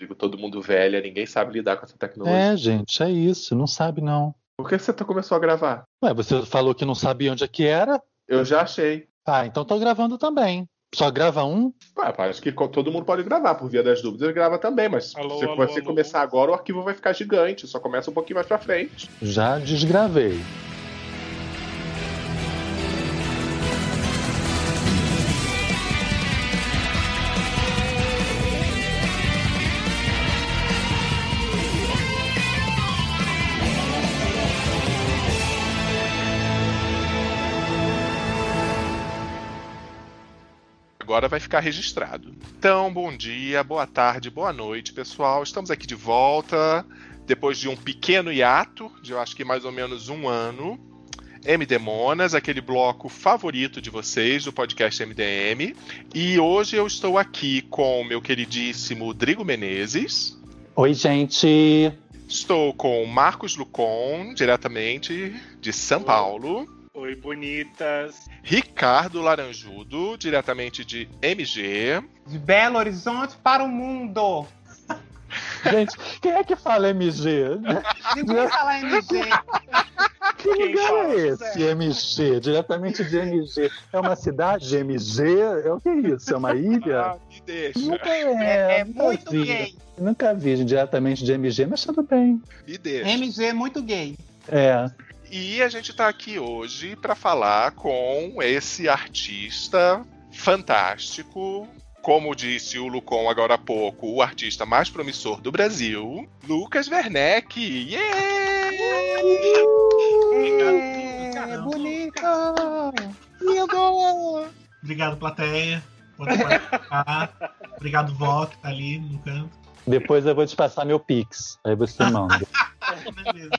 Digo, todo mundo velha, ninguém sabe lidar com essa tecnologia. É, gente, é isso. Não sabe, não. Por que você tá- começou a gravar? Ué, você falou que não sabia onde é que era? Eu já achei. Ah, então tô gravando também. Só grava um? Ué, acho que todo mundo pode gravar, por via das dúvidas, ele grava também, mas Alô, se alô, você alô. começar agora, o arquivo vai ficar gigante, só começa um pouquinho mais pra frente. Já desgravei. Agora vai ficar registrado. Então, bom dia, boa tarde, boa noite, pessoal. Estamos aqui de volta, depois de um pequeno hiato, de eu acho que mais ou menos um ano. MD Monas, aquele bloco favorito de vocês do podcast MDM. E hoje eu estou aqui com o meu queridíssimo Drigo Menezes. Oi, gente. Estou com Marcos Lucon, diretamente de São Paulo. Oi, bonitas. Ricardo Laranjudo, diretamente de MG. De Belo Horizonte para o mundo. Gente, quem é que fala MG? Ninguém fala MG. Que Quem lugar é esse, MG? Diretamente de MG. É uma cidade de MG? É o que é isso? É uma ilha? Ah, me deixa, Nunca É, é nunca muito vi. gay. Nunca vi diretamente de MG, mas tudo bem. me deixa. MG é muito gay. É. E a gente tá aqui hoje para falar com esse artista fantástico. Como disse o Lucon agora há pouco, o artista mais promissor do Brasil, Lucas Werneck. É, Caramba. bonita. Lindo! Obrigado, plateia. Obrigado, Vó, que tá ali no canto. Depois eu vou te passar meu Pix. Aí você manda. Beleza.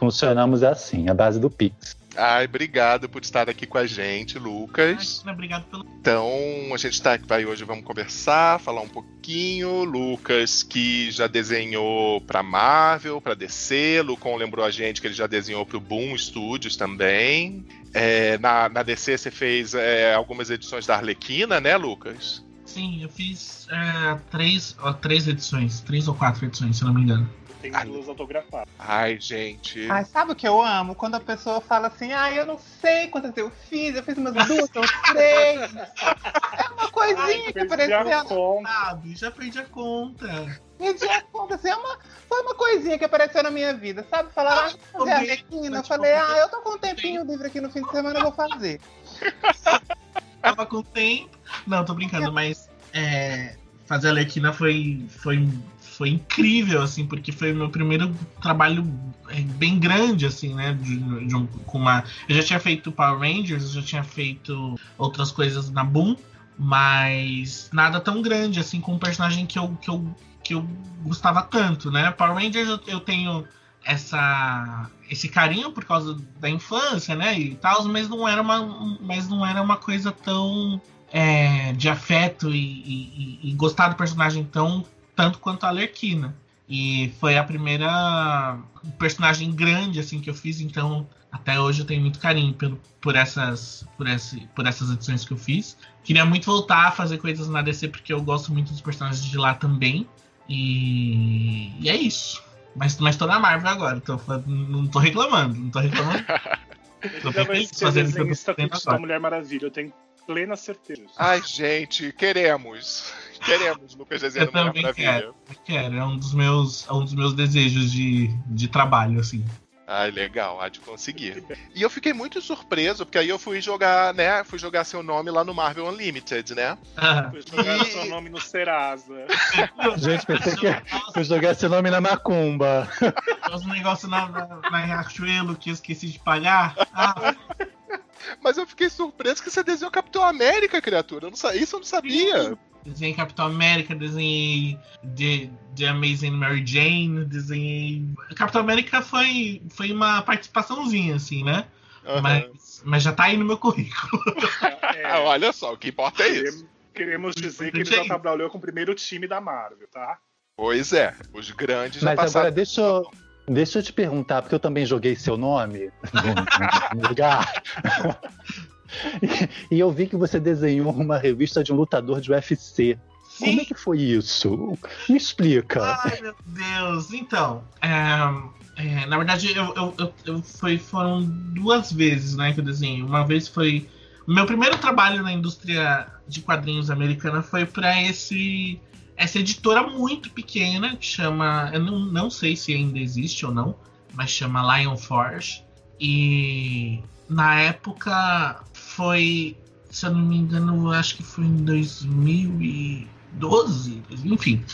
Funcionamos assim, a base do Pix. Ai, obrigado por estar aqui com a gente, Lucas. Imagina, Obrigado pelo. Então, a gente tá aqui vai hoje, vamos conversar, falar um pouquinho. Lucas, que já desenhou pra Marvel, pra DC. Lucon lembrou a gente que ele já desenhou pro Boom Studios também. É, na, na DC você fez é, algumas edições da Arlequina, né, Lucas? Sim, eu fiz é, três, ó, três edições. Três ou quatro edições, se eu não me engano. Tem Ah. duas autografadas. Ai, gente. Ai, sabe o que eu amo? Quando a pessoa fala assim, ai, eu não sei quantas eu fiz, eu fiz umas duas ou três. É uma coisinha que perdi a apareceu. Sabe, já perdi a conta. Perdi a conta, assim, é uma, foi uma coisinha que apareceu na minha vida, sabe? Falaram, ah, fazer a Arlequina. Eu falei, ah, eu tô com um tempinho livre aqui no fim de semana, eu vou fazer. Tava com tempo. Não, tô brincando, mas é, fazer a Alequina foi, foi, foi incrível, assim, porque foi o meu primeiro trabalho é, bem grande, assim, né? De, de um- com uma, eu já tinha feito Power Rangers, eu já tinha feito outras coisas na Boom, mas nada tão grande, assim, com um personagem que eu, que eu, que eu gostava tanto, né? Power Rangers eu, eu tenho essa esse carinho por causa da infância, né, e tal, mas não era uma mas não era uma coisa tão é, de afeto e, e- e- e gostar do personagem tão tanto quanto a Alerquina. E foi a primeira personagem grande assim que eu fiz, então até hoje eu tenho muito carinho pelo, por essas por, esse, por essas edições que eu fiz. Queria muito voltar a fazer coisas na DC porque eu gosto muito dos personagens de lá também. E, e é isso. Mas, mas tô na Marvel agora, tô, fa- não tô reclamando, não tô reclamando. Tô Ainda vai feliz ser fazendo o que eu tô desenhista fazendo da agora. Mulher Maravilha. Eu tenho plena certeza. Ai, gente, queremos. Queremos Lucas desenhando Mulher também Maravilha. quero. Quero, é um dos meus, é um dos meus desejos de, de trabalho, assim. Ai, legal, há de conseguir. E eu fiquei muito surpreso, porque aí eu fui jogar, né? Fui jogar seu nome lá no Marvel Unlimited, né? Ah, Foi jogar seu nome no Serasa. Gente, pensei que eu jogar esse nome na macumba. Os negócios na, na, na Riachuelo que eu esqueci de pagar. Ah, Mas eu fiquei surpreso que você desenhou Capitão América, criatura. Eu não sa- Isso eu não sabia. desenhei Capitão América, desenhei The, The Amazing Mary Jane, desenhei. Capitão América foi, foi uma participaçãozinha, assim, né? Aham. Mas, mas já tá aí no meu currículo. É, Ah, olha só, o que importa é isso. queremos- dizer que ele já trabalhou com o primeiro time da Marvel, tá? Pois é, os grandes já Mas passaram. agora deixa eu, deixa eu te perguntar, porque eu também joguei seu nome no, lugar. E, e eu vi que você desenhou uma revista de um lutador de UFC. Como é que foi isso? Me explica. Ai, meu Deus. Então, é, é, na verdade, eu, eu, eu, eu foi, foram duas vezes né, que eu desenhei. Uma vez foi. Meu primeiro trabalho na indústria de quadrinhos americana foi para esse essa editora muito pequena que chama. Eu não, não sei se ainda existe ou não, mas chama Lion Forge. E na época foi, se eu não me engano, acho que foi em 2012, enfim.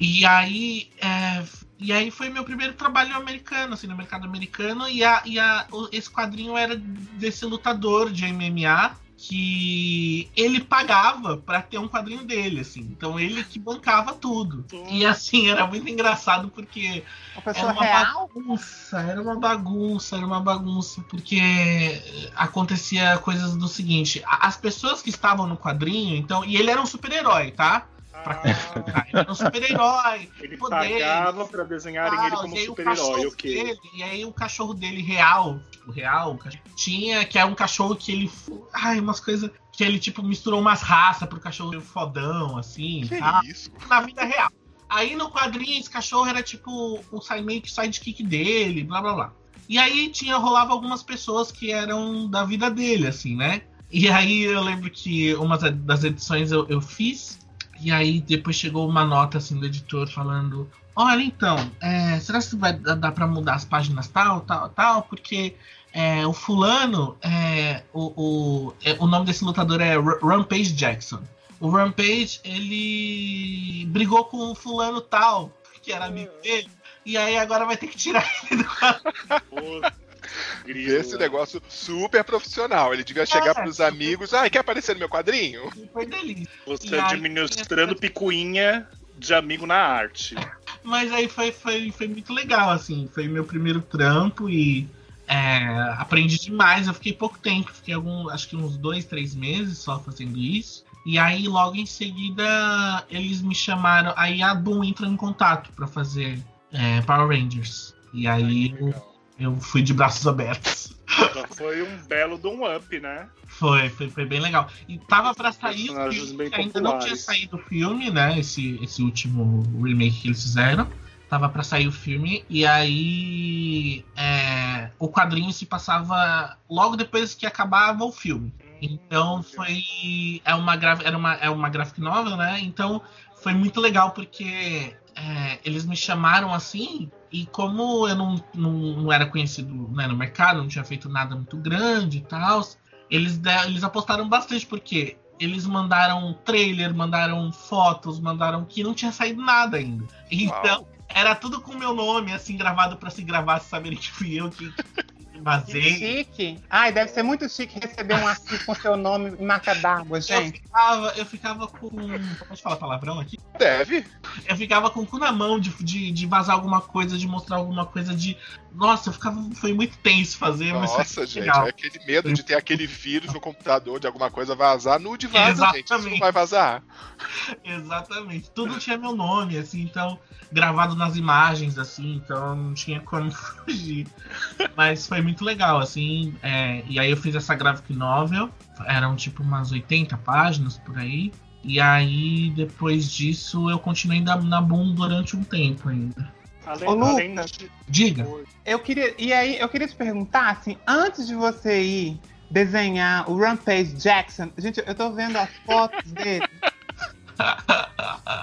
E aí, é, e aí foi meu primeiro trabalho americano, assim, no mercado americano, e, a, e a, esse quadrinho era desse lutador de MMA que ele pagava para ter um quadrinho dele, assim. Então ele que bancava tudo. E assim, era muito engraçado porque era uma real? bagunça, era uma bagunça, era uma bagunça, porque acontecia coisas do seguinte, as pessoas que estavam no quadrinho, então, e ele era um super-herói, tá? Ah, Ele era um super-herói, ele poderes, pagava pra desenharem ele tal, como o super-herói, cachorro ok. dele- e aí o cachorro dele real, o real, o tinha que é um cachorro que ele, ai, umas coisas que ele tipo misturou umas raças pro cachorro fodão assim, Que tá? isso? na vida real. Aí no quadrinho esse cachorro era tipo o meio que sidekick dele, blá blá blá. E aí tinha rolava algumas pessoas que eram da vida dele, assim, né? E aí eu lembro que uma da- das edições eu, eu fiz, e aí depois chegou uma nota assim do editor falando: Olha, então, é, será que vai dar pra mudar as páginas tal, tal, tal? Porque é, o fulano, é, o, o, é, o nome desse lutador é Rampage Jackson. O Rampage, ele brigou com o fulano tal, que era amigo dele, e aí agora vai ter que tirar ele do grilo, Esse negócio super profissional. Ele devia chegar pros amigos. Ah, quer aparecer no meu quadrinho? Foi delícia. Você E aí- administrando picuinha de amigo na arte. Mas aí foi, foi, foi muito legal, assim. Foi meu primeiro trampo e é, aprendi demais. Eu fiquei pouco tempo, fiquei algum, acho que uns dois, três meses só fazendo isso. E aí, logo em seguida, eles me chamaram. Aí a Boom entrou em contato pra fazer é, Power Rangers. E aí eu. Eu fui de braços abertos. Já foi um belo de um up, né? Foi, foi, foi bem legal. E tava pra sair o filme, ainda não tinha saído o filme, né? Esse, esse último remake que eles fizeram. Tava pra sair o filme. E aí é, o quadrinho se passava logo depois que acabava o filme. Então foi. É uma, gra- era uma, é uma graphic novel, né? Então foi muito legal porque é, eles me chamaram assim. E como eu não, não, não era conhecido né, no mercado, não tinha feito nada muito grande e tal, eles, eles apostaram bastante, porque eles mandaram trailer, mandaram fotos, mandaram que não tinha saído nada ainda. Então, Uau. era tudo com o meu nome, assim, gravado pra se gravar, se saberem que fui eu que que Que chique. Ai, deve ser muito chique receber um arquivo com seu nome e marca d'água, Eu gente. ficava, eu ficava com. Pode falar palavrão aqui? Deve. Eu ficava com o cu na mão de, de, de vazar alguma coisa, de mostrar alguma coisa de. Nossa, eu ficava. Foi muito tenso fazer, Nossa, gente, legal. é aquele medo de ter aquele vírus no computador, de alguma coisa vazar. Nude vaza, gente. Isso não Exatamente. vai vazar. Exatamente. Tudo tinha meu nome, assim, então, gravado nas imagens, assim, então não tinha como fugir. Mas foi muito legal, assim. é, e aí eu fiz essa graphic novel, eram tipo umas 80 páginas por aí. E aí, depois disso, eu continuei na, na Boom durante um tempo ainda. Além, Ô, além Lucas. de... Diga. Eu queria. E aí, eu queria te perguntar, assim, antes de você ir desenhar o Rampage Jackson, gente, eu tô vendo as fotos dele.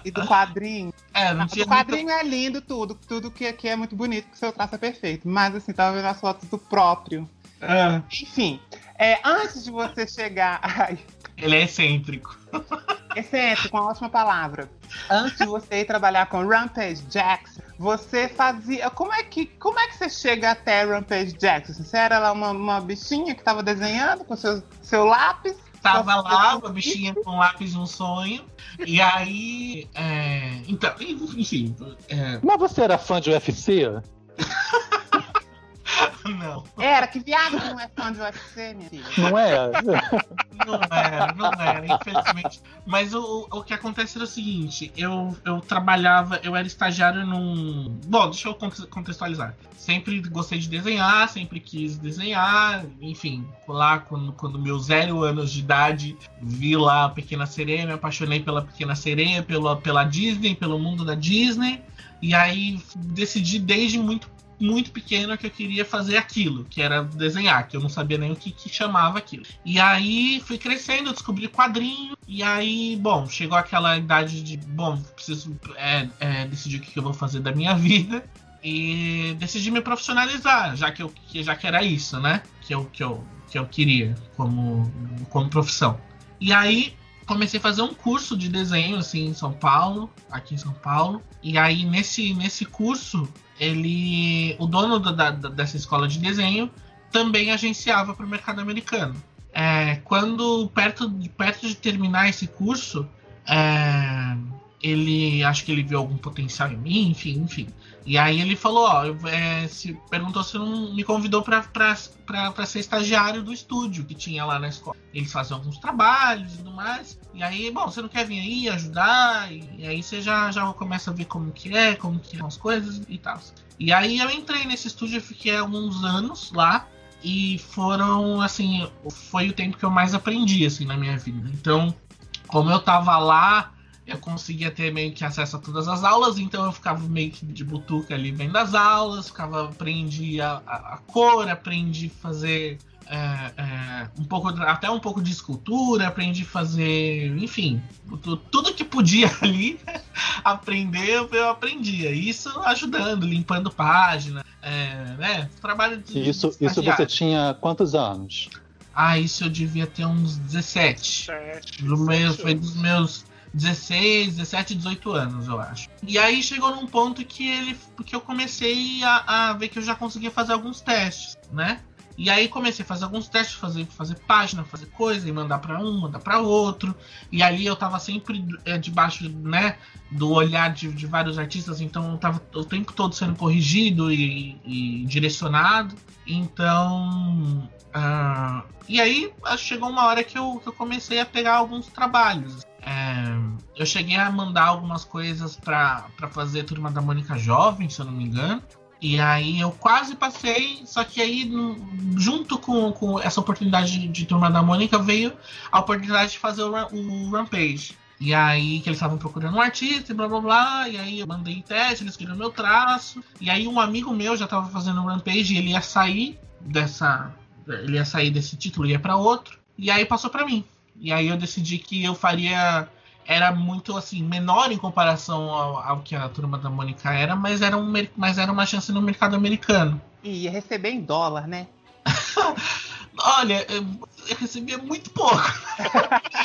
e do quadrinho. É, não tinha O quadrinho é lindo, tudo. Tudo que aqui é muito bonito, que o seu traço é perfeito. Mas assim, tava vendo as fotos do próprio. muito- Ah, Enfim, é, antes de você chegar. Ai, ele é excêntrico. excêntrico, uma ótima palavra. Antes de você ir trabalhar com Rampage Jackson, você fazia. Como é que, como é que você chega até Rampage Jackson? Você era lá uma, uma bichinha que tava desenhando com seu, seu lápis? Tava lá, uma bichinha com lápis um sonho. E aí. é, então, enfim. é, Mas você era fã de UFC? não. Era, que viado que não é fã de UFC, minha filha. Não é? Não era, não era, infelizmente. Mas o, o que acontece era o seguinte: eu, eu trabalhava, eu era estagiário num. Bom, deixa eu conte- contextualizar. Sempre gostei de desenhar, sempre quis desenhar, enfim, lá quando, quando meus zero anos de idade vi lá a Pequena Sereia, me apaixonei pela Pequena Sereia, pela, pela Disney, pelo mundo da Disney, e aí decidi desde muito muito pequeno que eu queria fazer aquilo, que era desenhar, que eu não sabia nem o que, que chamava aquilo. E aí fui crescendo, descobri quadrinho, e aí, bom, chegou aquela idade de, bom, preciso é, é, decidir o que, que eu vou fazer da minha vida. E decidi me profissionalizar, já que, eu, que, já que era isso, né? Que eu, que eu, que eu queria como, como profissão. E aí comecei a fazer um curso de desenho assim em São Paulo, aqui em São Paulo. E aí nesse, nesse curso ele, o dono da, da, dessa escola de desenho também agenciava para o mercado americano. É, quando perto, de- perto de terminar esse curso, é, ele acho que ele viu algum potencial em mim, enfim, enfim. E aí ele falou, ó, é, se perguntou se não me convidou para ser estagiário do estúdio que tinha lá na escola. Eles faziam alguns trabalhos e tudo mais. E aí, bom, você não quer vir aí ajudar? E, e aí você já, já começa a ver como que é, como que são as coisas e tal. E aí eu entrei nesse estúdio, fiquei alguns anos lá. E foram, assim, foi o tempo que eu mais aprendi, assim, na minha vida. Então, como eu tava lá, eu conseguia ter meio que acesso a todas as aulas, então eu ficava meio que de butuca ali vendo as aulas, ficava, aprendi a, a, a cor, aprendi a fazer é, é, um pouco, até um pouco de escultura, aprendi a fazer, enfim, tu- tudo que podia ali aprender, eu- aprendia. Isso ajudando, limpando página, é, né? Trabalho de isso, isso você tinha quantos anos? Ah, isso eu devia ter uns 17. Sete, Do meu, sete foi dos meus 16, 17, 18 anos, eu acho. E aí chegou num ponto que ele. que eu comecei a, a ver que eu já conseguia fazer alguns testes, né? E aí comecei a fazer alguns testes, fazer, fazer página, fazer coisa, e mandar para um, mandar para outro. E ali eu tava sempre é, debaixo, né, do olhar de, de vários artistas, então eu tava o tempo todo sendo corrigido e, e direcionado. Então. ah, e aí ah, chegou uma hora que eu, que eu comecei a pegar alguns trabalhos. É, eu cheguei a mandar algumas coisas para fazer Turma da Mônica Jovem, se eu não me engano. E aí eu quase passei, só que aí, junto com, com essa oportunidade de, de Turma da Mônica, veio a oportunidade de fazer o, o Rampage. E aí que eles estavam procurando um artista e blá blá blá. E aí eu mandei teste, eles queriam meu traço. E aí um amigo meu já estava fazendo o Rampage e ele ia sair dessa. Ele ia sair desse título e ia para outro. E aí passou para mim. E aí eu decidi que eu faria. Era muito assim, menor em comparação ao, ao que a turma da Mônica era, mas era, um, mas era uma chance no mercado americano. E ia receber em dólar, né? Olha, eu, eu recebia muito pouco.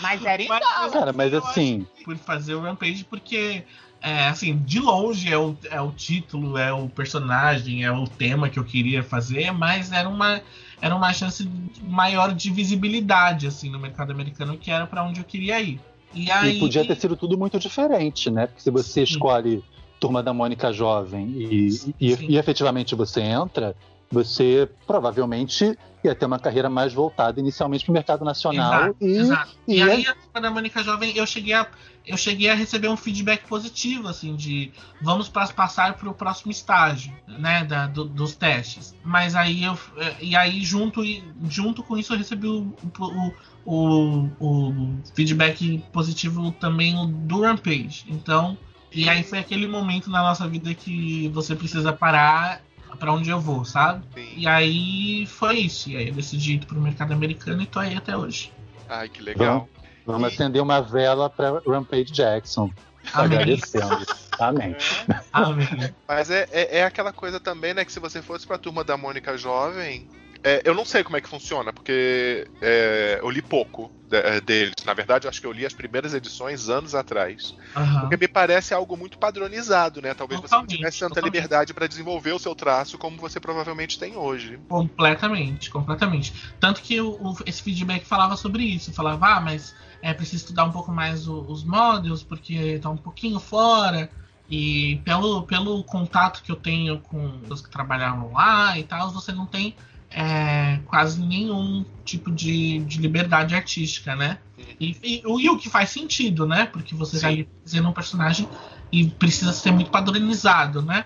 Mas era em Mas- dólar. Cara, mas assim, por fazer o Rampage, porque, é, assim, de longe é o, é o título, é o personagem, é o tema que eu queria fazer, mas era uma, era uma chance maior de visibilidade, assim, no mercado americano, que era para onde eu queria ir. E aí. e podia ter sido tudo muito diferente, né? Porque se você escolhe Turma da Mônica Jovem e, e, e efetivamente você entra, você provavelmente ia ter uma carreira mais voltada inicialmente para o mercado nacional Exato, e, exato. E, e aí, a Turma da Mônica Jovem, eu cheguei a. Eu cheguei a receber um feedback positivo, assim, de vamos passar para o próximo estágio, né, da, do- dos testes. Mas aí eu. E aí, junto, junto com isso, eu recebi o, o, o, o feedback positivo também do Rampage. Então, e aí foi aquele momento na nossa vida que você precisa parar para onde eu vou, sabe? Sim. E aí foi isso. E aí eu decidi ir pro mercado americano e tô aí até hoje. Ai, que legal. vamos acender uma vela para Rampage Jackson. Amém. Agradecendo. Amém. É. Amém. Mas é, é, é aquela coisa também, né? Que se você fosse pra turma da Mônica Jovem. É, eu não sei como é que funciona, porque é, eu li pouco de- é, deles. Na verdade, eu acho que eu li as primeiras edições anos atrás. Aham. Porque me parece algo muito padronizado, né? Talvez você não Totalmente, tivesse tanta totalmente. liberdade pra desenvolver o seu traço como você provavelmente tem hoje. Completamente, completamente. Tanto que o, o- esse feedback falava sobre isso. Falava, ah, mas é preciso estudar um pouco mais o- os models, porque tá um pouquinho fora. E pelo, pelo contato que eu tenho com os que trabalhavam lá e tal, você não tem é, quase nenhum tipo de, de liberdade artística, né? E, e, e o que faz sentido, né? Porque você Sim. vai fazendo um personagem e precisa ser muito padronizado, né?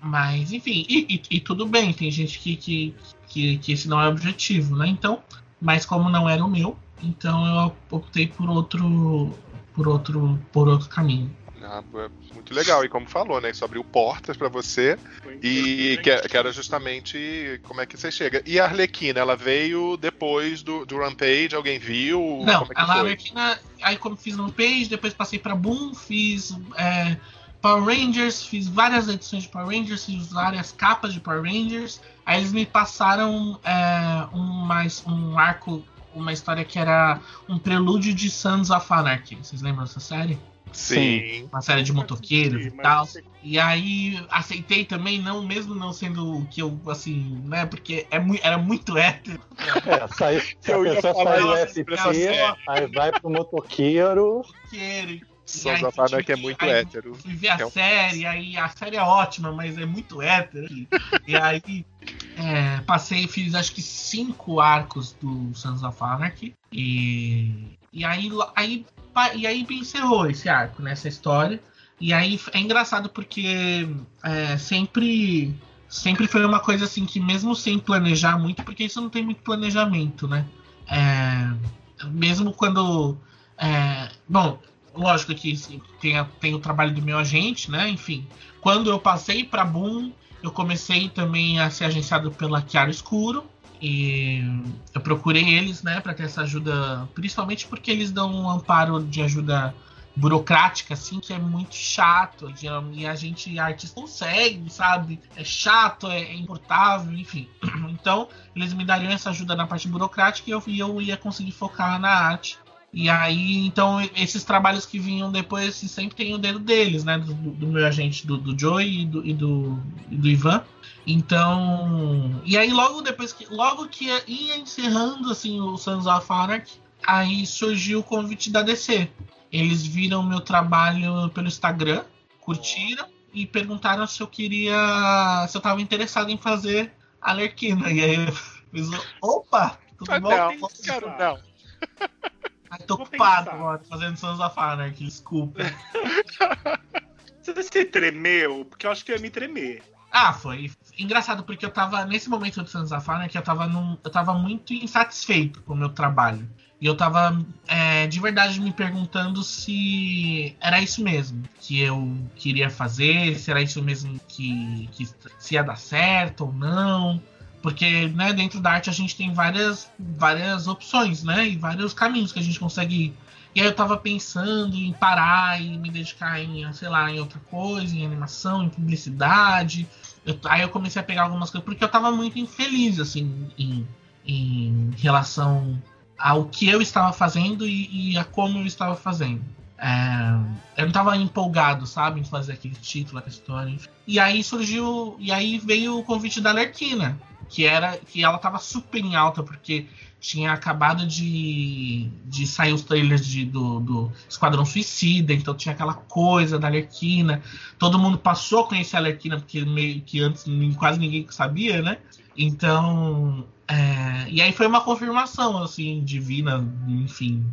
Mas, enfim, e, e- e tudo bem, tem gente que, que, que, que esse não é o objetivo, né? Então, mas como não era o meu, então eu optei por outro por outro por outro caminho. Ah, é muito legal. E como falou, né? Isso abriu portas pra você. Foi E que, que era justamente como é que você chega. E a Arlequina, ela veio depois do, do Rampage? Alguém viu? Não, como é que a foi? Arlequina, aí como fiz no page, depois passei pra Boom, fiz é, Power Rangers, fiz várias edições de Power Rangers, fiz várias capas de Power Rangers. Aí eles me passaram é, um, mais, um arco, uma história que era um prelúdio de Sons of Anarchy. Vocês lembram dessa série? Sim. Uma série de motoqueiros e tal. E aí aceitei também, não mesmo não sendo o que eu, assim, né? Porque é mui- era muito hétero. É, sai, se a Eu ia pessoa falar sai do isso SP, aí vai pro motoqueiro. Motoqueiro, Sons aí of Anarchy é muito aí hétero. Fui ver a É um- série, aí a série é ótima, mas é muito hétero. E, aí é, passei, fiz acho que cinco arcos do Sons of Anarchy. E, e aí, aí, e aí encerrou esse arco, né, essa história. E aí é engraçado porque é, sempre. Sempre foi uma coisa assim que, mesmo sem planejar muito, porque isso não tem muito planejamento, né? É, mesmo quando. é, bom, lógico que assim, tem, a- tem o trabalho do meu agente, né? Enfim, quando eu passei para Boom, eu comecei também a ser agenciado pela Chiaro Escuro. E eu procurei eles, né, para ter essa ajuda, principalmente porque eles dão um amparo de ajuda burocrática, assim, que é muito chato. Geralmente a gente, artista, consegue, sabe? É chato, é, é importável, enfim. Então, eles me dariam essa ajuda na parte burocrática e eu, e eu ia conseguir focar na arte. E aí, então, esses trabalhos que vinham depois assim, sempre tem o dedo deles, né? Do, do meu agente, do, do Joey e do, e do, e do Ivan. Então. E aí, logo depois que. Logo que ia encerrando assim, o Sons of Anarchy, aí surgiu o convite da DC. Eles viram meu trabalho pelo Instagram, curtiram e perguntaram se eu queria. se eu tava interessado em fazer a Lerquina. E aí eu fiz. Opa! Tudo Ah, bom? não, quero não. Ai, tô ocupado agora, fazendo Sons of Anarchy, desculpa. Você tremeu? Porque eu acho que eu ia me tremer. Ah, foi engraçado porque eu tava nesse momento do Sons of Anarchy, eu tava num, eu tava muito insatisfeito com o meu trabalho. E eu tava é, de verdade me perguntando se era isso mesmo que eu queria fazer, se era isso mesmo que, que se ia dar certo ou não. Porque né, dentro da arte a gente tem várias, várias opções, né? E vários caminhos que a gente consegue ir. E aí eu tava pensando em parar e me dedicar em, sei lá, em outra coisa, em animação, em publicidade. Eu- aí eu comecei a pegar algumas coisas, porque eu tava muito infeliz, assim, em, em relação ao que eu estava fazendo e, e a como eu estava fazendo. É, eu não estava empolgado, sabe, em fazer aquele título, aquela história. enfim. E aí surgiu, e aí veio o convite da Lerquina, que era que ela estava super em alta porque tinha acabado de, de sair os trailers de, do, do Esquadrão Suicida, então tinha aquela coisa da Lerquina. Todo mundo passou a conhecer a Lerquina, porque meio que antes quase ninguém sabia, né? Então. é, e aí foi uma confirmação, assim, divina, enfim,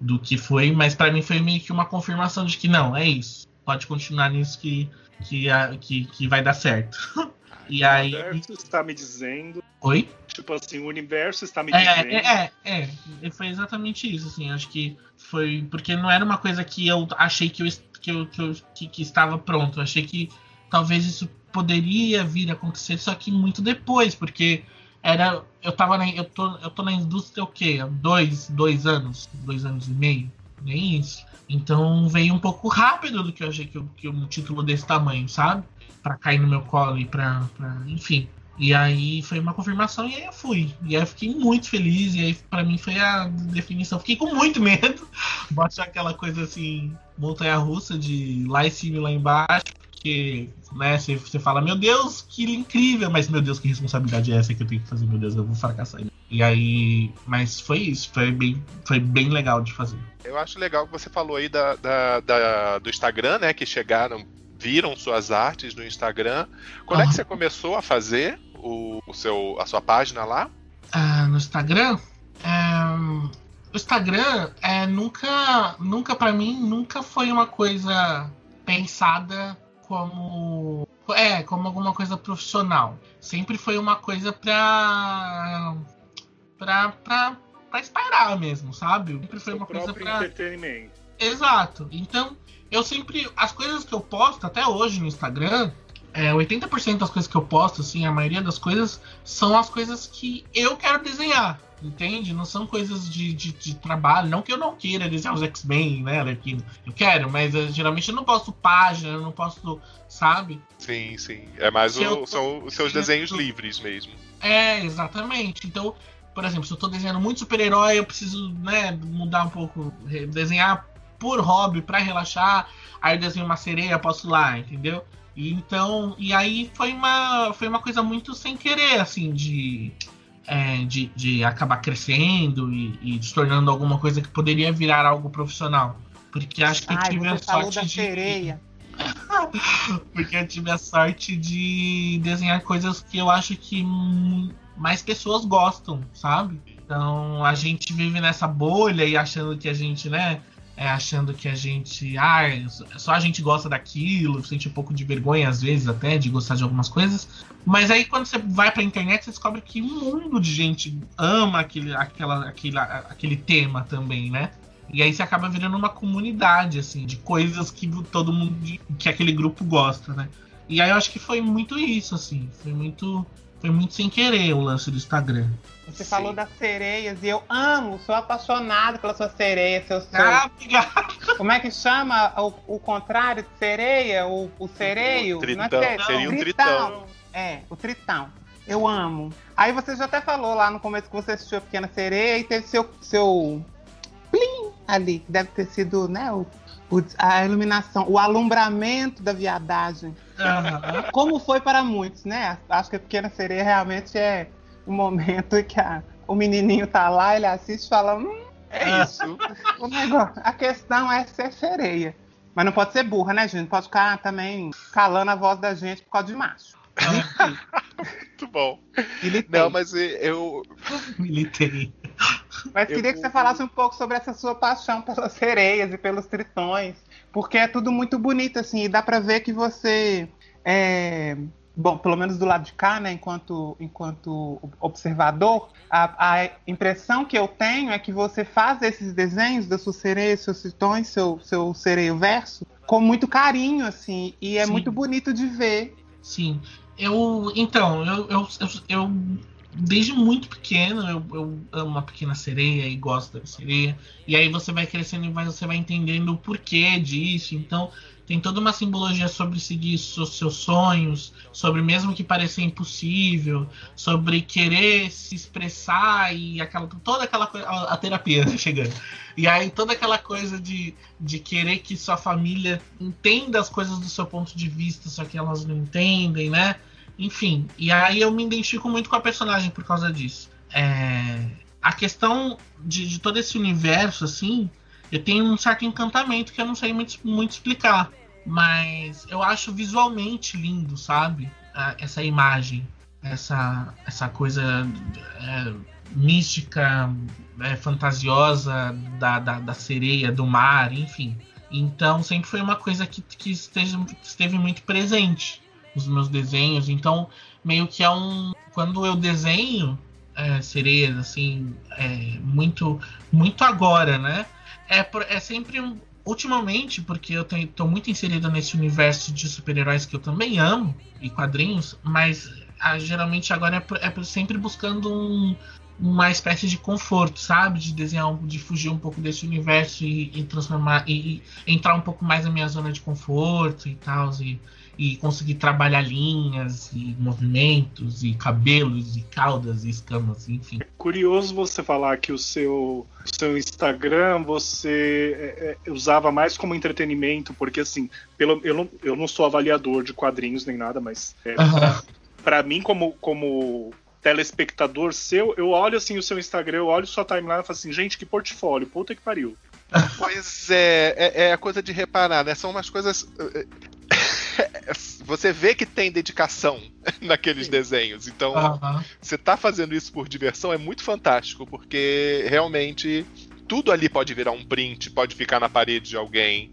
do que foi, mas pra mim foi meio que uma confirmação de que não, é isso. Pode continuar nisso que, que, que, que vai dar certo. E O aí. universo está me dizendo. Oi? Tipo assim, o universo está me É, dizendo. é, é, é. Foi exatamente isso, assim. Acho que foi. Porque não era uma coisa que eu achei que eu, que, eu, que, eu- que, que estava pronto. Eu achei que talvez isso poderia vir a acontecer, só que muito depois, porque era. Eu tava na. Eu tô, eu tô na indústria o quê? Dois, dois anos? Dois anos e meio? Nem isso. Então veio um pouco rápido do que eu achei que, que um título desse tamanho, sabe? Pra cair no meu colo e pra enfim. E aí foi uma confirmação e aí eu fui. E aí eu fiquei muito feliz. E aí pra mim foi a definição. Fiquei com muito medo. Bota aquela coisa assim, montanha russa de lá em cima e lá embaixo. Porque, né, você, você fala, meu Deus, que incrível, mas meu Deus, que responsabilidade é essa que eu tenho que fazer? Meu Deus, eu vou fracassar. E aí, mas foi isso, foi bem, foi bem legal de fazer. Eu acho legal que você falou aí da, da, da- do Instagram, né? Que chegaram, viram suas artes no Instagram. Quando é que Aham. você começou a fazer o, o seu, a sua página lá? Ah, no Instagram, é, o Instagram é nunca, nunca para mim nunca foi uma coisa pensada como é como alguma coisa profissional. Sempre foi uma coisa pra pra pra, pra espairar mesmo, sabe? Sempre foi Seu uma coisa próprio pra entretenimento. Exato. Então, eu sempre. As coisas que eu posto até hoje no Instagram, é, 80% das coisas que eu posto, assim, a maioria das coisas, são as coisas que eu quero desenhar. Entende? Não são coisas de, de, de trabalho. Não que eu não queira desenhar os X-Men, né, Arlequino? Eu quero, mas eh, geralmente eu não posto página, eu não posto, sabe? Sim, sim. É mais eu o, tô- são os seus se eu desenhos livres mesmo. É, exatamente. Então, por exemplo, se eu tô desenhando muito super-herói, eu preciso, né, mudar um pouco, desenhar por hobby, pra relaxar. Aí eu desenho uma sereia, posso lá, entendeu? E então, e aí foi uma, foi uma coisa muito sem querer, assim, de, é, de, de acabar crescendo e, e se tornando alguma coisa que poderia virar algo profissional. Porque acho que eu Ai, tive a sorte de. sereia. Porque eu tive a sorte de desenhar coisas que eu acho que mais pessoas gostam, sabe? Então a gente vive nessa bolha e achando que a gente, né? É, achando que a gente. Ah, só a gente gosta daquilo, sente um pouco de vergonha às vezes até de gostar de algumas coisas. Mas aí quando você vai pra internet, você descobre que um mundo de gente ama aquele, aquela, aquele, aquele tema também, né? E aí você acaba virando uma comunidade, assim, de coisas que todo mundo. que aquele grupo gosta, né? E aí eu acho que foi muito isso, assim. Foi muito. Foi muito sem querer o lance do Instagram. Você Sim. falou das sereias e eu amo, sou apaixonado pela sua sereia, seu, Ah, obrigado. Como é que chama o, o contrário de sereia? O, o sereio? O tritão. Não é Seria um tritão. É, o tritão. Eu amo. Aí você já até falou lá no começo que você assistiu a Pequena Sereia e teve seu, seu plim ali, que deve ter sido, né, o, o- a iluminação, o alumbramento da viadagem. Aham. Como foi para muitos, né? Acho que a Pequena Sereia realmente é o momento em que a- o menininho tá lá, ele assiste e fala, hum, É isso. o negócio, a questão é ser sereia. Mas não pode ser burra, né, gente? Pode ficar também calando a voz da gente por causa de macho. Muito bom. Militei. Não, mas eu. Militei. Mas eu queria que vou- você falasse um pouco sobre essa sua paixão pelas sereias e pelos tritões. Porque é tudo muito bonito, assim, e dá pra ver que você é. Bom, pelo menos do lado de cá, né, enquanto, enquanto observador, a, a impressão que eu tenho é que você faz esses desenhos das suas sereias, seus tritões, seu, seu sereio verso, com muito carinho, assim, e é Sim. muito bonito de ver. Sim. Eu. Então, eu, eu, eu, eu- desde muito pequeno eu, eu amo a pequena sereia e gosto da sereia. E aí você vai crescendo e vai- você vai entendendo o porquê disso. Então, tem toda uma simbologia sobre seguir seus sonhos, sobre mesmo que pareça impossível, sobre querer se expressar e aquela, toda aquela coisa. A, terapia chegando. E aí toda aquela coisa de, de querer que sua família entenda as coisas do seu ponto de vista, só que elas não entendem, né? Enfim, e aí eu me identifico muito com a personagem por causa disso. É, a questão de, de todo esse universo, assim, eu tenho um certo encantamento que eu não sei muito, muito explicar. Mas eu acho visualmente lindo, sabe? A- Essa imagem, essa, essa coisa é, mística, é, fantasiosa da, da, da sereia, do mar, enfim. Então sempre foi uma coisa que, que esteja, esteve muito presente nos meus desenhos. Então, meio que é um. Quando eu desenho é, sereias, assim, é, muito, muito agora, né? É, é sempre um. Ultimamente, porque eu tô muito inserido nesse universo de super-heróis que eu também amo, e quadrinhos, mas ah, geralmente agora é, é sempre buscando um, uma espécie de conforto, sabe? De desenhar, de fugir um pouco desse universo e, e transformar e, e entrar um pouco mais na minha zona de conforto e tal, e, e conseguir trabalhar linhas e movimentos e cabelos e caudas e escamas, enfim. Curioso você falar que o seu, seu Instagram você é, é, usava mais como entretenimento, porque assim, pelo, eu, não, eu não sou avaliador de quadrinhos nem nada, mas é, Aham. para mim, como, como telespectador seu, eu olho assim o seu Instagram, eu olho sua timeline e falo assim, gente, que portfólio, puta que pariu. Pois é, é, é a coisa de reparar, né? São umas coisas. Você vê que tem dedicação naqueles Sim. desenhos. Então, você tá fazendo isso por diversão é muito fantástico, porque realmente tudo ali pode virar um print, pode ficar na parede de alguém,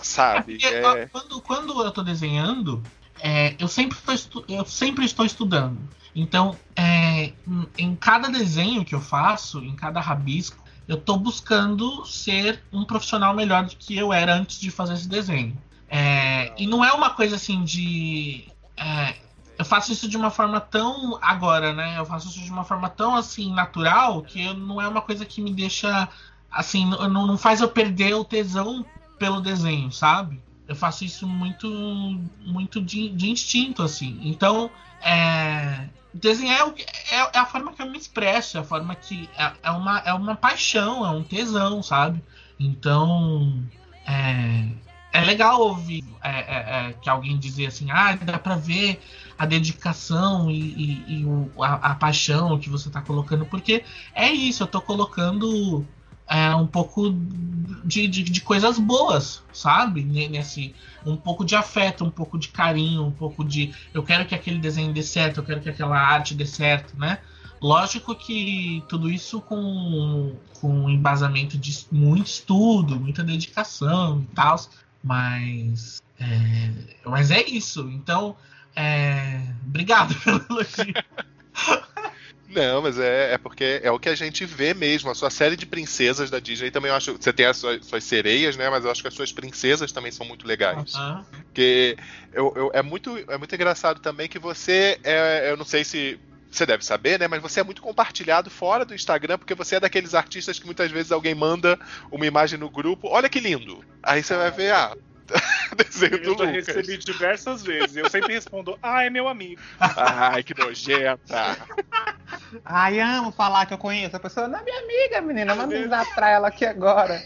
sabe? É É, quando, quando eu tô desenhando, é, eu, sempre tô eu sempre estou estudando. Então, é, em- em cada desenho que eu faço, em cada rabisco, eu tô buscando ser um profissional melhor do que eu era antes de fazer esse desenho. É, e não é uma coisa assim de. é, eu faço isso de uma forma tão. Agora, né? Eu faço isso de uma forma tão assim, natural, que não é uma coisa que me deixa. Assim, não, não faz eu perder o tesão pelo desenho, sabe? Eu faço isso muito, muito de, de instinto, assim. Então, é, desenhar é, é- é a forma que eu me expresso, é a forma que é, é uma, é uma paixão, é um tesão, sabe? Então, é, é legal ouvir é, é, é, que alguém dizer assim, ah, dá pra ver a dedicação e, e- e o- a, a paixão que você tá colocando, porque é isso, eu tô colocando é, um pouco de, de, de coisas boas, sabe? Ne- Nesse, um pouco de afeto, um pouco de carinho, um pouco de eu quero que aquele desenho dê certo, eu quero que aquela arte dê certo, né? Lógico que tudo isso com, com embasamento de muito estudo, muita dedicação e tal, mas é, mas é isso. Então, é, obrigado pelo elogio. Não, mas é, é porque é o que a gente vê mesmo. A sua série de princesas da Disney também eu acho. Você tem as suas, suas sereias, né? Mas eu acho que as suas princesas também são muito legais. Aham. Porque eu, eu- é, muito, é muito engraçado também que você é. Eu não sei se. Você deve saber, né? Mas você é muito compartilhado fora do Instagram, porque você é daqueles artistas que muitas vezes alguém manda uma imagem no grupo. Olha que lindo! Aí você vai ver, ah, desenho do Eu já Lucas. recebi diversas vezes. Eu sempre respondo, ah, é meu amigo. Ai, que nojenta! Ai, amo falar que eu conheço a pessoa. Não é minha amiga, menina. Manda um zap pra ela aqui agora.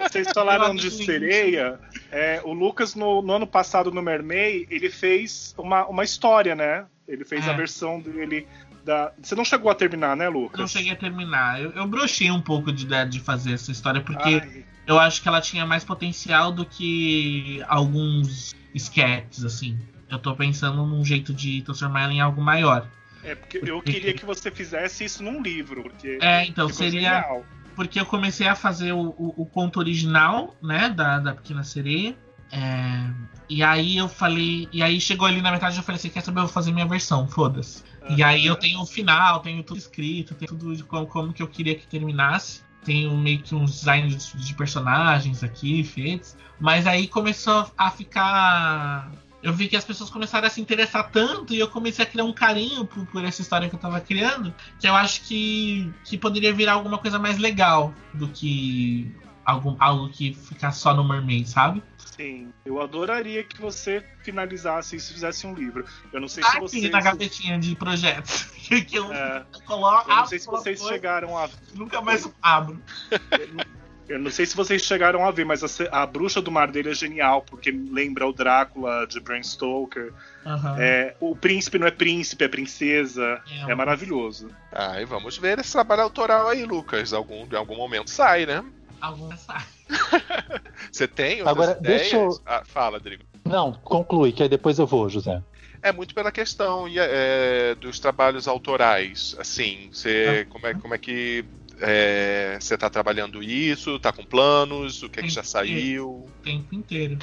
Vocês falaram de sereia. é, o Lucas, no, no ano passado, no Mermaid, ele fez uma, uma história, né? Ele fez É. a versão dele. Da... Você não chegou a terminar, né, Lucas? Não cheguei a terminar. Eu, eu brochei um pouco de ideia de fazer essa história, porque Ai, eu acho que ela tinha mais potencial do que alguns sketches, assim. Eu tô pensando num jeito de transformar ela em algo maior. é porque eu queria que você fizesse isso num livro, porque É, então, seria. genial. Porque eu comecei a fazer o, o, o conto original, né, da, da Pequena Sereia. É, e aí eu falei. E aí chegou ali na metade eu falei assim: quer saber? Eu vou fazer minha versão, foda-se. E aí eu tenho o final, tenho tudo escrito, tenho tudo de como, como que eu queria que terminasse. Tenho meio que uns designs de, de personagens aqui feitos. Mas aí começou a ficar. Eu vi que as pessoas começaram a se interessar tanto e eu comecei a criar um carinho por, por essa história que eu tava criando. Que eu acho que, que poderia virar alguma coisa mais legal do que algum, algo que ficar só no Mermaid, sabe? Sim, eu adoraria que você finalizasse isso e fizesse um livro. Eu não sei se Tá vocês. aqui na gavetinha de projetos. que eu É, coloco. eu não sei se vocês coisa, chegaram a Nunca mais abro. Eu não sei se vocês chegaram a ver, mas a, a Bruxa do Mar dele é genial, porque lembra o Drácula de Bram Stoker. Aham. É, o príncipe não é príncipe, é princesa. É, É maravilhoso. Ai, vamos ver esse trabalho autoral aí, Lucas. Algum, em algum momento sai, né? Alguma sai. Você tem Agora, ideias? deixa eu- Ah, fala, Drigo. Não, conclui, que aí depois eu vou, José. É muito pela questão é, dos trabalhos autorais. Assim, você, como, é, como é que é, você está trabalhando isso? Tá com planos? O que é que já saiu? o tempo inteiro.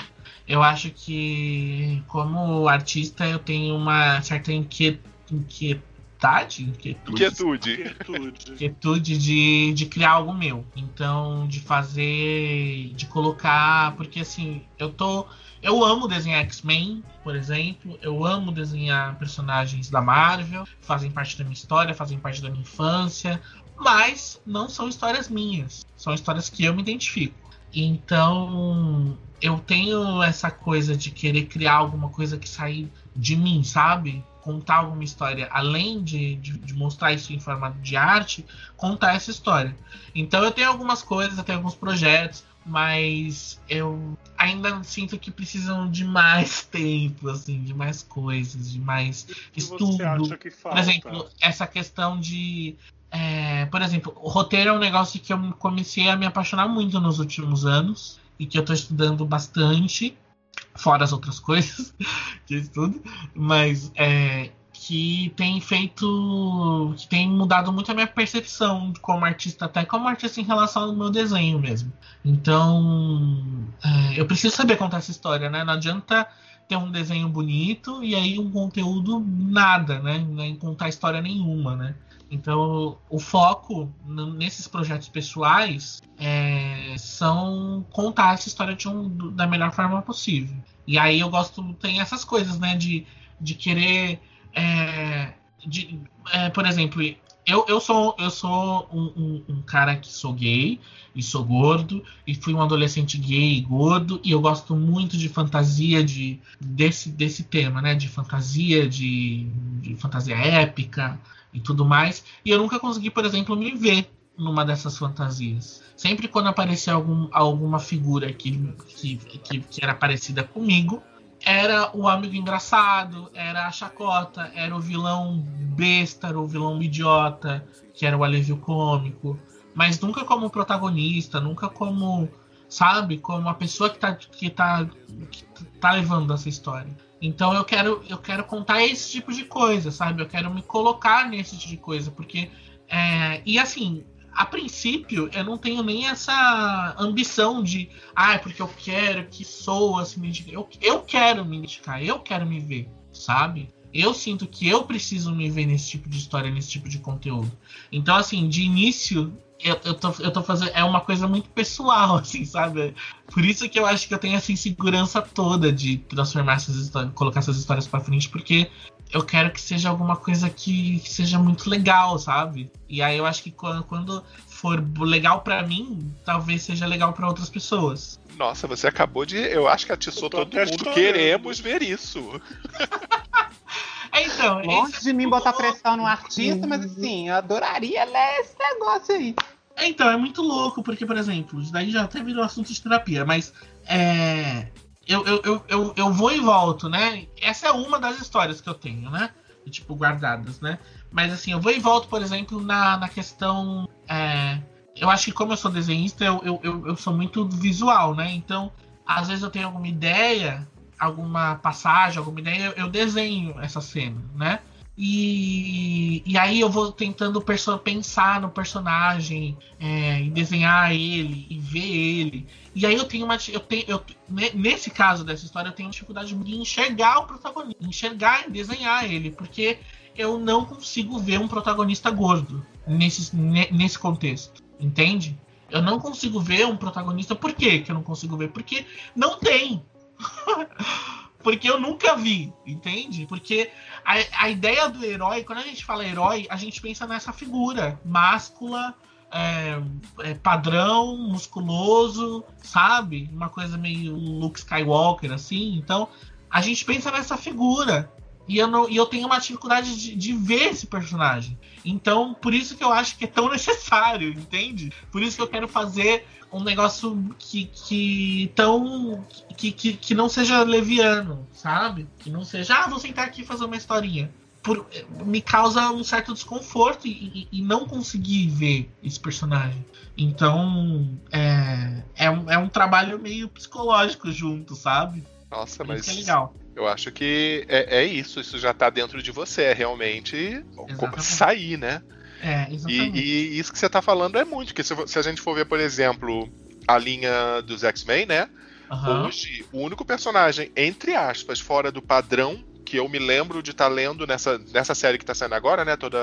Eu acho que, como artista, eu tenho uma certa inquiet... inquietade, inquietude, Inquietude. Inquietude de, de criar algo meu. Então, de fazer, de colocar, porque assim, eu tô, eu amo desenhar X-Men, por exemplo, eu amo desenhar personagens da Marvel, fazem parte da minha história, fazem parte da minha infância, mas não são histórias minhas, são histórias que eu me identifico. Então, eu tenho essa coisa de querer criar alguma coisa que sair de mim, sabe? Contar alguma história, além de, de, de mostrar isso em formato de arte, contar essa história. Então, eu tenho algumas coisas, eu tenho alguns projetos. mas eu ainda sinto que precisam de mais tempo, assim, de mais coisas, de mais que estudo. que Por exemplo, essa questão de. é, por exemplo, o roteiro é um negócio que eu comecei a me apaixonar muito nos últimos anos e que eu tô estudando bastante, fora as outras coisas eu estudo, mas é, que tem feito. que tem mudado muito a minha percepção como artista, até como artista em relação ao meu desenho mesmo. Então, é, eu preciso saber contar essa história, né? Não adianta ter um desenho bonito e aí um conteúdo nada, né? Nem contar história nenhuma, né? Então, o foco nesses projetos pessoais é, são contar essa história um- da melhor forma possível. E aí eu gosto, tem essas coisas, né? De, de querer. é, de, é, por exemplo, eu, eu sou, eu sou um, um- um cara que sou gay e sou gordo e fui um adolescente gay e gordo e eu gosto muito de fantasia de desse, desse tema, né? De fantasia, de, de fantasia épica e tudo mais. E eu nunca consegui, por exemplo, me ver numa dessas fantasias. Sempre quando aparecia algum, alguma figura que, que, que, que era parecida comigo, era o amigo engraçado, era a chacota, era o vilão besta, era o vilão idiota, que era o alívio cômico. Mas nunca como protagonista, nunca como, sabe, como a pessoa que tá, que tá, que tá levando essa história. Então eu quero, eu quero contar esse tipo de coisa, sabe? Eu quero me colocar nesse tipo de coisa, porque. é, e assim, a princípio, eu não tenho nem essa ambição de. Ah, é porque eu quero que soa se me identificar. Eu, eu quero me identificar, eu quero me ver, sabe? Eu sinto que eu preciso me ver nesse tipo de história, nesse tipo de conteúdo. Então, assim, de início, eu, eu, tô, eu tô fazendo. É uma coisa muito pessoal, assim, sabe? Por isso que eu acho que eu tenho essa insegurança toda de transformar essas histórias, colocar essas histórias pra frente, porque eu quero que seja alguma coisa que, que seja muito legal, sabe? E aí eu acho que quando, quando for legal pra mim, talvez seja legal pra outras pessoas. Nossa, você acabou de. Eu acho que atiçou todo mundo. chorando. Queremos ver isso. É, então, Longe de mim botar pressão no artista, mas assim, eu adoraria ler esse negócio aí. É, então, é muito louco, porque, por exemplo, isso daí já até virou assunto de terapia, mas é, eu, eu, eu, eu, vou e volto, né? Essa é uma das histórias que eu tenho, né? Tipo, guardadas, né? Mas assim, eu vou e volto, por exemplo, na, na questão. é, eu acho que como eu sou desenhista, eu, eu, eu sou muito visual, né? Então, às vezes eu tenho alguma ideia, alguma passagem, alguma ideia, eu, desenho essa cena, né? E, e aí eu vou tentando pensar no personagem, é, e desenhar ele, e ver ele. E aí eu tenho uma. Eu tenho, eu, ne- nesse caso dessa história, eu tenho dificuldade de enxergar o protagonista, enxergar e desenhar ele, porque eu não consigo ver um protagonista gordo nesse, ne- nesse contexto. Entende? Eu não consigo ver um protagonista. Por quê que eu não consigo ver? Porque não tem. Porque eu nunca vi, entende? Porque a, a ideia do herói, quando a gente fala herói, a gente pensa nessa figura máscula, é, é, padrão, musculoso, sabe? Uma coisa meio Luke Skywalker, assim. Então, a gente pensa nessa figura. E eu, não, e eu tenho uma dificuldade de, de ver esse personagem. Então, por isso que eu acho que é tão necessário, entende? Por isso que eu quero fazer um negócio que, que tão. Que, que, que não seja leviano, sabe? Que não seja, ah, vou sentar aqui e fazer uma historinha. Por, me causa um certo desconforto e, e- e não conseguir ver esse personagem. Então, é, é, um, é um trabalho meio psicológico junto, sabe? Nossa, Por isso mas que é legal. Eu acho que é, é isso. Isso já tá dentro de você. É realmente Exatamente. sair, né? É, E, exatamente. e isso que você tá falando é muito. Porque se, se a gente for ver, por exemplo, a linha dos X-Men, né? Aham. Hoje, o único personagem, entre aspas, fora do padrão que eu me lembro de estar lendo nessa, nessa série que tá saindo agora, né? Todas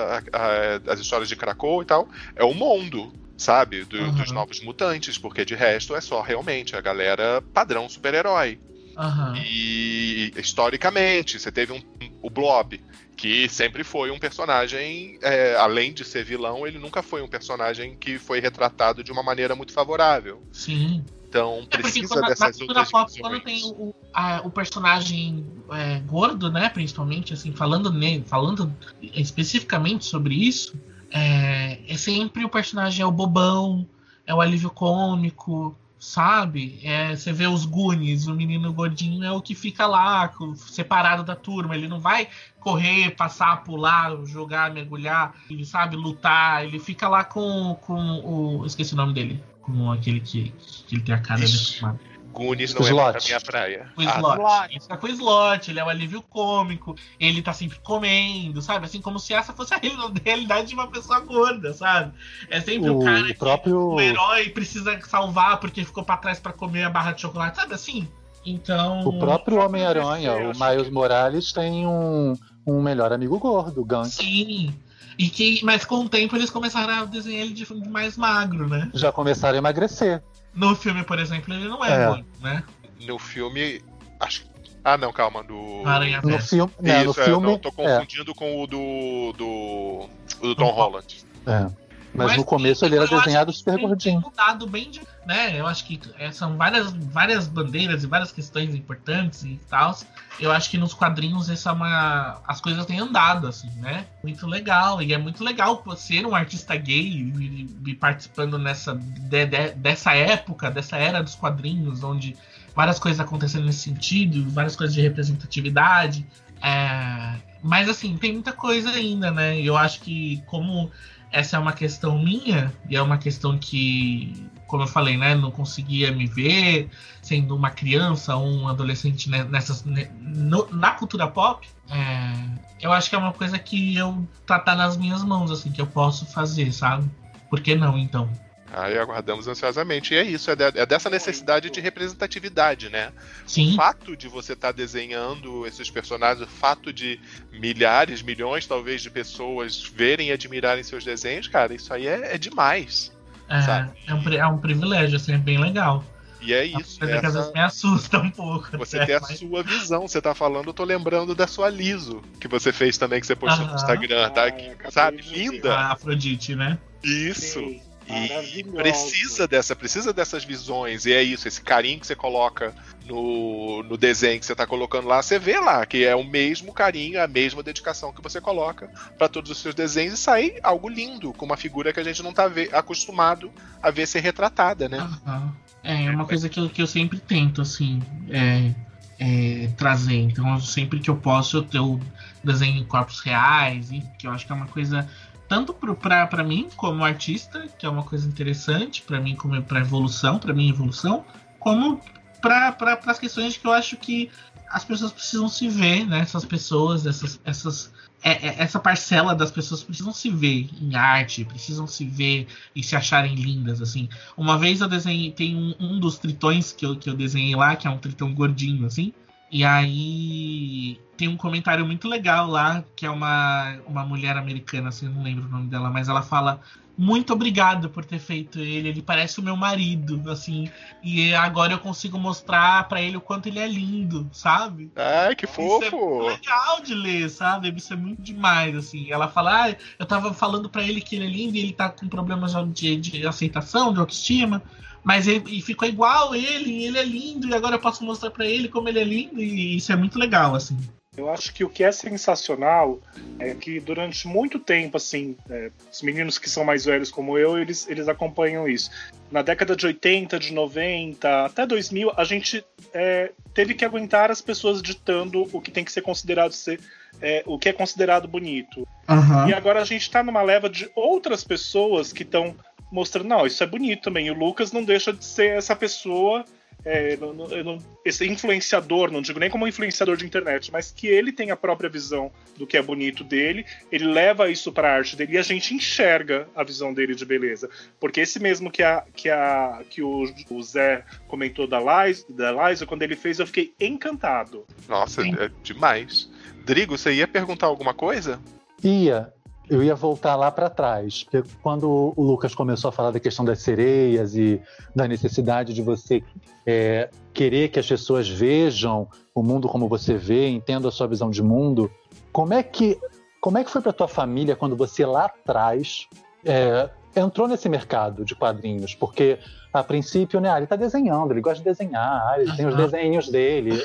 as histórias de Krakow e tal, é o Mondo, sabe? Do- Uhum. Dos novos mutantes, porque de resto é só realmente a galera padrão super-herói. Aham. E historicamente, você teve um, o Blob, que sempre foi um personagem, é, além de ser vilão, ele nunca foi um personagem que foi retratado de uma maneira muito favorável. Sim. Então É porque precisa quando, na dessas cultura outras pop, quando tem o, a- o personagem é, gordo, né, principalmente, assim, falando, ne, falando especificamente sobre isso, é, é sempre o personagem é o bobão, é o alívio cômico, sabe? É, você vê os Goonies, o menino gordinho é o que fica lá, separado da turma. Ele não vai correr, passar, pular, jogar, mergulhar, ele sabe, lutar. Ele fica lá com, com o. Esqueci o nome dele. Com aquele que, que ele tem a cara defumada. Goonies não slot. é a minha praia. O ah, slot. Tá. Ele fica com o slot, ele é o alívio cômico, ele tá sempre comendo, sabe? Assim, como se essa fosse a realidade de uma pessoa gorda, sabe? É sempre o, o cara que próprio... o herói precisa salvar porque ficou para trás para comer a barra de chocolate, sabe assim? Então. O próprio Homem-Aranha, o Miles Morales, tem um, um melhor amigo gordo, o Gunk. Sim. E que, mas com o tempo eles começaram a desenhar ele de mais magro, né? Já começaram a emagrecer. No filme, por exemplo, ele não é, é. Bom, né? No filme, acho ah, não, calma, do. Aranha no filme, né, no é, filme. Não, tô é. confundindo é. com o do. do. do Tom Holland. É. Mas, Mas no começo ele era desenhado super gordinho. Mudado bem de, né? Eu acho que é, são várias, várias bandeiras e várias questões importantes e tal. Eu acho que nos quadrinhos essa é uma, as coisas têm andado assim, né? Muito legal e é muito legal ser um artista gay e, e participando nessa de, de, dessa época, dessa era dos quadrinhos, onde várias coisas acontecendo nesse sentido, várias coisas de representatividade. É, mas assim, tem muita coisa ainda, né? Eu acho que como essa é uma questão minha e é uma questão que, como eu falei, né, não conseguia me ver sendo uma criança ou um adolescente né, nessas, né, no, na cultura pop. É, eu acho que é uma coisa que eu tá, tá nas minhas mãos, assim, que eu posso fazer, sabe? Por que não, então? Aí aguardamos ansiosamente. E é isso, é, de, é dessa necessidade de representatividade, né? Sim. O fato de você estar tá desenhando esses personagens, o fato de milhares, milhões talvez de pessoas verem e admirarem seus desenhos, cara, isso aí é, é demais. É, é um, é um privilégio, assim, é bem legal. E é isso. Essa... que às vezes me assusta um pouco. Você até, tem a mas... sua visão. Você tá falando, eu tô lembrando da sua Liso, que você fez também, que você postou no Instagram, tá? Ah, sabe? Linda. A Afrodite, né? Isso. Sim. E precisa dessa, precisa dessas visões. E é isso, esse carinho que você coloca no, no desenho que você está colocando lá, você vê lá que é o mesmo carinho, a mesma dedicação que você coloca para todos os seus desenhos e sai algo lindo, com uma figura que a gente não está acostumado a ver ser retratada, né? Uhum. É uma coisa que eu, que eu sempre tento, assim, é, é, trazer. Então, sempre que eu posso, eu, eu desenho corpos reais, e que eu acho que é uma coisa tanto para mim como artista, que é uma coisa interessante, para mim como para evolução, para minha evolução, como para pra, as questões que eu acho que as pessoas precisam se ver, né? Essas pessoas, essas, essas, é, é, essa parcela das pessoas precisam se ver em arte, precisam se ver e se acharem lindas, assim. Uma vez eu desenhei, tem um, um dos tritões que eu, que eu desenhei lá, que é um tritão gordinho, assim, e aí tem um comentário muito legal lá, que é uma, uma mulher americana, assim, não lembro o nome dela, mas ela fala: Muito obrigado por ter feito ele, ele parece o meu marido, assim, e agora eu consigo mostrar para ele o quanto ele é lindo, sabe? Ai, que fofo! Isso é legal de ler, sabe? Isso é muito demais, assim. Ela fala: Ah, eu tava falando para ele que ele é lindo e ele tá com problemas de, de aceitação, de autoestima. Mas ele ficou igual ele, ele é lindo, e agora eu posso mostrar para ele como ele é lindo, e isso é muito legal, assim. Eu acho que o que é sensacional é que durante muito tempo, assim, é, os meninos que são mais velhos como eu, eles, eles acompanham isso. Na década de 80, de 90, até 2000, a gente é, teve que aguentar as pessoas ditando o que tem que ser considerado ser é, o que é considerado bonito. Uhum. E agora a gente está numa leva de outras pessoas que estão mostrando, não, isso é bonito também. E o Lucas não deixa de ser essa pessoa, é, não, não, esse influenciador, não digo nem como influenciador de internet, mas que ele tem a própria visão do que é bonito dele, ele leva isso para a arte dele e a gente enxerga a visão dele de beleza. Porque esse mesmo que, a, que, a, que o, o Zé comentou da Liza, da Liza, quando ele fez, eu fiquei encantado. Nossa, Sim. é demais. Drigo, você ia perguntar alguma coisa? Ia eu ia voltar lá para trás, porque quando o Lucas começou a falar da questão das sereias e da necessidade de você é, querer que as pessoas vejam o mundo como você vê, entendam a sua visão de mundo, como é que como é que foi para tua família quando você lá atrás é, entrou nesse mercado de quadrinhos? Porque a princípio, né, ah, ele está desenhando, ele gosta de desenhar, ele tem os desenhos dele.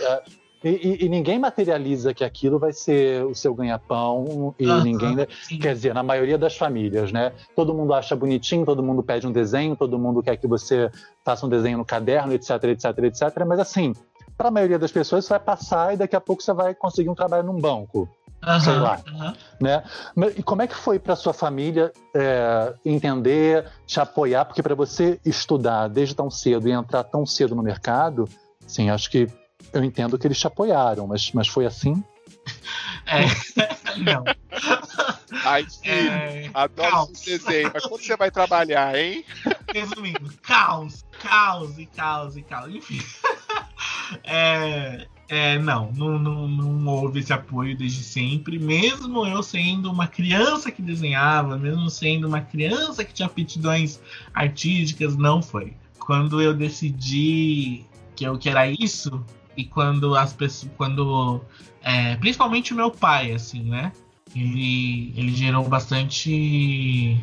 E, e, ninguém materializa que aquilo vai ser o seu ganha-pão e Aham, ninguém, né? sim. quer dizer, na maioria das famílias, né? Todo mundo acha bonitinho, todo mundo pede um desenho, todo mundo quer que você faça um desenho no caderno, etc, etc, etc. Mas assim, para a maioria das pessoas isso vai passar e daqui a pouco você vai conseguir um trabalho num banco, sei Aham, lá. aham. né? E como é que foi para sua família é, entender, te apoiar? Porque para você estudar desde tão cedo e entrar tão cedo no mercado, sim, acho que eu entendo que eles te apoiaram, mas, mas foi assim? É, não. Ai, filho, É, adoro caos. esse desenho. Mas quando você vai trabalhar, hein? Resumindo, caos, caos e caos e caos. Enfim. É, é, não, não, não, não houve esse apoio desde sempre. Mesmo eu sendo uma criança que desenhava, mesmo sendo uma criança que tinha aptidões artísticas, não foi. Quando eu decidi que eu que era isso, e quando as pessoas. Quando. é, principalmente o meu pai, assim, né? Ele, ele gerou bastante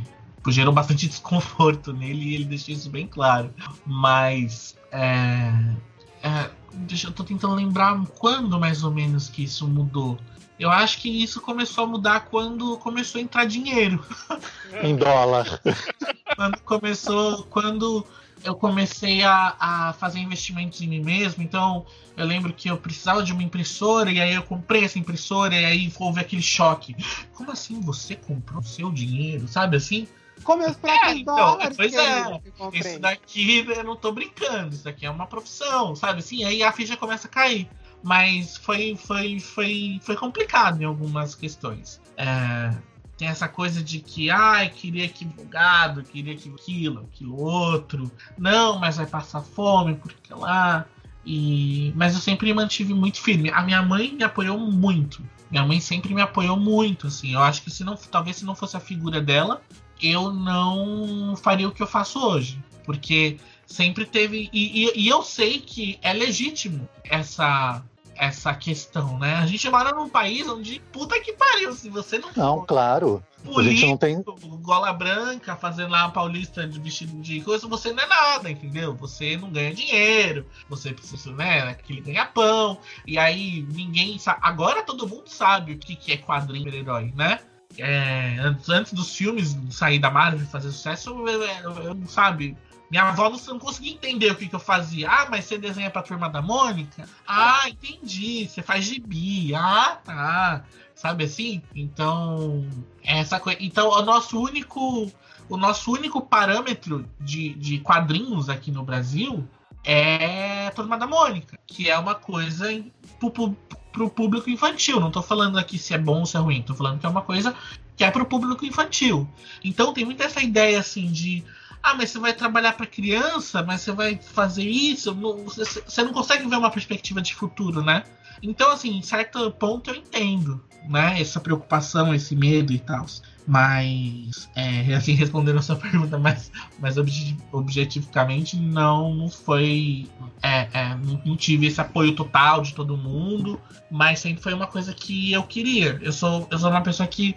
gerou bastante desconforto nele e ele deixou isso bem claro. Mas é, é, deixa, eu tô tentando lembrar quando mais ou menos que isso mudou. Eu acho que isso começou a mudar quando começou a entrar dinheiro. Em dólar. Quando começou, quando eu comecei a, a fazer investimentos em mim mesmo, então eu lembro que eu precisava de uma impressora e aí eu comprei essa impressora e aí houve aquele choque. Como assim você comprou o seu dinheiro? Sabe assim? Com meus próprios então, pois é. eu. Isso daqui eu não tô brincando, isso daqui é uma profissão, sabe? Assim, aí a ficha começa a cair. Mas foi, foi, foi, foi complicado em algumas questões. É, tem essa coisa de que, ai, queria que advogado, queria que aquilo, aquilo outro. Não, mas vai passar fome, porque lá. E, mas eu sempre mantive muito firme. A minha mãe me apoiou muito. Minha mãe sempre me apoiou muito, assim. Eu acho que se não, talvez se não fosse a figura dela, eu não faria o que eu faço hoje. Porque sempre teve. E, e- e eu sei que é legítimo essa, essa questão, né? A gente mora num país onde, puta que pariu, se você não Não, claro. A gente não tem. político, gola branca, fazendo lá a paulista de vestido de coisa, você não é nada, entendeu? Você não ganha dinheiro, você precisa, né, aquele ganha-pão, e aí ninguém sabe. Agora todo mundo sabe o que, que é quadrinho super-herói, né? É, antes, antes dos filmes sair da Marvel fazer sucesso, eu, eu- eu não sabe. Minha avó não, conseguia entender o que, que eu fazia. Ah, mas você desenha pra turma da Mônica? Ah, entendi. Você faz gibi. Ah, tá. Sabe assim? Então, essa coisa. Então, o nosso único, o nosso único parâmetro de, de quadrinhos aqui no Brasil é a Turma da Mônica, que é uma coisa pro, pu- pro público infantil. Não tô falando aqui se é bom ou se é ruim, tô falando que é uma coisa que é pro público infantil. Então tem muita essa ideia assim de ah, mas você vai trabalhar para criança, mas você vai fazer isso, você, não consegue ver uma perspectiva de futuro, né? Então, assim, em certo ponto eu entendo, né? Essa preocupação, esse medo e tal. Mas, é, assim, respondendo a sua pergunta mais, mais obje- objetivamente, não, foi. é, é, não, tive esse apoio total de todo mundo, mas sempre foi uma coisa que eu queria. Eu sou, eu sou uma pessoa que.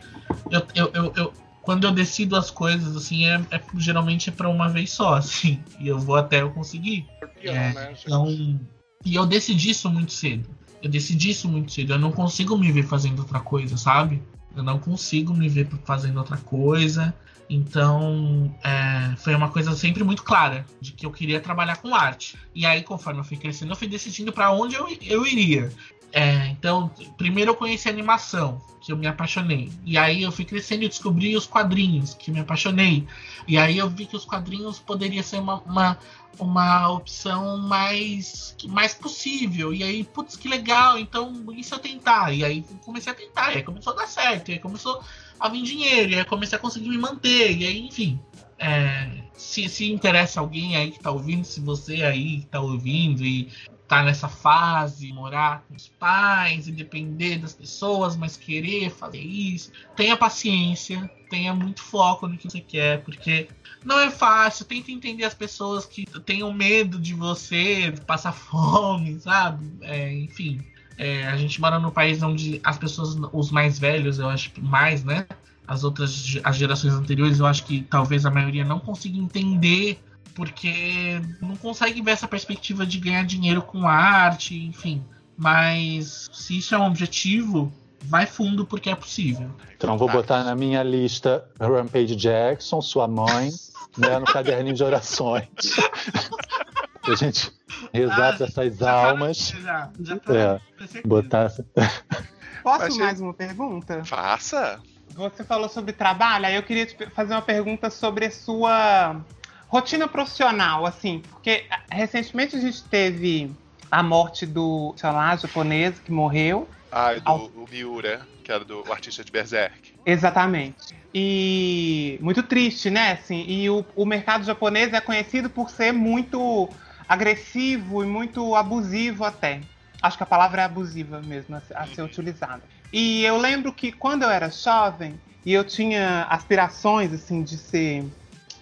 Eu, eu, eu- quando eu decido as coisas, assim, é, é- geralmente é pra uma vez só, assim, e eu vou até eu conseguir. É, né, gente? Então, e eu decidi isso muito cedo. Eu decidi isso muito cedo. Eu não consigo me ver fazendo outra coisa, sabe? Eu não consigo me ver fazendo outra coisa. Então, é, foi uma coisa sempre muito clara de que eu queria trabalhar com arte. E aí, conforme eu fui crescendo, eu fui decidindo para onde eu, eu iria. É, então, primeiro eu conheci a animação, que eu me apaixonei. E aí eu fui crescendo e descobri os quadrinhos, que me apaixonei. E aí eu vi que os quadrinhos poderia ser uma, uma, uma opção mais, mais possível. E aí, putz, que legal, então se eu tentar? E aí comecei a tentar, e aí começou a dar certo, e aí começou a vir dinheiro, e aí comecei a conseguir me manter, e aí, enfim. é, se, se interessa alguém aí que tá ouvindo, se você aí que tá ouvindo e tá nessa fase, morar com os pais e depender das pessoas, mas querer fazer isso, tenha paciência, tenha muito foco no que você quer, porque não é fácil. Tenta entender as pessoas que tenham medo de você passar fome, sabe? É, enfim, é, a gente mora num país onde as pessoas, os mais velhos, eu acho mais, né? As outras, as gerações anteriores, eu acho que talvez a maioria não consiga entender porque não consegue ver essa perspectiva de ganhar dinheiro com arte, enfim. Mas se isso é um objetivo, vai fundo porque é possível. Então vou botar na minha lista Rampage Jackson, sua mãe, né, no caderninho de orações. a gente rezar Ah, para essas já tá- almas. Já, já tá. É, botar. Posso Achei- mais uma pergunta? Faça. Você falou sobre trabalho, aí eu queria te fazer uma pergunta sobre a sua rotina profissional, assim, porque ah, recentemente a gente teve a morte do, sei lá, japonês que morreu. Ah, do Ao- o Miura, que era do artista de Berserk. Exatamente. E muito triste, né? Assim, e o, o mercado japonês é conhecido por ser muito agressivo e muito abusivo até. Acho que a palavra é abusiva mesmo a, ser- a ser utilizada. E eu lembro que quando eu era jovem e eu tinha aspirações assim de ser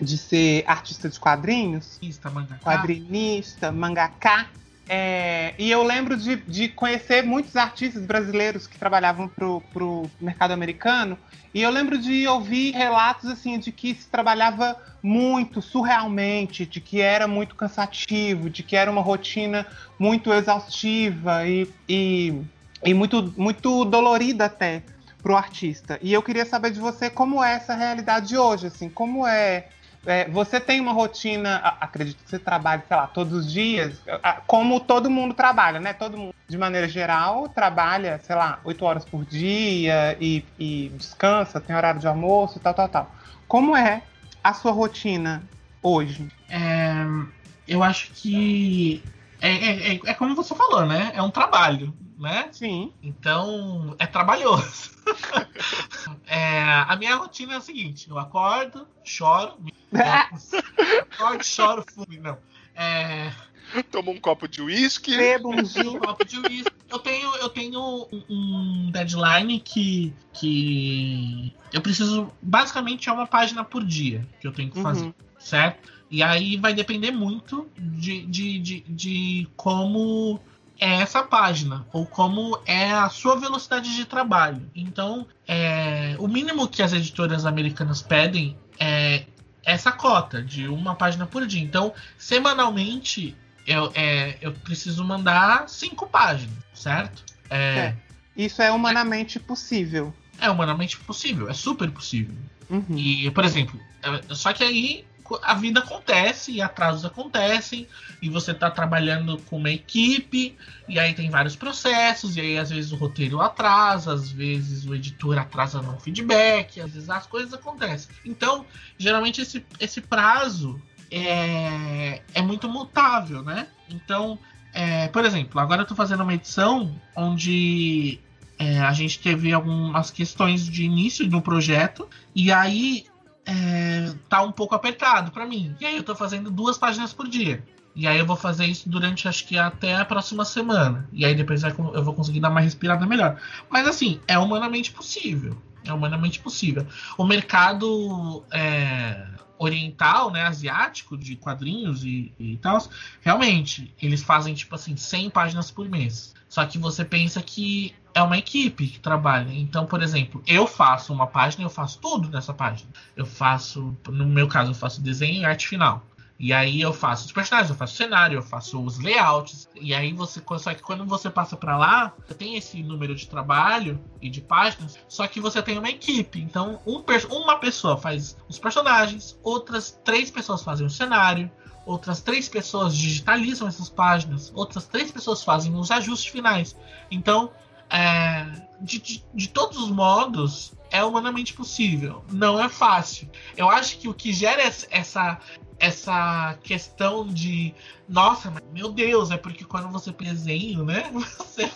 de ser artista de quadrinhos, mangaka. quadrinista, mangaká. É, e eu lembro de, de conhecer muitos artistas brasileiros que trabalhavam pro, pro mercado americano. E eu lembro de ouvir relatos assim de que se trabalhava muito surrealmente, de que era muito cansativo, de que era uma rotina muito exaustiva e, e, e muito, muito dolorida até pro artista. E eu queria saber de você como é essa realidade hoje, assim, como é é, você tem uma rotina, acredito que você trabalhe, sei lá, todos os dias, como todo mundo trabalha, né? Todo mundo, de maneira geral, trabalha, sei lá, oito horas por dia e, e descansa, tem horário de almoço, tal, tal, tal. Como é a sua rotina hoje? É, eu acho que é, é, é- é como você falou, né? É um trabalho, né? Sim. Então é trabalhoso. É, a minha rotina é a seguinte: eu acordo, choro, me- acordo, choro, fumo, não. É, Toma um copo de uísque. Beba um gin. copo de uísque. eu tenho, eu tenho um- um deadline que, que eu preciso. Basicamente é uma página por dia que eu tenho que fazer, Uhum. certo? E aí vai depender muito de, de, de, de como é essa página ou como é a sua velocidade de trabalho. Então, é, o mínimo que as editoras americanas pedem é essa cota de uma página por dia. Então, semanalmente eu, é, eu preciso mandar cinco páginas, certo? É, É. Isso é humanamente possível. é humanamente possível, é super possível. Uhum. E, por exemplo, é- só que aí a vida acontece e atrasos acontecem, e você tá trabalhando com uma equipe, e aí tem vários processos, e aí às vezes o roteiro atrasa, às vezes o editor atrasa no feedback, às vezes as coisas acontecem. Então, geralmente esse, esse prazo é, é muito mutável, né? Então, é, por exemplo, agora eu tô fazendo uma edição onde é, a gente teve algumas questões de início do projeto, e aí é, tá um pouco apertado pra mim. E aí eu tô fazendo duas páginas por dia. E aí eu vou fazer isso durante acho que até a próxima semana. E aí depois eu vou conseguir dar uma respirada melhor. Mas assim, é humanamente possível. É humanamente possível. O mercado é, oriental, né, asiático, de quadrinhos e, e tal, realmente, eles fazem tipo assim, 100 páginas por mês. Só que você pensa que é uma equipe que trabalha. Então, por exemplo, eu faço uma página, eu faço tudo nessa página. Eu faço, no meu caso, eu faço desenho e arte final. E aí eu faço os personagens, eu faço cenário, eu faço os layouts. E aí você. Só que quando você passa pra lá, tem esse número de trabalho e de páginas, só que você tem uma equipe. Então, um uma pessoa faz os personagens, outras três pessoas fazem o cenário, outras três pessoas digitalizam essas páginas, outras três pessoas fazem os ajustes finais. Então, é, de, de, de todos os modos, é humanamente possível. Não é fácil. Eu acho que o que gera es- essa, essa questão de nossa, meu Deus, é porque quando você desenho, né? Você,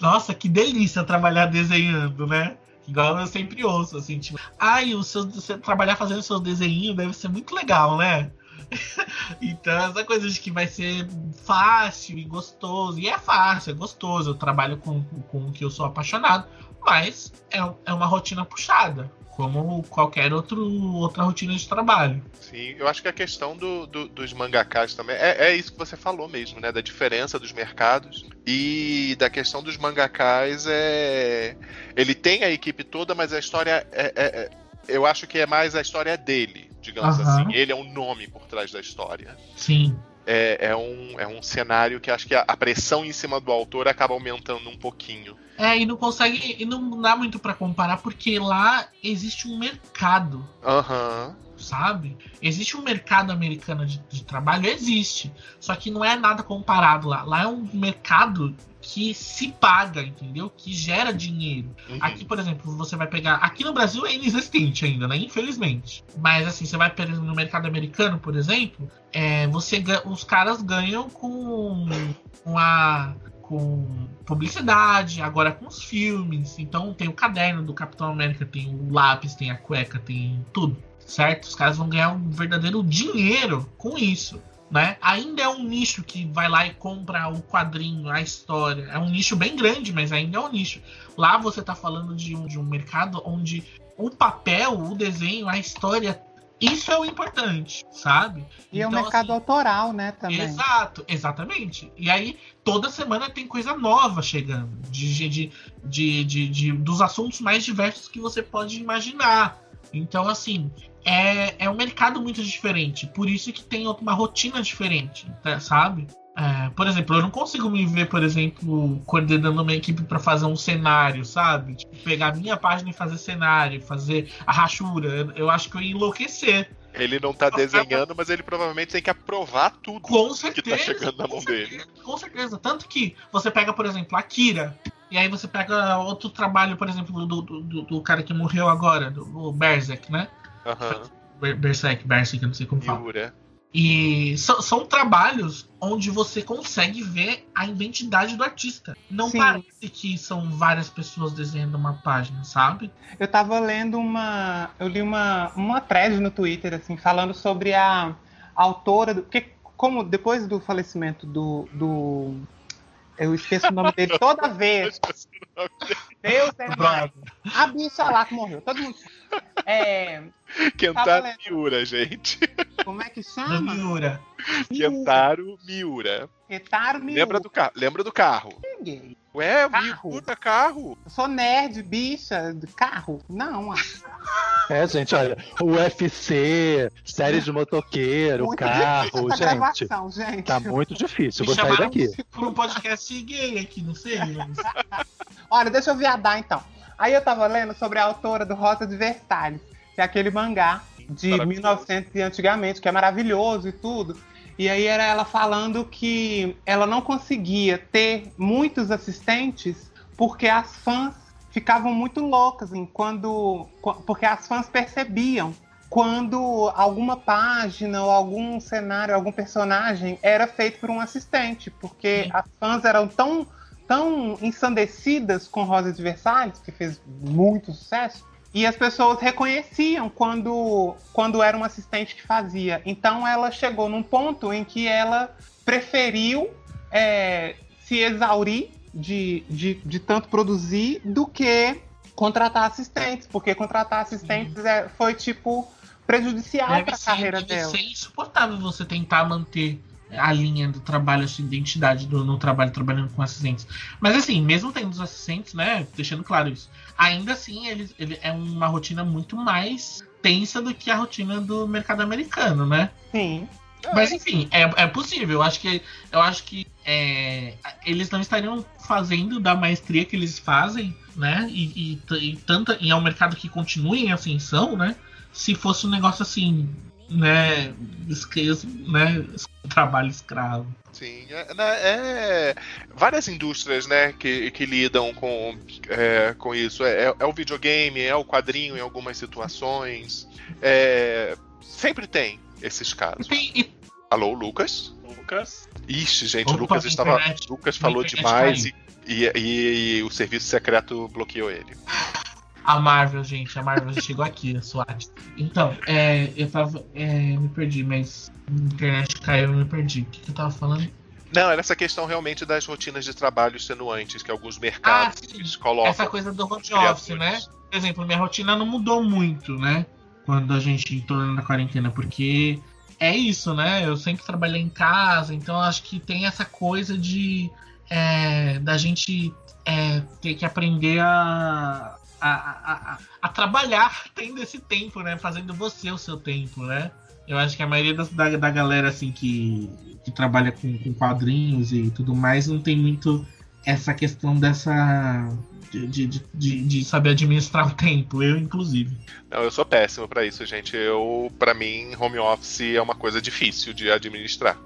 nossa, que delícia trabalhar desenhando, né? Igual eu sempre ouço, assim, tipo, ai, o seu, você trabalhar fazendo seu desenho deve ser muito legal, né? então, essa coisa de que vai ser fácil e gostoso. E é fácil, é gostoso. Eu trabalho com, com o que eu sou apaixonado, mas é, é uma rotina puxada, como qualquer outro, outra rotina de trabalho. Sim, eu acho que a questão do, do- dos mangakas também é, é isso que você falou mesmo, né? Da diferença dos mercados e da questão dos mangakas é. Ele tem a equipe toda, mas a história é. é- é- eu acho que é mais a história dele, digamos assim. Ele é o nome por trás da história. Sim. é, é, um, é um cenário que acho que a, a pressão em cima do autor acaba aumentando um pouquinho. É, e não consegue. E não dá muito para comparar, porque lá existe um mercado. Aham. Uhum. Sabe? Existe um mercado americano de, de, trabalho? Existe. Só que não é nada comparado lá. Lá é um mercado que se paga, entendeu? Que gera dinheiro. Uhum. Aqui, por exemplo, você vai pegar. Aqui no Brasil é inexistente ainda, né? Infelizmente. Mas assim, você vai pegar no mercado americano, por exemplo, é, você os caras ganham com, com a com publicidade, agora com os filmes. Então tem o caderno do Capitão América, tem o lápis, tem a cueca, tem tudo, certo? Os caras vão ganhar um verdadeiro dinheiro com isso. Né? Ainda é um nicho que vai lá e compra o quadrinho, a história. É um nicho bem grande, mas ainda é um nicho. Lá você está falando de um, de um mercado onde o papel, o desenho, a história isso é o importante, sabe? E então, é um então, mercado assim, autoral, né, também. Exato, exatamente. E aí, toda semana tem coisa nova chegando. De, de, de, de, de dos assuntos mais diversos que você pode imaginar. Então, assim, é, é um mercado muito diferente. Por isso que tem uma rotina diferente, tá, sabe? É, por exemplo, eu não consigo me ver, por exemplo, coordenando uma equipe para fazer um cenário, sabe? Tipo, pegar a minha página e fazer cenário, fazer a rachura. Eu, eu acho que eu ia enlouquecer. Ele não tá desenhando, mas ele provavelmente tem que aprovar tudo com certeza, que tá chegando na mão dele. Com certeza. Tanto que você pega, por exemplo, a Kira, e aí você pega outro trabalho, por exemplo, do, do, do, do cara que morreu agora, do, Berserk, né? Uhum. Berserk, Berserk, eu não sei como fala. E são, são, trabalhos onde você consegue ver a identidade do artista. Não Sim. parece que são várias pessoas desenhando uma página, sabe? Eu tava lendo uma. Eu li uma, uma thread no Twitter, assim, falando sobre a, a autora. Do, porque, como depois do falecimento do, do eu esqueço o nome dele toda vez. Deus é mais. A bicha lá que morreu. Todo mundo. É. Kentaro Miura, gente. Como é que chama? Miura. Kentaro Miura. Kentaro Miura. Lembra do carro? Lembra do carro? Ninguém. Ué, carro. Miura, carro. Eu sou nerd, bicha, de carro. Não, É, gente, olha, UFC, série de motoqueiro, muito carro, gente, gravação, gente. Tá muito difícil, Me vou sair daqui. Por um podcast gay aqui, não sei. Mas... olha, deixa eu viadar então. Aí eu tava lendo sobre a autora do Rosa de Versalhes, que é aquele mangá de 1900 e antigamente, que é maravilhoso e tudo. E aí era ela falando que ela não conseguia ter muitos assistentes porque as fãs ficavam muito loucas em quando porque as fãs percebiam quando alguma página ou algum cenário, algum personagem era feito por um assistente, porque Sim. as fãs eram tão tão ensandecidas com Rosa de Versalhes, que fez muito sucesso, e as pessoas reconheciam quando, quando era um assistente que fazia. Então ela chegou num ponto em que ela preferiu é, se exaurir de, de, de tanto produzir do que contratar assistentes, porque contratar assistentes é, foi tipo prejudicial para a carreira deve dela. Ser insuportável você tentar manter a linha do trabalho, a sua identidade do, no trabalho trabalhando com assistentes. Mas assim, mesmo tendo os assistentes, né? Deixando claro isso, ainda assim ele, ele é uma rotina muito mais tensa do que a rotina do mercado americano, né? Sim. Mas enfim, é, é possível. Eu acho que, eu acho que é, eles não estariam fazendo da maestria que eles fazem, né? E, e, e, tanto, e é um mercado que continua em ascensão, né? Se fosse um negócio assim, né? Esqueço, né? Trabalho escravo. Sim, é, né, é, várias indústrias, né, que, que lidam com, é, com isso. É, é, o videogame, é o quadrinho em algumas situações. É, sempre tem esses casos. Tem, e... Alô, Lucas? Lucas? Ixi, gente, Opa, Lucas estava. Internet, Lucas falou demais e, e, e, e o serviço secreto bloqueou ele. A Marvel, gente, a Marvel chegou aqui, a SWAT. Então, é, eu tava. É, me perdi, mas a internet caiu, eu me perdi. O que, que eu tava falando? Não, era essa questão realmente das rotinas de trabalho extenuantes que alguns mercados ah, colocam. Essa coisa do home office, né? Por exemplo, minha rotina não mudou muito, né? Quando a gente entrou na quarentena, porque é isso, né? Eu sempre trabalhei em casa, então acho que tem essa coisa de é, da gente é, ter que aprender a, a, a, a, trabalhar tendo esse tempo, né? Fazendo você o seu tempo, né? Eu acho que a maioria das, da, da galera assim que, que trabalha com, com quadrinhos e tudo mais não tem muito essa questão dessa de, de, de, de, saber administrar o tempo, eu inclusive. Não, eu sou péssimo para isso, gente. Eu, para mim, home office é uma coisa difícil de administrar.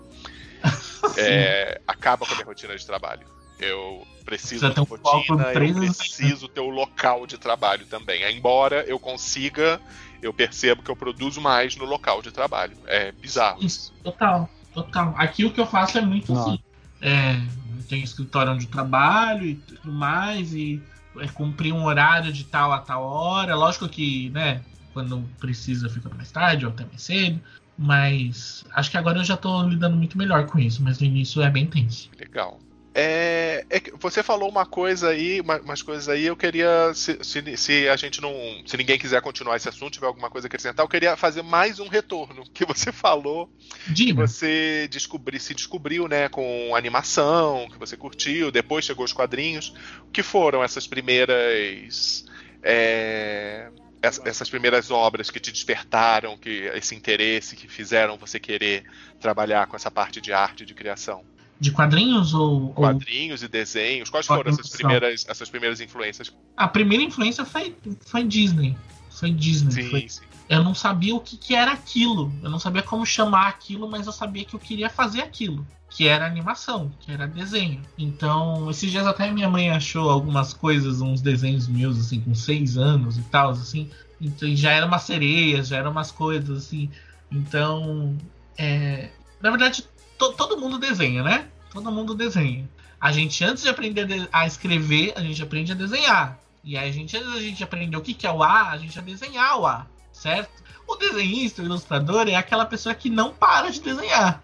é, acaba com a minha rotina de trabalho. Eu preciso de rotina, eu preciso ter o local de trabalho também. Embora eu consiga, eu percebo que eu produzo mais no local de trabalho. É bizarro. Isso, total, total. Aqui o que eu faço é muito Não. assim. É, tem escritório onde trabalho e tudo mais, e é, cumprir um horário de tal a tal hora. Lógico que, né, quando precisa fica mais tarde ou até mais cedo. Mas acho que agora eu já tô lidando muito melhor com isso, mas no início é bem tenso. Legal. É, é, você falou uma coisa aí, uma, umas coisas aí, eu queria, se, se, se, a gente não. Se ninguém quiser continuar esse assunto, tiver alguma coisa a acrescentar, eu queria fazer mais um retorno. Que você falou Diga. que você descobri, se descobriu, né, com animação, que você curtiu, depois chegou os quadrinhos. O que foram essas primeiras. É, essas primeiras obras que te despertaram, que esse interesse, que fizeram você querer trabalhar com essa parte de arte de criação? De quadrinhos ou. Quadrinhos ou... e desenhos. Quais foram essas primeiras, essas primeiras influências? A primeira influência foi, foi Disney. Foi Disney. Sim, foi... sim. Eu não sabia o que, que era aquilo. Eu não sabia como chamar aquilo, mas eu sabia que eu queria fazer aquilo. Que era animação, que era desenho. Então, esses dias até minha mãe achou algumas coisas, uns desenhos meus, assim, com seis anos e tal, assim. Então, já eram umas sereias, já eram umas coisas, assim. Então, é... na verdade, to, todo mundo desenha, né? Todo mundo desenha. A gente, antes de aprender a escrever, a gente aprende a desenhar. E aí, a gente, antes da gente aprender o que, que é o A, a gente a desenhar o A, certo? O desenhista, o ilustrador, é aquela pessoa que não para de desenhar.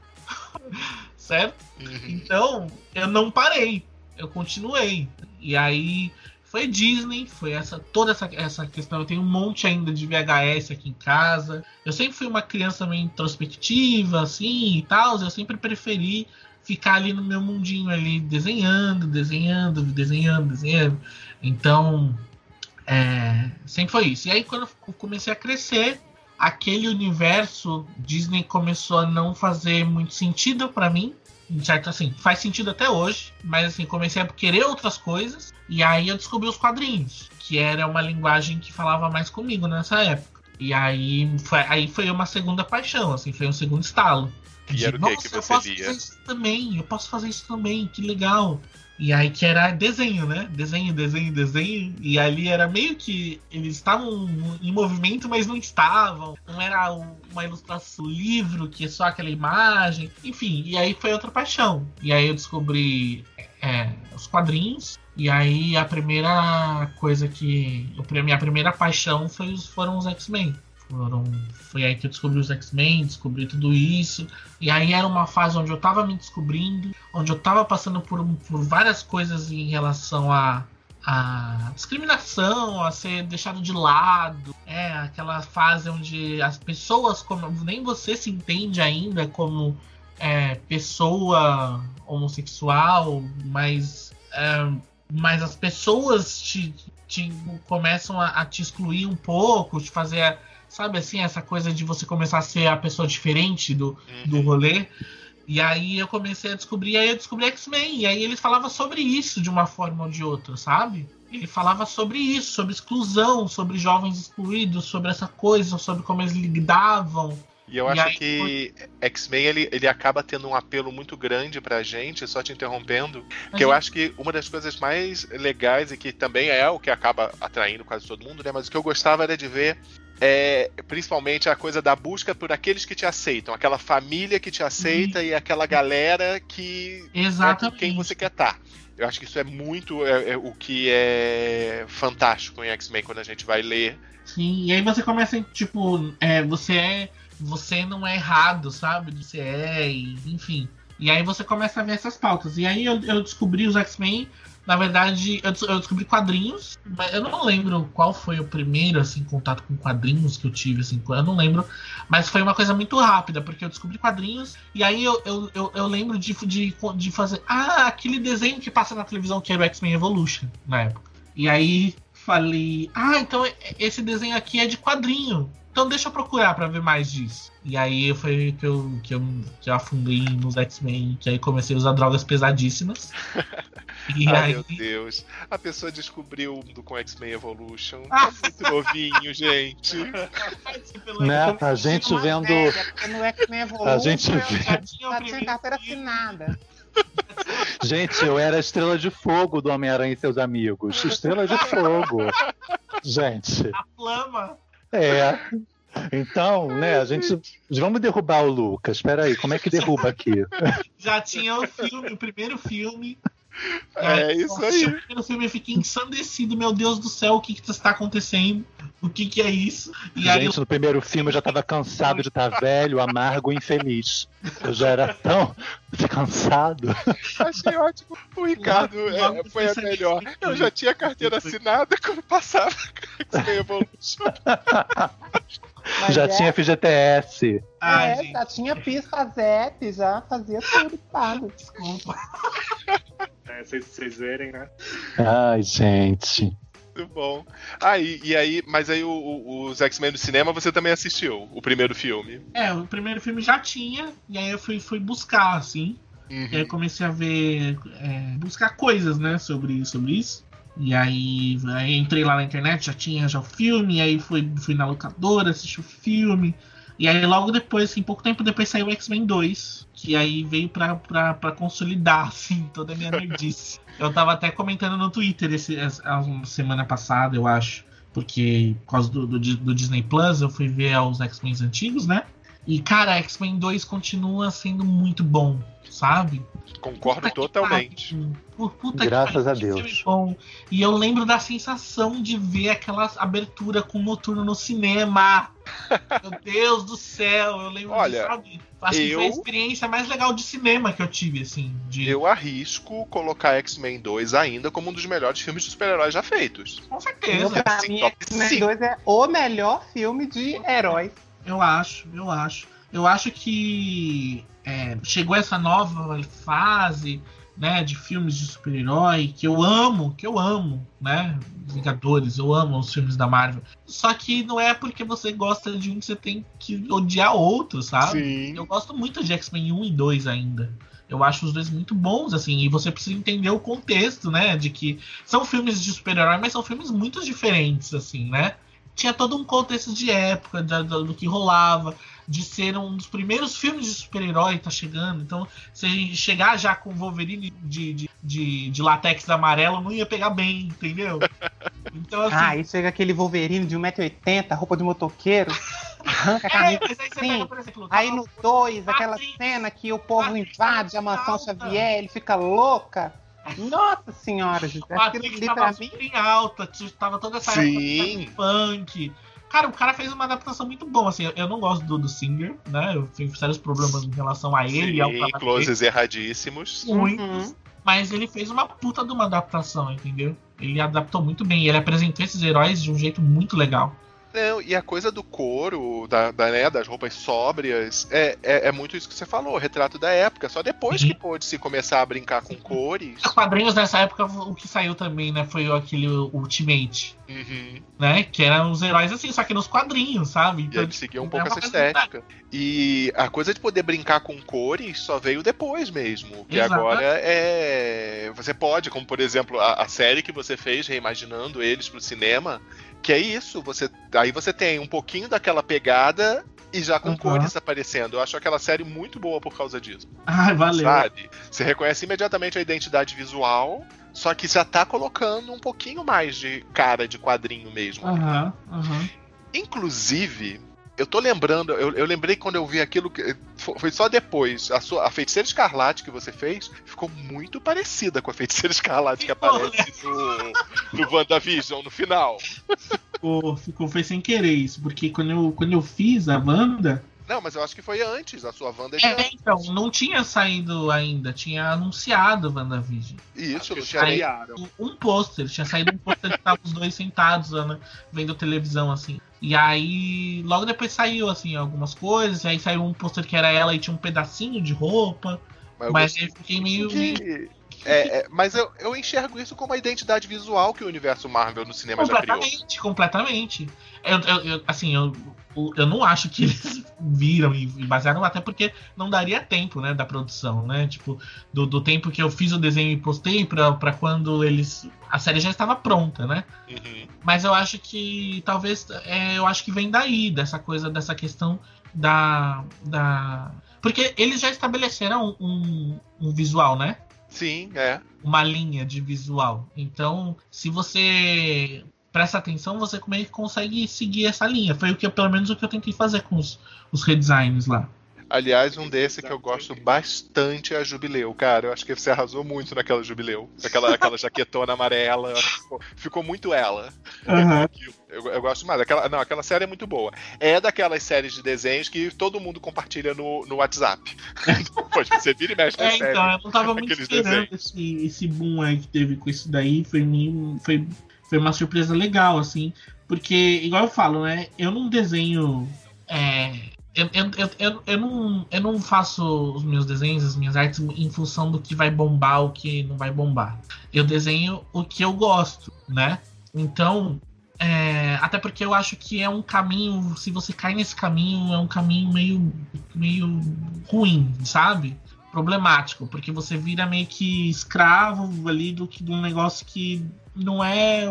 certo? Uhum. Então, eu não parei. Eu continuei. E aí, foi Disney, foi essa toda essa, essa questão. Eu tenho um monte ainda de VHS aqui em casa. Eu sempre fui uma criança meio introspectiva, assim e tal. Eu sempre preferi ficar ali no meu mundinho ali, desenhando, desenhando, desenhando, desenhando. Então, é, sempre foi isso. E aí, quando eu comecei a crescer, aquele universo Disney começou a não fazer muito sentido para mim. Certo, assim, faz sentido até hoje, mas assim, comecei a querer outras coisas, e aí eu descobri os quadrinhos, que era uma linguagem que falava mais comigo nessa época. E aí foi, aí foi uma segunda paixão, assim, foi um segundo estalo. E era o que, que você eu posso lia? fazer isso também, eu posso fazer isso também, que legal. E aí que era desenho, né? Desenho, desenho, desenho. E ali era meio que eles estavam em movimento, mas não estavam. Não era uma ilustração, livro que é só aquela imagem. Enfim, e aí foi outra paixão. E aí eu descobri é, os quadrinhos. E aí a primeira coisa que. A minha primeira paixão foi, foram os X-Men. Foram, foi aí que eu descobri os X-Men, descobri tudo isso. E aí era uma fase onde eu tava me descobrindo, onde eu tava passando por, por várias coisas em relação a, a discriminação, a ser deixado de lado. É aquela fase onde as pessoas, como nem você se entende ainda como é, pessoa homossexual, mas, é, mas as pessoas te, te começam a, a, te excluir um pouco, te fazer Sabe assim, essa coisa de você começar a ser a pessoa diferente do, do uhum. rolê. E aí eu comecei a descobrir, aí eu descobri X-Men, e aí ele falava sobre isso de uma forma ou de outra, sabe? Ele falava sobre isso, sobre exclusão, sobre jovens excluídos, sobre essa coisa, sobre como eles lidavam. E eu e acho que X-Men ele, ele acaba tendo um apelo muito grande pra gente, só te interrompendo, que eu acho que uma das coisas mais legais e que também é o que acaba atraindo quase todo mundo, né? Mas o que eu gostava era de ver é, principalmente a coisa da busca por aqueles que te aceitam, aquela família que te aceita e, e aquela galera que Exatamente. é quem você quer estar. Tá. Eu acho que isso é muito é, é, o que é fantástico em X-Men quando a gente vai ler. Sim, e aí você começa, tipo, é, você é. Você não é errado, sabe? Você é, enfim. E aí você começa a ver essas pautas. E aí eu, eu descobri os X-Men na verdade, eu, descobri quadrinhos, mas eu não lembro qual foi o primeiro assim contato com quadrinhos que eu tive, assim, eu não lembro. Mas foi uma coisa muito rápida, porque eu descobri quadrinhos e aí eu, eu, eu, eu lembro de, de, de fazer. Ah, aquele desenho que passa na televisão que era o X-Men Evolution na época. E aí falei, ah, então esse desenho aqui é de quadrinho. Então deixa eu procurar pra ver mais disso. E aí foi que eu, que eu, que eu afundei nos X-Men, que aí comecei a usar drogas pesadíssimas. E Ai, aí, meu Deus. A pessoa descobriu do com X-Men Evolution. Tá muito novinho, gente. Né? menos A gente vendo. velha, no X-Men Evolution A gente eu vê. já tinha o carteira filme. assinada. Gente, eu era a estrela de fogo do Homem-Aranha e seus amigos. Estrela de fogo. Gente, A flama. É. Então, né, a gente. Vamos derrubar o Lucas. Peraí, como é que derruba aqui? Já tinha o filme, o primeiro filme. É isso eu aí. O primeiro filme eu fiquei ensandecido, meu Deus do céu, o que que está acontecendo? O que que é isso? E aí Gente, no primeiro filme eu já tava cansado de estar velho, amargo e infeliz. Eu já era tão cansado. Achei ótimo. O Ricardo é, foi a melhor. Eu já tinha carteira assinada quando passava X-Men Evolution. Mas já é, tinha FGTS. Ai, é, gente, já tinha pista Zep, já fazia tudo, pago. desculpa. É, vocês vocês verem, né? Ai, gente. Muito bom. Ah, e, e aí, mas aí o- o- os X-Men do cinema você também assistiu, o primeiro filme. É, o primeiro filme já tinha, e aí eu fui, fui buscar, assim. Uhum. E aí eu comecei a ver. é, buscar coisas, né, sobre, sobre isso. E aí, aí entrei lá na internet, já tinha já o filme, e aí fui, fui na locadora, assisti o filme. E aí logo depois, assim, pouco tempo depois saiu o X-Men 2. Que aí veio pra, pra, pra consolidar, assim, toda a minha nerdice. eu tava até comentando no Twitter esse, essa semana passada, eu acho. Porque por causa do, do, do Disney Plus eu fui ver os X-Men antigos, né? E, cara, X-Men 2 continua sendo muito bom, sabe? Concordo Puta totalmente. Pu- Puta Graças que pariu, a Deus. filme bom. E eu lembro da sensação de ver aquela abertura com o noturno no cinema. Meu Deus do céu, eu lembro Olha, disso, sabe? Acho que foi a eu- experiência mais legal de cinema que eu tive, assim. De... Eu arrisco colocar X-Men 2 ainda como um dos melhores filmes de super-heróis já feitos. Com certeza. Pra Sim, mim, X-Men cinco. 2 é o melhor filme de heróis. Eu acho, eu acho. Eu acho que é, chegou essa nova fase, né, de filmes de super-herói que eu amo, que eu amo, né? Vingadores, eu amo os filmes da Marvel. Só que não é porque você gosta de um que você tem que odiar outro, sabe? Sim. Eu gosto muito de X-Men 1 e 2 ainda. Eu acho os dois muito bons, assim, e você precisa entender o contexto, né? De que são filmes de super-herói, mas são filmes muito diferentes, assim, né? Tinha todo um contexto de época, da- da- do que rolava, de ser um dos primeiros filmes de super-herói tá chegando. Então, se chegar já com Wolverine de, de, de, de latex amarelo, não ia pegar bem, entendeu? Então, assim. Ah, aí chega aquele Wolverine de 1,80m, roupa de motoqueiro, arranca a é, camisa. aí pega, por exemplo. Aí no 2, aquela cena que o povo invade a mansão. Xavier, ele fica louca. Nossa senhora, Matrix ali tava mim. em alta, t- tava toda essa Sim. época punk. Cara, o cara fez uma adaptação muito boa, assim, eu- não gosto do, do Singer, né, eu tenho sérios problemas em relação a ele e ao Sim, trabalho closes erradíssimos. dele, muito, Uhum. mas ele fez uma puta de uma adaptação, entendeu? Ele adaptou muito bem, ele apresentou esses heróis de um jeito muito legal. Não, e a coisa do couro, da, da, né, das roupas sóbrias, é, é, é muito isso que você falou, o retrato da época. Só depois Uhum. que pôde se começar a brincar com cores. Os quadrinhos nessa época, o que saiu também, né, foi aquele Ultimate, Uhum. né, que eram os heróis assim, só que nos quadrinhos, sabe? E Então, ele seguia um pouco essa estética. E a coisa de poder brincar com cores só veio depois mesmo. Que Exato. agora é. Você pode, como por exemplo, a, a série que você fez, reimaginando eles pro cinema, que é isso. Você, aí você tem um pouquinho daquela pegada e já com Uhum. cores aparecendo. Eu acho aquela série muito boa por causa disso. Ai, valeu. Sabe? Você reconhece imediatamente a identidade visual. Só que já tá colocando um pouquinho mais de cara de quadrinho mesmo. Aham, aham. Inclusive, eu tô lembrando, eu, eu lembrei quando eu vi aquilo que. fo- Foi só depois. A, sua, a feiticeira escarlate que você fez ficou muito parecida com a feiticeira escarlate que Ficou, aparece no, no WandaVision no final. ficou, ficou foi sem querer isso, porque quando eu, quando eu fiz a Wanda, Não, mas eu acho que foi antes. A sua Wanda já. é, então, não tinha saído ainda, tinha anunciado WandaVision. Isso, criaram. Um, pôster, tinha saído um pôster que estavam os dois sentados lá, né, vendo televisão, assim. E aí, logo depois saiu, assim, algumas coisas, aí saiu um pôster que era ela e tinha um pedacinho de roupa, mas aí eu fiquei meio, que- É, é, mas eu, eu enxergo isso como a identidade visual que o universo Marvel no cinema já criou. Completamente, completamente. Eu, eu- assim, eu, eu não acho que eles viram e, basearam, até porque não daria tempo, né, da produção, né? Tipo, do, do tempo que eu fiz o desenho e postei pra, pra quando eles. A série já estava pronta, né? Uhum. Mas eu acho que talvez é, eu acho que vem daí, dessa coisa, dessa questão da. da... Porque eles já estabeleceram um, um visual, né? Sim, é. Uma linha de visual. Então, se você presta atenção, você como é que consegue seguir essa linha. Foi o que, pelo menos, o que eu tentei fazer com os, os redesigns lá. Aliás, um desse que eu gosto bastante é a Jubileu, cara. Eu acho que você arrasou muito naquela Jubileu. Aquela, aquela jaquetona amarela. Ficou, ficou muito ela. Eu, eu gosto mais. Aquela, não, aquela série é muito boa. É daquelas séries de desenhos que todo mundo compartilha no, no WhatsApp. Pois você vira e mexe na É, série. então, eu não tava muito esperando esse, esse boom aí que teve com isso daí. Foi, meio- foi, foi uma surpresa legal, assim. Porque, igual eu falo, né? Eu não desenho. é, eu, eu, eu, eu, não, eu não faço os meus desenhos, as minhas artes, em função do que vai bombar, o que não vai bombar. Eu desenho o que eu gosto, né? Então, é, até porque eu acho que é um caminho, se você cai nesse caminho, é um caminho meio, meio ruim, sabe? Problemático, porque você vira meio que escravo ali do um negócio que não é,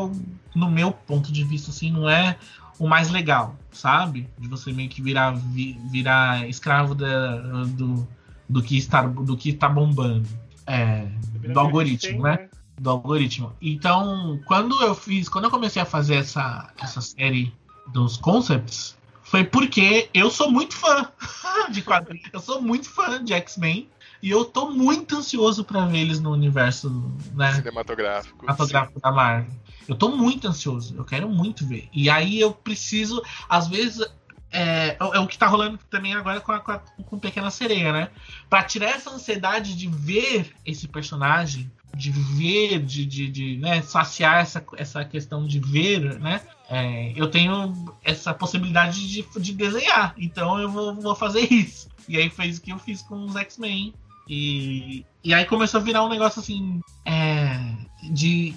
no meu ponto de vista, assim, não é o mais legal, sabe? De você meio que virar, vi- virar escravo da- do, do, que está, do que está bombando. É, do algoritmo, né? do algoritmo. Então, quando eu fiz, quando eu comecei a fazer essa, essa série dos concepts, foi porque eu sou muito fã de quadrinhos. Eu sou muito fã de X-Men e eu tô muito ansioso pra ver eles no universo, né, Cinematográfico. cinematográfico da Marvel. Eu tô muito ansioso, eu quero muito ver. E aí eu preciso, às vezes, é, é o que tá rolando também agora com, a, com, a, com Pequena Sereia, né? Pra tirar essa ansiedade de ver esse personagem, de ver, de, de, de, né, saciar essa, essa questão de ver, né? É, eu tenho essa possibilidade de, de desenhar, então eu vou, vou fazer isso. E aí foi isso que eu fiz com os X-Men. E, e aí começou a virar um negócio assim. É, de.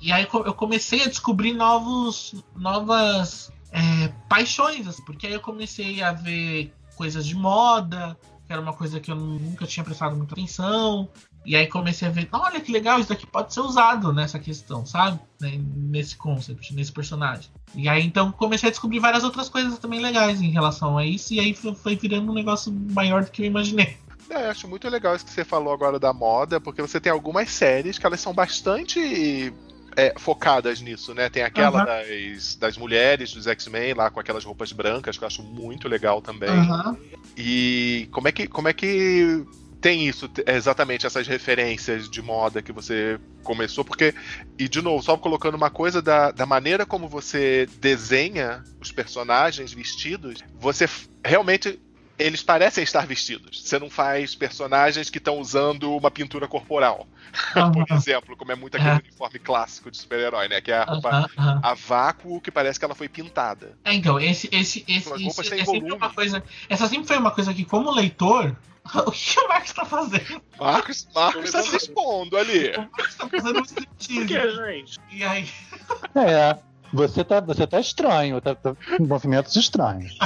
E aí eu comecei a descobrir novos, novas é, paixões, assim, porque aí eu comecei a ver coisas de moda, que era uma coisa que eu nunca tinha prestado muita atenção. E aí comecei a ver, olha que legal, isso daqui pode ser usado nessa questão, sabe? Né, Nesse concept, nesse personagem. E aí então comecei a descobrir várias outras coisas também legais em relação a isso, e aí foi virando um negócio maior do que eu imaginei. É, eu acho muito legal isso que você falou agora da moda, porque você tem algumas séries que elas são bastante é, focadas nisso, né? Tem aquela Aham. das, das mulheres dos X-Men lá com aquelas roupas brancas, que eu acho muito legal também. Aham. E como é que como é que tem isso exatamente essas referências de moda que você começou? Porque e de novo só colocando uma coisa da, da maneira como você desenha os personagens vestidos, você realmente eles parecem estar vestidos. Você não faz personagens que estão usando uma pintura corporal, por Aham. exemplo, como é muito aquele É. uniforme clássico de super-herói, né? Que é a roupa aham. a vácuo que parece que ela foi pintada. É, então, esse, esse, esse, têm é sempre uma coisa. Essa sempre foi uma coisa que, como leitor, o que o Marcos tá fazendo? Marcos, Marcos está se expondo ali. O Marcos tá fazendo um Por striptease. que, gente? E aí. É, você tá, você tá estranho, tá, tá com movimentos estranhos.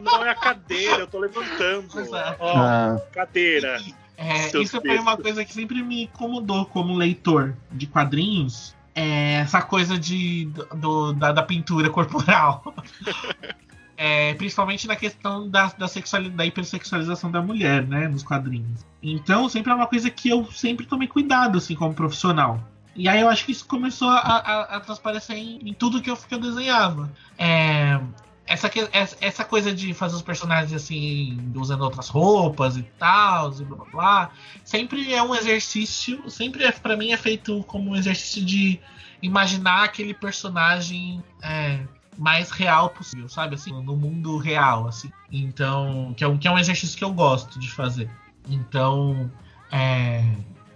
Não é a cadeira, eu tô levantando. Exato. Ó, Ah, cadeira. É, isso foi uma textos. coisa que sempre me incomodou como leitor de quadrinhos. É essa coisa de, do, da, da pintura corporal. É, principalmente na questão da, da, sexualidade, da hipersexualização da mulher, né? Nos quadrinhos. Então, sempre é uma coisa que eu sempre tomei cuidado, assim, como profissional. E aí eu acho que isso começou a, a, a transparecer em, em tudo que eu, que eu desenhava. É, essa, essa, essa coisa de fazer os personagens assim, usando outras roupas e tal, e blá blá blá, sempre é um exercício, sempre é, para mim é feito como um exercício de imaginar aquele personagem é, mais real possível, sabe? Assim, no mundo real, assim. Então, que é um, que é um exercício que eu gosto de fazer. Então, é,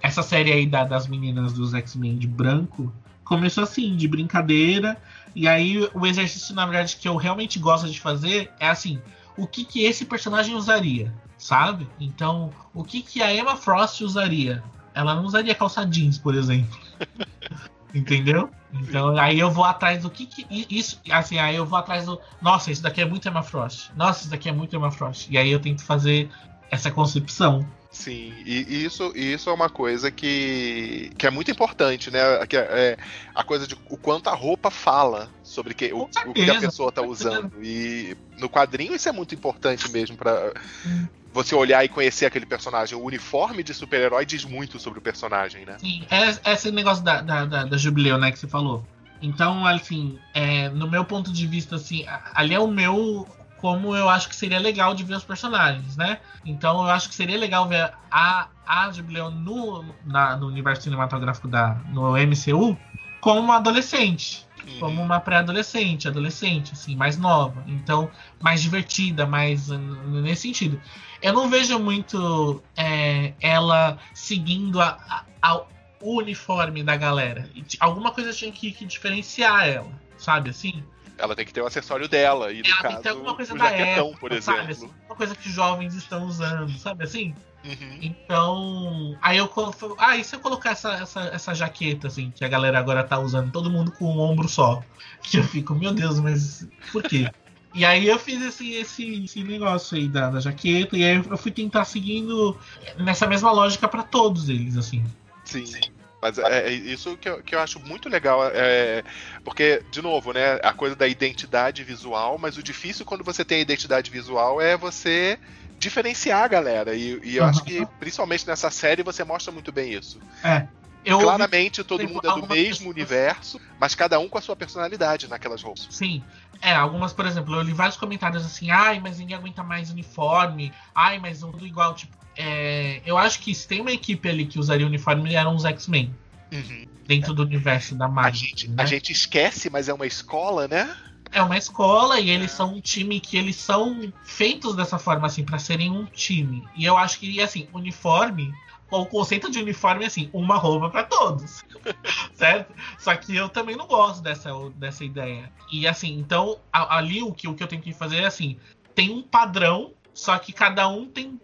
essa série aí da- das meninas dos X-Men de branco começou assim, de brincadeira. E aí o exercício, na verdade, que eu realmente gosto de fazer é assim, o que que esse personagem usaria, sabe? Então, o que que a Emma Frost usaria? ela não usaria calça jeans, por exemplo. Entendeu? Então aí eu vou atrás do que, que isso, assim, aí eu vou atrás do, nossa, isso daqui é muito Emma Frost. Nossa, isso daqui é muito Emma Frost. E aí eu tento fazer essa concepção. Sim, e isso, isso é uma coisa que, que é muito importante, né? Que é, é a coisa de o quanto a roupa fala sobre que, o, o, que a pessoa está usando. E no quadrinho isso é muito importante mesmo para você olhar e conhecer aquele personagem. O uniforme de super-herói diz muito sobre o personagem, né? Sim, é, é esse negócio da, da, da, da Jubileu, né, que você falou. Então, assim, é, no meu ponto de vista, assim, ali é o meu como eu acho que seria legal de ver os personagens, né? Então eu acho que seria legal ver a, a Jubileon no, na, no universo cinematográfico da, no MCU como uma adolescente. Uhum. Como uma pré-adolescente, adolescente, assim, mais nova. Então, mais divertida, mais nesse sentido. Eu não vejo muito é, ela seguindo a, a, a, o uniforme da galera. Alguma coisa tinha que, que diferenciar ela, sabe assim? Ela tem que ter o acessório dela. E no ela caso, tem alguma coisa o jaquetão, época, por exemplo. Sabe, assim, uma coisa que jovens estão usando, sabe assim? Uhum. Então, aí eu ah, e se eu colocar essa, essa, essa jaqueta, assim, que a galera agora tá usando, todo mundo com um ombro só. Que eu fico, meu Deus, mas por quê? E aí eu fiz esse, esse, esse negócio aí da, da jaqueta, e aí eu fui tentar seguindo nessa mesma lógica para todos eles, assim. Sim. Mas é, é isso que eu, que eu acho muito legal, é, porque, de novo, né, a coisa da identidade visual, mas o difícil quando você tem a identidade visual é você diferenciar a galera. E, e eu uhum. acho que, principalmente nessa série, você mostra muito bem isso. É. Eu Claramente todo mundo é do mesmo pessoas... universo, mas cada um com a sua personalidade naquelas roupas. Sim. É, algumas, por exemplo, eu li vários comentários assim, ai, mas ninguém aguenta mais uniforme, ai, mas tudo igual, tipo, é, eu acho que se tem uma equipe ali que usaria uniforme, eram os X-Men. Uhum. Dentro do universo da Marvel. A gente, né? a gente esquece, mas é uma escola, né? É uma escola e eles é. são um time que eles são feitos dessa forma, assim, para serem um time. E eu acho que, assim, uniforme o conceito de uniforme é assim, uma roupa para todos. certo? Só que eu também não gosto dessa, dessa ideia. E assim, então, ali o que, o que eu tenho que fazer é assim, tem um padrão só que cada um tem.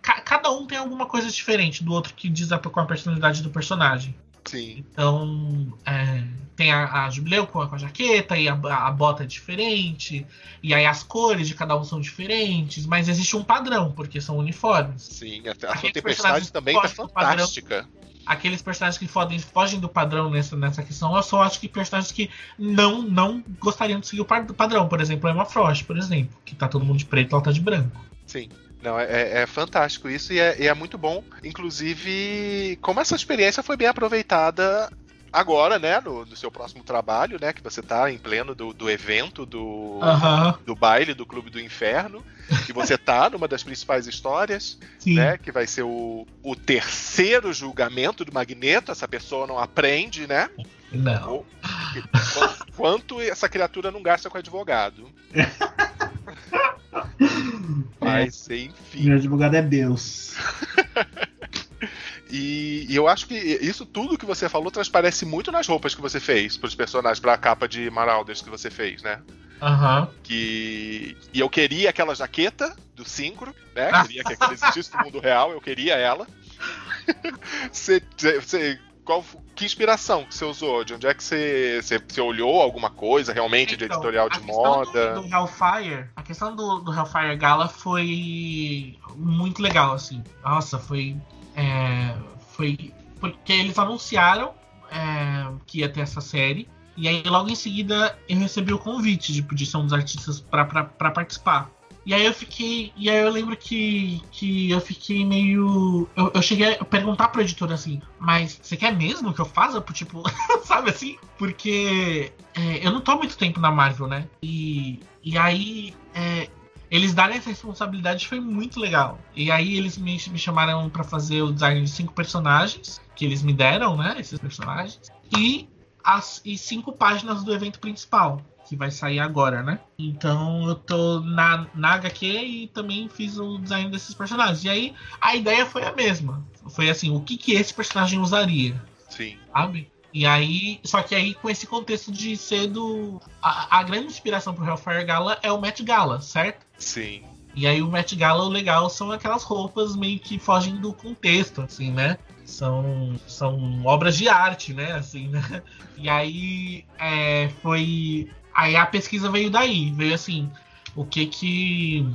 Cada um tem alguma coisa diferente do outro que diz com a personalidade do personagem. Sim. Então, é, tem a, a Jubileu com a, com a, jaqueta, e a, a, bota é diferente, e aí as cores de cada um são diferentes, mas existe um padrão, porque são uniformes. Sim, a, a sua tempestade também tá fantástica. Padrão, aqueles personagens que fogem, fogem do padrão nessa, nessa questão, eu só acho que personagens que não não gostariam de seguir o padrão. Por exemplo, Emma Frost, por exemplo, que tá todo mundo de preto ela tá de branco. Sim. Não, é, é, é fantástico isso e é, e é, muito bom. Inclusive, como essa experiência foi bem aproveitada agora, né, no, no, seu próximo trabalho, né, que você tá em pleno do, do evento do, do baile do Clube do Inferno, que você tá numa das principais histórias, Sim. né, que vai ser o, o terceiro julgamento do Magneto, essa pessoa não aprende, né? Não. Quanto, quanto essa criatura não gasta com advogado. Mas, enfim. Meu advogado é Deus. E, e, eu acho que isso tudo que você falou transparece muito nas roupas que você fez para os personagens, para a capa de Marauders que você fez, né? Uhum. Que e eu queria aquela jaqueta do Syncro, né? Ah. Queria que aquela existisse no mundo real, eu queria ela. você, você, qual, que inspiração que você usou? De onde é que você, você, você olhou alguma coisa realmente então, de editorial de moda? Do, do Hellfire, a questão do, do Hellfire Gala foi muito legal, assim. Nossa, foi é, foi porque eles anunciaram é, que ia ter essa série. E aí, logo em seguida, eu recebi o convite de pedir ser um dos artistas para participar. E aí eu fiquei. E aí eu lembro que, que eu fiquei meio. Eu, eu cheguei a perguntar pro editor assim, mas você quer mesmo que eu faça? Tipo, sabe assim? Porque é, eu não tô muito tempo na Marvel, né? E, e aí é, eles darem essa responsabilidade foi muito legal. E aí eles me, me chamaram para fazer o design de cinco personagens, que eles me deram, né? Esses personagens. E, as, e cinco páginas do evento principal, que vai sair agora, né? Então eu tô na, na HQ e também fiz o design desses personagens. E aí a ideia foi a mesma. Foi assim, o que, que esse personagem usaria? Sim. Sabe? E aí, só que aí com esse contexto de ser do. A, a grande inspiração pro Hellfire Gala é o Met Gala, certo? Sim. E aí o Met Gala, o legal são aquelas roupas meio que fogem do contexto, assim, né? são, são obras de arte, né? Assim, né? E aí é, foi. Aí a pesquisa veio daí, veio assim, o que que.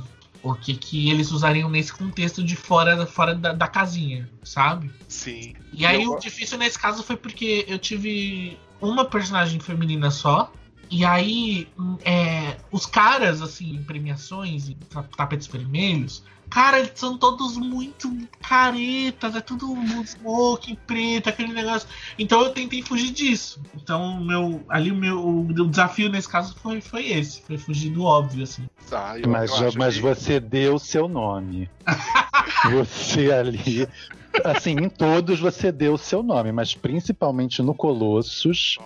O que que eles usariam nesse contexto de fora, fora da, da casinha, sabe? Sim. E aí Eu- o difícil nesse caso foi porque eu tive uma personagem feminina só. E aí, hum, é, os caras, assim, em premiações, em ta- tapetes vermelhos, cara, eles são todos muito caretas, é tudo smoke, preto, aquele negócio. Então eu tentei fugir disso. Então, meu, ali o meu o desafio nesse caso foi, foi esse, foi fugir do óbvio, assim. Tá, eu- Mas, eu mas que- você deu o seu nome. você ali. Assim, em todos você deu o seu nome, mas principalmente no Colossus,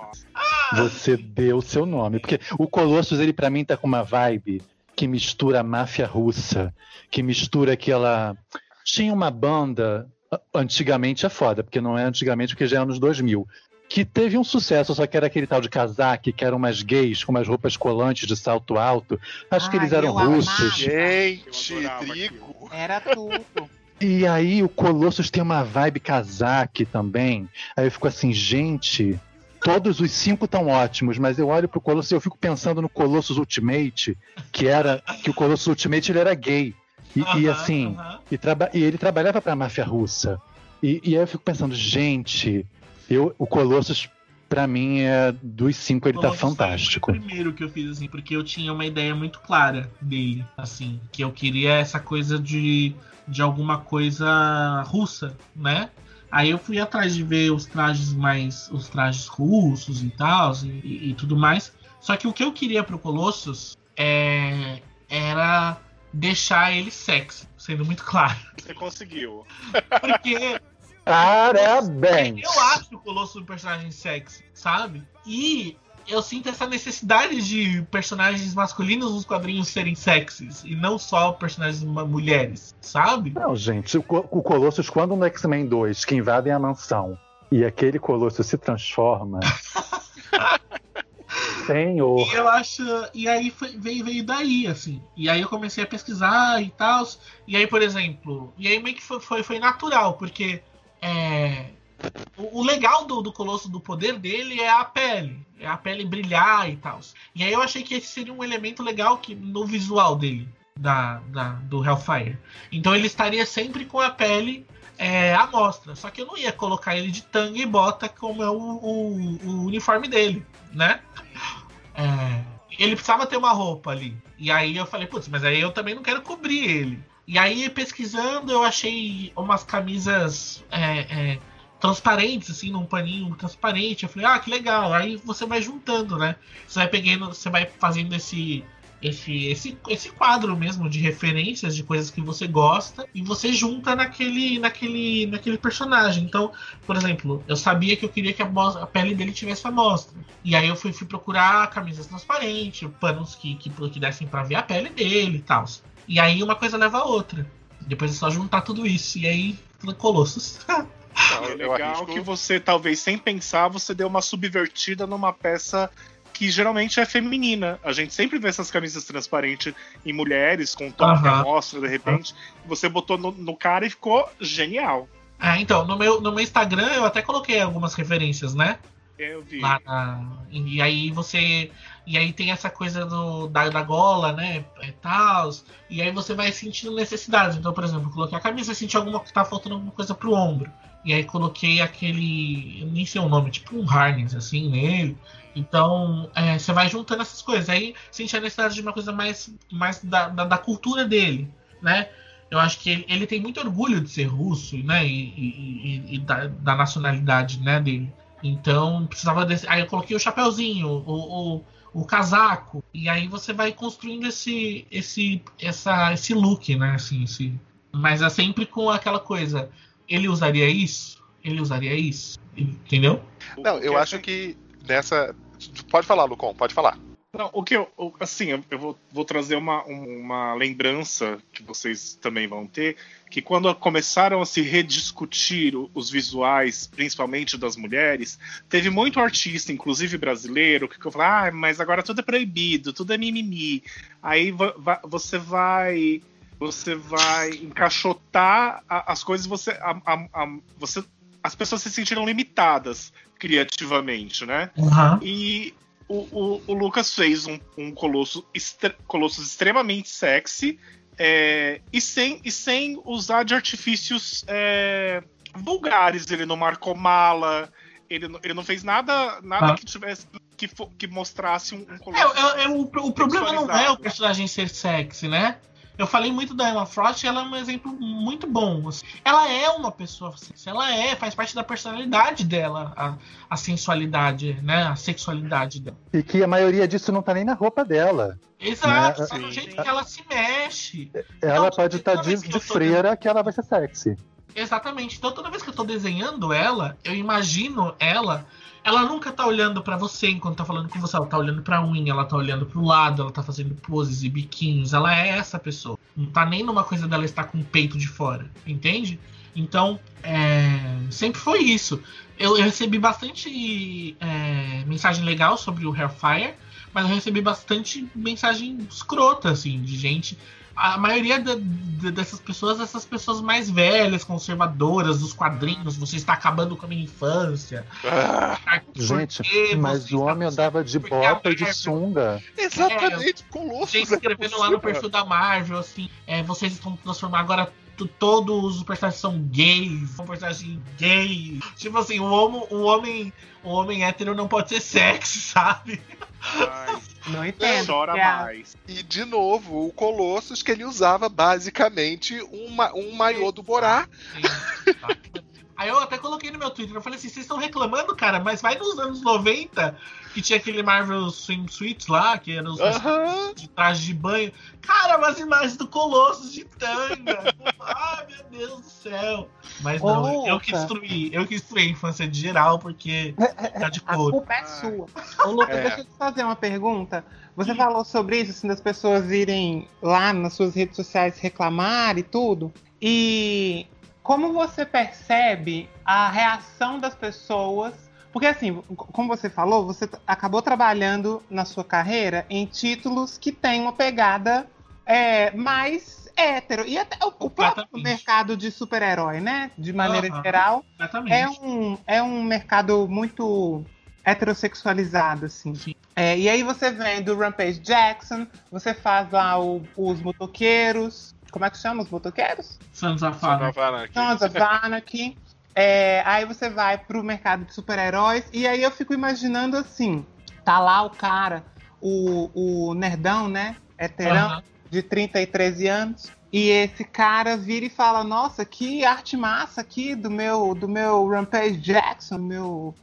você deu o seu nome. Porque o Colossus, ele pra mim tá com uma vibe que mistura a máfia russa, que mistura aquela. Tinha uma banda, antigamente é foda, porque não é antigamente, porque já é anos 2000. Que teve um sucesso, só que era aquele tal de casaque, que eram umas gays com umas roupas colantes de salto alto. Acho que eles eram russos. Gente, Drigo. Era tudo. E aí o Colossus tem uma vibe casaque também. Aí eu fico assim, gente, todos os cinco estão ótimos, mas eu olho pro Colossus e eu fico pensando no Colossus Ultimate, que era que o Colossus Ultimate ele era gay. E, e Aham, assim, aham. e, traba- e ele trabalhava pra máfia russa. E, e aí eu fico pensando, gente, eu, o Colossus, pra mim, é dos cinco, ele tá Colossus foi fantástico. o primeiro que eu fiz, assim, porque eu tinha uma ideia muito clara dele, assim, que eu queria essa coisa de, de alguma coisa russa, né? Aí eu fui atrás de ver os trajes mais. os trajes russos e tal, e, e- tudo mais. Só que o que eu queria pro Colossus é, era deixar ele sexy, sendo muito claro. Você conseguiu. Porque Parabéns! eu acho o Colosso um personagem sexy, sabe? E eu sinto essa necessidade de personagens masculinos nos quadrinhos serem sexys e não só personagens mulheres, sabe? Não, gente, o, o Colossus, quando no X-Men 2, que invadem a mansão, e aquele Colossus se transforma. Senhor. E eu acho. E aí foi- veio, veio daí, assim. E aí eu comecei a pesquisar e tal. E aí, por exemplo. E aí meio que foi, foi, foi natural, porque. É, o, legal do, do Colosso, do poder dele, é a pele. É a pele brilhar e tal. E aí eu achei que esse seria um elemento legal que, no visual dele, da, da, do Hellfire. Então ele estaria sempre com a pele é, à mostra. Só que eu não ia colocar ele de tanga e bota como é o, o- o uniforme dele, né? É, ele precisava ter uma roupa ali. E aí eu falei, putz, mas aí eu também não quero cobrir ele. E aí, pesquisando, eu achei umas camisas é, é, transparentes, assim, num paninho transparente. Eu falei, ah, que legal. Aí você vai juntando, né? Você vai pegando, você vai fazendo esse. Esse, esse, esse quadro mesmo de referências de coisas que você gosta e você junta naquele, naquele, naquele personagem. Então, por exemplo, eu sabia que eu queria que a, a pele dele tivesse a mostra. E aí eu fui, fui procurar camisas transparentes, panos que, que, que dessem pra ver a pele dele e tal. E aí uma coisa leva a outra. Depois é só juntar tudo isso. E aí, Colossus. Não, É legal arrisco- que você, talvez sem pensar, você deu uma subvertida numa peça que geralmente é feminina. A gente sempre vê essas camisas transparentes em mulheres, com toque Aham. à mostra, de repente. Você botou no, no cara e ficou genial. ah, então, no meu, no meu Instagram eu até coloquei algumas referências, né? Eu vi. Lá na- e aí você. E aí tem essa coisa do, da, da gola, né? E tal. E aí você vai sentindo necessidades. Então, por exemplo, eu coloquei a camisa e senti alguma que tá faltando alguma coisa pro ombro. E aí coloquei aquele. Nem sei o nome, tipo um harness, assim, nele. Então, é, você vai juntando essas coisas. Aí sente a necessidade de uma coisa mais, mais da, da, da cultura dele, né? Eu acho que ele, ele tem muito orgulho de ser russo, né? E, e- e- e da, da nacionalidade né, dele. Então, precisava desse. Aí eu coloquei o chapéuzinho, o, o, o casaco. E aí você vai construindo esse, esse, essa, esse look, né? Assim, esse... Mas é sempre com aquela coisa. Ele usaria isso? Ele usaria isso? Entendeu? Não, eu acho que nessa. Pode falar, Lucon, pode falar. Não, o que eu, assim, eu, vou, vou trazer uma, um- uma lembrança que vocês também vão ter, que quando começaram a se rediscutir os visuais, principalmente das mulheres, teve muito artista, inclusive brasileiro, que falando, ah, mas agora tudo é proibido, tudo é mimimi. Aí va- va- você vai você vai encaixotar a- as coisas, você, a, a- a- você as pessoas se sentiram limitadas criativamente, né? Uhum. E o, o, o Lucas fez um, um colosso, estre, colossos extremamente sexy é, e, sem, e sem usar de artifícios é, vulgares. Ele não marcou mala, ele, ele não fez nada, nada Ah. que tivesse que, que mostrasse um, um É, colosso. é- é o, o problema não é o personagem ser sexy, né? Eu falei muito da Emma Frost, ela é um exemplo muito bom. assim. Ela é uma pessoa sexy, ela é, faz parte da personalidade dela, a, a sensualidade, né? A sexualidade dela. E que a maioria disso não tá nem na roupa dela. Exato, Né? tá no jeito que ela se mexe. Ela Não, pode estar toda de, de freira que ela vai ser sexy. Exatamente. Então toda vez que eu tô desenhando ela, eu imagino ela. Ela nunca tá olhando pra você enquanto tá falando com você. Ela tá olhando pra unha, ela tá olhando pro lado, ela tá fazendo poses e biquinhos. Ela é essa pessoa. Não tá nem numa coisa dela estar com o peito de fora. Entende? Então, é, sempre foi isso. Eu, eu recebi bastante é, mensagem legal sobre o Hellfire, mas eu recebi bastante mensagem escrota, assim, de gente a maioria da- da- dessas pessoas, essas pessoas mais velhas, conservadoras dos quadrinhos, você está acabando com a minha infância. Ah, Gente, mas o homem andava de bota e de sunga. exatamente, Colossus. Gente é escrevendo lá no perfil da Marvel, assim, é, vocês estão transformando agora. Todos os personagens são gays, são personagens gays. Tipo assim, o homem, o homem, o homem hétero não pode ser sexy, sabe? Não entendo. chora a- mais. E de novo, o Colossus que ele usava basicamente um, ma- um maiô do Borá. Aí eu até coloquei no meu Twitter, eu falei assim, vocês estão reclamando, cara, mas vai nos anos 90, que tinha aquele Marvel Swimsuits lá, que eram os Aham. de traje de banho. Cara, umas imagens do Colossus de tanga. Ai, meu Deus do céu. Mas não, Ô, eu que destruí, eu que destruí a infância de geral, porque tá de A couro. culpa é sua. Ô, Lucas, É. deixa eu te fazer uma pergunta. Você falou sobre isso, assim, das pessoas irem lá nas suas redes sociais reclamar e tudo. E como você percebe a reação das pessoas? Porque, assim, como você falou, você acabou trabalhando na sua carreira em títulos que têm uma pegada é, mais hétero. E até o, o próprio mercado de super-herói, né? De maneira geral, Exatamente. é um, é um mercado muito heterossexualizado, assim. Sim. É, e aí você vem do Rampage Jackson, você faz lá o- os motoqueiros. Como é que chama os motoqueiros? Sons of Anarchy. Sons of Anarchy. É, aí você vai pro mercado de super-heróis. E aí eu fico imaginando assim: tá lá o cara, o, o nerdão, né? Heterão Aham. de 33 anos. E esse cara vira e fala: Nossa, que arte massa aqui do meu, do meu Rampage Jackson, meu.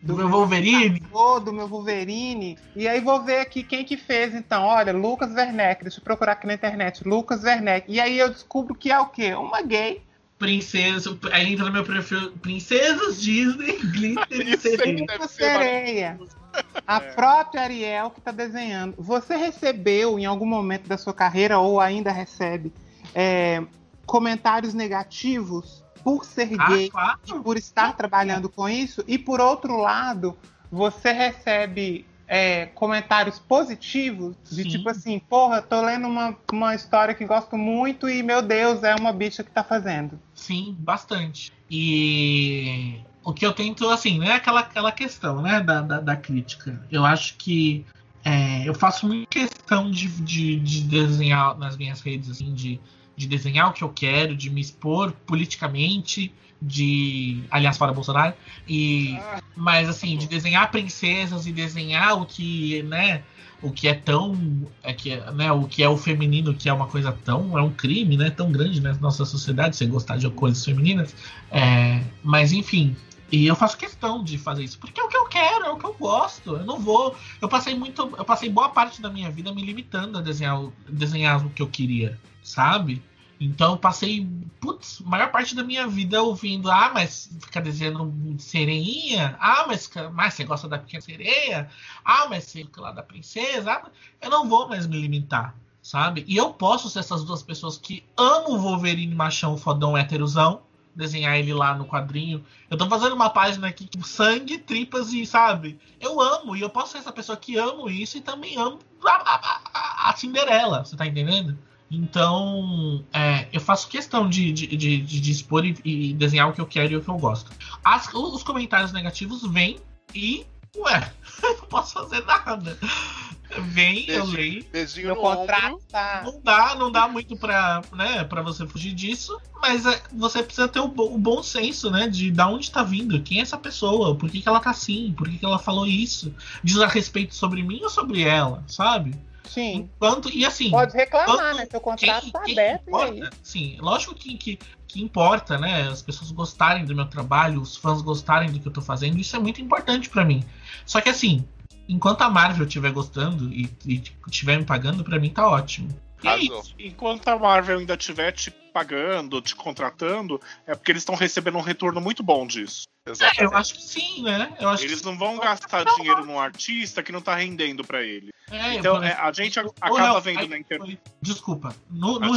Do meu Wolverine. do meu Wolverine. E aí vou ver aqui quem que fez, então. Olha, Lucas Werneck. Deixa eu procurar aqui na internet. Lucas Werneck. E aí eu descubro que é o quê? Uma gay. Princesa. Aí entra no meu perfil. Princesas Disney, Glitter e. Sereia. Sereia. A própria Ariel que está desenhando. Você recebeu em algum momento da sua carreira, ou ainda recebe, é, comentários negativos por ser Ah, gay claro. e por estar trabalhando com isso? E por outro lado, você recebe é, comentários positivos de Sim. tipo assim, porra, tô lendo uma, uma história que gosto muito e, meu Deus, é uma bicha que tá fazendo. Sim, bastante. E o que eu tento, assim, não é aquela, aquela questão, né, da, da, da crítica. Eu acho que é, eu faço muita questão de, de, de desenhar nas minhas redes, assim, de, de desenhar o que eu quero, de me expor politicamente, de. Aliás, para Bolsonaro. E. Mas assim, de desenhar princesas e desenhar o que, né? O que é tão. É que, né, o que é o feminino, que é uma coisa tão. É um crime, né? Tão grande na nossa sociedade, você gostar de coisas femininas. É, mas enfim. E eu faço questão de fazer isso, porque é o que eu quero, é o que eu gosto. Eu não vou. Eu passei muito. Eu passei boa parte da minha vida me limitando a desenhar, desenhar o que eu queria, sabe? Então passei, putz, maior parte da minha vida ouvindo, ah, mas fica desenhando sereinha, ah, mas, mas você gosta da pequena sereia, ah, mas fica lá da princesa, ah, eu não vou mais me limitar, sabe? E eu posso ser essas duas pessoas que amam o Wolverine machão fodão héterozão, desenhar ele lá no quadrinho. Eu tô fazendo uma página aqui com sangue, tripas e, sabe? Eu amo, e eu posso ser essa pessoa que amo isso e também amo a, a- a- a Cinderela, você tá entendendo? Então, é, eu faço questão de, de, de, de expor e, e, desenhar o que eu quero e o que eu gosto. As, os comentários negativos vêm e, ué, não posso fazer nada. Vem, eu leio. Beijinho Meu no contrato tá. Não dá, não dá muito pra, né, pra você fugir disso, mas é, você precisa ter o, o bom senso, né, de da onde tá vindo, quem é essa pessoa, por que, que ela tá assim, por que, que ela falou isso, diz a respeito sobre mim ou sobre ela, sabe? Sim. Enquanto, e assim, Pode reclamar, né? Seu contrato quem, tá quem aberto e importa, aí. sim, lógico que, que, que importa, né? As pessoas gostarem do meu trabalho, os fãs gostarem do que eu tô fazendo, isso é muito importante pra mim. Só que assim, enquanto a Marvel estiver gostando e, e estiver me pagando, pra mim tá ótimo. E é Arrasou. Enquanto a Marvel ainda estiver te pagando, te contratando, é porque eles estão recebendo um retorno muito bom disso. É, Exatamente. eu acho que sim, né? Eu acho Eles que não vão gastar dinheiro num artista que não tá rendendo pra ele. é, Então, por é, a gente acaba vendo na internet. foi- Desculpa. No, no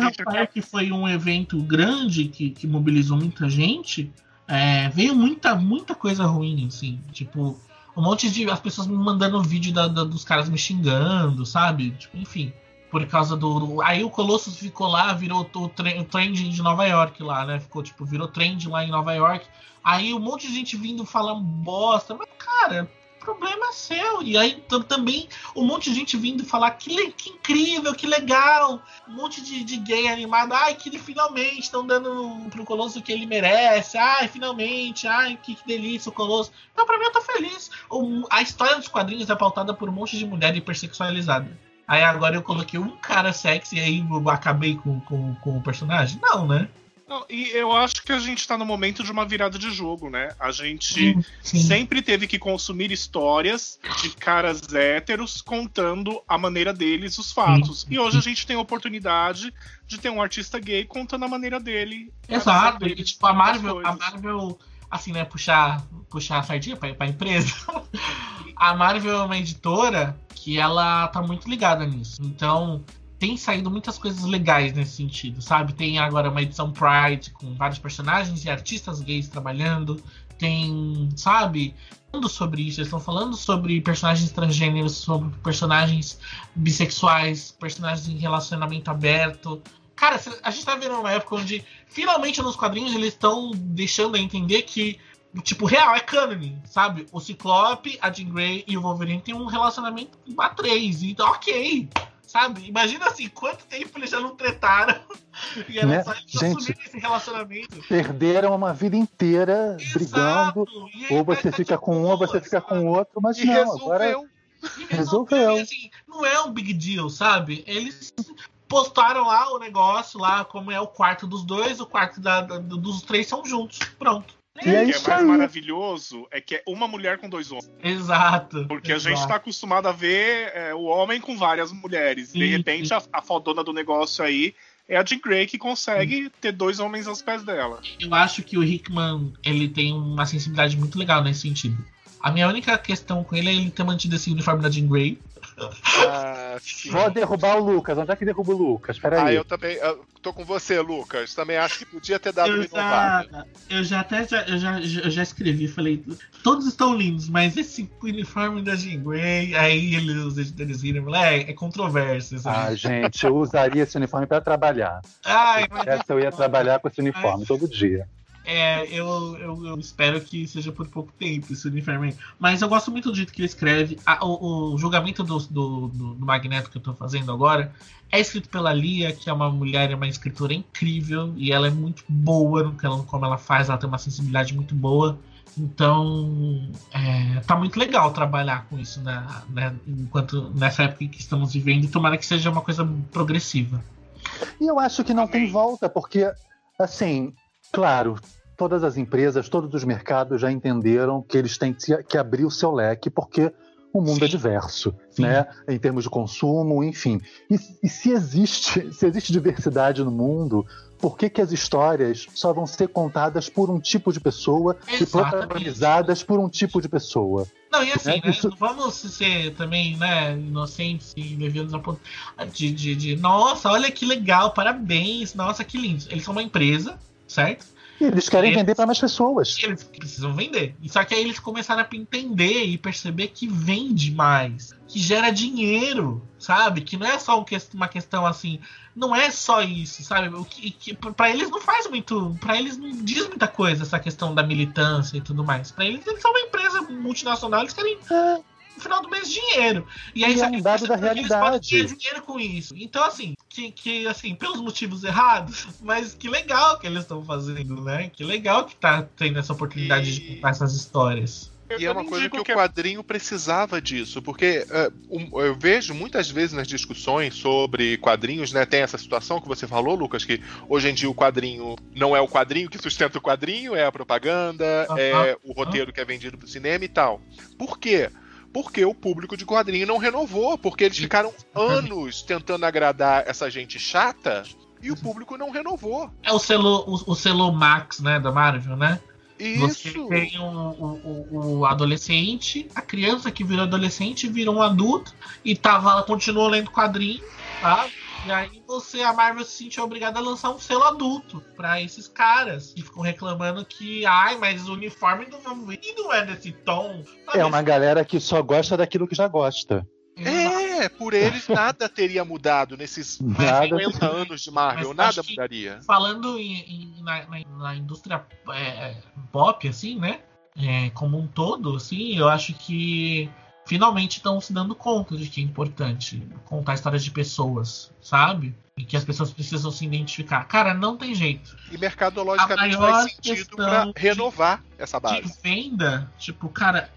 que foi um evento grande que, que mobilizou muita gente, é, veio muita, muita coisa ruim, assim. Tipo, um monte de. As pessoas me mandando vídeo da- da- dos caras me xingando, sabe? Tipo, enfim. Por causa do. aí o Colossus ficou lá, virou o, tre- o trend de Nova York lá, né? Ficou, tipo, virou trend lá em Nova York. Aí um monte de gente vindo falando bosta. Mas, cara, problema é seu. E aí tam- também um monte de gente vindo falar que, que incrível, que legal. Um monte de, de gay animado. Ai, que ele finalmente estão dando pro Colosso o que ele merece. Ai, finalmente. Ai, que, que delícia o Colosso. Então, pra mim, eu tô feliz. O- a história dos quadrinhos é pautada por um monte de mulher hipersexualizada. Aí agora eu coloquei um cara sexy e aí eu acabei com, com, com o personagem? Não, né? Não, e eu acho que a gente tá no momento de uma virada de jogo, né? A gente Sim. sempre teve que consumir histórias de caras héteros contando a maneira deles os fatos. Sim. E hoje a gente tem a oportunidade de ter um artista gay contando a maneira dele. Exato, e tipo, a Marvel, a. Marvel, assim, né, puxar, puxar a sardinha pra, pra empresa. a Marvel é uma editora que ela tá muito ligada nisso. Então, tem saído muitas coisas legais nesse sentido, sabe? Tem agora uma edição Pride com vários personagens e artistas gays trabalhando. Tem, sabe? Falando sobre isso, eles estão falando sobre personagens transgêneros, sobre personagens bissexuais, personagens em relacionamento aberto. Cara, a gente tá vendo uma época onde finalmente nos quadrinhos eles estão deixando a entender que, tipo, real, é canon, sabe? O Ciclope, a Jean Grey e o Wolverine têm um relacionamento a três, e ok, sabe? Imagina assim, quanto tempo eles já não tretaram e era Né? só eles Gente. assumirem esse relacionamento. Perderam uma vida inteira brigando. Exato, e aí Ou você fica com um, ou você fica sabe? com o outro, mas E não, agora resolveu. E Resolveu. e, assim, não é um big deal, sabe? Eles postaram lá o negócio, lá como é o quarto dos dois, o quarto da- da- dos três são juntos. Pronto. E é O que é mais aí. maravilhoso é que é uma mulher com dois homens. Exato. Porque a gente exato. tá acostumado a ver é, o homem com várias mulheres. De repente, a, a fodona do negócio aí é a Jean Grey que consegue ter dois homens aos pés dela. Eu acho que o Hickman ele tem uma sensibilidade muito legal nesse sentido. A minha única questão com ele é ele ter mantido esse uniforme da Jean Grey. Ah. Vou derrubar o Lucas. Onde é que derruba o Lucas? Ah, Peraí. eu também. eu tô com você, Lucas. Também acho que podia ter dado uma Eu já, inovada. eu já até já, eu já, eu já escrevi, falei, todos estão lindos, mas esse uniforme da Jean Grey, aí eles, os editores viram e falaram, é, é controverso. sabe? Ah, gente, eu usaria esse uniforme para trabalhar. Ai, mas Essa eu ia trabalhar com esse uniforme todo dia. É, eu, eu, eu espero que seja por pouco tempo esse uniforme. aí. Mas eu gosto muito do jeito que ele escreve. A- o, o julgamento do, do, do- do Magneto que eu tô fazendo agora é escrito pela Lia, que é uma mulher, é uma escritora incrível. E ela é muito boa no que ela, como ela faz, ela tem uma sensibilidade muito boa. Então, é, tá muito legal trabalhar com isso, né, né, enquanto nessa época que estamos vivendo. E tomara que seja uma coisa progressiva. E eu acho que não tem volta, porque, assim, claro, todas as empresas, todos os mercados já entenderam que eles têm que abrir o seu leque, porque o mundo é Sim. diverso, Sim. né? Em termos de consumo, enfim. E, e se existe, se existe diversidade no mundo, por que, que as histórias só vão ser contadas por um tipo de pessoa e Exatamente. protagonizadas por um tipo de pessoa? Não, e assim, É, né, isso- não vamos ser também, né, inocentes e levianos a ponto de, de, de, nossa, olha que legal, parabéns, nossa, que lindo. Eles são uma empresa, certo? Eles querem Eles- vender para mais pessoas. Eles precisam vender. Só que aí eles começaram a entender e perceber que vende mais, que gera dinheiro, sabe? Que não é só um uma questão assim, não é só isso, sabe? O que, que para eles não faz muito, para eles não diz muita coisa essa questão da militância e tudo mais. Para eles eles são uma empresa multinacional, eles querem no final do mês dinheiro. E aí E é um que dado eles da realidade. ganhar dinheiro com isso. Então assim, que, que assim, pelos motivos errados, mas que legal que eles estão fazendo, né? Que legal que tá tendo essa oportunidade de E- contar essas histórias. E é Eu uma coisa digo que o quadrinho precisava disso, porque é, um, eu vejo muitas vezes nas discussões sobre quadrinhos, né? Tem essa situação que você falou, Lucas, que hoje em dia o quadrinho não é o quadrinho que sustenta o quadrinho, é a propaganda, Aham. é o roteiro que é vendido pro cinema e tal. Por quê? Porque o público de quadrinho não renovou, porque eles ficaram anos tentando agradar essa gente chata e o público não renovou. É o selo, o, o selo Max, né, da Marvel, né? Você Isso. tem o, o, o- o adolescente, a criança que virou adolescente virou um adulto e tava, ela continuou lendo quadrinho, tá? E aí você, a Marvel se sentiu obrigada a lançar um selo adulto pra esses caras que ficam reclamando que, ai, mas o uniforme do Wolverine não é desse tom. sabe? É uma galera que só gosta daquilo que já gosta. É, por eles nada teria mudado nesses Nada. 50 anos de Marvel, Mas nada mudaria. falando em, em- na, na- na indústria é, pop, assim, né? É, como um todo, assim, eu acho que finalmente estão se dando conta de que é importante contar histórias de pessoas, sabe? E que as pessoas precisam se identificar. Cara, não tem jeito. E mercadologicamente faz sentido pra renovar essa De base. venda, tipo, cara,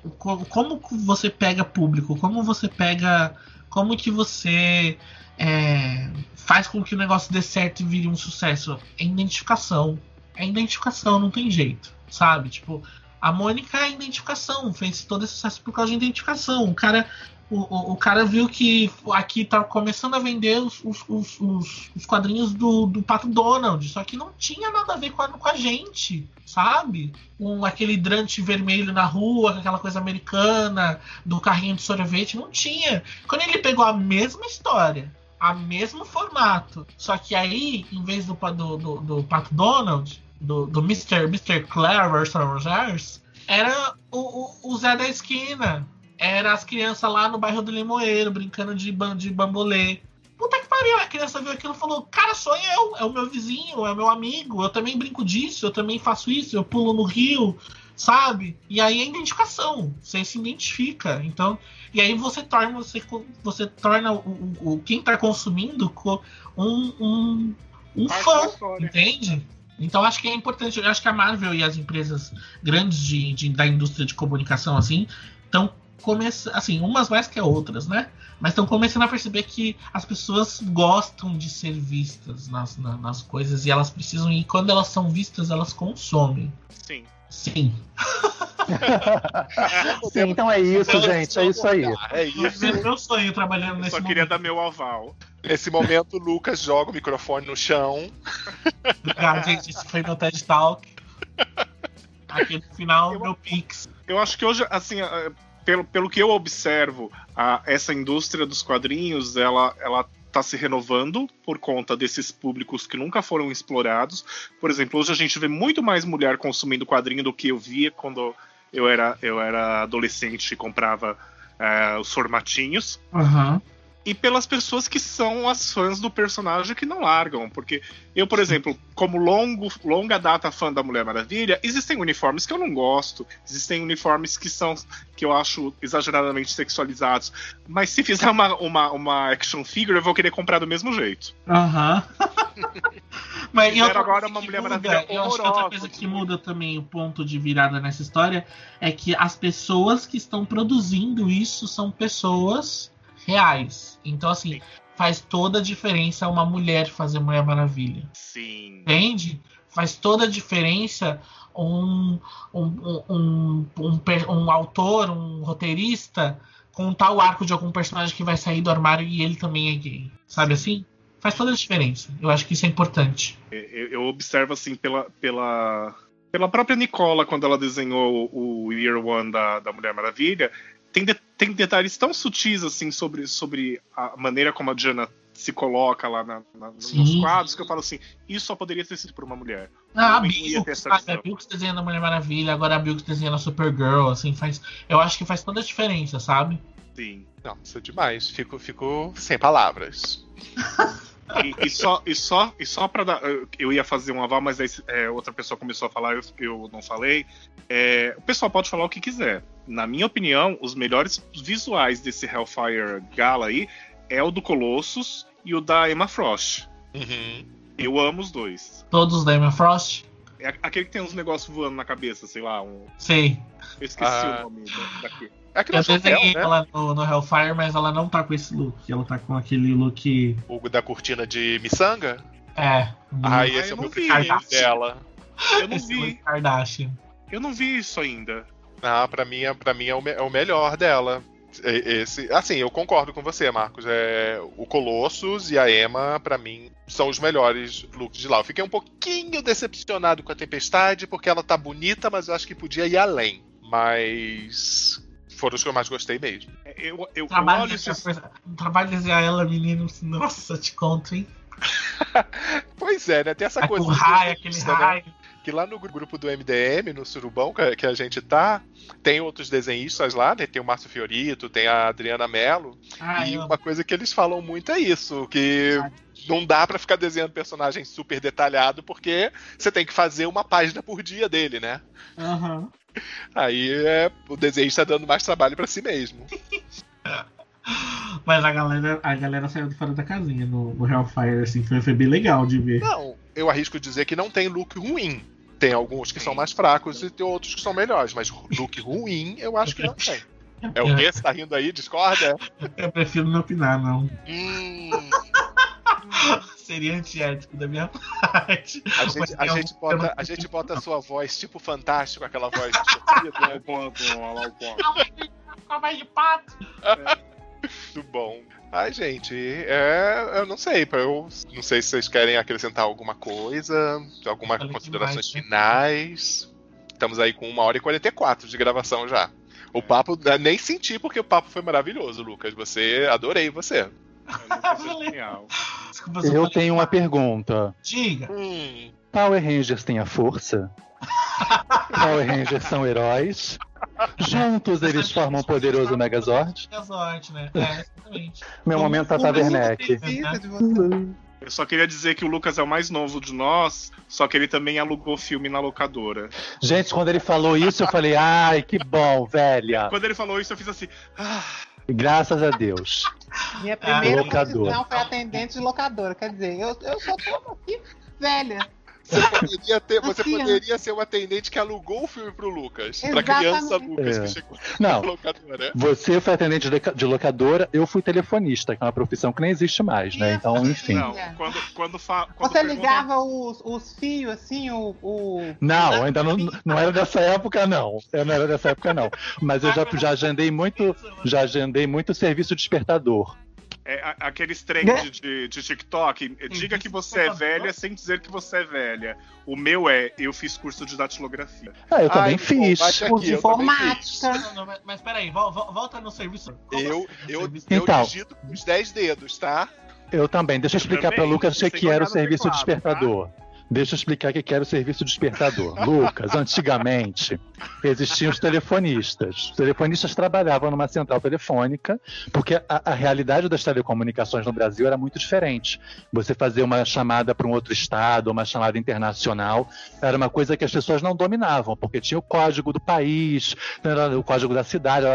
como você pega público? Como você pega. Como que você é, faz com que o negócio dê certo e vire um sucesso? É identificação. É identificação, não tem jeito, sabe? Tipo, a Mônica é identificação, fez todo esse sucesso por causa de identificação. O cara, o, o, o cara viu que aqui tá começando a vender os, os, os, os- os quadrinhos do, do Pato Donald, só que não tinha nada a ver com a, com a gente, sabe? Um, aquele hidrante vermelho na rua, aquela coisa americana, do carrinho de sorvete, não tinha. Quando ele pegou a mesma história, a mesmo formato, só que aí, em vez do, do, do, do Pato Donald, do, do Mr. Mr. Clever Rogers, era o, o, o Zé da esquina. Era as crianças lá no bairro do Limoeiro, brincando de, ban- de bambolê. Puta que pariu, a criança viu aquilo e falou: Cara, sou eu, é o meu vizinho, é o meu amigo, eu também brinco disso, eu também faço isso, eu pulo no rio, sabe? E aí é identificação, você se identifica. Então, e aí você torna, você, você torna o, o, quem tá consumindo co- um, um, um fã, entende? Então acho que é importante, eu acho que a Marvel e as empresas grandes de, de- da indústria de comunicação assim estão começando, assim, umas mais que outras, né? Mas estão começando a perceber que as pessoas gostam de ser vistas nas, na- nas coisas e elas precisam, e quando elas são vistas, elas consomem. Sim. Sim. Sim, então é isso, Então, gente. É isso aí. É isso. É meu sonho trabalhando Eu nesse só momento. queria dar meu aval. Nesse momento, o Lucas joga o microfone no chão. Obrigado, gente. Esse foi meu TED Talk. Aqui no final, Eu- meu Pix. Eu acho que hoje, assim, eh, pelo, pelo que eu observo, a- essa indústria dos quadrinhos, ela, ela tá se renovando por conta desses públicos que nunca foram explorados. Por exemplo, hoje a gente vê muito mais mulher consumindo quadrinho do que eu via quando eu era, eu era adolescente e comprava eh, os formatinhos. Aham. E pelas pessoas que são as fãs do personagem que não largam. Porque eu, por exemplo, como longo, longa data fã da Mulher Maravilha, existem uniformes que eu não gosto, existem uniformes que são que eu acho exageradamente sexualizados. Mas se fizer uma, uma, uma action figure, eu vou querer comprar do mesmo jeito. Aham. Mas e Fizeram outra agora uma Mulher muda, Maravilha Eu acho que outra coisa que muda também o ponto de virada nessa história é que as pessoas que estão produzindo isso são pessoas reais. Então, assim, faz toda a diferença uma mulher fazer Mulher Maravilha. Sim. Entende? Faz toda a diferença um, um, um, um, um autor, um roteirista contar o arco de algum personagem que vai sair do armário e ele também é gay. Sabe assim? Faz toda a diferença. Eu acho que isso é importante. Eu, eu observo assim pela, pela, pela própria Nicola, quando ela desenhou o Year One da, da Mulher Maravilha, tem, de- tem detalhes tão sutis assim sobre, sobre a maneira como a Diana se coloca lá na, na, nos quadros, que eu falo assim, isso só poderia ter sido por uma mulher. Ah, a Bilks. A Bilks desenhando a Mulher Maravilha, agora a Bilks desenhando a Supergirl, assim, faz. Eu acho que faz toda a diferença, sabe? Sim. Não, isso é demais. Fico, fico sem palavras. E, e só, e só, e só para dar. eu- ia fazer um aval, mas aí é, outra pessoa começou a falar, eu, eu não falei. É, o pessoal pode falar o que quiser. Na minha opinião, os melhores visuais desse Hellfire Gala aí é o do Colossus e o da Emma Frost. Uhum. Eu amo os dois. Todos da Emma Frost. É aquele que tem uns negócios voando na cabeça, sei lá. Um, Sei. eu esqueci Ah. o nome da- daqui. É chapéu, desenhei né? ela no, no Hellfire, mas ela não tá com esse look. Ela tá com aquele look. O da cortina de miçanga? É. do- Ah, Ah, esse é eu o meu não vi preferido dela. Eu não esse vi. look Kardashian. Eu não vi isso ainda. Ah, pra mim, é- pra mim é, o, é o melhor dela. Esse, assim, eu concordo com você, Marcos. É, o Colossus e a Emma, pra mim, são os melhores looks de lá. Eu fiquei um pouquinho decepcionado com a Tempestade, porque ela tá bonita, mas eu acho que podia ir além. Mas foram os que eu mais gostei mesmo. É, Eu, eu, eu Trabalho de esses- trabalho de desenhar ela, menino. Nossa, te conto, hein? Pois é, né? Tem essa coisa. do raio, aquele né? raio. que lá no gru- grupo do MDM, no Surubão, que, a gente tá, tem outros desenhistas lá, né? Tem o Márcio Fiorito, tem a Adriana Mello. Ah, e eu- uma coisa que eles falam muito é isso, que não dá pra ficar desenhando personagem super detalhado, porque você tem que fazer uma página por dia dele, né? Aham. Aí é o desenhista dando mais trabalho pra si mesmo. Mas a galera, a galera saiu de fora da casinha no, no Hellfire, assim, foi, foi bem legal de ver. Não, eu arrisco dizer que não tem look ruim. Tem alguns que são mais fracos e tem outros que são melhores, mas look ruim eu acho que não tem. É o quê? Você tá rindo aí? Discorda? Eu prefiro não opinar, não. Hum, Seria antiético da minha parte. a gente, a gente bota, a gente bota a sua voz tipo fantástico, aquela voz né? O ponto. Calma de pato. Muito bom. Ai, gente, é, eu não sei, eu não sei se vocês querem acrescentar alguma coisa, alguma Falei considerações demais, né? finais. Estamos aí com uma hora e 44 de gravação já. O papo, né, nem senti porque o papo foi maravilhoso, Lucas. Você, adorei você. É genial. Desculpa, eu tenho uma pergunta. Diga. Hum, Power Rangers tem a força? Power Rangers são heróis? Juntos eles formam um poderoso Megazord? Megazord, né? É, exatamente. Meu momento de você. Eu só queria dizer que o Lucas é o mais novo de nós, só que ele também alugou filme na locadora. Gente, quando ele falou isso, eu falei, ai, que bom, velha. Quando ele falou isso, eu fiz assim. Ah, Graças a Deus. Minha primeira locadora. profissão foi atendente de locadora. Quer dizer, eu, eu só tô aqui velha. Você, poderia, ter, você poderia ser o atendente que alugou o filme pro Lucas. Pra Exatamente. criança Lucas É. que chegou Não. locadora. Você foi atendente de locadora, eu fui telefonista, que é uma profissão que nem existe mais, né? Então, enfim. não, quando, quando, fa, quando Você perguntam- ligava os, os fios assim, o. o... Não, ainda não, não era dessa época, não. Eu não era dessa época, não. Mas eu já, já agendei muito, já agendei muito serviço despertador. É, a- aqueles trends de, de TikTok, diga que você é Isso, velha sem dizer que você é velha. O meu é, eu fiz curso de datilografia. Ah, eu também Ai, fiz. Curso de eu também fiz. informática. Não, não, mas, peraí, vol- vol- volta no serviço. Como Eu, assim, eu, serviço? eu Então. digito com os 10 dedos, tá? Eu também. Deixa eu explicar para Lucas o que, era o serviço teclado, despertador. Deixa eu explicar que era o serviço despertador. Lucas, antigamente existiam os telefonistas. Os telefonistas trabalhavam numa central telefônica, porque a, a realidade das telecomunicações no Brasil era muito diferente. Você fazer uma chamada para um outro estado, uma chamada internacional, era uma coisa que as pessoas não dominavam, porque tinha o código do país, era o código da cidade,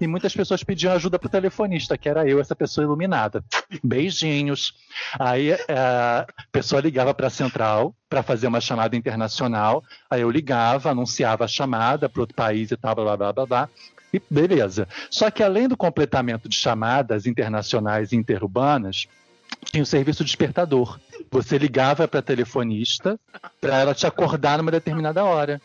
e muitas pessoas pediam ajuda para o telefonista, que era eu, essa pessoa iluminada. Beijinhos. Aí é, a pessoa ligava para a central para fazer uma chamada internacional. Aí eu ligava, anunciava a chamada para outro país e tal, blá blá blá blá. blá e beleza. Só que além do completamento de chamadas internacionais e interurbanas, tinha o serviço despertador. Você ligava para a telefonista para ela te acordar numa determinada hora.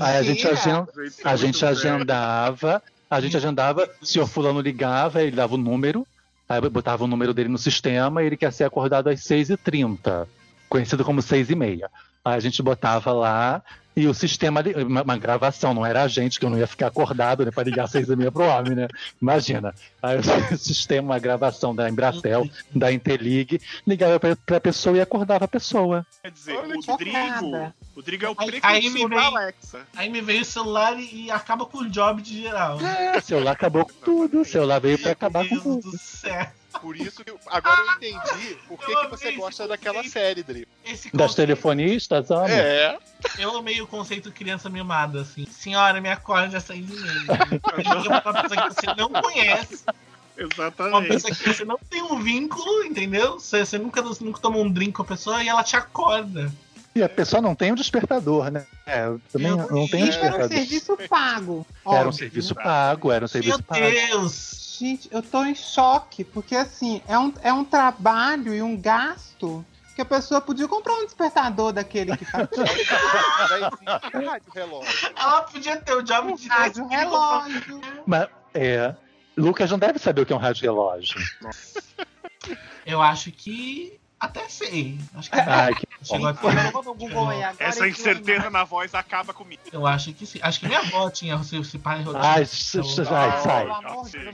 Aí a gente, agen- a gente agendava, a gente agendava, o senhor fulano ligava, ele dava o número, aí eu botava o número dele no sistema e ele quer ser acordado às 6h30, conhecido como 6 e meia. Aí a gente botava lá e o sistema, de, uma, uma, gravação, não era a gente, que eu não ia ficar acordado né, para ligar seis e meia pro homem, né? Imagina. Aí o sistema, uma gravação da Embratel, da Interlig, ligava para a pessoa e acordava a pessoa. Quer dizer, Olha, o Rodrigo, o Rodrigo é o precursor aí, me veio, Alexa. Aí me veio o celular e, e, acaba com o job de geral. É, o celular acabou com tudo, o celular veio para acabar Deus com tudo. do céu. Por isso que agora eu entendi por que, que você gosta daquela série, Dri. Das telefonistas, amo. É. Eu amei o conceito criança mimada, assim. Senhora, me acorde às seis e meia. uma pessoa que você não conhece. Exatamente. Uma pessoa que você não tem um vínculo, entendeu? Você, você nunca, você nunca tomou um drink com a pessoa e ela te acorda. E a pessoa não tem um despertador, né? É, também eu não tem um despertador. Era um serviço pago. Era um serviço pago, era um serviço Meu pago. Meu Deus! Gente, eu tô em choque, porque assim, é um, é um trabalho e um gasto que a pessoa podia comprar um despertador daquele que faz. rádio relógio. Ela podia ter o job de rádio relógio. Mas, é. Lucas não deve saber o que é um rádio relógio. Eu acho que até sei. Acho que Ai, que chegou aqui. Essa incerteza na voz acaba comigo. Eu acho que sim. Acho que minha avó tinha o seu pai Ai, sai, sai.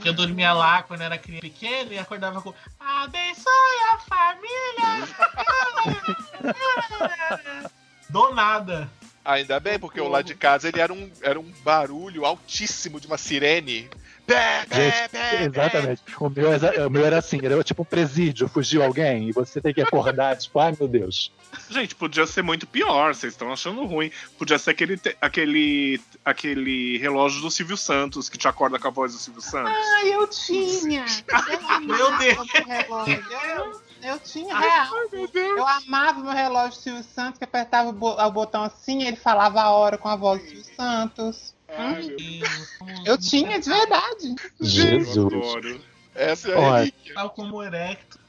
Eu dormia lá quando era criança pequena e acordava com Abençoe a família! Do nada. Ainda bem, porque o lado de casa ele era um, era um barulho altíssimo de uma sirene Gente, exatamente. O, meu, é o meu era assim, era tipo um presídio, fugiu alguém e você tem que acordar, tipo, ai meu Deus. Gente, podia ser muito pior, vocês estão achando ruim. Podia ser aquele, aquele, aquele relógio do Silvio Santos que te acorda com a voz do Silvio Santos. Ah, eu tinha! meu Deus! Eu, eu tinha real. Eu amava meu relógio do Silvio Santos, que apertava o botão assim e ele falava a hora com a voz do Silvio Santos. Ai, eu tinha, de verdade. Jesus. Essa é a relíquia. Tal como Erecto.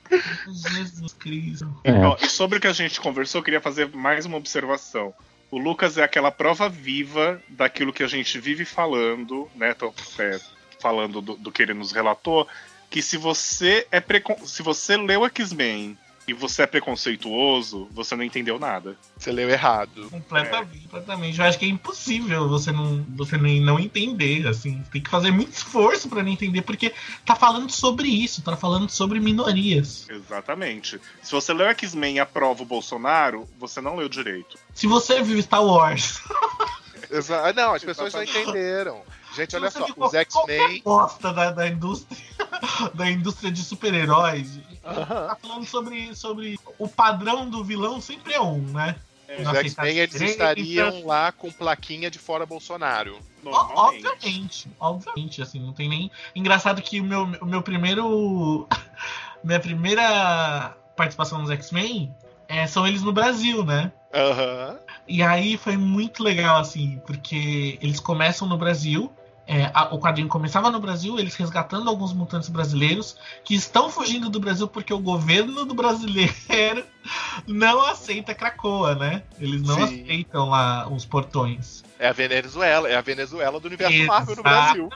Jesus Cristo. É. e sobre o que a gente conversou, eu queria fazer mais uma observação. O Lucas é aquela prova viva daquilo que a gente vive falando, né? Tô, é, falando do, do, que ele nos relatou. Que se você é precon... se você leu X-Men e você é preconceituoso, você não entendeu nada. Você leu errado. Completamente, é. completamente. Eu acho que é impossível você não, você nem não entender, assim. Tem que fazer muito esforço para não entender, porque tá falando sobre isso, tá falando sobre minorias. Exatamente. Se você leu X-Men e aprova o Bolsonaro, você não leu direito. Se você viu Star Wars. Exa não, as pessoas não entenderam. Gente, olha só, os X-Men. bosta da, da indústria da indústria de super-heróis. Uhum. Tá falando sobre, sobre o padrão do vilão sempre é um, né? É, os X-Men eles estariam lá com plaquinha de fora Bolsonaro. Obviamente, obviamente, assim, não tem nem. Engraçado que o meu, o meu primeiro. minha primeira participação nos X-Men é, são eles no Brasil, né? Aham. Uhum. E aí foi muito legal, assim, porque eles começam no Brasil é, a, o quadrinho começava no Brasil, eles resgatando alguns mutantes brasileiros que estão fugindo do Brasil porque o governo do brasileiro não aceita Cracoa, né? Eles não Sim. aceitam lá os portões. É a Venezuela, é a Venezuela do universo Exatamente. Marvel no Brasil.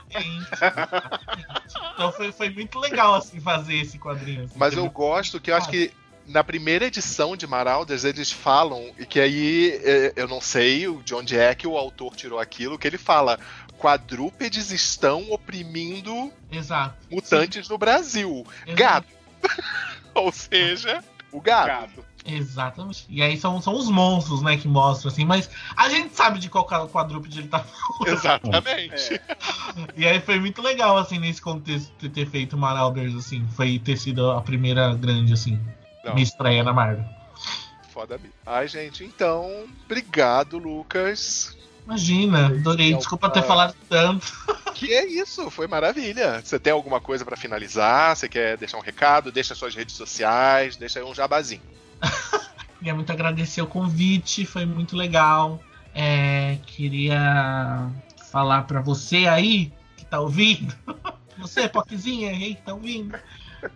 então foi, foi muito legal assim fazer esse quadrinho. Assim, Mas eu gosto que eu acho que na primeira edição de Marauders, eles falam, e que aí é, eu não sei de onde é que o autor tirou aquilo, que ele fala: quadrúpedes estão oprimindo Exato. mutantes Sim. no Brasil. Exato. Gado. Ou seja, o gado. gado. Exatamente. E aí são, são os monstros, né, que mostram, assim, mas a gente sabe de qual quadrúpede ele tá falando. Exatamente. É. E aí foi muito legal, assim, nesse contexto, ter, ter feito Marauders, assim, foi ter sido a primeira grande, assim, Não. minha estreia na Marvel. Foda mesmo. Ai, gente, então, obrigado, Lucas. Imagina, adorei. Desculpa ter falado tanto. Que é isso, foi maravilha. Você tem alguma coisa para finalizar? Você quer deixar um recado? Deixa suas redes sociais, deixa aí um jabazinho. queria muito agradecer o convite, foi muito legal. É, queria falar para você aí que tá ouvindo, você, Poquezinha aí que tá ouvindo,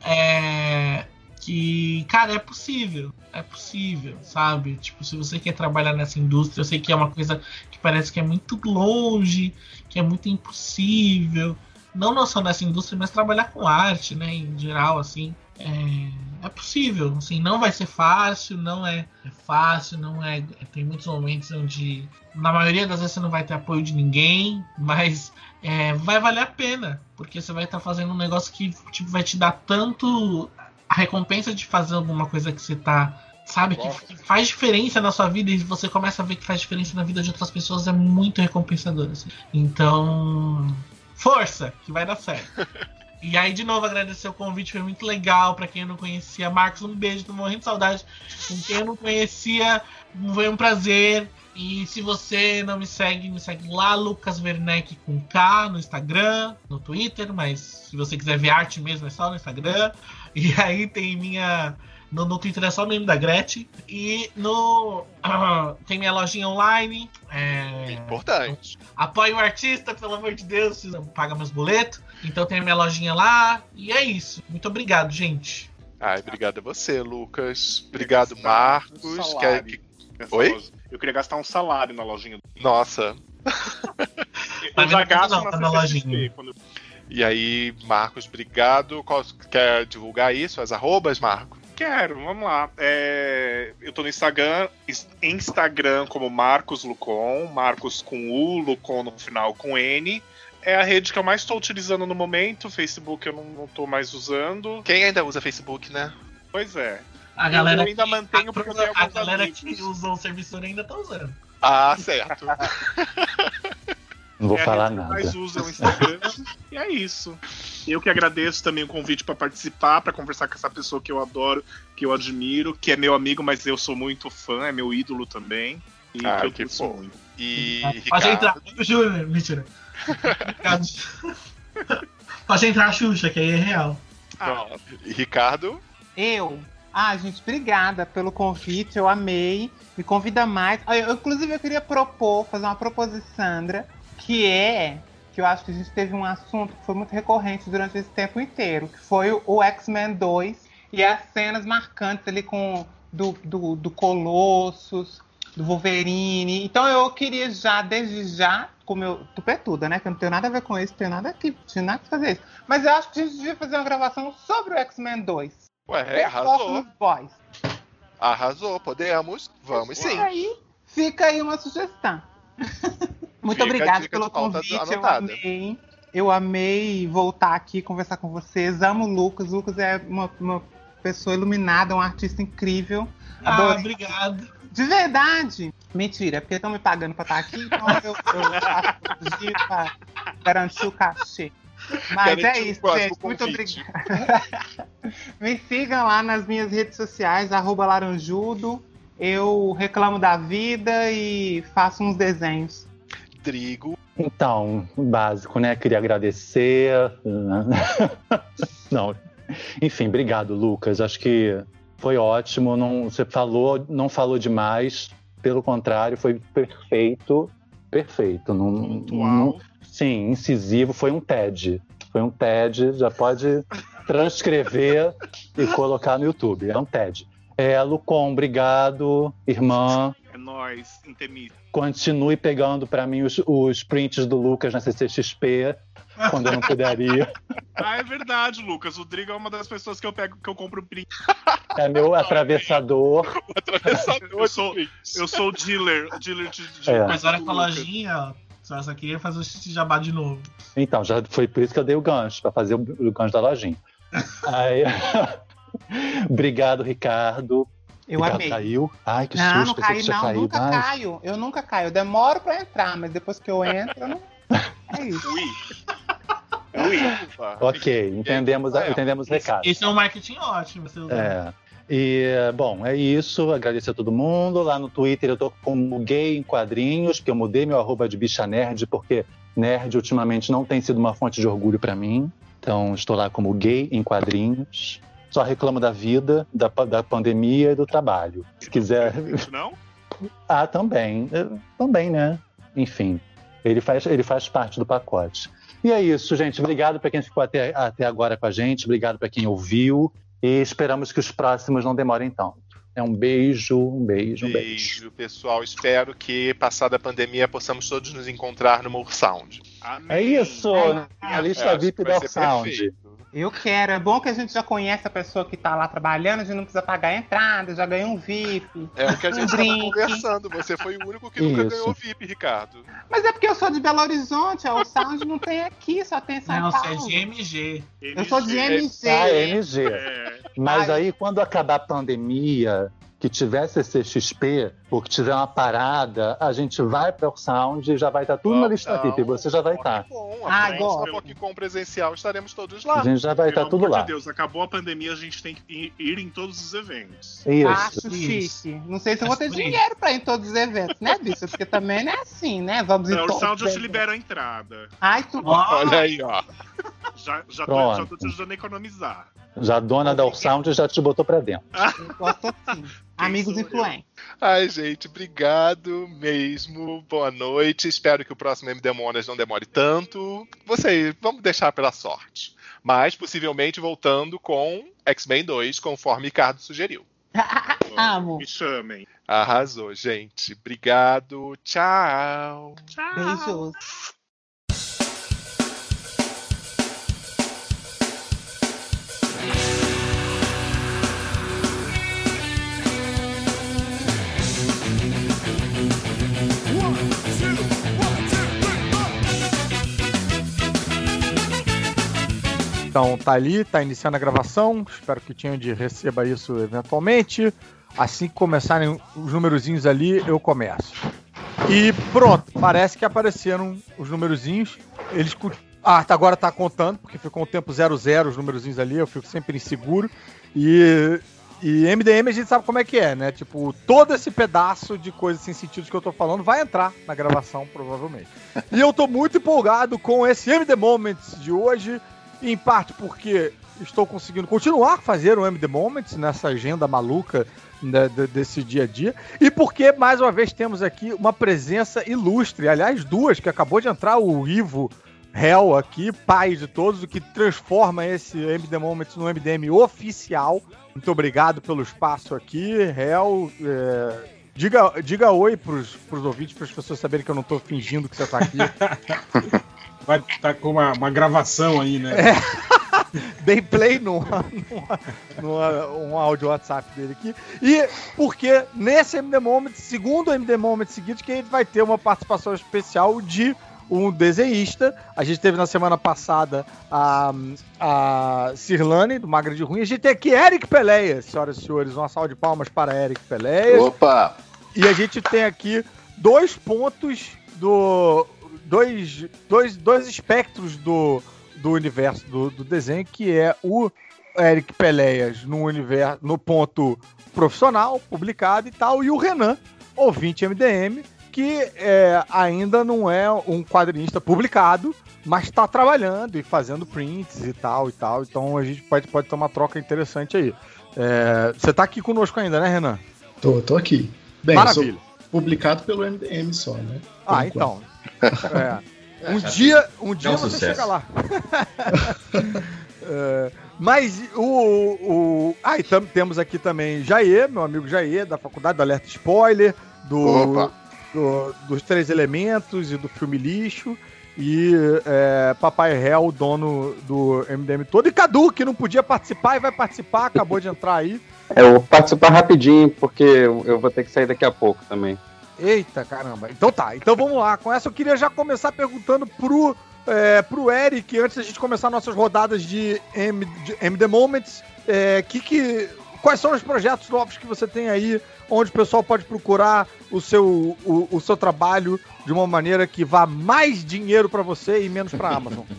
é, que, cara, é possível. É possível, sabe? Tipo, se você quer trabalhar nessa indústria, eu sei que é uma coisa que parece que é muito longe, que é muito impossível. Não só nessa indústria, mas trabalhar com arte, né? Em geral, assim. É... é possível. Assim, não vai ser fácil, não é, é fácil, não é. Tem muitos momentos onde, na maioria das vezes, você não vai ter apoio de ninguém, mas é, vai valer a pena, porque você vai estar tá fazendo um negócio que tipo, vai te dar tanto a recompensa de fazer alguma coisa que você tá sabe? Que, que, faz diferença na sua vida e você começa a ver que faz diferença na vida de outras pessoas, é muito recompensador. Assim. Então, força, que vai dar certo. E aí, de novo, agradecer o convite, foi muito legal. para quem eu não conhecia, Marcos, um beijo, tô morrendo de saudade. Com quem eu não conhecia, foi um prazer. E se você não me segue, me segue lá, Lucas Werneck com K no Instagram, no Twitter, mas se você quiser ver arte mesmo, é só no Instagram. E aí tem minha no, no Twitter é só o nome da Gretchen. E no. Uh, tem minha lojinha online. É, Importante. Apoie o artista, pelo amor de Deus, paga meus boletos. Então tem minha lojinha lá. E é isso. Muito obrigado, gente. Ai, obrigado a você, Lucas. Obrigado, Marcos. Quer... Oi? Eu queria gastar um salário na lojinha. Nossa. eu já gasto na, na lojinha. Quando... E aí, Marcos, obrigado. Quer divulgar isso? As arrobas, Marco? Quero, vamos lá. É, eu tô no Instagram, Instagram como Marcos Lucon, Marcos com U, Lucon no final com N. É a rede que eu mais estou utilizando no momento. Facebook eu não, não tô mais usando. Quem ainda usa Facebook, né? Pois é. A galera eu ainda que, mantenho porque eu A galera amigos. que usou o serviço ainda tá usando. Ah, certo. Não vou é falar nada. mais usa o Instagram. e é isso. Eu que agradeço também o convite para participar, para conversar com essa pessoa que eu adoro, que eu admiro, que é meu amigo, mas eu sou muito fã, é meu ídolo também. E ah, que eu que bom. Muito. E Pode Ricardo... entrar, Júnior, mentira. Pode entrar, Xuxa, que aí é real. Ah. Ricardo? Eu. Ah, gente, obrigada pelo convite, eu amei. Me convida mais. Eu, inclusive, eu queria propor, fazer uma proposição, Sandra, que é que eu acho que a gente teve um assunto que foi muito recorrente durante esse tempo inteiro, que foi o X-Men 2 e as cenas marcantes ali com do, do, do Colossus, do Wolverine. Então eu queria já, desde já, como eu tupetuda, né? Que eu não tenho nada a ver com isso, tenho nada aqui, tinha nada que fazer isso. Mas eu acho que a gente devia fazer uma gravação sobre o X-Men 2. Ué, arrasou. Boys. Arrasou, podemos. Vamos sim. Fica aí, fica aí uma sugestão. Muito obrigada pelo convite, eu amei. Eu amei voltar aqui conversar com vocês. Amo o Lucas. O Lucas é uma, uma pessoa iluminada, um artista incrível. Ah, obrigado. De verdade. Mentira, é porque estão me pagando pra estar aqui, então eu, eu faço pra garantir o cachê. Mas é isso, gente. Muito obrigada. me sigam lá nas minhas redes sociais, arroba laranjudo. Eu reclamo da vida e faço uns desenhos. Rodrigo. Então, básico, né? Queria agradecer. não. Enfim, obrigado, Lucas. Acho que foi ótimo. Não, você falou, não falou demais. Pelo contrário, foi perfeito. Perfeito. Não, não, sim, incisivo. Foi um TED. Foi um TED. Já pode transcrever e colocar no YouTube. É um TED. É, Lucon, obrigado, irmã. É nóis, Intemir. Continue pegando para mim os, os prints do Lucas na CCXP, quando eu não puderia. ah, é verdade, Lucas. O Drigo é uma das pessoas que eu pego que eu compro print. É meu atravessador. o atravessador. eu sou, eu sou dealer, dealer de, de é. Mas olha com a lojinha. Só essa aqui ia fazer o jabá de novo. Então, já foi por isso que eu dei o gancho, para fazer o, o gancho da lojinha. Aí... Obrigado, Ricardo. Eu Ricardo amei. Caiu. Ai, que não, susto. Não, caí, não, caído. nunca Ai. caio. Eu nunca caio. Eu demoro pra entrar, mas depois que eu entro, eu não. É isso. Ui. Ui. ok, entendemos, entendemos o recado. Esse é um marketing ótimo. É. E, bom, é isso. Agradecer a todo mundo. Lá no Twitter eu tô como gay em quadrinhos, porque eu mudei meu arroba de bicha nerd, porque nerd ultimamente não tem sido uma fonte de orgulho para mim. Então, estou lá como gay em quadrinhos. Só reclamo da vida, da, da pandemia e do trabalho. Se quiser. Não? ah, também. Também, né? Enfim, ele faz, ele faz parte do pacote. E é isso, gente. Obrigado para quem ficou até, até agora com a gente. Obrigado para quem ouviu. E esperamos que os próximos não demorem tanto. É um beijo, um beijo, um beijo. Beijo, pessoal. Espero que, passada a pandemia, possamos todos nos encontrar no More Sound. É isso! É, a lista VIP da Sound. Perfeito. Eu quero. É bom que a gente já conhece a pessoa que tá lá trabalhando, a gente não precisa pagar a entrada, já ganhou um VIP. É o que a gente Um estava drink. conversando. Você foi o único que nunca Isso. ganhou VIP, Ricardo. Mas é porque eu sou de Belo Horizonte, ó, o Sound não tem aqui, só tem em São Não, você é Paulo. de MG. Eu sou de MG. Ah, MG. É, Mas Ai. aí, quando acabar a pandemia, que tiver CCXP, ou que tiver uma parada, a gente vai para o Sound e já vai estar tudo na lista Então, VIP. Você já vai estar. Bom, Ah, agora. PocCon presencial estaremos todos lá. A gente já vai estar pelo tudo lá. de Deus, acabou a pandemia, a gente tem que ir, ir em todos os eventos. Isso. Acho Isso. chique. Não sei se eu vou ter dinheiro pra ir em todos os eventos, né, bicho? Porque também não é assim, né? Vamos em Não, o todos Sound os já te libera a entrada. Ai, tu... Olha aí, ó. Já, já, tô, já tô te ajudando a economizar. Já a dona da Sound já te botou pra dentro. eu gosto assim. Amigos influentes. Ai, gente, obrigado mesmo. Boa noite. Espero que o próximo MD Monas não demore tanto. Vocês, vamos deixar pela sorte. Mas possivelmente voltando com X-Men 2, conforme Ricardo sugeriu. Amo. Me chamem. Arrasou, gente. Obrigado. Tchau. Tchau. Beijos. Então tá ali, tá iniciando a gravação. Espero que o Tindy receba isso eventualmente. Assim que começarem os numerozinhos ali, eu começo. E pronto, parece que apareceram os numerozinhos. Eles. Ah, tá, agora tá contando, porque ficou um tempo 00 os numerozinhos ali, eu fico sempre inseguro. E. E MDM a gente sabe como é que é, né? Tipo, todo esse pedaço de coisas sem sentido que eu tô falando vai entrar na gravação, provavelmente. E eu tô muito empolgado com esse MD Moments de hoje, em parte porque estou conseguindo continuar a fazer o MD Moments nessa agenda maluca né, de- desse dia a dia, e porque, mais uma vez, temos aqui uma presença ilustre, aliás, duas, que acabou de entrar o Ivo Hell aqui, pai de todos, o que transforma esse MD Moments no MDM oficial. Muito obrigado pelo espaço aqui, Hell. é, Diga, diga oi pros, pros ouvintes, para as pessoas saberem que eu não tô fingindo que você tá aqui. Vai estar com uma, uma gravação aí, né? Dei play no, no, no, um áudio WhatsApp dele aqui. E porque nesse MD Moment, segundo MD Moment seguinte, que a gente vai ter uma participação especial de um desenhista. A gente teve na semana passada a, a Cirlane, do Magra de Ruim. A gente tem aqui Eric Peleias, senhoras e senhores. Uma salva de palmas para Eric Peleias. Opa! E a gente tem aqui dois pontos do. Dois, dois, dois espectros do, do universo do, do desenho, que é o Eric Peleias no universo, no ponto profissional, publicado e tal, e o Renan, ouvinte MDM, que é, ainda não é um quadrinista publicado, mas está trabalhando e fazendo prints e tal e tal. Então a gente pode, pode ter uma troca interessante aí. É, você está aqui conosco ainda, né, Renan? Tô, tô aqui. Bem, Maravilha. publicado pelo MDM só, né? Por Ah, enquanto. então. É. Um dia, um dia um você sucesso. chega lá. É, mas o, o. Ah, e tam- temos aqui também Jair, meu amigo Jair, da faculdade do Alerta Spoiler, do, do- dos Três Elementos e do filme Lixo. E é, Papai Hell, dono do MDM todo. E Cadu, que não podia participar e vai participar, acabou de entrar aí. É, Eu vou participar rapidinho, porque eu eu vou ter que sair daqui a pouco também. Eita, caramba. Então tá, então vamos lá. Com essa eu queria já começar perguntando pro, é, pro Eric, antes da gente começar nossas rodadas de, M, MD Moments, é, que, que, quais são os projetos novos que você tem aí, onde o pessoal pode procurar o seu, o, o seu trabalho de uma maneira que vá mais dinheiro pra você e menos pra Amazon.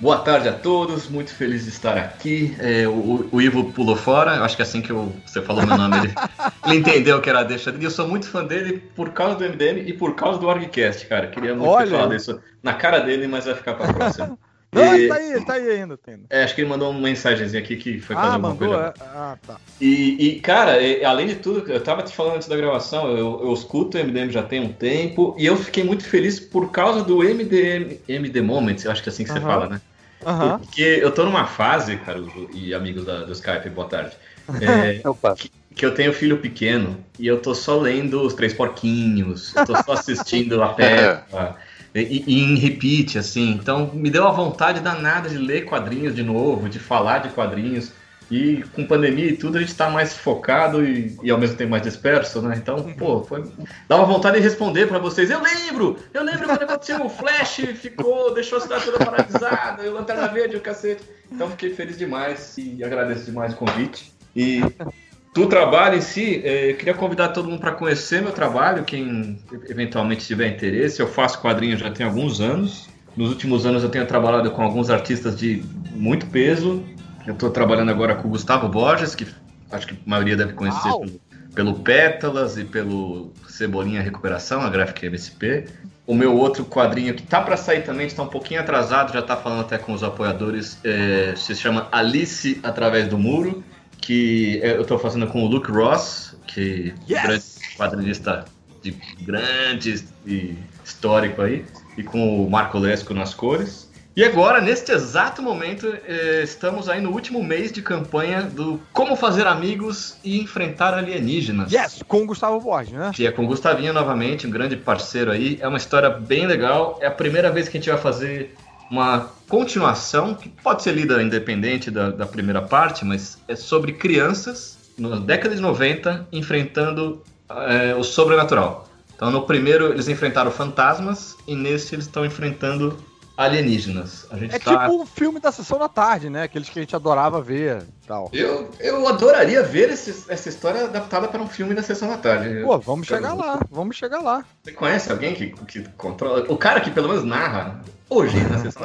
Boa tarde a todos, muito feliz de estar aqui. É, o, o Ivo pulou fora, acho que assim que eu- você falou meu nome, ele, ele entendeu que era a deixa dele. Eu sou muito fã dele por causa do MDM e por causa do ArgCast, cara. Queria muito Olha ter falado aí. isso na cara dele, mas vai ficar pra próxima. Não, E- ele tá aí, ele tá aí ainda. Tem. é, acho que ele mandou uma mensagenzinha aqui que foi fazer Ah, alguma mandou? coisa. É? Ah, tá. E, e, cara, e- além de tudo, eu tava te falando antes da gravação, eu, eu escuto o MDM já tem um tempo, e eu fiquei muito feliz por causa do MDM, MD Moments, eu acho que é assim que você Aham. fala, né? Aham. Porque eu tô numa fase, cara, e amigos da- do Skype, boa tarde, é, Opa. que eu tenho filho pequeno e eu tô só lendo os Três Porquinhos, eu tô só assistindo a Peppa. e, e em repeat, assim. Então me deu a vontade danada de ler quadrinhos de novo, de falar de quadrinhos. E com pandemia e tudo, a gente tá mais focado e, e ao mesmo tempo mais disperso, né? Então, pô, foi... dá uma vontade de responder para vocês. Eu lembro! Eu lembro quando aconteceu o Flash, ficou, deixou a cidade toda paralisada, e o Lanterna Verde, o cacete. Então, fiquei feliz demais e agradeço demais o convite. E do trabalho em si, eh, eu queria convidar todo mundo para conhecer meu trabalho, quem eventualmente tiver interesse. Eu faço quadrinhos já tem alguns anos. Nos últimos anos eu tenho trabalhado com alguns artistas de muito peso. Eu estou trabalhando agora com o Gustavo Borges, que acho que a maioria deve conhecer pelo, pelo Pétalas e pelo Cebolinha Recuperação, a Graphic MSP. O meu outro quadrinho que tá para sair também, está um pouquinho atrasado, já está falando até com os apoiadores, é, se chama Alice Através do Muro, que eu estou fazendo com o Luke Ross, que é um grande quadrinista de grande e histórico aí, e com o Marco Lesco nas cores. E agora, neste exato momento, eh, estamos aí no último mês de campanha do Como Fazer Amigos e Enfrentar Alienígenas. Yes, com o Gustavo Borges, né? Que é com o Gustavinho novamente, um grande parceiro aí. É uma história bem legal. É a primeira vez que a gente vai fazer uma continuação, que pode ser lida independente da, da primeira parte, mas é sobre crianças na década de 90 enfrentando eh, o sobrenatural. Então, no primeiro, eles enfrentaram fantasmas, e nesse, eles estão enfrentando alienígenas. A gente É tá... tipo o filme da sessão da tarde, né? Aqueles que a gente adorava ver tal. Eu, eu adoraria ver esse- essa história adaptada para um filme da Sessão da Tarde. Pô, vamos chegar lá, vamos chegar lá. Você conhece alguém que, que controla? O cara que pelo menos narra hoje na Sessão.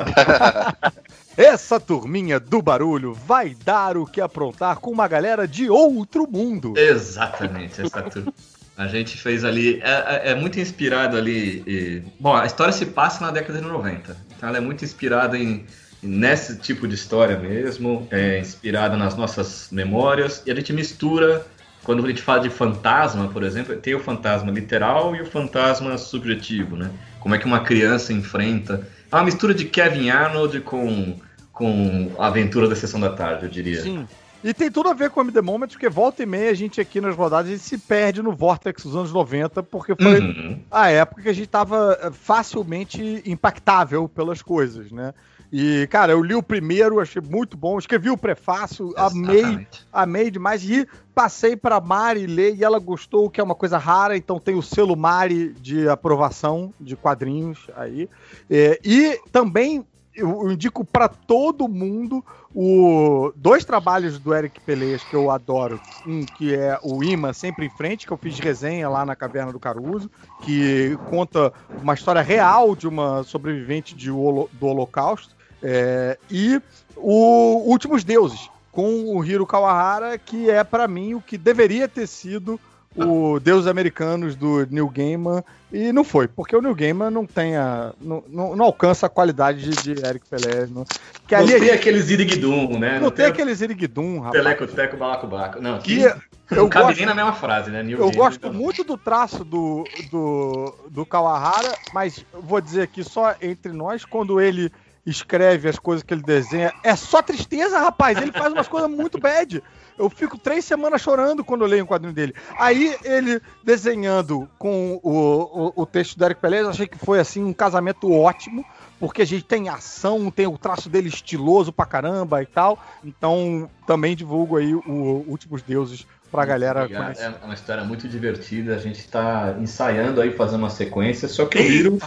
Essa turminha do barulho vai dar o que aprontar com uma galera de outro mundo. Exatamente, essa turma. A gente fez ali. É, é- é muito inspirado ali. e- bom, a história se passa na década de 90. Então ela é muito inspirada em. Nesse tipo de história mesmo, é inspirada nas nossas memórias, e a gente mistura quando a gente fala de fantasma, por exemplo, tem o fantasma literal e o fantasma subjetivo, né? Como é que uma criança enfrenta. É uma mistura de Kevin Arnold com, com a aventura da sessão da tarde, eu diria. Sim. E tem tudo a ver com o The Moment, porque volta e meia a gente aqui nas rodadas a gente se perde no Vortex dos anos 90, porque foi Uhum. a época que a gente tava facilmente impactável pelas coisas, né? E, cara, eu li o primeiro, achei muito bom, escrevi o prefácio, amei, Exatamente. amei demais e passei pra Mari ler e ela gostou, que é uma coisa rara, então tem o selo Mari de aprovação de quadrinhos aí. É, e também eu indico pra todo mundo o dois trabalhos do Eric Peleias que eu adoro. Um que é o Ima Sempre em Frente, que eu fiz resenha lá na Caverna do Caruso, que conta uma história real de uma sobrevivente de do Holocausto. É, e o Últimos Deuses, com o Hiro Kawahara, que é pra mim o que deveria ter sido o Deus Americanos do Neil Gaiman, e não foi, porque o Neil Gaiman não tem a, não, não, não alcança a qualidade de, de Eric Pelé. Não, que Não ali tem gente- aquele Ziriguidum, né? não tem aquele Ziriguidum, rapaz. Teleco, teco, balacobaco. Não, Que eu não cabe gosto- nem na mesma frase, né? Neil Eu Gaiman, gosto muito do traço do, do, do Kawahara, mas vou dizer aqui só entre nós, quando ele escreve as coisas que ele desenha, é só tristeza, rapaz. Ele faz umas coisas muito bad. Eu fico três semanas chorando quando eu leio um quadrinho dele. Aí ele desenhando com o, o, o texto do Eric Pelé, eu achei que foi assim um casamento ótimo, porque a gente tem ação, tem o traço dele estiloso pra caramba e tal. Então também divulgo aí o Últimos Deuses pra galera Obrigado. conhecer. É uma história muito divertida. A gente tá ensaiando aí fazer uma sequência, só que o Hiro,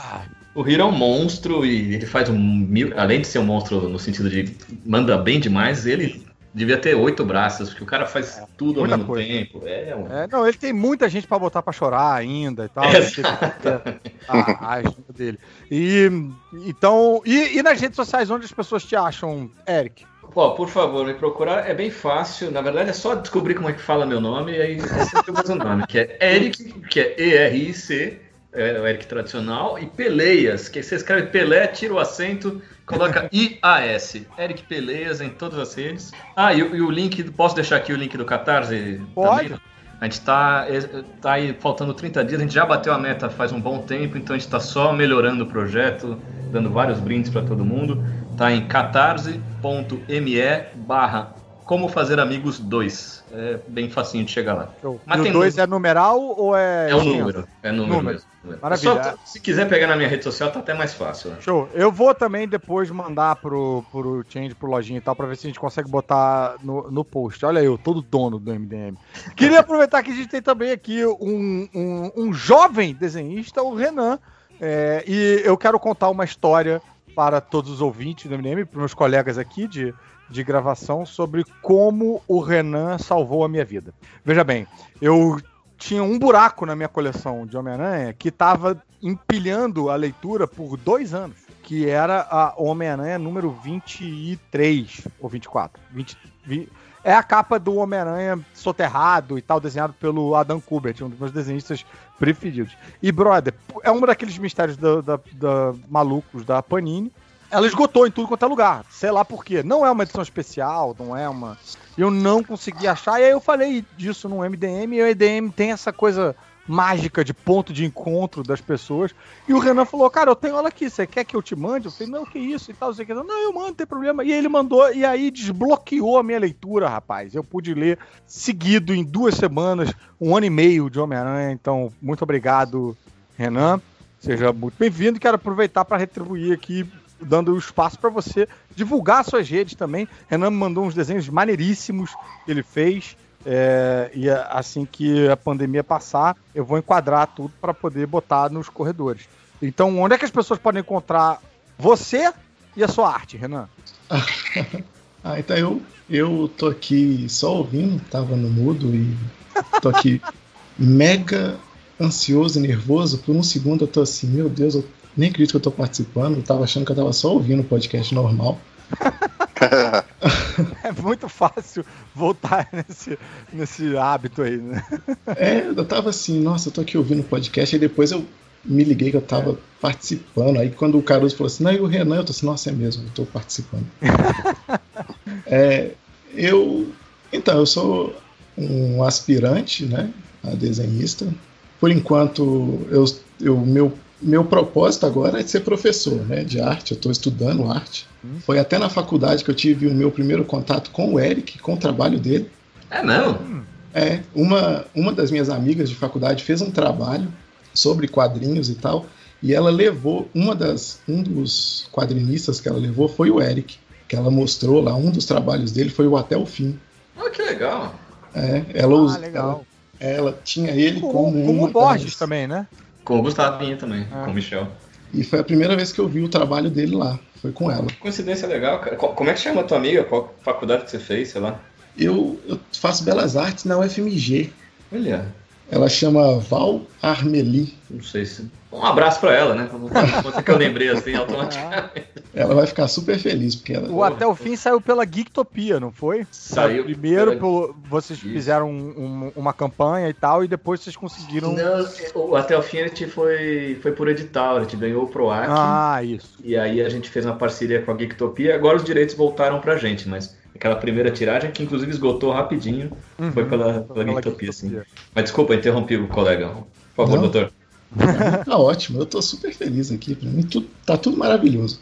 o Hiro é um monstro e ele faz um mil. Além de ser um monstro no sentido de manda bem demais, ele devia ter oito braços, porque o cara faz tudo ao mesmo coisa. tempo. É, um- É, não, ele tem muita gente pra botar pra chorar ainda e tal. A, a ajuda dele. E então, e, e nas redes sociais onde as pessoas te acham, Eric? Pô, por favor, me procurar é bem fácil. Na verdade, é só descobrir como é que fala meu nome e aí é sempre o nome, que é Eric, que é E-R-I-C, é o Eric tradicional, e Peleias, que você escreve Pelé, tira o acento, coloca I-A-S. Eric Peleias em todas as redes. Ah, e, o- e o link, posso deixar aqui o link do Catarse? Pode. Também? A gente tá, é, tá aí faltando 30 dias, a gente já bateu a meta faz um bom tempo, então a gente tá só melhorando o projeto, dando vários brindes para todo mundo. Tá em catarse.me barra Como Fazer Amigos 2. É bem facinho de chegar lá. Show. Mas o tem 2 é numeral ou é. É o número. É número, Número. mesmo. número. Maravilha. Só- se quiser pegar na minha rede social, tá até mais fácil. né? Show. Eu vou também depois mandar pro, pro Change, pro Lojinha e tal, pra ver se a gente consegue botar no, no post. Olha eu, todo dono do MDM. Queria aproveitar que a gente tem também aqui um, um, um jovem desenhista, o Renan. é, e eu quero contar uma história para todos os ouvintes do MDM, para meus colegas aqui de, de gravação, sobre como o Renan salvou a minha vida. Veja bem, eu tinha um buraco na minha coleção de Homem-Aranha que estava empilhando a leitura por dois anos, que era a Homem-Aranha número 23 ou 24. 20, vi- é a capa do Homem-Aranha soterrado e tal, desenhado pelo Adam Kubert, um dos meus desenhistas preferidos. E, brother, é um daqueles mistérios da, da- da- malucos da Panini. Ela esgotou em tudo quanto é lugar. Sei lá por quê. Não é uma edição especial, não é uma. Eu não consegui achar. E aí eu falei disso no MDM. E o MDM tem essa coisa mágica de ponto de encontro das pessoas. E o Renan falou: Cara, eu tenho ela aqui. Você quer que eu te mande? Eu falei: Não, que isso e tal. Você quer? Não, eu mando, não tem problema. E ele mandou. E aí desbloqueou a minha leitura, rapaz. Eu pude ler seguido em duas semanas, um ano e meio de Homem-Aranha. Então, muito obrigado, Renan. Seja muito bem-vindo. Quero aproveitar para retribuir aqui, dando espaço para você divulgar suas redes também. Renan me mandou uns desenhos maneiríssimos que ele fez. é, e assim que a pandemia passar, eu vou enquadrar tudo para poder botar nos corredores. Então, onde é que as pessoas podem encontrar você e a sua arte, Renan? Ah, então eu, eu tô aqui só ouvindo, tava no mudo e tô aqui mega ansioso e nervoso. Por um segundo eu tô assim, meu Deus, eu nem acredito que eu tô participando. Eu tava achando que eu tava só ouvindo o podcast normal. É muito fácil voltar nesse, nesse hábito aí, né? É, eu tava assim, nossa, eu tô aqui ouvindo o podcast, e depois eu me liguei que eu tava participando. Aí quando o Caruso falou assim, não, e o Renan, eu tô assim, nossa, é mesmo, eu tô participando. É, eu. Então, eu sou um aspirante, né? A desenhista. Por enquanto, eu, eu, meu, meu propósito agora é ser professor né, de arte. Eu estou estudando arte. Foi até na faculdade que eu tive o meu primeiro contato com o Eric, com o trabalho dele. É mesmo? É, uma, uma das minhas amigas de faculdade fez um trabalho sobre quadrinhos e tal, e ela levou uma das um dos quadrinistas que ela levou foi o Eric, que ela mostrou lá um dos trabalhos dele foi o até o fim. Ah, que legal. É, ela, Ah, legal. ela, ela tinha ele Com, como com uma o Borges das- também, né? Com o Gustavinho também, Ah. com o Michel. E foi a primeira vez que eu vi o trabalho dele lá, foi com ela. Coincidência legal, cara. Co- Como é que chama a tua amiga? Qual faculdade que você fez, sei lá? Eu, eu faço belas artes na UFMG. Olha, Ela chama Val Armeli. não sei se. Um abraço pra ela, né? Quanto que eu lembrei assim automaticamente. Ela vai ficar super feliz porque ela O Até o Fim saiu pela Geektopia, não foi? Saiu Primeiro, pela- pelo- vocês Isso. fizeram um- um- uma campanha e tal, e depois vocês conseguiram. Não, o Até o Fim a gente foi, foi por edital, a gente ganhou o PROAC. Ah, isso. E aí a gente fez uma parceria com a Geektopia. Agora os direitos voltaram pra gente, mas aquela primeira tiragem, que inclusive esgotou rapidinho, Uhum. foi pela, pela, Pela Geektopia, sim. Geektopia. Mas desculpa, interrompi o colega. Por favor, Não. doutor. tá ótimo. Eu tô super feliz aqui. Pra mim tudo, tá tudo maravilhoso.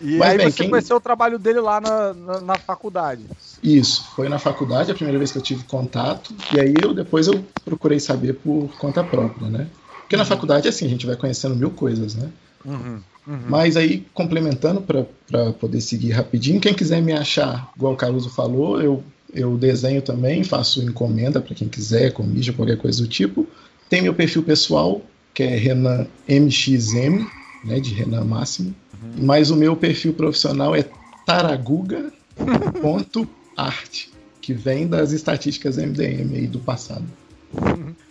E Mas, aí bem, você quem- conheceu o trabalho dele lá na, na, na faculdade. Isso, foi na faculdade a primeira vez que eu tive contato, e aí eu depois eu procurei saber por conta própria, né? Porque na faculdade, assim, a gente vai conhecendo mil coisas, né? Uhum, uhum. Mas aí, complementando para poder seguir rapidinho, quem quiser me achar, igual o Caruso falou, eu, eu desenho também, faço encomenda para quem quiser, comija, qualquer coisa do tipo. Tem meu perfil pessoal, que é Renan MXM, né, de Renan Máximo. Mas o meu perfil profissional é taraguga.art, que vem das estatísticas MDM aí do passado.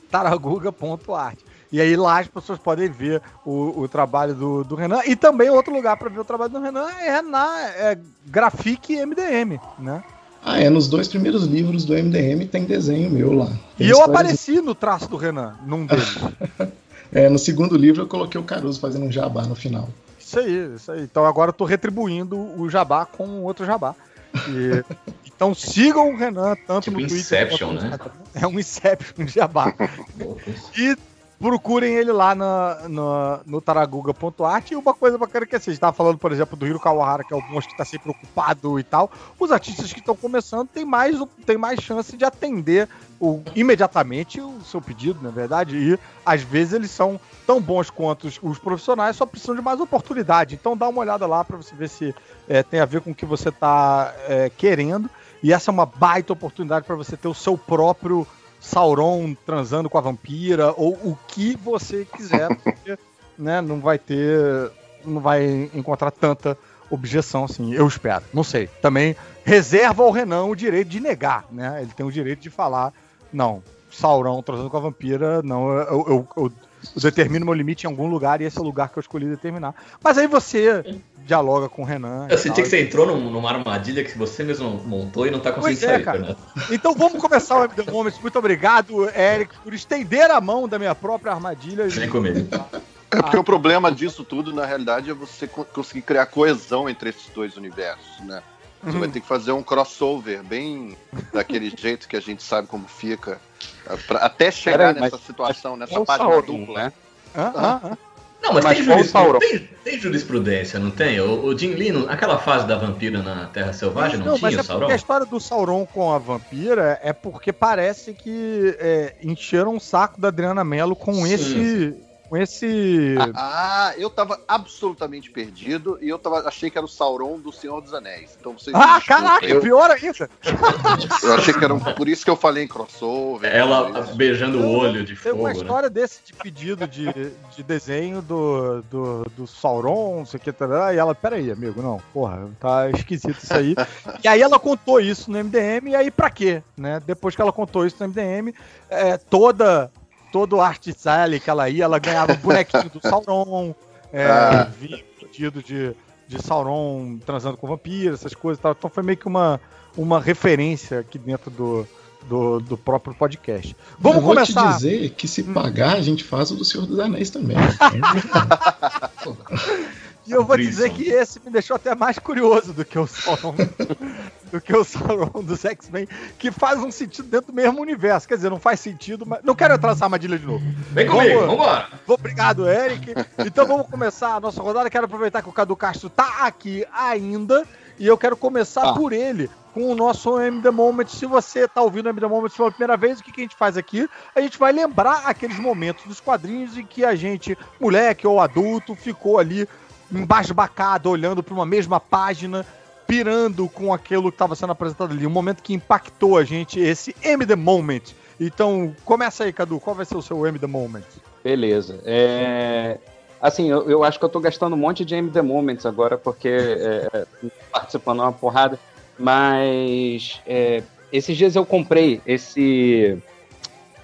Taraguga.art. E aí lá as pessoas podem ver o, o trabalho do, do Renan. E também outro lugar para ver o trabalho do Renan é na é, Grafique MDM, né? Ah, é, nos dois primeiros livros do MDM tem desenho meu lá. Tem E eu apareci no traço do Renan, num deles. É, no segundo livro eu coloquei o Caruso fazendo um jabá no final. Isso aí, isso aí. Então agora eu tô retribuindo o jabá com outro jabá. E- então sigam o Renan tanto Tipo no Twitter Inception, né? É um Inception de jabá. E procurem ele lá no, no taraguga.art. E uma coisa bacana que assim, a gente tava falando, por exemplo, do Hiro Kawahara, que é o monstro que tá sempre ocupado e tal. Os artistas que estão começando têm mais, têm mais chance de atender o, imediatamente o seu pedido, na verdade. E às vezes eles são tão bons quanto os, os profissionais, só precisam de mais oportunidade. Então dá uma olhada lá para você ver se é, tem a ver com o que você tá é, querendo. E essa é uma baita oportunidade para você ter o seu próprio Sauron transando com a vampira, ou o que você quiser, porque né, não vai ter. não vai encontrar tanta objeção assim, eu espero. Não sei. Também reserva ao Renan o direito de negar, né? Ele tem o direito de falar, não, Sauron transando com a vampira, não, eu, eu, eu, eu determino meu limite em algum lugar e esse é o lugar que eu escolhi determinar. Mas aí você dialoga com o Renan. Eu senti que você entrou num- numa armadilha que você mesmo montou e não tá conseguindo Pois é, sair, cara. Fernando. Então vamos começar o MD Moments. Muito obrigado, Eric, por estender a mão da minha própria armadilha. Vem comigo. É porque o problema disso tudo, na realidade, é você co- conseguir criar coesão entre esses dois universos, né? Você vai ter que fazer um crossover bem daquele jeito que a gente sabe como fica, pra- até chegar Peraí, nessa mas- situação, nessa é página Sauron, dupla. né? Hã? Hã? Hã? Não, mas, Mas tem, qual juris- Sauron? tem, tem jurisprudência, não tem? O, o Jim Lee, aquela fase da vampira na Terra Selvagem, não, Não, mas tinha é o Sauron? a história do Sauron com a vampira é porque parece que é, encheram o saco da Adriana Mello com Sim, esse. Com esse. Ah, eu tava absolutamente perdido e eu tava, achei que era o Sauron do Senhor dos Anéis. Então vocês Ah, desculpem, caraca, eu, pior ainda! eu achei que era um, por isso que eu falei em crossover. Ela beijando o olho de Tem fogo, uma né? história desse de pedido de, de desenho do, do, do Sauron, não sei o que, tarará, e ela, peraí, amigo, não, porra, tá esquisito isso aí. e aí ela contou isso no MDM, e aí pra quê? Né? Depois que ela contou isso no MDM, é, toda, todo art style que ela ia, ela ganhava o bonequinho do Sauron, é, Ah. vinha pedido de, de Sauron transando com vampiro, essas coisas e tal. Então foi meio que uma, uma referência aqui dentro do, do, do próprio podcast. Vamos eu vou começar. te dizer que se pagar, a gente faz o do Senhor dos Anéis também. E eu vou Brison. dizer que esse me deixou até mais curioso do que o Sauron. do que o Sauron dos X-Men, que faz um sentido dentro do mesmo universo. Quer dizer, não faz sentido, mas. Não quero entrar nessa armadilha de novo. Vem comigo, Vamos- vambora! Obrigado, Eric. Então vamos começar a nossa rodada. Quero aproveitar que o Cadu Castro tá aqui ainda. E eu quero começar Ah. por ele, com o nosso M The Moment. Se você tá ouvindo o M The Moment pela primeira vez, o que, que a gente faz aqui? A gente vai lembrar aqueles momentos dos quadrinhos em que a gente, moleque ou adulto, ficou ali embasbacado, olhando para uma mesma página, pirando com aquilo que estava sendo apresentado ali. Um momento que impactou a gente, esse M The Moment. Então, começa aí, Cadu. Qual vai ser o seu M The Moment? Beleza. É, Assim, eu, eu acho que eu tô gastando um monte de MD Moments agora, porque é, é, participando uma porrada. Mas é, esses dias eu comprei esse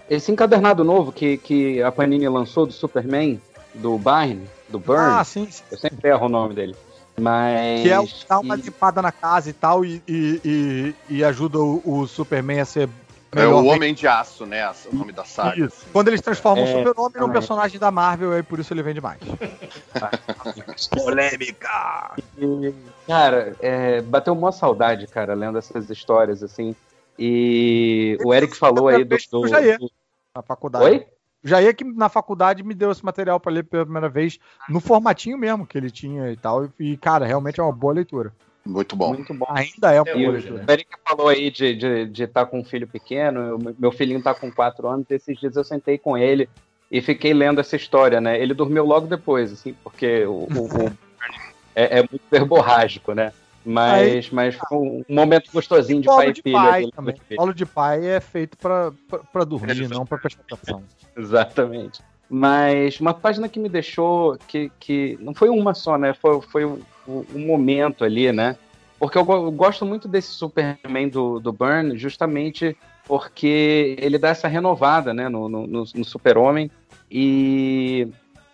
esse encadernado novo que, que a Panini lançou do Superman, do Byrne, do Burn. Ah, sim, sim. Eu sempre erro o nome dele. Mas. Que é o que dá uma e- limpada na casa e tal, e, e, e- e ajuda o, o Superman a ser É o Homem de Aço, né? O nome da saga. Isso. Quando eles transformam É, o Super-Homem num também. personagem da Marvel, aí por isso ele vende mais. Polêmica! E, Cara, é, bateu uma saudade, cara, lendo essas histórias, assim. E o Eric falou aí do. do, Eu já ia. do- Na faculdade. Oi? Já ia que na faculdade me deu esse material pra ler pela primeira vez, no formatinho mesmo que ele tinha e tal. E, cara, realmente é uma boa leitura. Muito bom. Muito bom. Ainda é uma É boa hoje, leitura. O Eric falou aí de estar de, estar com um filho pequeno, eu- meu filhinho tá com quatro anos, e esses dias eu sentei com ele e fiquei lendo essa história, né? Ele dormiu logo depois, assim, porque o, o- o- é, é muito verborrágico, né? Mas, mas foi um momento gostosinho de pai e filho. pai ali, também. de pai é feito pra dormir, não pra prestar atenção. Exatamente. Mas uma página que me deixou, que, que não foi uma só, né? Foi, foi um, um momento ali, né? Porque eu, eu gosto muito desse Superman do, do Burn, justamente porque ele dá essa renovada, né? No, no, no- no Super-Homem. E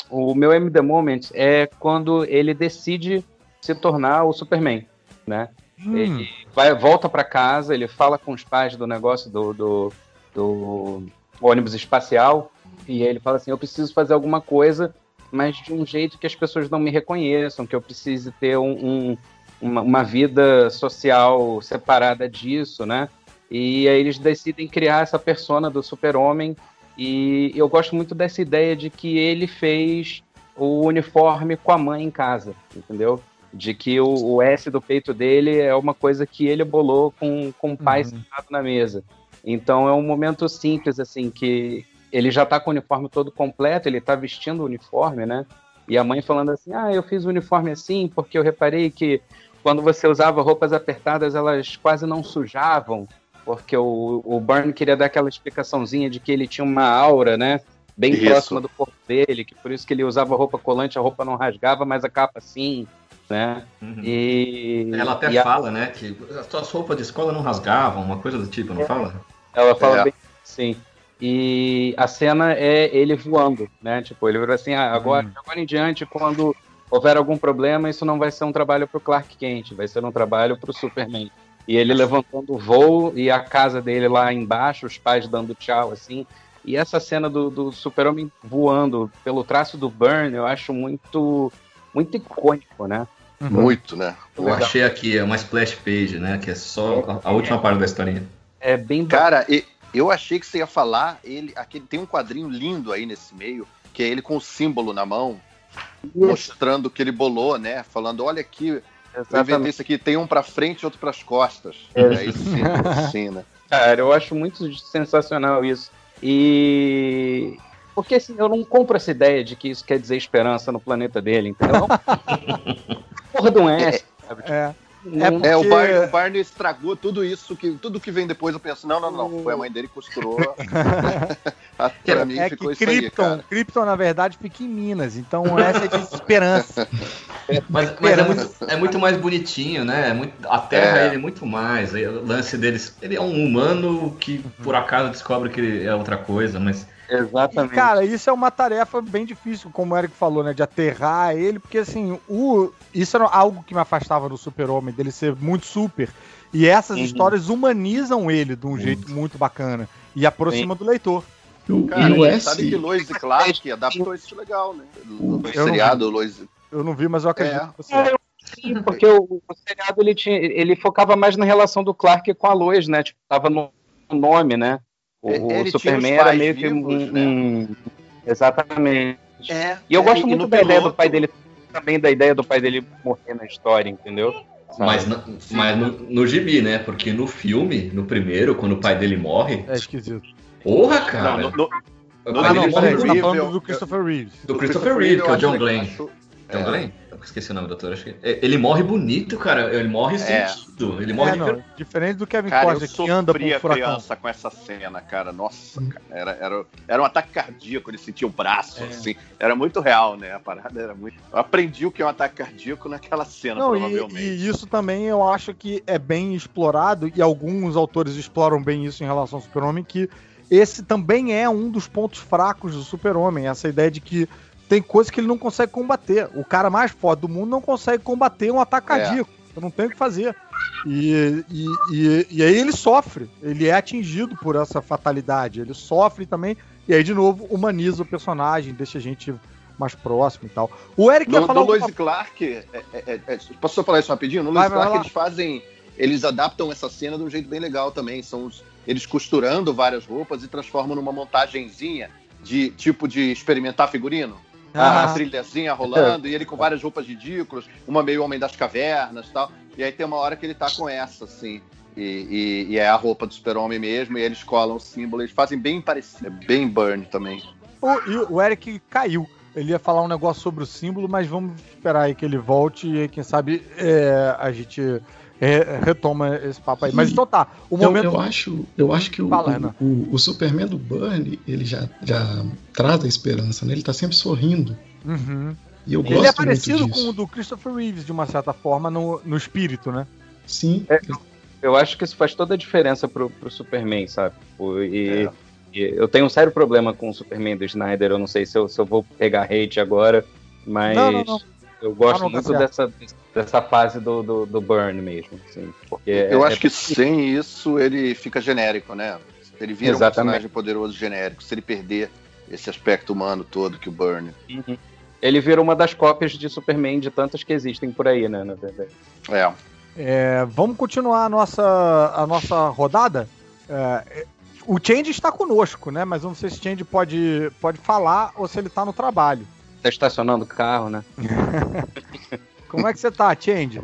o meu M The Moment é quando ele decide se tornar o Superman, né? Hum, Ele vai, volta para casa, ele fala com os pais do negócio do, do, do ônibus espacial e ele fala assim: eu preciso fazer alguma coisa, mas de um jeito que as pessoas não me reconheçam, que eu precise ter um, um- uma, uma vida social separada disso, né? E aí eles decidem criar essa persona do super-homem E eu gosto muito dessa ideia de que ele fez o uniforme com a mãe em casa, entendeu? De que o, o S do peito dele é uma coisa que ele bolou com, com o pai Uhum. sentado na mesa. Então é um momento simples, assim, que ele já tá com o uniforme todo completo, ele tá vestindo o uniforme, né? E a mãe falando assim: Ah, eu fiz o uniforme assim porque eu reparei que quando você usava roupas apertadas, elas quase não sujavam, porque o, o Burn queria dar aquela explicaçãozinha de que ele tinha uma aura, né? Bem Isso. próxima do corpo dele, que por isso que ele usava roupa colante, a roupa não rasgava, mas a capa sim, né? Uhum. E Ela até e a- fala, né, que as suas roupas de escola não rasgavam, uma coisa do tipo, não fala? Ela fala É. bem sim. E a cena é ele voando, né? Tipo, ele virou assim, ah, agora, Hum. agora em diante, quando houver algum problema, isso não vai ser um trabalho pro Clark Kent, vai ser um trabalho pro Superman. E ele levantando o voo e a casa dele lá embaixo, os pais dando tchau, assim. E essa cena do, do super-homem voando pelo traço do Burn, eu acho muito, muito icônico, né? Muito, né? Eu Legal. achei aqui é uma splash page, né, que é só a, a última parte da historinha. É bem Cara, e- eu achei que você ia falar, ele, aquele, tem um quadrinho lindo aí nesse meio, que é ele com o símbolo na mão, mostrando que ele bolou, né? Falando, olha aqui, eu inventei Exatamente. isso aqui, tem um pra frente e outro pras costas. É. E aí símbolo assim, né? Cara, eu acho muito sensacional isso. E. Porque assim, eu não compro essa ideia de que isso quer dizer esperança no planeta dele, entendeu? Porra um S, sabe? É. Não- É, o Porque- Barney, o Barney estragou tudo isso, que tudo que vem depois eu penso, não, não, não, foi a mãe dele que costurou. pra mim É ficou que isso aí, Krypton, cara. Krypton, na verdade, fica em Minas. Então essa é de esperança. Mas, mas é, muito, é muito mais bonitinho, né? É muito, a Terra É. ele é muito mais. O lance deles. Ele é um humano que por acaso descobre que ele é outra coisa, mas. E, Exatamente. cara, isso é uma tarefa bem difícil, como o Eric falou, né? De aterrar ele, porque assim, o, isso era algo que me afastava do super-homem, dele ser muito super. E essas Uhum. histórias humanizam ele de um jeito muito bacana. E aproxima do leitor. E o, Cara, e o S, sabe que Lois e Clark adaptou isso legal, né? No seriado, Lois. Eu não vi, mas eu acredito É. que você. É, eu- sim, porque o, o seriado ele, tinha, ele focava mais na relação do Clark com a Lois, né? Tipo, tava no nome, né? O, É, ele Superman era meio que vivos, um, né? um- Exatamente. É, E eu gosto e muito da ideia do piloto- pai dele, também da ideia do pai dele morrer na história, entendeu? Mas, na- mas no, no gibi, né? Porque no filme, no primeiro, quando o pai dele morre. É esquisito. Porra, cara! Não, no, no, o no pai Ah, dele não, peraí, você tá falando do Christopher Reeves. do Christopher Reeve, que é o John Glenn. acho- John é. Glenn? Eu esqueci o nome do ator. Acho que... é, Ele morre bonito, cara. Ele morre É. sentido. Ele morre É, não, diferente do Kevin Costner, que anda por um furacão. criança com essa cena, cara. Nossa, cara. Era, era, era um ataque cardíaco, ele sentia o braço, assim. Era muito real, né? A parada era muito. Eu aprendi o que é um ataque cardíaco naquela cena, Não, e, provavelmente. e isso também eu acho que é bem explorado, e alguns autores exploram bem isso em relação ao Super-Homem, que esse também é um dos pontos fracos do Super-Homem, essa ideia de que tem coisa que ele não consegue combater. O cara mais forte do mundo não consegue combater um ataque É. cardíaco. Eu não tenho o que fazer. E, e, e, e aí ele sofre, ele é atingido por essa fatalidade, ele sofre também, e aí de novo humaniza o personagem, deixa a gente mais próximo e tal. O Eric No, ia falar no Lois alguma- Clark, é, é, é, é, posso falar isso rapidinho? No Lois Clark eles fazem. Eles adaptam essa cena de um jeito bem legal também. São os- eles costurando várias roupas e transformam numa montagenzinha de tipo de experimentar figurino. Ah. Uma trilhazinha rolando e ele com várias roupas ridículas, uma meio homem das cavernas e tal. E aí tem uma hora que ele tá com essa, assim. E, e- e é a roupa do super-homem mesmo, e eles colam o símbolo, eles fazem bem parecido, é bem burn também. O, e o Eric caiu. Ele ia falar um negócio sobre o símbolo, mas vamos esperar aí que ele volte e aí, quem sabe é, a gente retoma esse papo aí. Mas então tá, o Eu, momento. eu acho, eu acho que o, Fala, o, o, o Superman do Burn, ele já, já traz a esperança, né? Ele tá sempre sorrindo. Uhum. E eu Ele gosto é parecido com o do Christopher Reeves, de uma certa forma, no, no espírito, né? Sim, É, Eu acho que isso faz toda a diferença pro, pro Superman, sabe? O- E, É. e eu tenho um sério problema com o Superman do Snyder. Eu não sei se eu, se eu vou pegar hate agora, mas Não, não, não. Eu gosto Ah, não, muito dessa, dessa fase do, do, do Burn mesmo. Assim, porque Eu é- acho que sem isso ele fica genérico, né? Ele vira Exatamente. um personagem poderoso genérico, se ele perder esse aspecto humano todo que o Burn. Uhum. Ele vira uma das cópias de Superman de tantas que existem por aí, né? Na verdade. É. É, vamos continuar a nossa, a nossa rodada? É, O Change está conosco, né? Mas eu não sei se o Change pode, pode falar ou se ele tá no trabalho. Tá estacionando o carro, né? Como é que você tá, Change?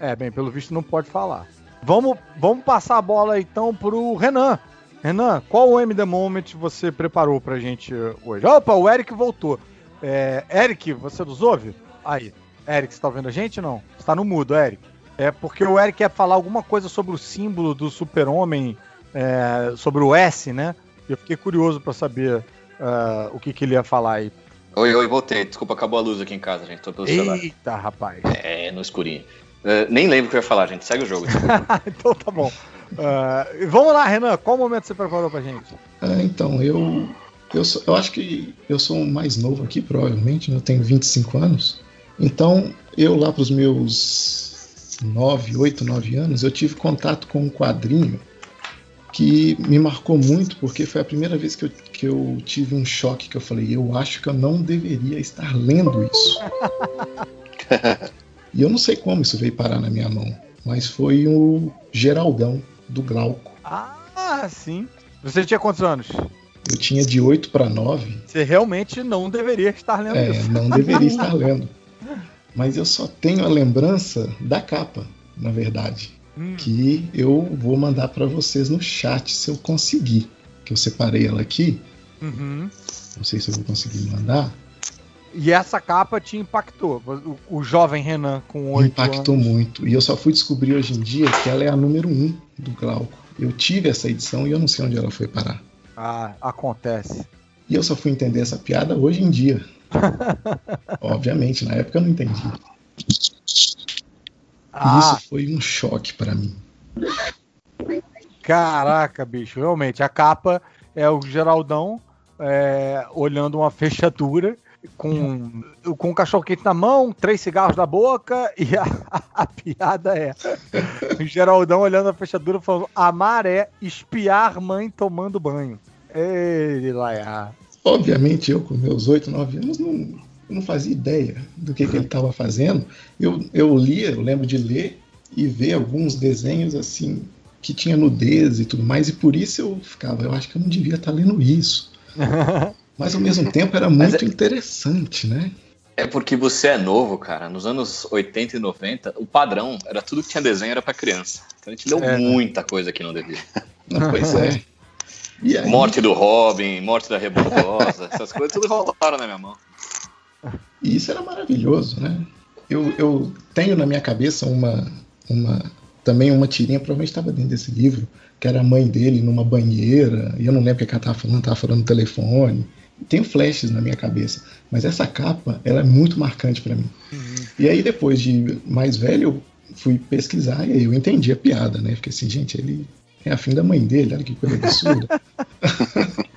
É, bem, pelo visto não pode falar. Vamos, vamos passar a bola então pro Renan. Renan, qual o M The Moment você preparou pra gente hoje? Opa, o Eric voltou. É, Eric, você nos ouve? Aí. Eric, você tá ouvindo a gente ou não? Você tá no mudo, Eric. É porque o Eric quer falar alguma coisa sobre o símbolo do super-homem, é, sobre o S, né? Eu fiquei curioso pra saber uh, o que, que ele ia falar aí. Oi, oi, voltei. Desculpa, acabou a luz aqui em casa, gente. Tô pelo celular. Eita, rapaz. É, no escurinho. É, nem lembro o que eu ia falar, gente. Segue o jogo. então tá bom. Uh, vamos lá, Renan. Qual momento você preparou pra gente? Ah, então, eu. Eu, sou- eu acho que eu sou o mais novo aqui, provavelmente, né? eu tenho 25 anos. Então, eu lá para os meus 9, 8, 9 anos, eu tive contato com um quadrinho que me marcou muito, porque foi a primeira vez que eu, que eu tive um choque que eu falei, eu acho que eu não deveria estar lendo isso. e eu não sei como isso veio parar na minha mão, mas foi o Geraldão, do Glauco. Ah, sim. Você tinha quantos anos? Eu tinha de 8 para 9, Você realmente não deveria estar lendo É, isso. não deveria estar lendo. Mas eu só tenho a lembrança da capa, na verdade. Hum. Que eu vou mandar para vocês no chat se eu conseguir. Que eu separei ela aqui. Uhum. Não sei se eu vou conseguir mandar. E essa capa te impactou. O, o jovem Renan com oito Impactou anos. muito. E eu só fui descobrir hoje em dia que ela é a número 1 do Glauco. Eu tive essa edição e eu não sei onde ela foi parar. Ah, acontece. E eu só fui entender essa piada hoje em dia. Obviamente, na época eu não entendi. Ah, isso foi um choque para mim. caraca, bicho. Realmente, a capa é o Geraldão é, olhando uma fechadura com, com um cachorro quente na mão, três cigarros na boca e a, a piada é o Geraldão olhando a fechadura falando amar é espiar mãe tomando banho. Ei, Laia. Obviamente, eu com meus 8, 9 anos não, eu não fazia ideia do que, que ele estava fazendo. Eu, eu lia, eu lembro de ler e ver alguns desenhos assim que tinha nudez e tudo mais, e por isso eu ficava, eu acho que eu não devia estar lendo isso. Mas ao mesmo tempo era muito interessante, né? É porque você é novo, cara. Nos anos 80 e 90, o padrão era tudo que tinha desenho era pra criança. Então a gente leu É, né? muita coisa que não devia. Não, pois é. E aí, Morte do Robin, morte da Rebordosa, essas coisas tudo rolaram na minha mão. E isso era maravilhoso, né? Eu, eu tenho na minha cabeça uma, uma também uma tirinha, provavelmente estava dentro desse livro, que era a mãe dele numa banheira, e eu não lembro o que que ela estava falando, estava falando no telefone. Tenho flashes na minha cabeça, mas essa capa ela é muito marcante para mim. E aí depois de mais velho, eu fui pesquisar e aí eu entendi a piada, né? Fiquei assim, gente, ele é afim da mãe dele, olha que coisa absurda.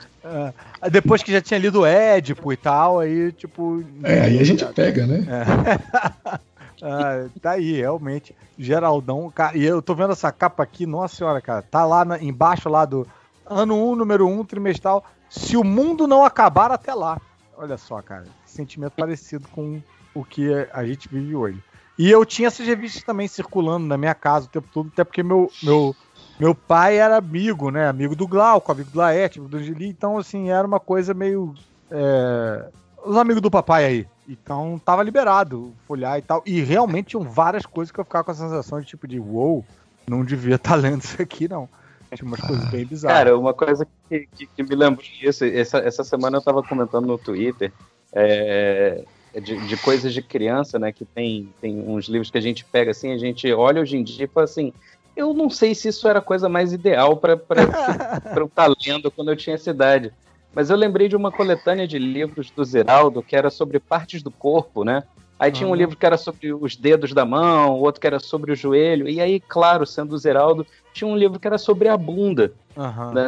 Ah, depois que já tinha lido o Édipo e tal, aí tipo. é, aí a gente pega, né? É. Ah, tá aí, realmente. Geraldão, cara, e eu tô vendo essa capa aqui, nossa senhora, cara. Tá lá na- embaixo lá do ano 1, número 1, trimestral. Se o mundo não acabar até lá. Olha só, cara. Sentimento parecido com o que a gente vive hoje. E eu tinha essas revistas também circulando na minha casa o tempo todo, até porque meu, meu, meu pai era amigo, né? Amigo do Glauco, amigo do Laerte, amigo do Angeli. Então, assim, era uma coisa meio. é, Os amigos do papai aí. Então tava liberado folhar e tal. E realmente tinham várias coisas que eu ficava com a sensação de tipo de wow, não devia estar lendo isso aqui, não. Tinha umas coisas bem bizarras. Cara, uma coisa que, que, que me lembrou disso, essa, essa semana eu tava comentando no Twitter, é, de, de coisas de criança, né? Que tem, tem uns livros que a gente pega assim, a gente olha hoje em dia e fala assim. Eu não sei se isso era a coisa mais ideal para eu estar lendo quando eu tinha essa idade. Mas eu lembrei de uma coletânea de livros do Zeraldo que era sobre partes do corpo, né? Aí tinha um livro que era sobre os dedos da mão, outro que era sobre o joelho. E aí, claro, sendo o Zeraldo, tinha um livro que era sobre a bunda. Aham. Né?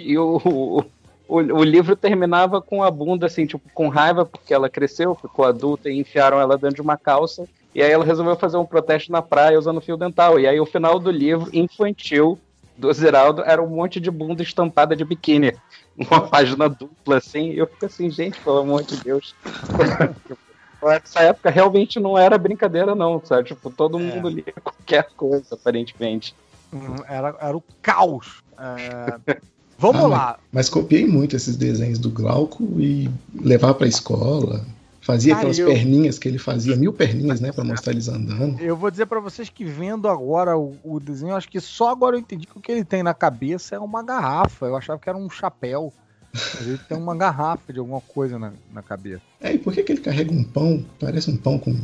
E o, o, o, o livro terminava com a bunda, assim, tipo, com raiva, porque ela cresceu, ficou adulta e enfiaram ela dentro de uma calça. E aí ela resolveu fazer um protesto na praia usando fio dental. E aí o final do livro, infantil, do Zeraldo, era um monte de bunda estampada de biquíni. Uma página dupla, assim. E eu fico assim, gente, pelo amor de Deus. Nessa época realmente não era brincadeira, não, sabe? Tipo, todo mundo lia qualquer coisa, aparentemente. Hum, Era, era o caos. É, Vamos Ah, lá. Mas copiei muito esses desenhos do Glauco e levava pra escola. Fazia aquelas eu- perninhas que ele fazia, mil perninhas, né, pra mostrar eles andando. Eu vou dizer pra vocês que vendo agora o, o desenho, acho que só agora eu entendi que o que ele tem na cabeça é uma garrafa. Eu achava que era um chapéu. Mas ele tem uma garrafa de alguma coisa na, na cabeça. É, e por que, que ele carrega um pão? Parece um pão com.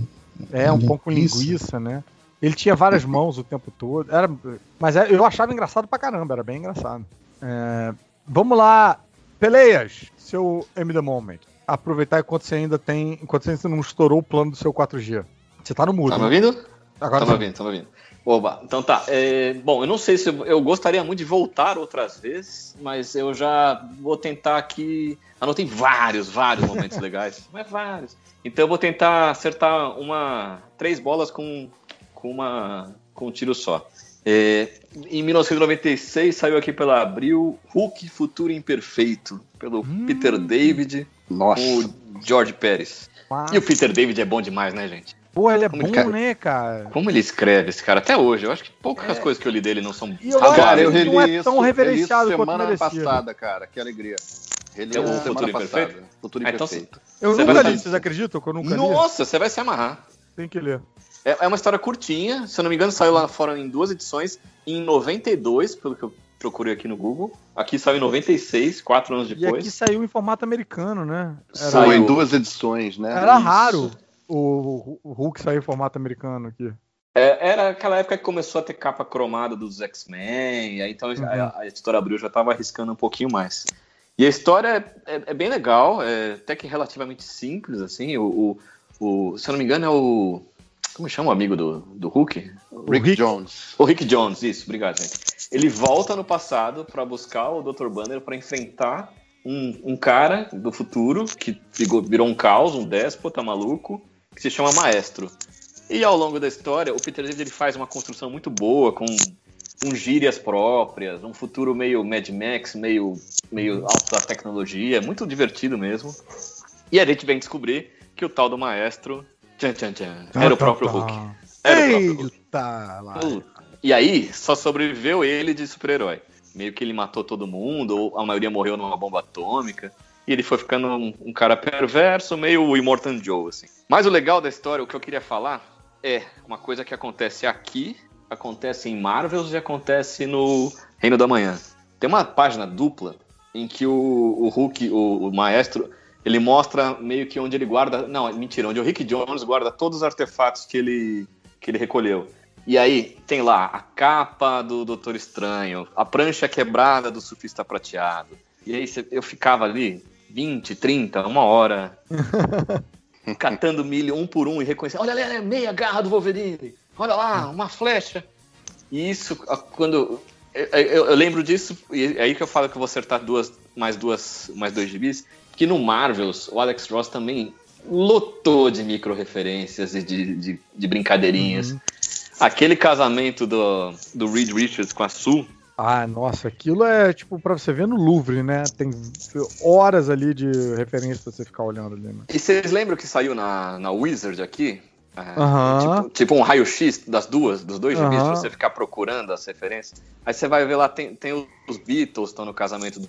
É, um pão com linguiça, né? Ele tinha várias mãos o tempo todo. Era, mas é- eu achava engraçado pra caramba, era bem engraçado. É, vamos lá, Peleias, seu M The Moment. Aproveitar enquanto você ainda tem. Enquanto você ainda não estourou o plano do seu 4G. Você tá no mudo. Tá me né? ouvindo? Agora tá me ouvindo, tá me ouvindo. Oba, então tá. é, bom, eu não sei se eu, eu gostaria muito de voltar outras vezes, mas eu já vou tentar aqui. Anotei vários, vários momentos legais. Mas vários. Então eu vou tentar acertar uma. três bolas com, com uma. com um tiro só. É, em 1996 saiu aqui pela Abril Hulk Futuro Imperfeito, pelo Peter David Nossa. o George Pérez. E o Peter David é bom demais, né, gente? Pô, ele é Como bom, ele né, cara? Como ele escreve esse cara até hoje? Eu acho que poucas coisas que eu li dele não são E eu razoáveis. Cara, eu Ele reli não é isso, tão reli reverenciado isso quanto semana passada, cara. Que alegria. Reli É o isso Futuro. Imperfeito? Futuro Ah, então Imperfeito. Eu Você nunca vai- li, vocês acreditam que eu nunca li? Nossa, você vai se amarrar. Tem que ler. É, é uma história curtinha, se eu não me engano, saiu lá fora em duas edições, em 92, pelo que eu procurei aqui no Google. Aqui saiu em 96, quatro anos E aqui depois. saiu em formato americano, né? Era, Saiu em duas edições, né? era Isso. raro o, o Hulk sair em formato americano aqui. É, era aquela época que começou a ter capa cromada dos X-Men, aí então Uhum. a, a editora Abril já estava arriscando um pouquinho mais. E a história é, é- é bem legal, é até que relativamente simples, assim. O, o- o- se eu não me engano, é o. Como chama o amigo do, do Hulk? Rick, Rick- Jones. O Rick Jones, isso, obrigado, gente. Ele volta no passado para buscar o Dr. Banner para enfrentar um, um cara do futuro que virou, virou um caos, um déspota maluco, que se chama Maestro. E ao longo da história, o Peter David ele faz uma construção muito boa, com, com gírias próprias, um futuro meio Mad Max, meio, meio alta tecnologia, muito divertido mesmo. E a gente vem descobrir que o tal do Maestro tchan, tchan, tchan, era o próprio Hulk. Era o próprio Hulk. Eita! E aí, só sobreviveu ele de super-herói. Meio que ele matou todo mundo, ou a maioria morreu numa bomba atômica. E ele foi ficando um, um cara perverso, meio o Immortan Joe, assim. Mas o legal da história, o que eu queria falar, é uma coisa que acontece aqui, acontece em Marvels e acontece no Reino da Manhã. Tem uma página dupla em que o, o Hulk, o, o maestro, ele mostra meio que onde ele guarda. Não, mentira, onde o Rick Jones guarda todos os artefatos que ele, que ele recolheu. E aí, tem lá a capa do Doutor Estranho, a prancha quebrada do surfista prateado. E aí eu ficava ali 20, 30, uma hora, catando milho um por um e reconhecendo. Olha ali, olha, meia garra do Wolverine. Olha lá, uma flecha. E isso, quando. Eu, eu- eu lembro disso, e é aí que eu falo que eu vou acertar duas, mais duas, mais dois gibis, que no Marvels, o Alex Ross também lotou de micro-referências e de, de, de brincadeirinhas. Aquele casamento do, do Reed Richards com a Sue, Ah, nossa, aquilo é tipo pra você ver no Louvre, né? Tem horas ali de referência pra você ficar olhando ali, né? E vocês lembram que saiu na, na Wizard aqui? É, Aham. tipo, tipo um raio-x das duas, dos dois Aham. pra você ficar procurando as referências. Aí você vai ver lá, tem, tem os Beatles estão no casamento do,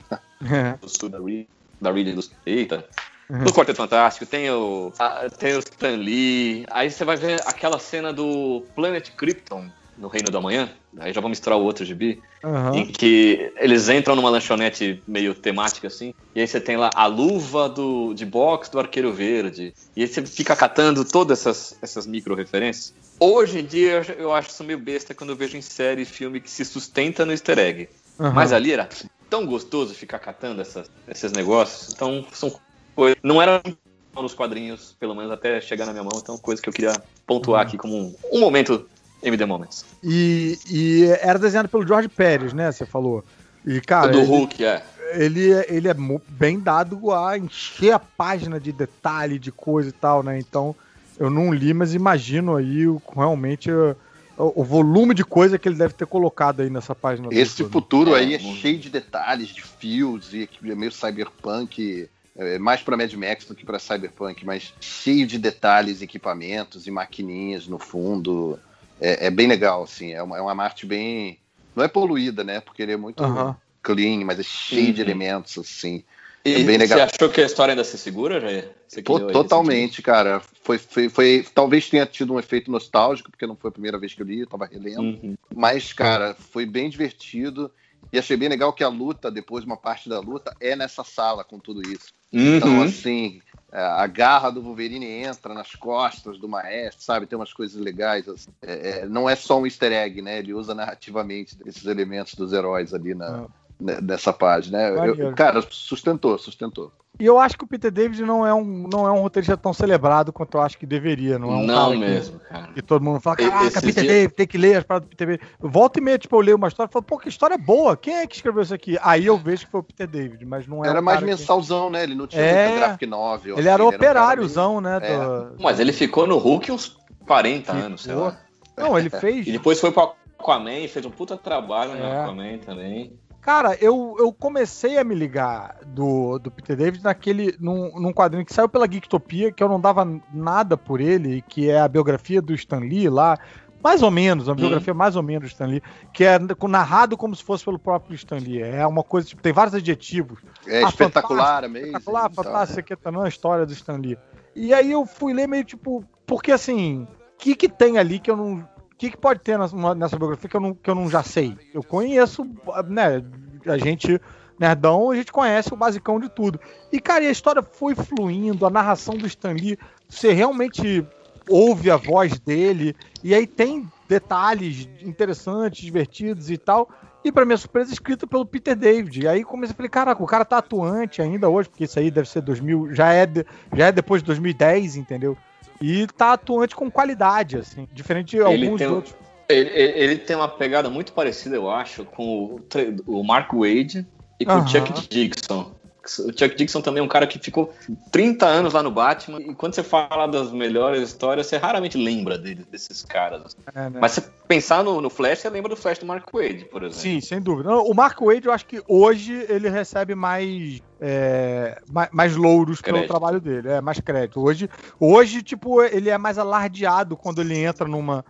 É. do Sul da Reed, da Reed e do Eita. Uhum. No Quarteto Fantástico, tem o, a- tem o Stan Lee. Aí você vai ver aquela cena do Planet Krypton no Reino da Manhã. Aí já vou misturar o outro gibi. Aham. Em que eles entram numa lanchonete meio temática assim, e aí você tem lá a luva do, de boxe do Arqueiro Verde, e aí você fica catando todas essas, essas micro-referências. Hoje em dia eu, acho isso meio besta quando eu vejo em série e filme que se sustenta no easter egg. Aham. Mas ali era tão gostoso ficar catando essas, esses negócios, então são coisas. Não era nos quadrinhos, pelo menos até chegar na minha mão, então coisa que eu queria pontuar aqui como um, um momento MD Moments. E, e era desenhado pelo George Pérez, né? Você falou. E, cara, do ele, Hulk, é. ele, é- ele é bem dado a encher a página de detalhe, de coisa e tal, né? Então, eu não li, mas imagino aí o- realmente uh, o, volume de coisa que ele deve ter colocado aí nessa página. Esse futuro É, aí é muito. cheio de detalhes, de fios, e é meio cyberpunk, é mais pra Mad Max do que pra cyberpunk, mas cheio de detalhes, equipamentos e maquininhas no fundo. É, é bem legal, assim. É uma, é uma arte bem. Não é poluída, né? Porque ele é muito. Aham. clean, mas é cheio de elementos, assim. E É bem legal. você achou que a história ainda se segura, Jair? Totalmente, cara. Foi, foi, foi- talvez tenha tido um efeito nostálgico, porque não foi a primeira vez que eu li, eu tava relendo. Uhum. Mas, cara, foi bem divertido. E achei bem legal que a luta, depois uma parte da luta, é nessa sala com tudo isso. Então, Uhum. assim, é, a garra do Wolverine entra nas costas do maestro, sabe? Tem umas coisas legais. assim. É, é, não é só um easter egg, né? Ele usa narrativamente esses elementos dos heróis ali na, ne- nessa página. né? Eu- cara, sustentou, sustentou. E eu acho que o Peter David não é um, não é um roteirista tão celebrado quanto eu acho que deveria. Não é um Não cara que- mesmo, cara. Que, todo mundo fala, caraca, Peter dias- David, tem que ler as paradas do Peter David. Volta e meia, tipo, eu leio uma história e falo, pô, que história boa. Quem é que escreveu isso aqui? Aí eu vejo que foi o Peter David, mas não é Era um mais cara que- mensalzão, né? Ele não tinha É. muita graphic novel. Ele era assim, um operáriozão, né? É. do- Mas ele ficou no Hulk uns 40 anos, sei Ficou. lá. Não, ele fez. E depois foi pro Aquaman, fez um puta trabalho no É. Aquaman também. Cara, eu, eu comecei a me ligar do, do Peter David naquele. Num, num quadrinho que saiu pela Geektopia, que eu não dava nada por ele, que é a biografia do Stan Lee lá. Mais ou menos, uma Hum. biografia mais ou menos do Stan Lee, que é narrado como se fosse pelo próprio Stan Lee. É uma coisa, tipo, tem vários adjetivos. É Ah, espetacular, amazing Espetacular, tal, fantástico, aqui tá na história do Stan Lee. E aí eu fui ler meio tipo, porque assim, o que que tem ali que eu não. Que, que pode ter nessa, nessa biografia que eu, não, que eu não já sei? Eu conheço, né? A gente, nerdão, a gente conhece o basicão de tudo. E, cara, e a história foi fluindo, a narração do Stan Lee, você realmente ouve a voz dele, e aí tem detalhes interessantes, divertidos e tal. E pra minha surpresa, escrito pelo Peter David. E aí comecei a falar, caraca, o cara tá atuante ainda hoje, porque isso aí deve ser 2000, já é, já é depois de 2010, entendeu? E tá atuante com qualidade, assim, diferente de Ele alguns tem, outros. ele, ele- tem uma pegada muito parecida, eu acho, com o, o Mark Wade e com Aham. o Chuck Dixon. O Chuck Dixon também é um cara que ficou 30 anos lá no Batman, e quando você fala das melhores histórias, você raramente lembra dele, desses caras. É, né? Mas se pensar no, no Flash, você lembra do Flash do Mark Wade, por exemplo. Sim, sem dúvida. O Mark Wade, eu acho que hoje ele recebe mais, é, mais, mais louros pelo Crédito. trabalho dele, é mais crédito. Hoje, hoje, tipo, ele é mais alardeado quando ele entra numa,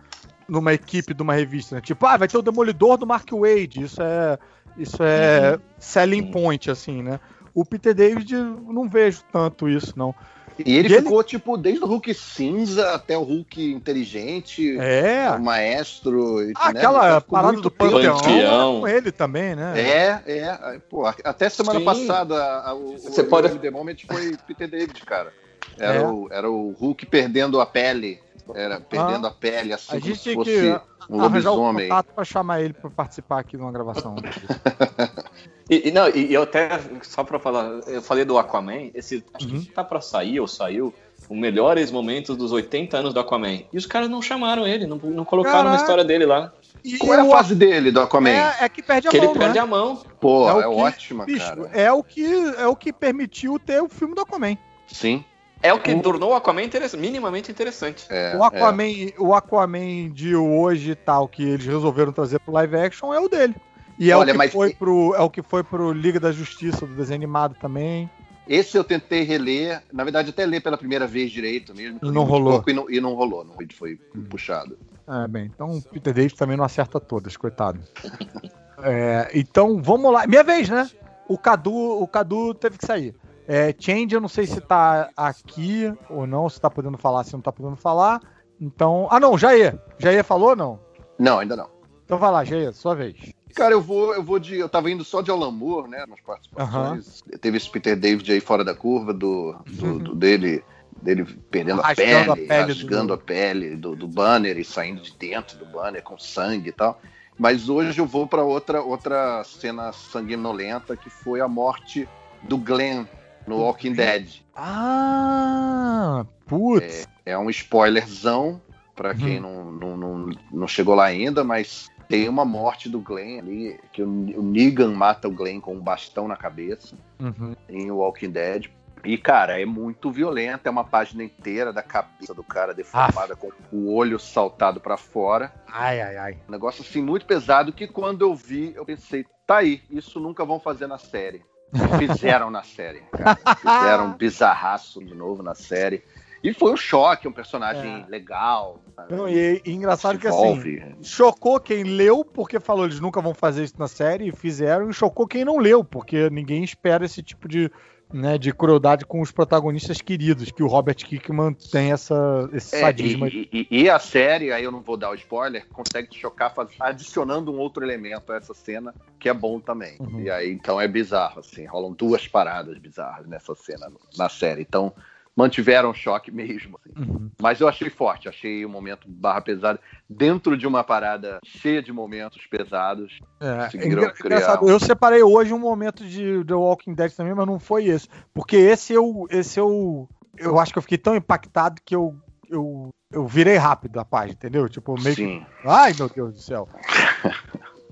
numa equipe de uma revista. né? Tipo, ah, vai ter o Demolidor do Mark Wade. Isso é, isso é selling point, assim, né? O Peter David, não vejo tanto isso, não. E ele E ele- ficou, tipo, desde o Hulk cinza até o Hulk inteligente, É. o maestro. né, aquela ficou parada do. Panteão, Panteão. é com ele também, né? É, é. Pô, até semana Sim. passada a- o, Você o, pode- o The Moment foi Peter David, cara. Era, É. o, era o Hulk perdendo a pele. Era perdendo Ah. a pele, assim A como gente se tinha fosse que um arranjar o contato pra chamar ele pra participar aqui de uma gravação. E, e não, e, eu até, só pra falar, eu falei do Aquaman, esse acho Uhum. que tá pra sair ou saiu, os melhores momentos dos 80 anos do Aquaman. E os caras não chamaram ele, não, não colocaram Caraca. uma história dele lá. E Qual é a fase dele do Aquaman? É, é que perde a que mão, ele perde né? a mão. Pô, é o é, que- ótima, Bicho, cara. é o que é o que permitiu ter o filme do Aquaman. Sim. É o que tornou o Aquaman interessa- minimamente interessante. É, o Aquaman, o Aquaman de hoje e tal que eles resolveram trazer pro live action é o dele. E é Olha, o que mas- foi pro é o que foi pro Liga da Justiça do desenho animado também. Esse eu tentei reler, na verdade até ler pela primeira vez direito mesmo. li Não rolou. pouco E não, e não rolou, não foi puxado. É, bem, então o Peter David também não acerta todas, coitado. É, então, vamos lá. Minha vez, né? O Cadu, o Cadu teve que sair. É, Change, eu não sei se tá aqui ou não, se tá podendo falar, se não tá podendo falar. Então. Ah, não, Jair. Jair falou ou não? Não, ainda não. Então vai lá, Jair, sua vez. Cara, eu vou, eu vou de. Eu tava indo só de Alan Moore, né? Nas participações. Teve esse Peter David aí fora da curva do, do- do dele, dele perdendo a Rasgando a pele, pele rasgando do- a pele do, do banner e saindo de dentro do banner com sangue e tal. Mas hoje eu vou para outra, outra cena sanguinolenta que foi a morte do Glenn no Walking Dead. Ah, putz. É um spoilerzão para quem não, não, não, não chegou lá ainda, mas tem uma morte do Glenn ali, que o, o Negan mata o Glenn com um bastão na cabeça Uhum. em Walking Dead. E, cara, é muito violento, é uma página inteira da cabeça do cara deformada com o olho saltado para fora. Ai, ai, ai. Um negócio assim muito pesado que quando eu vi, eu pensei, tá aí, isso nunca vão fazer na série. Fizeram na série, cara. Fizeram um bizarraço de novo na série. E foi um choque, um personagem legal. sabe? Não, e, e engraçado que envolve. assim, chocou quem leu, porque falou eles nunca vão fazer isso na série, e fizeram, e chocou quem não leu, porque ninguém espera esse tipo de, né, de crueldade com os protagonistas queridos, que o Robert Kickman tem essa, esse É, sadismo. e, e- e a série, aí eu não vou dar o spoiler, consegue te chocar faz- adicionando um outro elemento a essa cena, que é bom também. Uhum. E aí, então é bizarro, assim, rolam duas paradas bizarras nessa cena, na série. Então, mantiveram o choque mesmo. assim. Uhum. Mas eu achei forte, achei o momento barra pesado, dentro de uma parada cheia de momentos pesados. É, conseguiram engra- criar engraçado, um- eu separei hoje um momento de The Walking Dead também, mas não foi esse. Porque esse eu, esse eu, eu acho que eu fiquei tão impactado que eu, eu, eu virei rápido a página, entendeu? Tipo, meio que, Sim. ai meu Deus do céu.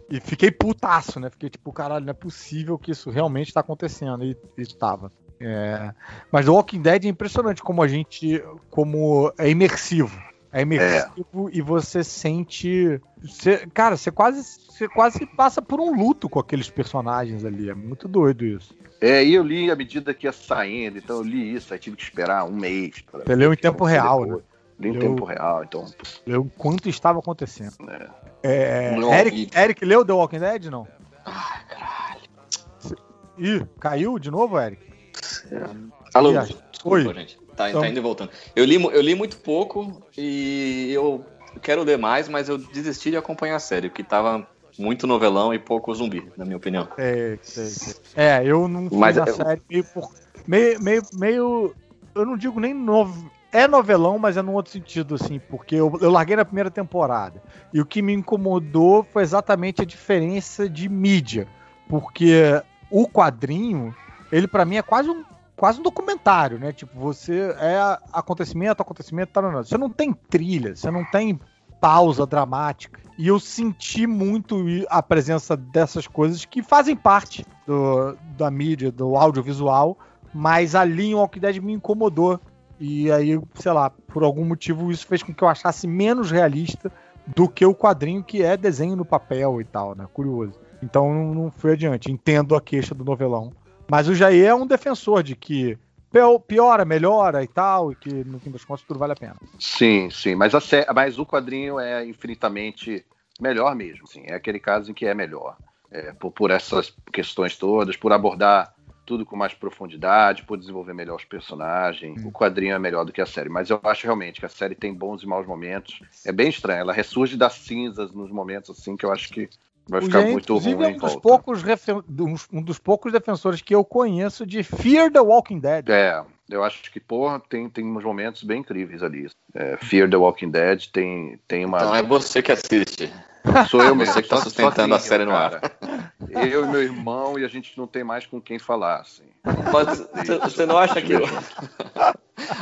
E fiquei putaço, né? Fiquei tipo, caralho, não é possível que isso realmente tá acontecendo. E, e tava. É, Mas The Walking Dead é impressionante como a gente. como é imersivo. É imersivo e você sente. você- cara, você quase, você quase passa por um luto com aqueles personagens ali. É muito doido isso. É, e eu li à medida que ia saindo, então eu li isso, aí tive que esperar um mês. pra Você leu em o tempo real, né? Li em Leu- tempo real, então. Leu o quanto estava acontecendo. É. É, Não, Eric, e- Eric leu The Walking Dead? Não? Ih, caiu de novo, Eric? Alô, Ih, desculpa, gente. Tá, Então- tá indo e voltando. Eu li, eu li muito pouco e eu quero ler mais, mas eu desisti de acompanhar a série, porque tava muito novelão e pouco zumbi, na minha opinião. Sei, sei, sei. É, eu não fui Mas na eu- série meio, por, meio, meio, meio. Eu não digo nem novo. É novelão, mas é num outro sentido, assim, porque eu, eu larguei na primeira temporada. E o que me incomodou foi exatamente a diferença de mídia. Porque o quadrinho, ele pra mim é quase um, quase um documentário, né? Tipo, você é acontecimento, acontecimento, tal, Você não tem trilha, você não tem pausa dramática. E eu senti muito a presença dessas coisas que fazem parte do- da mídia, do audiovisual, mas ali em Walking Dead me incomodou. E aí, sei lá, por algum motivo isso fez com que eu achasse menos realista do que o quadrinho que é desenho no papel e tal, né? Curioso. Então não, não fui adiante. Entendo a queixa do novelão. Mas o Jair é um defensor de que pio- piora, melhora e tal, e que no fim das contas tudo vale a pena. Sim, sim, mas, a mas o quadrinho é infinitamente melhor mesmo, sim. É aquele caso em que é melhor. É, por, por essas questões todas, por abordar tudo com mais profundidade, por desenvolver melhor os personagens. O quadrinho é melhor do que a série, mas eu acho realmente que a série tem bons e maus momentos. É bem estranho, ela ressurge das cinzas nos momentos assim que eu acho que vai ficar muito inclusive, ruim é um dos, poucos um dos poucos defensores que eu conheço de Fear the Walking Dead. É, eu acho que, porra, tem, tem uns momentos bem incríveis ali. É, Fear the Walking Dead tem, tem uma. Então é você que assiste. Sou eu mesmo. Você que tá só- sustentando a sozinho, série no ar. cara. Eu e meu irmão, e a gente não tem mais com quem falar, assim. Mas você- você não acha que o-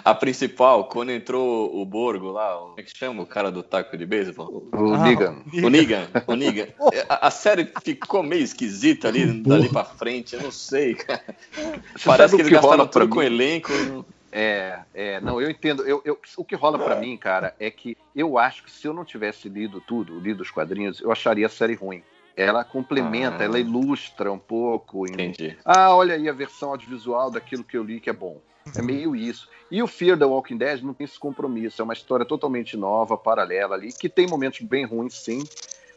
a principal, quando entrou o Borgo lá, o- como é que chama o cara do taco de beisebol? O Ah, Negan. O Negan, o Negan. A, a série ficou meio esquisita ali, dali pra frente, eu não sei, cara. Parece sabe que o eles que gastaram tudo com mim? elenco. É, é, não, eu entendo. Eu, eu- o que rola pra mim, cara, é que eu acho que se eu não tivesse lido tudo, lido os quadrinhos, eu acharia a série ruim. Ela complementa, Ah. ela ilustra um pouco. em- Entendi. Ah, olha aí a versão audiovisual daquilo que eu li que é bom. É meio isso. E o Fear the Walking Dead não tem esse compromisso. É uma história totalmente nova, paralela ali, que tem momentos bem ruins, sim.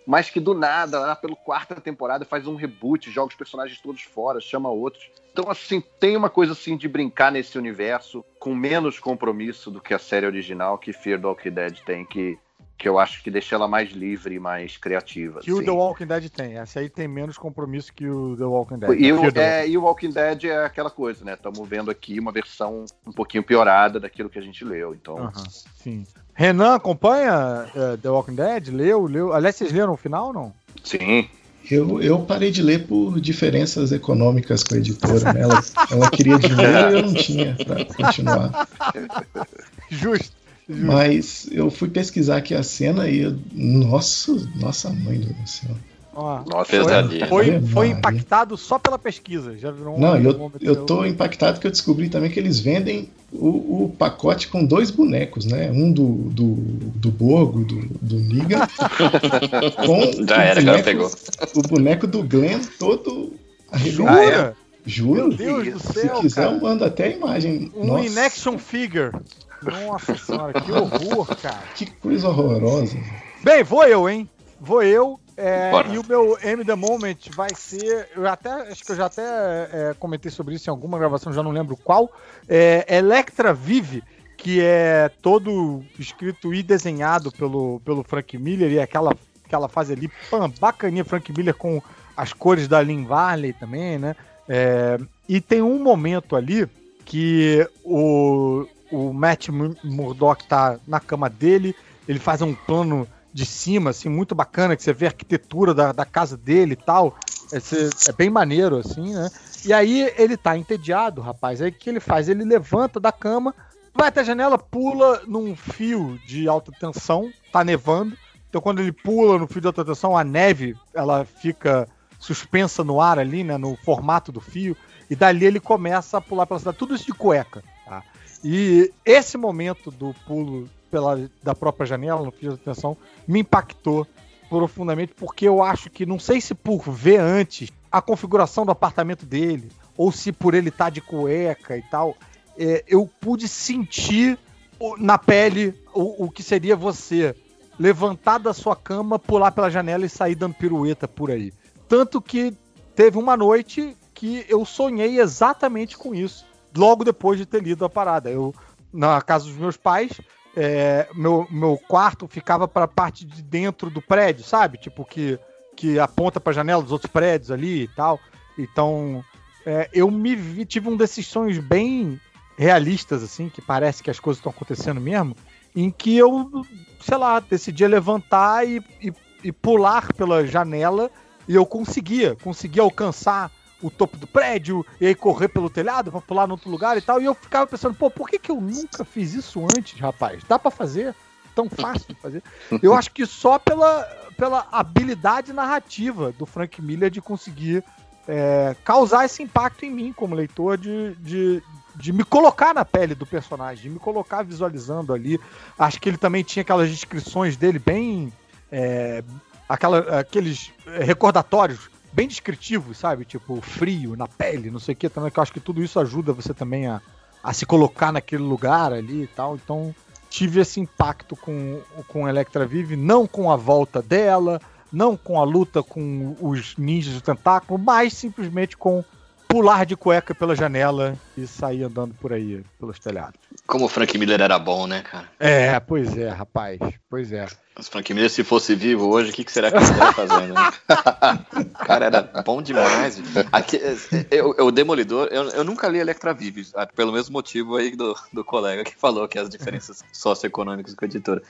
Mas que do nada, lá pela quarta temporada, faz um reboot, joga os personagens todos fora, chama outros. Então, assim, tem uma coisa assim de brincar nesse universo com menos compromisso do que a série original que Fear the Walking Dead tem, que, que eu acho que deixa ela mais livre mais criativa. Que o assim. The Walking Dead tem. Essa aí tem menos compromisso que o The Walking Dead. E o, é, e o Walking Dead é aquela coisa, né? Estamos vendo aqui uma versão um pouquinho piorada daquilo que a gente leu. Então, Aham, sim. Renan acompanha eh, The Walking Dead? Leu, leu. Aliás, vocês leram o final ou não? sim. Eu, eu parei de ler por diferenças econômicas com a editora. Né? Ela, ela queria dinheiro e eu não tinha para continuar. Justo. Mas eu fui pesquisar aqui a cena e. eu- Nossa, nossa mãe do céu. Ó, Nossa, foi, foi Maria. impactado só pela pesquisa. Já virou um Não, eu, eu tô impactado que eu descobri também que eles vendem o, o pacote com dois bonecos, né? Um do, do, do Borgo, do, do Negan, com Já o era, boneco, cara pegou. o boneco do Glenn todo arrebentado. Ah, Jura? Juro? Meu Deus do Se céu, quiser, cara. eu mando até a imagem. Um Nossa. in action figure. Nossa senhora, que horror, cara. Que coisa horrorosa. Bem, vou eu, hein? Vou eu. é, e o meu M The Moment vai ser. Eu até acho que eu já até é, comentei sobre isso em alguma gravação, já não lembro qual. É Electra Vive, que é todo escrito e desenhado pelo, pelo Frank Miller, e aquela, aquela fase ali, pã, bacaninha, Frank Miller com as cores da Lynn Varley também, né? É, e tem um momento ali que o, o Matt Mur- Murdock tá na cama dele, ele faz um plano de cima, assim, muito bacana, que você vê a arquitetura da, da casa dele e tal. É, cê- é bem maneiro, assim, né? E aí ele tá entediado, rapaz. Aí o que ele faz? Ele levanta da cama, vai até a janela, pula num fio de alta tensão, tá nevando. Então quando ele pula no fio de alta tensão, a neve, ela fica suspensa no ar ali, né, no formato do fio, e dali ele começa a pular pela cidade, tudo isso de cueca? E esse momento do pulo pela, da própria janela, no alta tensão, me impactou profundamente, porque eu acho que, não sei se por ver antes a configuração do apartamento dele, ou se por ele estar de cueca e tal, é, eu pude sentir na pele o, o que seria você levantar da sua cama, pular pela janela e sair dando pirueta por aí. Tanto que teve uma noite que eu sonhei exatamente com isso, logo depois de ter lido a parada. Eu, na casa dos meus pais, é, meu, meu quarto ficava para a parte de dentro do prédio, sabe? Tipo, que, que aponta para a janela dos outros prédios ali e tal. Então, é, eu me vi, tive um desses sonhos bem realistas, assim, que parece que as coisas estão acontecendo mesmo, em que eu, sei lá, decidia levantar e, e, e pular pela janela e eu conseguia, conseguia alcançar o topo do prédio e aí correr pelo telhado pra pular no outro lugar e tal. E eu ficava pensando, pô, por que, que eu nunca fiz isso antes, rapaz? Dá pra fazer? Tão fácil de fazer. Eu acho que só pela, pela habilidade narrativa do Frank Miller de conseguir é, causar esse impacto em mim como leitor de, de, de me colocar na pele do personagem, de me colocar visualizando ali. Acho que ele também tinha aquelas descrições dele bem. é, aquela, aqueles recordatórios bem descritivos, sabe? Tipo, frio na pele, não sei o que, também, que eu acho que tudo isso ajuda você também a, a se colocar naquele lugar ali e tal. Então, tive esse impacto com, com Electra Vive, não com a volta dela, não com a luta com os ninjas do tentáculo, mas simplesmente com pular de cueca pela janela e sair andando por aí, pelos telhados. Como o Frank Miller era bom, né, cara? É, pois é, rapaz, pois é. O Frank Miller, se fosse vivo hoje, o que, que será que ele estaria fazendo? né? Cara era bom demais. Aqui, eu, eu, o Demolidor, eu, eu nunca li Electra Vive, ah, pelo mesmo motivo aí do, do colega que falou que as diferenças socioeconômicas com a editora.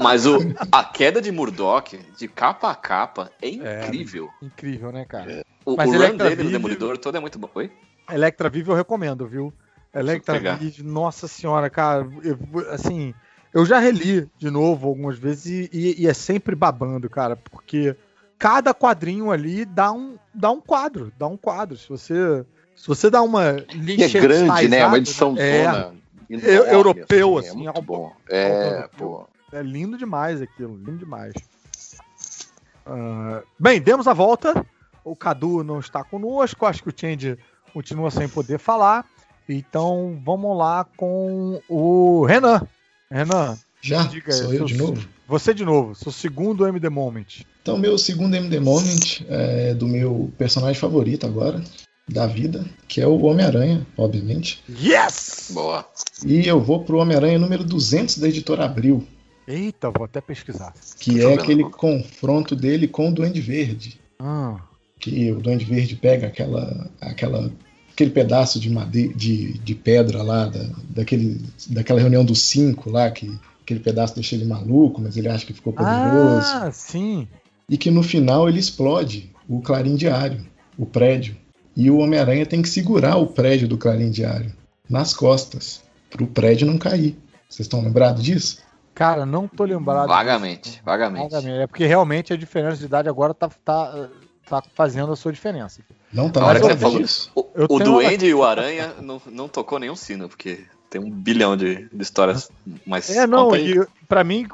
Mas o, a queda de Murdoch, de capa a capa, é incrível. Incrível, né, cara? O, Mas o run dele no Demolidor todo é muito bom. Oi? Electra Vive eu recomendo, viu? Electra. Vive, nossa senhora, cara, eu- assim, eu já reli de novo algumas vezes e, e- e é sempre babando, cara, porque cada quadrinho ali dá um, dá um quadro, dá um quadro. Se você, se você dá uma E é grande, né? Uma edição é, zona eu- europeu, assim, é ao- muito bom. É, pô. é lindo demais aquilo, lindo demais. Ah, bem, demos a volta. O Cadu não está conosco, acho que o Change continua sem poder falar. Então vamos lá com o Renan. Renan, Já? diga aí, Sou eu seu- de novo? Você de novo, seu segundo MD Moment. Então, meu segundo MD Moment é do meu personagem favorito agora, da vida, que é o Homem-Aranha, obviamente. Yes! Boa. E eu vou pro Homem-Aranha número 200 da editora Abril, Eita, vou até pesquisar. que é aquele confronto dele com o Duende Verde. Ah, Que o Duende Verde pega aquela, aquela, aquele pedaço de, made de, de pedra lá, da, daquele, daquela reunião dos cinco lá, que aquele pedaço deixa ele maluco, mas ele acha que ficou poderoso. ah sim. e que no final ele explode o Clarim Diário, o prédio. E o Homem-Aranha tem que segurar o prédio do Clarim Diário nas costas, para o prédio não cair. Vocês estão lembrados disso? Cara, não tô lembrado. Vagamente, vagamente. Vagamente. É porque realmente a diferença de idade agora tá, tá, tá fazendo a sua diferença. Não tá Na hora que você falou, disso? o, o Duende e o Aranha não, não tocou nenhum sino, porque tem um bilhão de, de histórias mais. É, não, e pra mim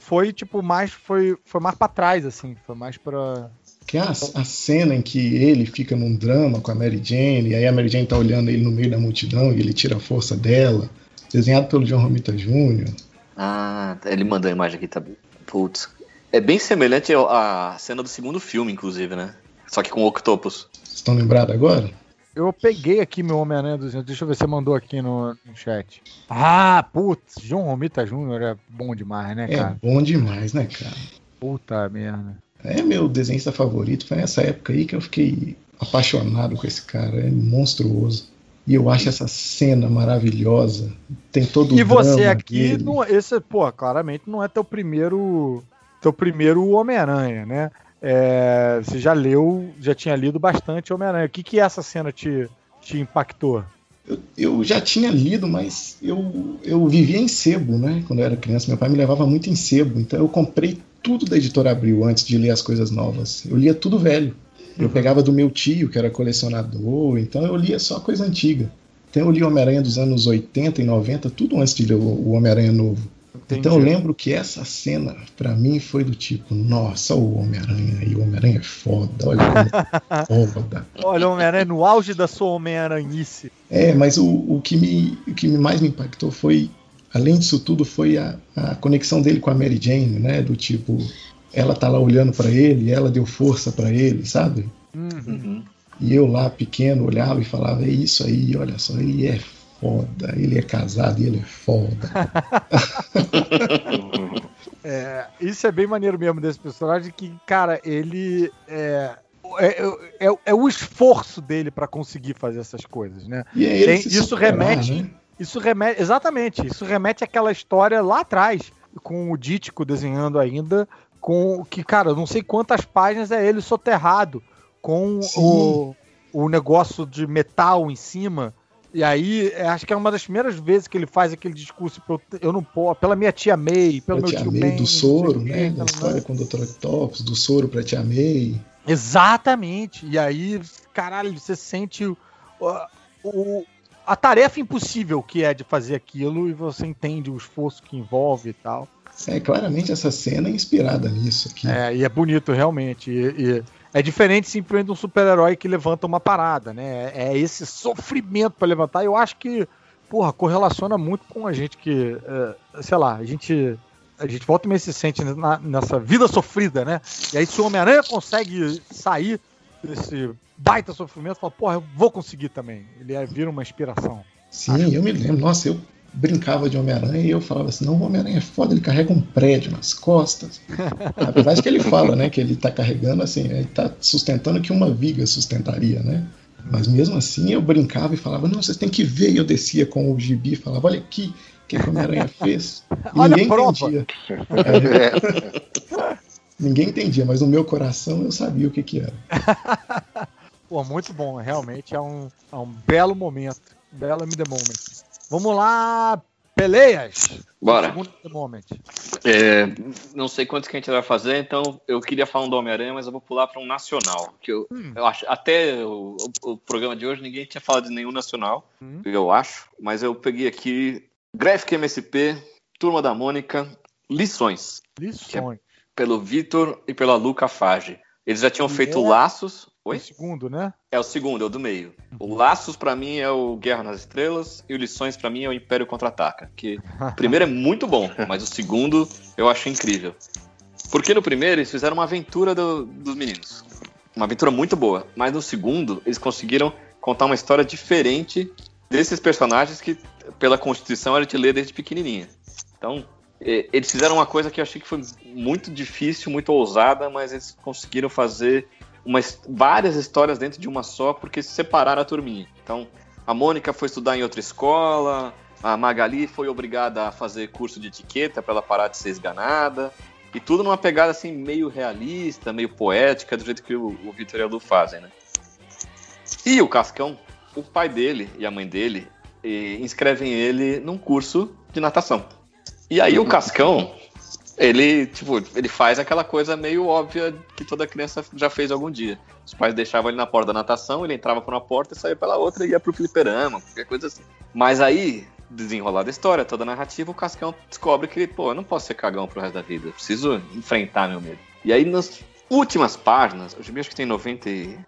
foi tipo mais foi foi mais para trás assim, foi mais pra Que é a, a cena em que ele fica num drama com a Mary Jane, e aí a Mary Jane tá olhando ele no meio da multidão e ele tira a força dela. Desenhado pelo John Romita Jr. Ah, ele mandou a imagem aqui também. Putz. É bem semelhante à cena do segundo filme, inclusive, né? Só que com Octopus. Vocês estão lembrados agora? Eu peguei aqui meu Homem-Aranha 200. Deixa eu ver se você mandou aqui no, no chat. Ah, putz, John Romita Jr. é bom demais, né, É cara? bom demais, né, cara? Puta merda. É meu desenhista favorito. Foi nessa época aí que eu fiquei apaixonado com esse cara. É monstruoso. E eu acho essa cena maravilhosa. Tem todo o E você drama aqui, não, esse, pô, claramente não é teu primeiro, teu primeiro Homem-Aranha, né? É, você já leu, já tinha lido bastante Homem-Aranha. O que que essa cena te, te impactou? Eu, eu já tinha lido, mas eu, eu vivia em sebo, né? Quando eu era criança, meu pai me levava muito em sebo. Então eu comprei tudo da editora Abril antes de ler as coisas novas. Eu lia tudo velho. Eu pegava do meu tio, que era colecionador, então eu lia só coisa antiga. Então eu li Homem-Aranha dos anos 80 e 90, tudo antes de ler o o Homem-Aranha novo. Então eu lembro que essa cena, pra mim, foi do tipo, nossa, o Homem-Aranha aí, o Homem-Aranha é foda, olha como é foda. Olha, Homem-Aranha no auge da sua Homem-Aranhice. É, mas o, o, que me, o que mais me impactou foi, além disso tudo, foi a, a conexão dele com a Mary Jane, né? Do tipo, ela tá lá olhando pra ele, ela deu força pra ele, sabe? Uhum. E eu lá, pequeno, olhava e falava, é isso aí, olha só, ele é foda, ele é casado e ele é foda. É, isso é bem maneiro mesmo desse personagem, que, cara, ele é, é, é, é o esforço dele pra conseguir fazer essas coisas, né? Tem- isso superar, remete, né? isso remete, exatamente, isso remete àquela história lá atrás, com o Dítico desenhando ainda, com que, cara, eu não sei quantas páginas é ele soterrado com o, o negócio de metal em cima. E aí, é, acho que é uma das primeiras vezes que ele faz aquele discurso, eu, eu não posso, pela minha tia May, pelo Pra meu Tia tio May, Ben, do soro, né? Não- história com o Dr. Octopus, do soro pra Tia May. Exatamente. E aí, caralho, você sente o, o- a tarefa impossível que é de fazer aquilo e você entende o esforço que envolve e tal. É, claramente essa cena é inspirada nisso aqui. É, e é bonito realmente. E, e é diferente simplesmente de um super-herói que levanta uma parada, né? É esse sofrimento pra levantar. Eu acho que, porra, correlaciona muito com a gente que, é, sei lá, a gente. A gente volta e meia se sente na- nessa vida sofrida, né? E aí, se o Homem-Aranha consegue sair desse baita sofrimento, fala, porra, eu vou conseguir também. Ele é, vira uma inspiração. Sim, eu me lembro. Nossa, eu brincava de Homem-Aranha e eu falava assim: não, o Homem-Aranha é foda, ele carrega um prédio nas costas. Apesar de que ele fala, né, que ele tá carregando assim, ele tá sustentando que uma viga sustentaria, né? Mas mesmo assim eu brincava e falava: não, vocês têm que ver. E eu descia com o gibi e falava: olha aqui, o que, que o Homem-Aranha fez. E Olha ninguém entendia. É. Ninguém entendia, mas no meu coração eu sabia o que, que era. Pô, muito bom. Realmente é um, é um belo momento. Belo me the moment. Vamos lá, Peleias. Bora. É, não sei quantos que a gente vai fazer, então eu queria falar um do Homem-Aranha, mas eu vou pular para um nacional. Que eu, Hum. eu acho, até o, o- programa de hoje ninguém tinha falado de nenhum nacional, Hum. eu acho. Mas eu peguei aqui Graphic MSP, Turma da Mônica, Lições, Lições. pelo Vitor e pela Luca Fage. Eles já tinham feito É. Laços. Oi? O segundo, né? É o segundo, é o do meio. O Laços pra mim é o Guerra nas Estrelas e o Lições pra mim é o Império Contra-Ataca. Que o primeiro é muito bom, mas o segundo eu acho incrível. Porque no primeiro eles fizeram uma aventura do- dos meninos. Uma aventura muito boa. Mas no segundo eles conseguiram contar uma história diferente desses personagens que, pela Constituição, a gente lê desde pequenininha. Então, eles fizeram uma coisa que eu achei que foi muito difícil, muito ousada, mas eles conseguiram fazer umas, várias histórias dentro de uma só, porque separaram a turminha. Então, a Mônica foi estudar em outra escola, a Magali foi obrigada a fazer curso de etiqueta para ela parar de ser esganada, e tudo numa pegada assim meio realista, meio poética, do jeito que o, o Vitor e a Lu fazem, né? E o Cascão, o pai dele e a mãe dele eh, inscrevem ele num curso de natação. E aí o Cascão, ele, tipo, ele faz aquela coisa meio óbvia que toda criança já fez algum dia. Os pais deixavam ele na porta da natação, ele entrava por uma porta e saía pela outra e ia pro fliperama, qualquer coisa assim. Mas aí, desenrolada a história, toda a narrativa, o Cascão descobre que, pô, eu não posso ser cagão pro resto da vida, eu preciso enfrentar meu medo. E aí, nas últimas páginas, gibi acho que tem 90 e...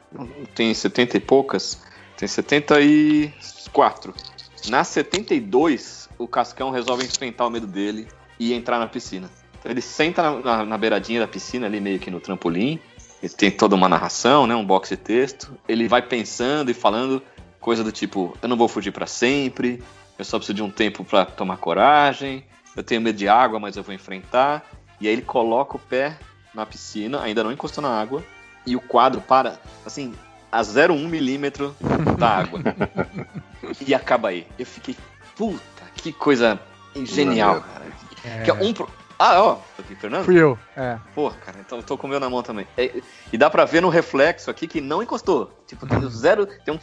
tem 70 e poucas, tem 74. Na 72, o Cascão resolve enfrentar o medo dele e entrar na piscina. Então ele senta na, na, na beiradinha da piscina, ali meio que no trampolim. Ele tem toda uma narração, né? Um box de texto. Ele vai pensando e falando coisa do tipo: eu não vou fugir para sempre, eu só preciso de um tempo para tomar coragem, eu tenho medo de água, mas eu vou enfrentar. E aí ele coloca o pé na piscina, ainda não encostou na água, e o quadro para, assim, a 0,1 milímetro da água. e acaba aí. Eu fiquei, puta, que coisa genial, cara. É. Que é um pro- Ah, ó, Fernando? Fui eu, é. Porra, cara, então eu tô com o meu na mão também. É, e dá pra ver no reflexo aqui que não encostou. Tipo, tem zero. Tem um,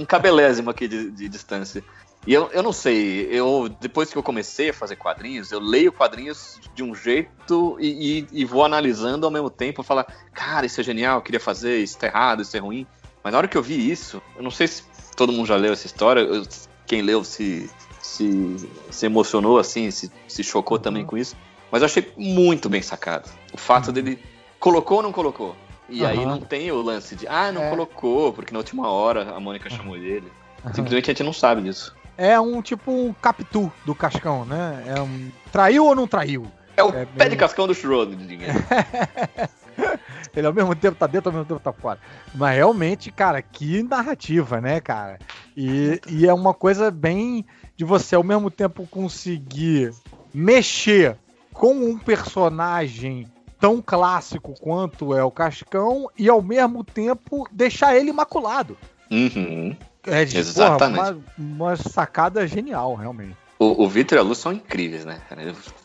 um, cabelésimo aqui de, de distância. E eu, eu não sei, eu depois que eu comecei a fazer quadrinhos, eu leio quadrinhos de um jeito e, e- e vou analisando ao mesmo tempo, falar, cara, isso é genial, eu queria fazer, isso tá errado, isso é ruim. Mas na hora que eu vi isso, eu não sei se todo mundo já leu essa história, eu- quem leu se, se, se emocionou assim, se, se chocou também com isso. Mas eu achei muito bem sacado. O fato dele colocou ou não colocou. E aí Aham. não tem o lance de, ah, não É. colocou, porque na última hora a Mônica chamou ele. Simplesmente a gente não sabe disso. É um tipo um Capitu do Cascão, né? É um. Traiu ou não traiu? É o É pé bem- de cascão do Schrödinger. Ele ao mesmo tempo tá dentro, ao mesmo tempo tá fora. Mas realmente, cara, que narrativa, né, cara? E, e é uma coisa bem de você ao mesmo tempo conseguir mexer com um personagem tão clássico quanto é o Cascão e ao mesmo tempo deixar ele imaculado. Uhum. É de, Exatamente. porra, uma, uma sacada genial, realmente. O, o Vitor e a Lu são incríveis, né?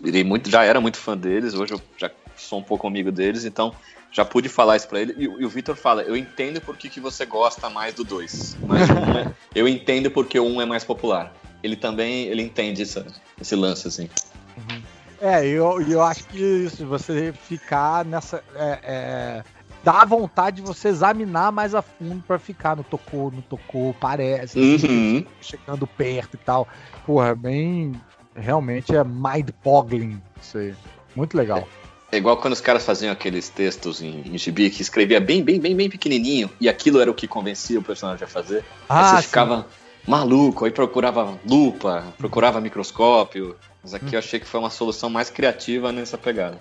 Eu muito, já era muito fã deles, hoje eu já sou um pouco amigo deles, então já pude falar isso pra ele. E, o- e o Vitor fala: Eu entendo por que, que você gosta mais do 2. Mas o um é- eu entendo porque o 1 um é mais popular. Ele também ele entende essa- esse lance, assim. É, eu, eu acho que isso, você ficar nessa. É, é, dá vontade de você examinar mais a fundo pra ficar no tocou, não tocou, parece, Uhum. chegando perto e tal. Porra, bem. Realmente é mind-boggling isso aí. Muito legal. É igual quando os caras faziam aqueles textos em, em gibi que escrevia bem, bem, bem, bem pequenininho e aquilo era o que convencia o personagem a fazer. Ah, aí você sim. ficava maluco, aí procurava lupa, procurava microscópio. Mas aqui eu achei que foi uma solução mais criativa nessa pegada.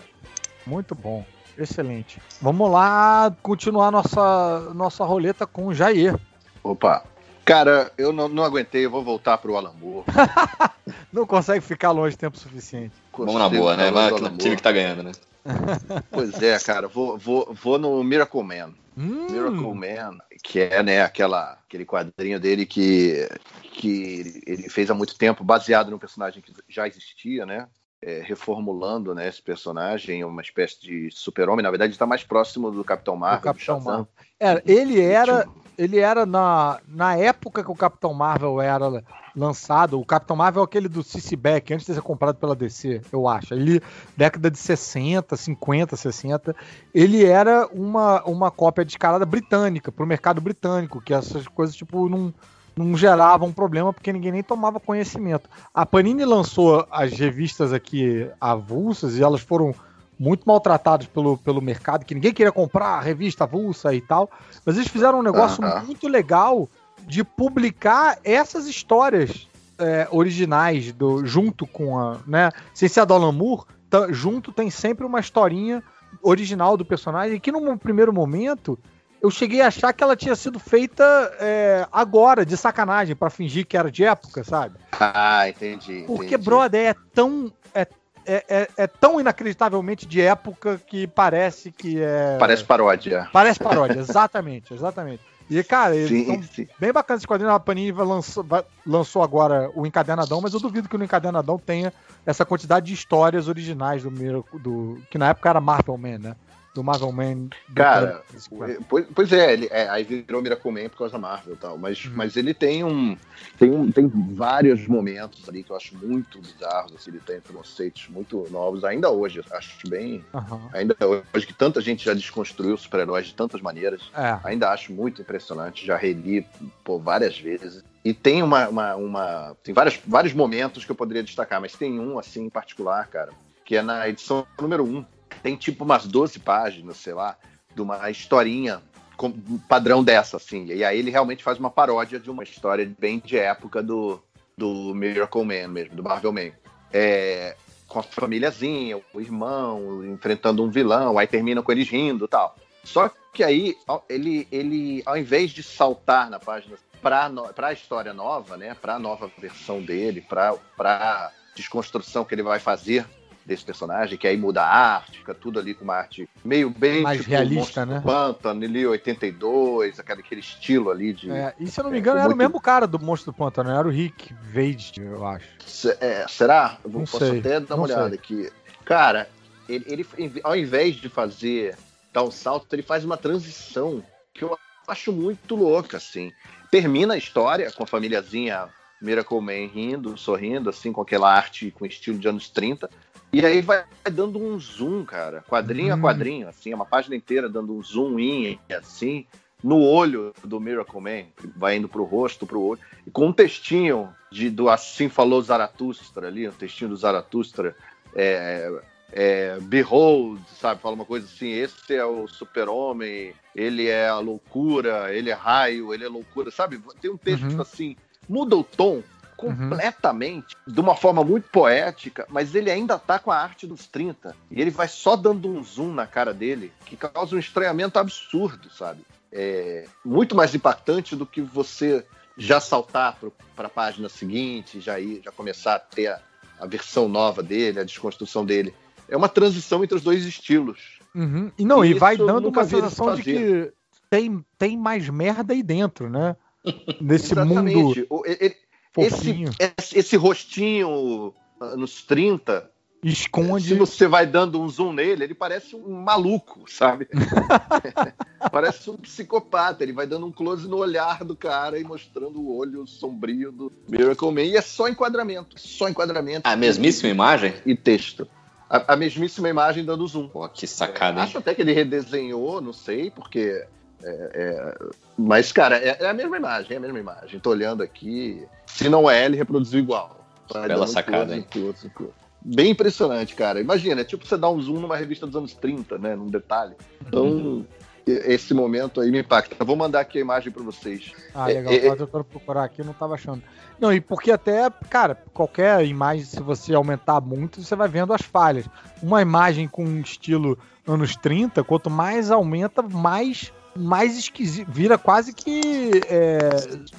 Muito bom. Excelente. Vamos lá continuar nossa, nossa roleta com o Jair. Opa. Cara, eu não, não aguentei, eu vou voltar pro Alan Moore. Não consegue ficar longe tempo suficiente. Vamos na boa, né? Vai Alan time que tá ganhando, né? Pois é, cara, vou, vou, vou no Miracle Man. Hum, Miracle Man, que é né, aquela, aquele quadrinho dele que, que ele fez há muito tempo, baseado num personagem que já existia, né? É, reformulando né, esse personagem, uma espécie de super-homem. Na verdade, está mais próximo do Capitão Marvel, do, Capitão. Marvel. É, ele era, ele era na, na época que o Capitão Marvel era lançado. O Capitão Marvel é aquele do CC Beck, antes de ser comprado pela DC, eu acho. Ele, década de 60, 50, 60. Ele era uma, uma cópia descarada britânica, pro mercado britânico, que essas coisas, tipo, não, não geravam problema porque ninguém nem tomava conhecimento. A Panini lançou as revistas aqui avulsas e elas foram muito maltratadas pelo, pelo mercado, que ninguém queria comprar a revista avulsa e tal. Mas eles fizeram um negócio Aham. muito legal de publicar essas histórias é, originais do, junto com a. Né, sem ser a do Alan Moore, tá- junto tem sempre uma historinha original do personagem que num primeiro momento eu cheguei a achar que ela tinha sido feita é, agora, de sacanagem, pra fingir que era de época, sabe? Ah, entendi. Porque, entendi. brother, é tão. É, é, é, é tão inacreditavelmente de época que parece que é. Parece paródia. Parece paródia, exatamente, exatamente. E, cara, Sim, sim. bem bacana esse quadrinho. A Panini lançou, lançou agora o Encadernadão, mas eu duvido que no Encadernadão tenha essa quantidade de histórias originais do, do que na época era Marvel Man, né? Do Marvel Man. do Cara, quadrinho. Pois, pois é, ele, é, aí virou Miracle Man por causa da Marvel e tal, mas, Uhum. mas ele tem um, tem um. Tem vários momentos ali que eu acho muito bizarros, assim, ele tem conceitos muito novos, ainda hoje, acho bem. Aham. Ainda hoje que tanta gente já desconstruiu super-heróis de tantas maneiras, É. ainda acho muito impressionante, já reli por várias vezes. E tem uma, uma, uma- tem vários, vários momentos que eu poderia destacar, mas tem um assim em particular, cara, que é na edição número 1. Tem tipo umas 12 páginas, sei lá, de uma historinha com- padrão dessa, assim. E aí ele realmente faz uma paródia de uma história bem de época do, do Miracle Man mesmo, do Marvel Man. É, com a famíliazinha, o irmão, enfrentando um vilão, aí termina com eles rindo tal. Só que aí, ele, ele, ao invés de saltar na página para a história nova, né, para a nova versão dele, para a desconstrução que ele vai fazer desse personagem, que aí muda a arte, fica tudo ali com uma arte meio bem Mais tipo, realista, Monstro né? Pântano, ali 82, aquele, aquele estilo ali de É, e se eu não me É, engano, era o muito- mesmo cara do Monstro do Pântano, era o Rick Vade, eu acho. Se- é, será? Eu Não posso sei, até dar uma olhada sei. aqui. Cara, ele, ele, ao invés de fazer dar um salto, ele faz uma transição que eu acho muito louca, assim. Termina a história com a famíliazinha Miracle Man rindo, sorrindo, assim, com aquela arte com estilo de anos 30. E aí vai dando um zoom, cara, quadrinho Hum. a quadrinho, assim, uma página inteira dando um zoom in, assim, no olho do Miracle Man, vai indo pro rosto, pro olho, e com um textinho de, do Assim Falou Zaratustra ali, um textinho do Zaratustra, é, é, Behold, sabe, fala uma coisa assim, esse é o super-homem, ele é a loucura, ele é raio, ele é loucura, sabe? Tem um texto Uhum. assim, muda o tom completamente, de uma forma muito poética, mas ele ainda tá com a arte dos 30. E ele vai só dando um zoom na cara dele, que causa um estranhamento absurdo, sabe? É muito mais impactante do que você já saltar para a página seguinte, já ir, já começar a ter a, a versão nova dele, a desconstrução dele. É uma transição entre os dois estilos. Uhum. E não, e Isso vai dando uma sensação de que tem, tem mais merda aí dentro, né? Nesse mundo Exatamente. O- ele- fofinho. esse, esse rostinho anos 30, Esconde. se você vai dando um zoom nele, ele parece um maluco, sabe? parece um psicopata. Ele vai dando um close no olhar do cara e mostrando o olho sombrio do Miracle Man. E é só enquadramento. Só enquadramento. A mesmíssima imagem? E texto. A, a mesmíssima imagem dando zoom. Pô, que sacada, hein? Acho até que ele redesenhou, não sei, porque. É, é, mas, cara, é, é a mesma imagem, é a mesma imagem. Tô olhando aqui. Se não é, ele reproduziu igual. Vai Bela sacada, close, hein? close, close. Bem impressionante, cara. Imagina, é tipo você dar um zoom numa revista dos anos 30, né? Num detalhe. Então, e- esse momento aí me impacta. Eu vou mandar aqui a imagem pra vocês. Ah, É, legal. é, Pode eu quero procurar aqui, eu não tava achando. Não, e porque até, cara, qualquer imagem, se você aumentar muito, você vai vendo as falhas. Uma imagem com um estilo anos 30, quanto mais aumenta, mais, mais esquisito. Vira quase que é,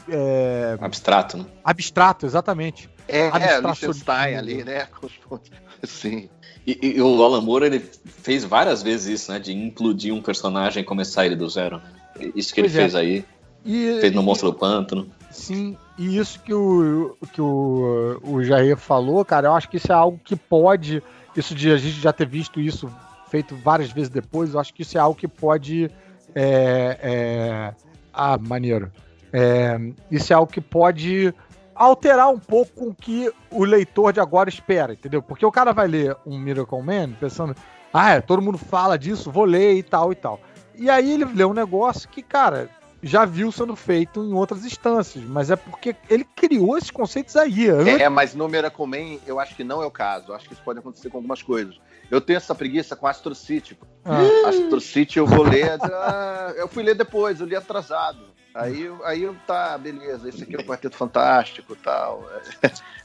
é, Abstrato, né? abstrato, exatamente. É, é. Liechtenstein ali, né? Sim. E, e o Alan Moore, ele fez várias vezes isso, né? De implodir um personagem e começar ele do zero. né? Isso que Pois ele é. fez aí. E, Fez no e- Monstro do Pântano. Sim, e isso que o, que o, o Jair falou, cara, eu acho que isso é algo que pode. Isso de a gente já ter visto isso feito várias vezes depois, eu acho que isso é algo que pode. É, é, ah, maneiro. É, isso é algo que pode alterar um pouco o que o leitor de agora espera, entendeu? Porque o cara vai ler um Miracle Man pensando, ah, é, todo mundo fala disso, vou ler e tal e tal. E aí ele lê um negócio que, cara, já viu sendo feito em outras instâncias, mas é porque ele criou esses conceitos aí. antes- É, mas no Miracle eu acho que não é o caso. Eu acho que isso pode acontecer com algumas coisas. Eu tenho essa preguiça com Astro City. Ah. Astro City eu vou ler. ah, eu fui ler depois, eu li atrasado. Aí, aí eu, tá, beleza, esse aqui é o Quarteto Fantástico e tal.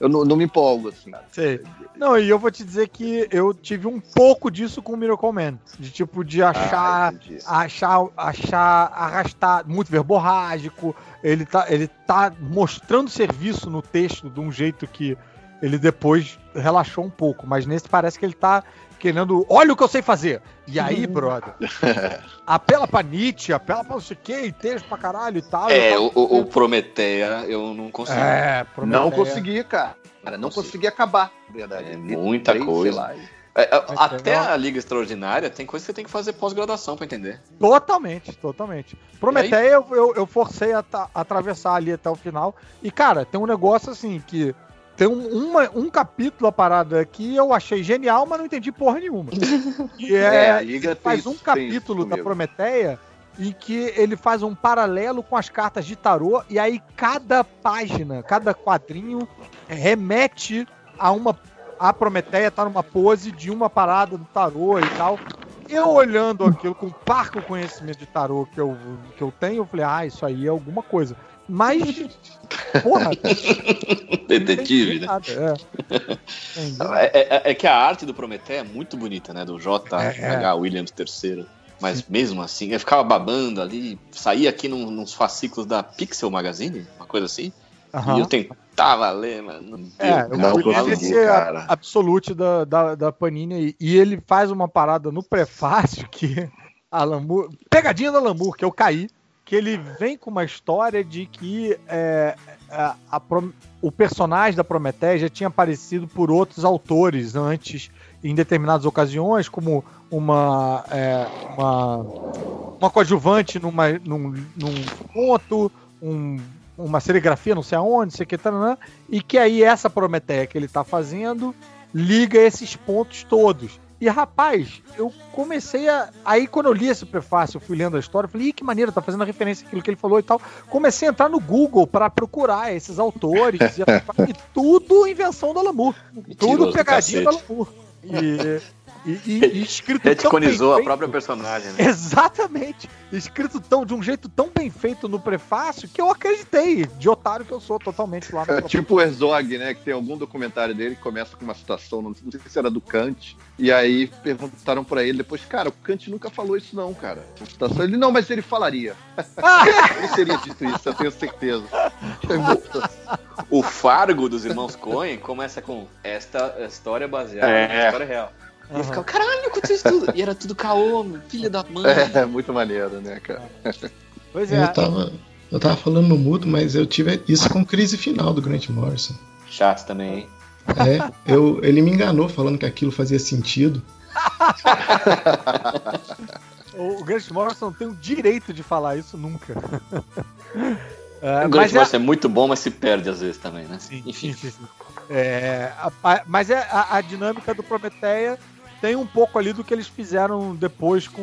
Eu não, não me empolgo, assim. Sei. Não, e eu vou te dizer que eu tive um pouco disso com o Miracle Man. De tipo, de achar. Ah, achar, achar arrastar, muito verborrágico. Ele tá, ele tá mostrando serviço no texto de um jeito que ele depois relaxou um pouco. Mas nesse parece que ele tá querendo. Olha o que eu sei fazer! E aí, brother? apela pra Nietzsche, apela pra não sei o que, e texto pra caralho e tal. É, Eu o, o, o Prometeia eu não consigo. É, Prometeia. Não consegui, cara. Cara, não consegui acabar, na verdade. É muita três, coisa. sei lá, É, é, até a Liga Extraordinária tem coisa que você tem que fazer pós-graduação pra entender. Totalmente, totalmente. Prometeia, eu, eu, eu forcei a, ta- atravessar ali até o final. E, cara, tem um negócio assim que. Tem um, uma- um capítulo a parada que eu achei genial, mas não entendi porra nenhuma. E É, é, faz um capítulo da. Prometeia em que ele faz um paralelo com as cartas de tarô, e aí cada página, cada quadrinho remete a uma. A Prometeia tá numa pose de uma parada do tarô e tal. Eu olhando aquilo com o parco conhecimento de tarô que eu, que eu tenho, eu falei, ah, isso aí é alguma coisa. Mas porra. Detetive, né? é. Entendi. É, é- é que a arte do Prometheus é muito bonita, né? Do J.H. É. Williams III. Mas mesmo assim, eu ficava babando ali, saía aqui num, nos fascículos da Pixel Magazine, uma coisa assim, Aham. e eu tentava ler, mas não. É. Não o William consegui, é cara. a- absolute da, da, da Panini aí. E ele faz uma parada no prefácio que Alan Moore, pegadinha do Alan Moore, que eu caí, que ele vem com uma história de que é, a- a o personagem da Prometheia já tinha aparecido por outros autores antes, em determinadas ocasiões, como uma, é, uma, uma coadjuvante numa, num, num conto, um- uma serigrafia, não sei aonde, sei que, taranã, e que aí essa Prometeia que ele tá fazendo liga esses pontos todos. E rapaz, eu comecei a. Aí quando eu li esse prefácio, eu fui lendo a história, eu falei, Ih, que maneiro, tá fazendo referência àquilo que ele falou e tal. Comecei a entrar no Google para procurar esses autores e, tudo invenção do Alamur. Tudo Mentiroso do pegadinha do. Alamur. E, e, e- e escrito tão bem Reticonizou a própria personagem, né? Exatamente. Escrito tão, de um jeito tão bem feito no prefácio que eu acreditei, de otário que eu sou totalmente lá no É tipo o Herzog, né? Que tem algum documentário dele que começa com uma citação, não sei se era do Kant, e aí perguntaram pra ele depois, cara, o Kant nunca falou isso não, cara. A citação, ele, não, mas ele falaria. ele teria dito isso, eu tenho certeza. O Fargo dos irmãos Coen começa com esta história baseada É. na história real. E eu ficava, caralho, aconteceu isso tudo. E era tudo caô, filha da mãe. É, muito maneiro, né, cara? Pois é. Eu tava, eu tava falando no mudo, mas eu tive isso com crise final do Grant Morrison. Chato também, hein? É, eu, ele me enganou falando que aquilo fazia sentido. O, Grant Morrison não tem o direito de falar isso nunca. É, o Grant mas é- Morrison é muito bom, mas se perde às vezes também, né? Sim, Enfim. sim, sim, sim. É, a- a- mas é, a, a dinâmica do Prometeia tem um pouco ali do que eles fizeram depois com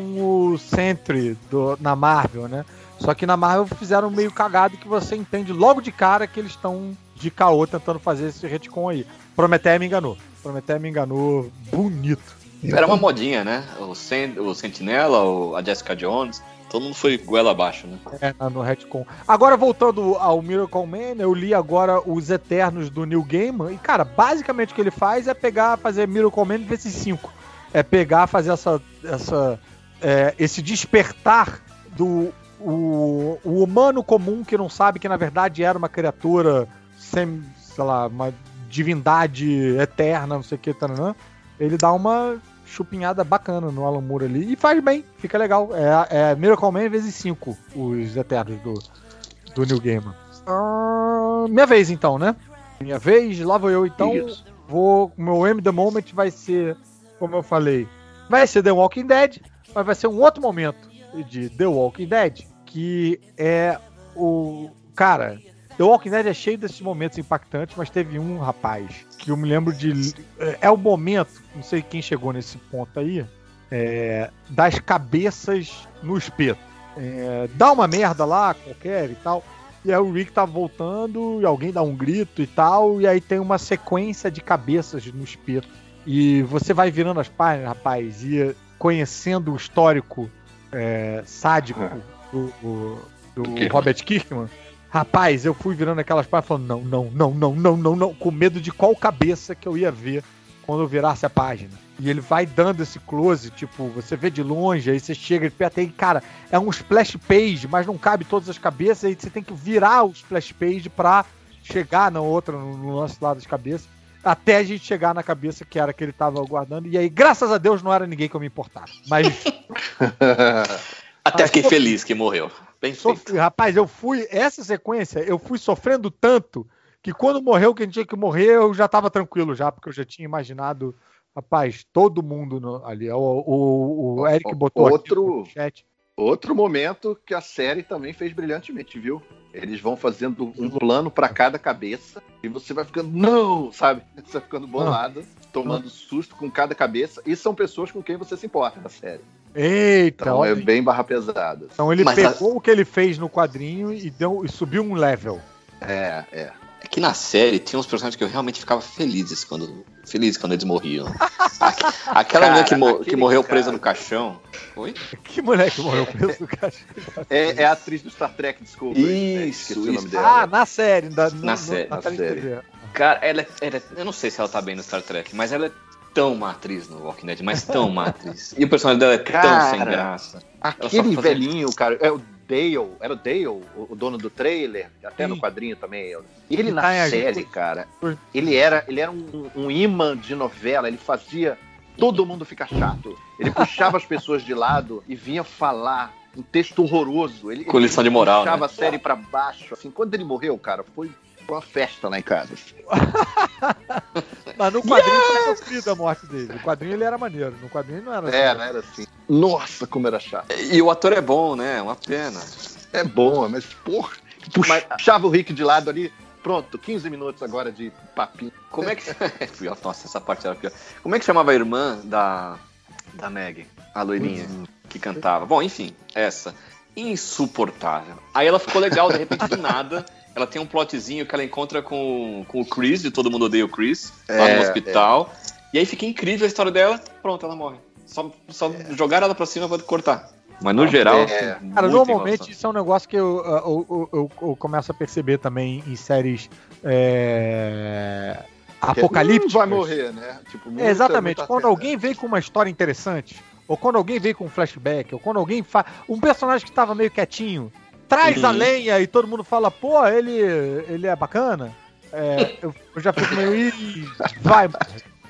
o Sentry do- na Marvel, né? Só que na Marvel fizeram meio cagado que você entende logo de cara que eles estão de caô tentando fazer esse retcon aí. Prometeia me enganou. Prometeia me enganou bonito. Era uma modinha, né? O, Sen o Sentinela, o- a Jessica Jones, todo mundo foi goela abaixo, né? É, no retcon. Agora, voltando ao Miracle Man, eu li agora os Eternos do New Gaiman, e, cara, basicamente o que ele faz é pegar, fazer Miracle Man vezes 5. É pegar, fazer essa, essa, é, esse despertar do o, o humano comum que não sabe que, na verdade, era uma criatura sem, sei lá, uma divindade eterna, não sei o que, taranã. Ele dá uma chupinhada bacana no Alan Moore ali. E faz bem, fica legal. É, é Miracle Man vezes 5, os Eternos do, do New Gamer. Ah, minha vez então, né? Minha vez, lá vou eu então. Isso. Vou. Meu M The Moment vai ser, como eu falei, vai ser The Walking Dead, mas vai ser um outro momento de The Walking Dead, que é o. Cara, The Walking Dead é cheio desses momentos impactantes, mas teve um rapaz que eu me lembro de. É, é o momento, não sei quem chegou nesse ponto aí, é, das cabeças no espeto. É, dá uma merda lá, qualquer e tal. E aí o Rick tá voltando e alguém dá um grito e tal. E aí tem uma sequência de cabeças no espeto. E você vai virando as páginas, rapaz, e conhecendo o histórico é, sádico do, do- do. Robert Kirkman. Rapaz, eu fui virando aquelas páginas falando, não, não, não, não, não, não, não, com medo de qual cabeça que eu ia ver quando eu virasse a página. E ele vai dando esse close, tipo, você vê de longe, aí você chega de perto, aí, cara, é um splash page, mas não cabe todas as cabeças, aí você tem que virar o splash page pra chegar na outra, no no lance lá das cabeças, até a gente chegar na cabeça que era que ele tava aguardando, e aí, graças a Deus, não era ninguém que eu me importava. Mas Até fiquei feliz que morreu. Bem. Sofri- rapaz, eu fui. Essa sequência, eu fui sofrendo tanto que quando morreu quem tinha que morrer, eu já tava tranquilo já, porque eu já tinha imaginado, rapaz, todo mundo no- ali. O, o, o Eric botou Outro- aqui no chat. Outro momento que a série também fez brilhantemente, viu? Eles vão fazendo um plano pra cada cabeça e você vai ficando, não, sabe? Você vai ficando bolado, tomando susto com cada cabeça. E são pessoas com quem você se importa na série. Eita, Então olha é bem barra pesada. Então ele Mas pegou o que ele fez no quadrinho e, deu, e subiu um level. É, é. É que na série tinha uns personagens que eu realmente ficava felizes quando feliz quando eles morriam. Aque- Aquela Cara, menina que, mo- que morreu cara- presa no caixão. Oi? Que moleque morreu preso no caixa. É, é a atriz do Star Trek Discovery. né? Isso, Esqueci o nome isso. dela. Ah, na série. Da, Na no- série, na de série. TV. Cara, ela, é- ela é- eu não sei se ela tá bem no Star Trek, mas ela é tão uma atriz no Walking Dead, mas tão uma atriz. E o personagem dela é tão Cara, sem graça. Aquele Ela só fazia- velhinho, cara, é o Dale, era o Dale, o, dono do trailer, até no Sim. quadrinho também. E ele na tá série, cara, ele era, ele era um, um imã de novela, ele fazia todo mundo ficar chato. Ele puxava as pessoas de lado e vinha falar um texto horroroso. Ele, Com ele lição de moral, puxava né? a série pra baixo. Assim, quando ele morreu, cara, foi uma festa lá em casa. Mas no quadrinho foi sofrido a morte dele. No quadrinho ele era maneiro. No quadrinho não era É, né? Era assim. Nossa, como era chato. E o ator é bom, né? Uma pena. É bom, mas porra, puxava o Rick de lado ali. Pronto, 15 minutos agora de papinho. Como é que. Nossa, essa parte era pior. Como é que chamava a irmã da, da Meg? A loirinha que cantava. Bom, enfim, essa. Insuportável. Aí ela ficou legal, de repente, do nada. Ela tem um plotzinho que ela encontra com, com o Chris, de Todo Mundo Odeia o Chris, lá É, no hospital. E aí fica incrível a história dela. Pronto, ela morre. Só, só jogaram ela pra cima pra cortar. Mas no geral, é. assim, Cara, normalmente enrolação. isso é um negócio que eu, eu, eu- eu- eu começo a perceber também em séries é, apocalípticas. Hum, vai morrer, né? Tipo, muita- É, exatamente. muita Quando cena. alguém vem com uma história interessante, ou quando alguém vem com um flashback, ou quando alguém faz. Um personagem que estava meio quietinho, traz a Uhum. lenha e todo mundo fala, pô, ele, ele é bacana. É, eu, eu já fico meio. "Ih, vai.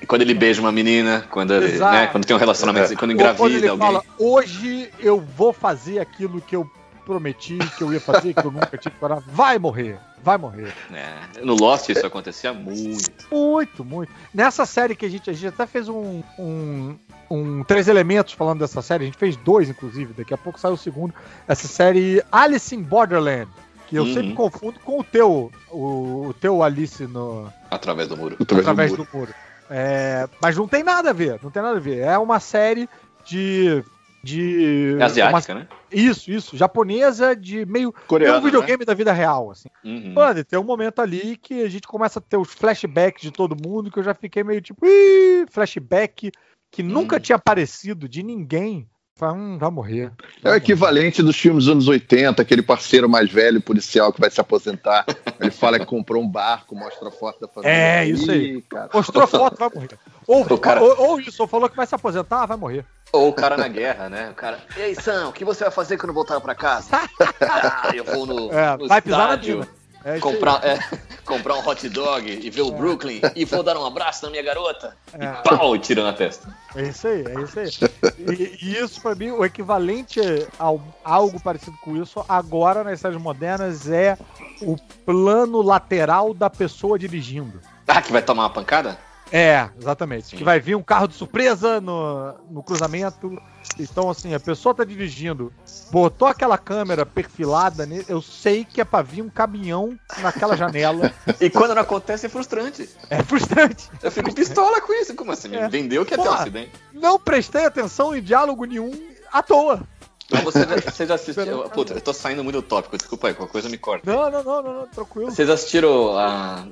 Quando ele beija uma menina, quando, ele, né, quando tem um relacionamento, quando Ou quando engravida ele alguém. fala, hoje eu vou fazer aquilo que eu prometi, que eu ia fazer, que eu nunca tive coragem. Vai morrer, vai morrer. É, no Lost isso acontecia muito. Muito, muito. Nessa série que a gente, a gente até fez um, um, um Três Elementos falando dessa série, a gente fez dois, inclusive, daqui a pouco sai o segundo. Essa série Alice in Borderland, que eu Uhum. sempre confundo com o teu, o, o teu Alice no, Através do muro. através do muro. É, mas não tem nada a ver, não tem nada a ver. É uma série de. de É asiática, uma- né? Isso, isso. Japonesa de meio. Coreana, é um videogame da vida real, assim. Uhum. Mano, tem um momento ali que a gente começa a ter os flashbacks de todo mundo, que eu já fiquei meio tipo, Ih! flashback que nunca Hum. tinha aparecido de ninguém. Falei, hum, vai morrer. É o equivalente dos filmes dos anos 80, aquele parceiro mais velho, policial, que vai se aposentar. Ele fala que comprou um barco, mostra a foto da família. É, isso aí. Mostrou foto, vai morrer. Ou, O cara- ou, ou isso, ou falou que vai se aposentar, vai morrer. Ou o cara na guerra, né? O cara, e aí, Sam, o que você vai fazer quando voltar pra casa? ah, eu vou no, É, no vai estádio. É comprar, é, comprar um hot dog e ver o Brooklyn e vou dar um abraço na minha garota. É. E pau, e tira na testa. É isso aí, é isso aí. E, e isso, pra mim, o equivalente a algo parecido com isso, agora nas séries modernas, é o plano lateral da pessoa dirigindo. Ah, que vai tomar uma pancada? É, exatamente. Sim. Que vai vir um carro de surpresa no, no cruzamento. Então, assim, a pessoa tá dirigindo, botou aquela câmera perfilada, ne- eu sei que é pra vir um caminhão naquela janela. E quando não acontece é frustrante. É frustrante. Eu fico pistola com isso. Como assim? É. vendeu que ia ter um Porra. acidente. Não prestei atenção em diálogo nenhum à toa. Mas você já, você já assistiu. Puta, eu tô saindo muito do tópico, desculpa aí, qualquer coisa me corta. Não, não, não, não, não tranquilo. Vocês assistiram a,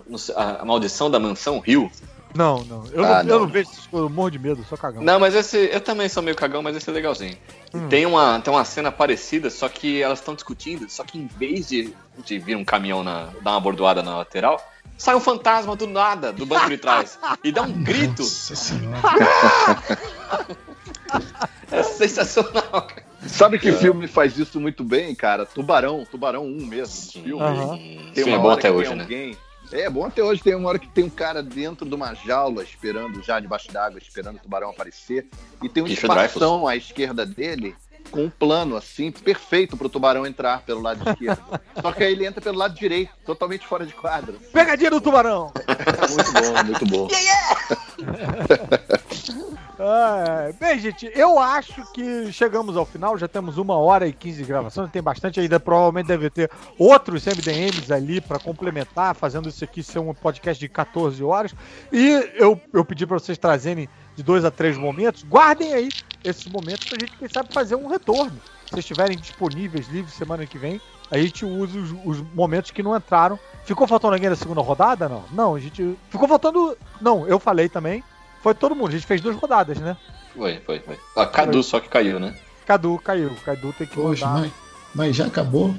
a Maldição da Mansão Rio? Não, não. Eu, Ah, não, eu não. não vejo essas coisas, eu morro de medo, eu sou cagão. Não, mas esse. Eu também sou meio cagão, mas esse é legalzinho. Hum. Tem, uma, tem uma cena parecida, só que elas estão discutindo, só que em vez de, de vir um caminhão na, dar uma bordoada na lateral, sai um fantasma do nada, do banco de trás, e dá um grito. Nossa senhora. É sensacional, cara. Sabe que filme faz isso muito bem, cara? Tubarão, Tubarão 1 mesmo. Filme. Aham. Sim, Tem é uma bom hora até que hoje, tem né? alguém... É bom até hoje. Tem uma hora que tem um cara dentro de uma jaula esperando já debaixo d'água, esperando o tubarão aparecer. E tem um Richard espação à esquerda dele com um plano assim perfeito pro tubarão entrar pelo lado esquerdo. Só que aí ele entra pelo lado direito, totalmente fora de quadro. Pegadinha do tubarão! Muito bom, muito bom. Ah, bem, gente, eu acho que chegamos ao final, já temos uma hora e 15 de gravação, tem bastante ainda, provavelmente deve ter outros MDMs ali para complementar, fazendo isso aqui ser um podcast de 14 horas. E eu, eu pedi para vocês trazerem de dois a três momentos, guardem aí esses momentos pra gente, quem sabe, fazer um retorno. vocês estiverem disponíveis, livres semana que vem, a gente usa os, os momentos que não entraram. Ficou faltando alguém da segunda rodada? Não. Não, a gente. Ficou faltando. Não, eu falei também. Foi todo mundo. A gente fez duas rodadas, né? Foi, foi, foi. A Cadu só que caiu, né? Cadu caiu. Cadu tem que Poxa, mandar. mas, mas já acabou.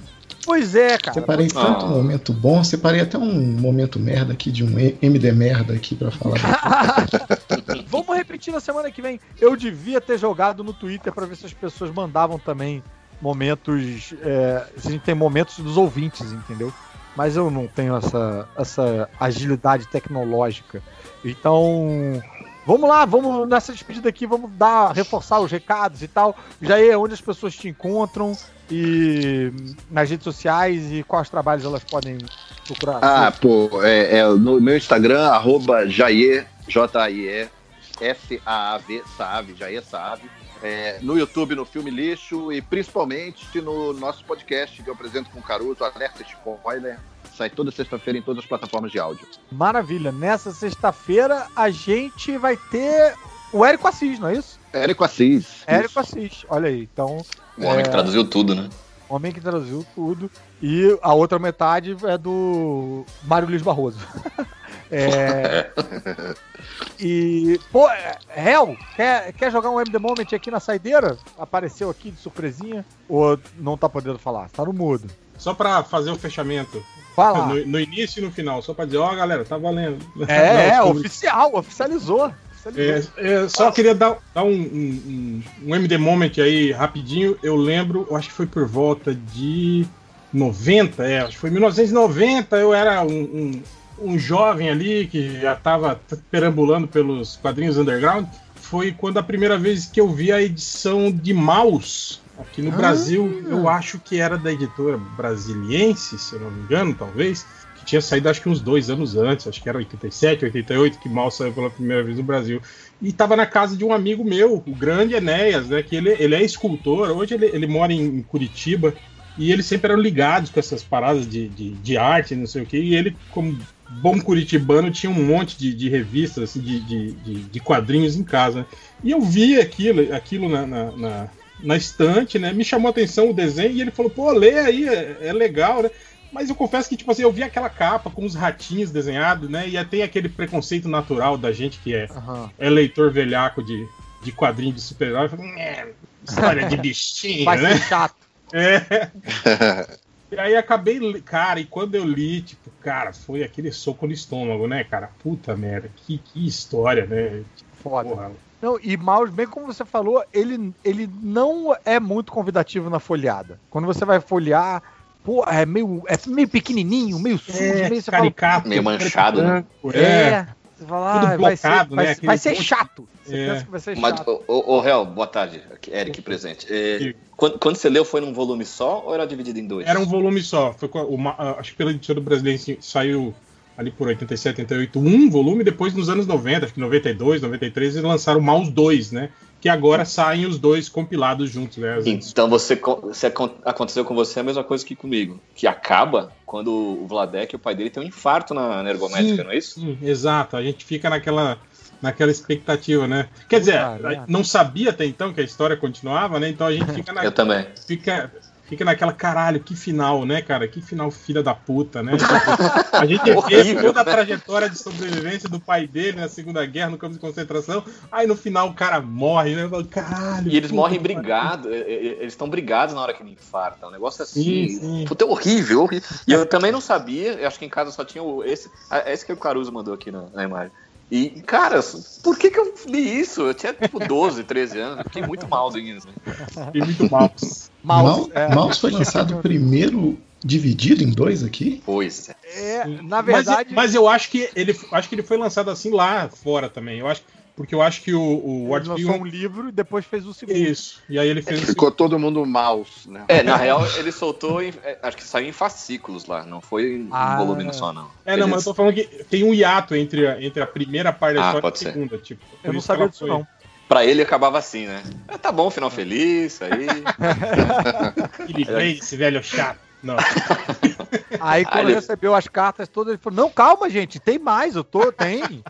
Pois é, cara. Separei tanto Ah. momento bom, separei até um momento merda aqui, de um MD merda aqui pra falar. Vamos repetir na semana que vem. Eu devia ter jogado no Twitter pra ver se as pessoas mandavam também momentos. É, se a gente tem momentos dos ouvintes, entendeu? Mas eu não tenho essa, essa agilidade tecnológica. Então. Vamos lá, vamos nessa despedida aqui, vamos dar, reforçar os recados e tal. Já é onde as pessoas te encontram e nas redes sociais e quais trabalhos elas podem procurar. Ah, pô, é, é no meu Instagram, arroba Jair, J-A-I-E, S-A-A-V, Saave, Jair Saave. É, no YouTube, no Filme Lixo e principalmente no nosso podcast que eu apresento com o Caruso, Alerta Spoiler. Sai toda sexta-feira em todas as plataformas de áudio. Maravilha. Nessa sexta-feira a gente vai ter o Érico Assis, não é isso? Érico Assis. Érico Assis, olha aí. Então, O homem É. que traduziu tudo, né? homem que traduziu tudo. E a outra metade é do Mário Luiz Barroso. É, e, pô, Hel, quer, quer jogar um MD Moment aqui na saideira? Apareceu aqui de surpresinha? Ou não tá podendo falar? Tá no mudo. Só pra fazer o fechamento. Fala. No, no início e no final, só pra dizer, ó, galera, tá valendo. É, é, oficial, oficializou. oficializou. É, é, só queria dar, dar um, um, um- um MD Moment aí rapidinho. Eu lembro, eu acho que foi por volta de 90, é, acho que foi 1990. Eu era um, um, um jovem ali que já estava perambulando pelos quadrinhos underground. Foi quando a primeira vez que eu vi a edição de Maus aqui no Ah. Brasil. Eu acho que era da editora brasiliense, se eu não me engano, talvez que tinha saído acho que uns dois anos antes, acho que era 87, 88, que mal saiu pela primeira vez no Brasil. E estava na casa de um amigo meu, o grande Enéas, né? Que ele, ele é escultor, hoje ele, ele mora em, em Curitiba, e eles sempre eram ligados com essas paradas de, de, de arte, não sei o que, e ele, como bom curitibano, tinha um monte de, de revistas, assim, de, de, de, quadrinhos em casa. né? E eu vi aquilo, aquilo na, na, na, na estante, né? Me chamou a atenção o desenho, e ele falou, pô, lê aí, é, é legal, né? Mas eu confesso que, tipo assim, eu vi aquela capa com os ratinhos desenhados, né? E tem aquele preconceito natural da gente que é, Aham. é leitor velhaco de, de quadrinho de super-herói. Fala, "É, História de bichinho, Vai né? ser chato. É. E aí acabei, cara, e quando eu li, tipo, cara, foi aquele soco no estômago, né, cara? Puta merda, que, que história, né? Foda. Porra. Não, e Maus, bem como você falou, ele, ele não é muito convidativo na folheada. Quando você vai folhear, pô, é meio, é meio pequenininho, meio sujo, É, meio você caricato. Meio manchado, né? fala, É. é, você fala, Tudo ah, vai ser, blocado, vai, né? vai Aquele ser chato. Você É. pensa que vai ser Mas, chato. ô, ô, Réu, boa tarde. Eric presente. É, quando, quando você leu, foi num volume só ou era dividido em dois? Era um volume só. Foi com a- uma- a- acho que pela editora brasileira saiu ali por 87, 88, um volume, depois nos anos 90, acho que 92, 93, eles lançaram Maus 2, né? Que agora saem os dois compilados juntos, né? Então você, co- você acon- aconteceu com você a mesma coisa que comigo. Que acaba quando o Vladek, o pai dele, tem um infarto na, na ergométrica, Sim. não é isso? Sim, exato. A gente fica naquela, naquela expectativa, né? Quer dizer, merda. não sabia até então que a história continuava, né? Então a gente fica, na, Eu também. fica, fica naquela caralho, que final, né, cara? Que final filha da puta, né? A gente vê Horrível, toda a né? trajetória de sobrevivência do pai dele na Segunda Guerra, no campo de concentração. Aí no final o cara morre, né? Falo, Caralho. E eles puta morrem brigados, eles estão brigados na hora que ele infarta. Um negócio assim. Sim, sim. Puta, é horrível, horrível. E eu também não sabia, eu acho que em casa só tinha o, esse. Esse que o Caruso mandou aqui na, na imagem. E, cara, por que, que eu li isso? Eu tinha tipo 12, 13 anos, eu fiquei muito mal nisso. Né? pariu. E muito mal. Mal, é. Mouse foi lançado primeiro dividido em dois aqui? Pois é. É, na Mas, verdade, mas eu acho que ele acho que ele foi lançado assim lá fora também. Eu acho porque eu acho que o, o ele Ward lançou um livro e depois fez o segundo. isso. E aí ele fez o Ficou todo mundo mouse, né? É, na real, ele soltou, em- é, acho que saiu em fascículos lá, não foi em Ah. volume só, não. É, não, mas eu tô falando que tem um hiato entre a, entre a primeira parte da Ah, história e a pode ser. segunda, tipo. Eu não sabia disso, foi- não. Pra ele acabava assim, né? Ah, tá bom, final feliz, aí. Que livrei desse velho chato. Não. Aí quando ele- recebeu as cartas todas, ele falou: Não, calma, gente, tem mais, eu tô, tem.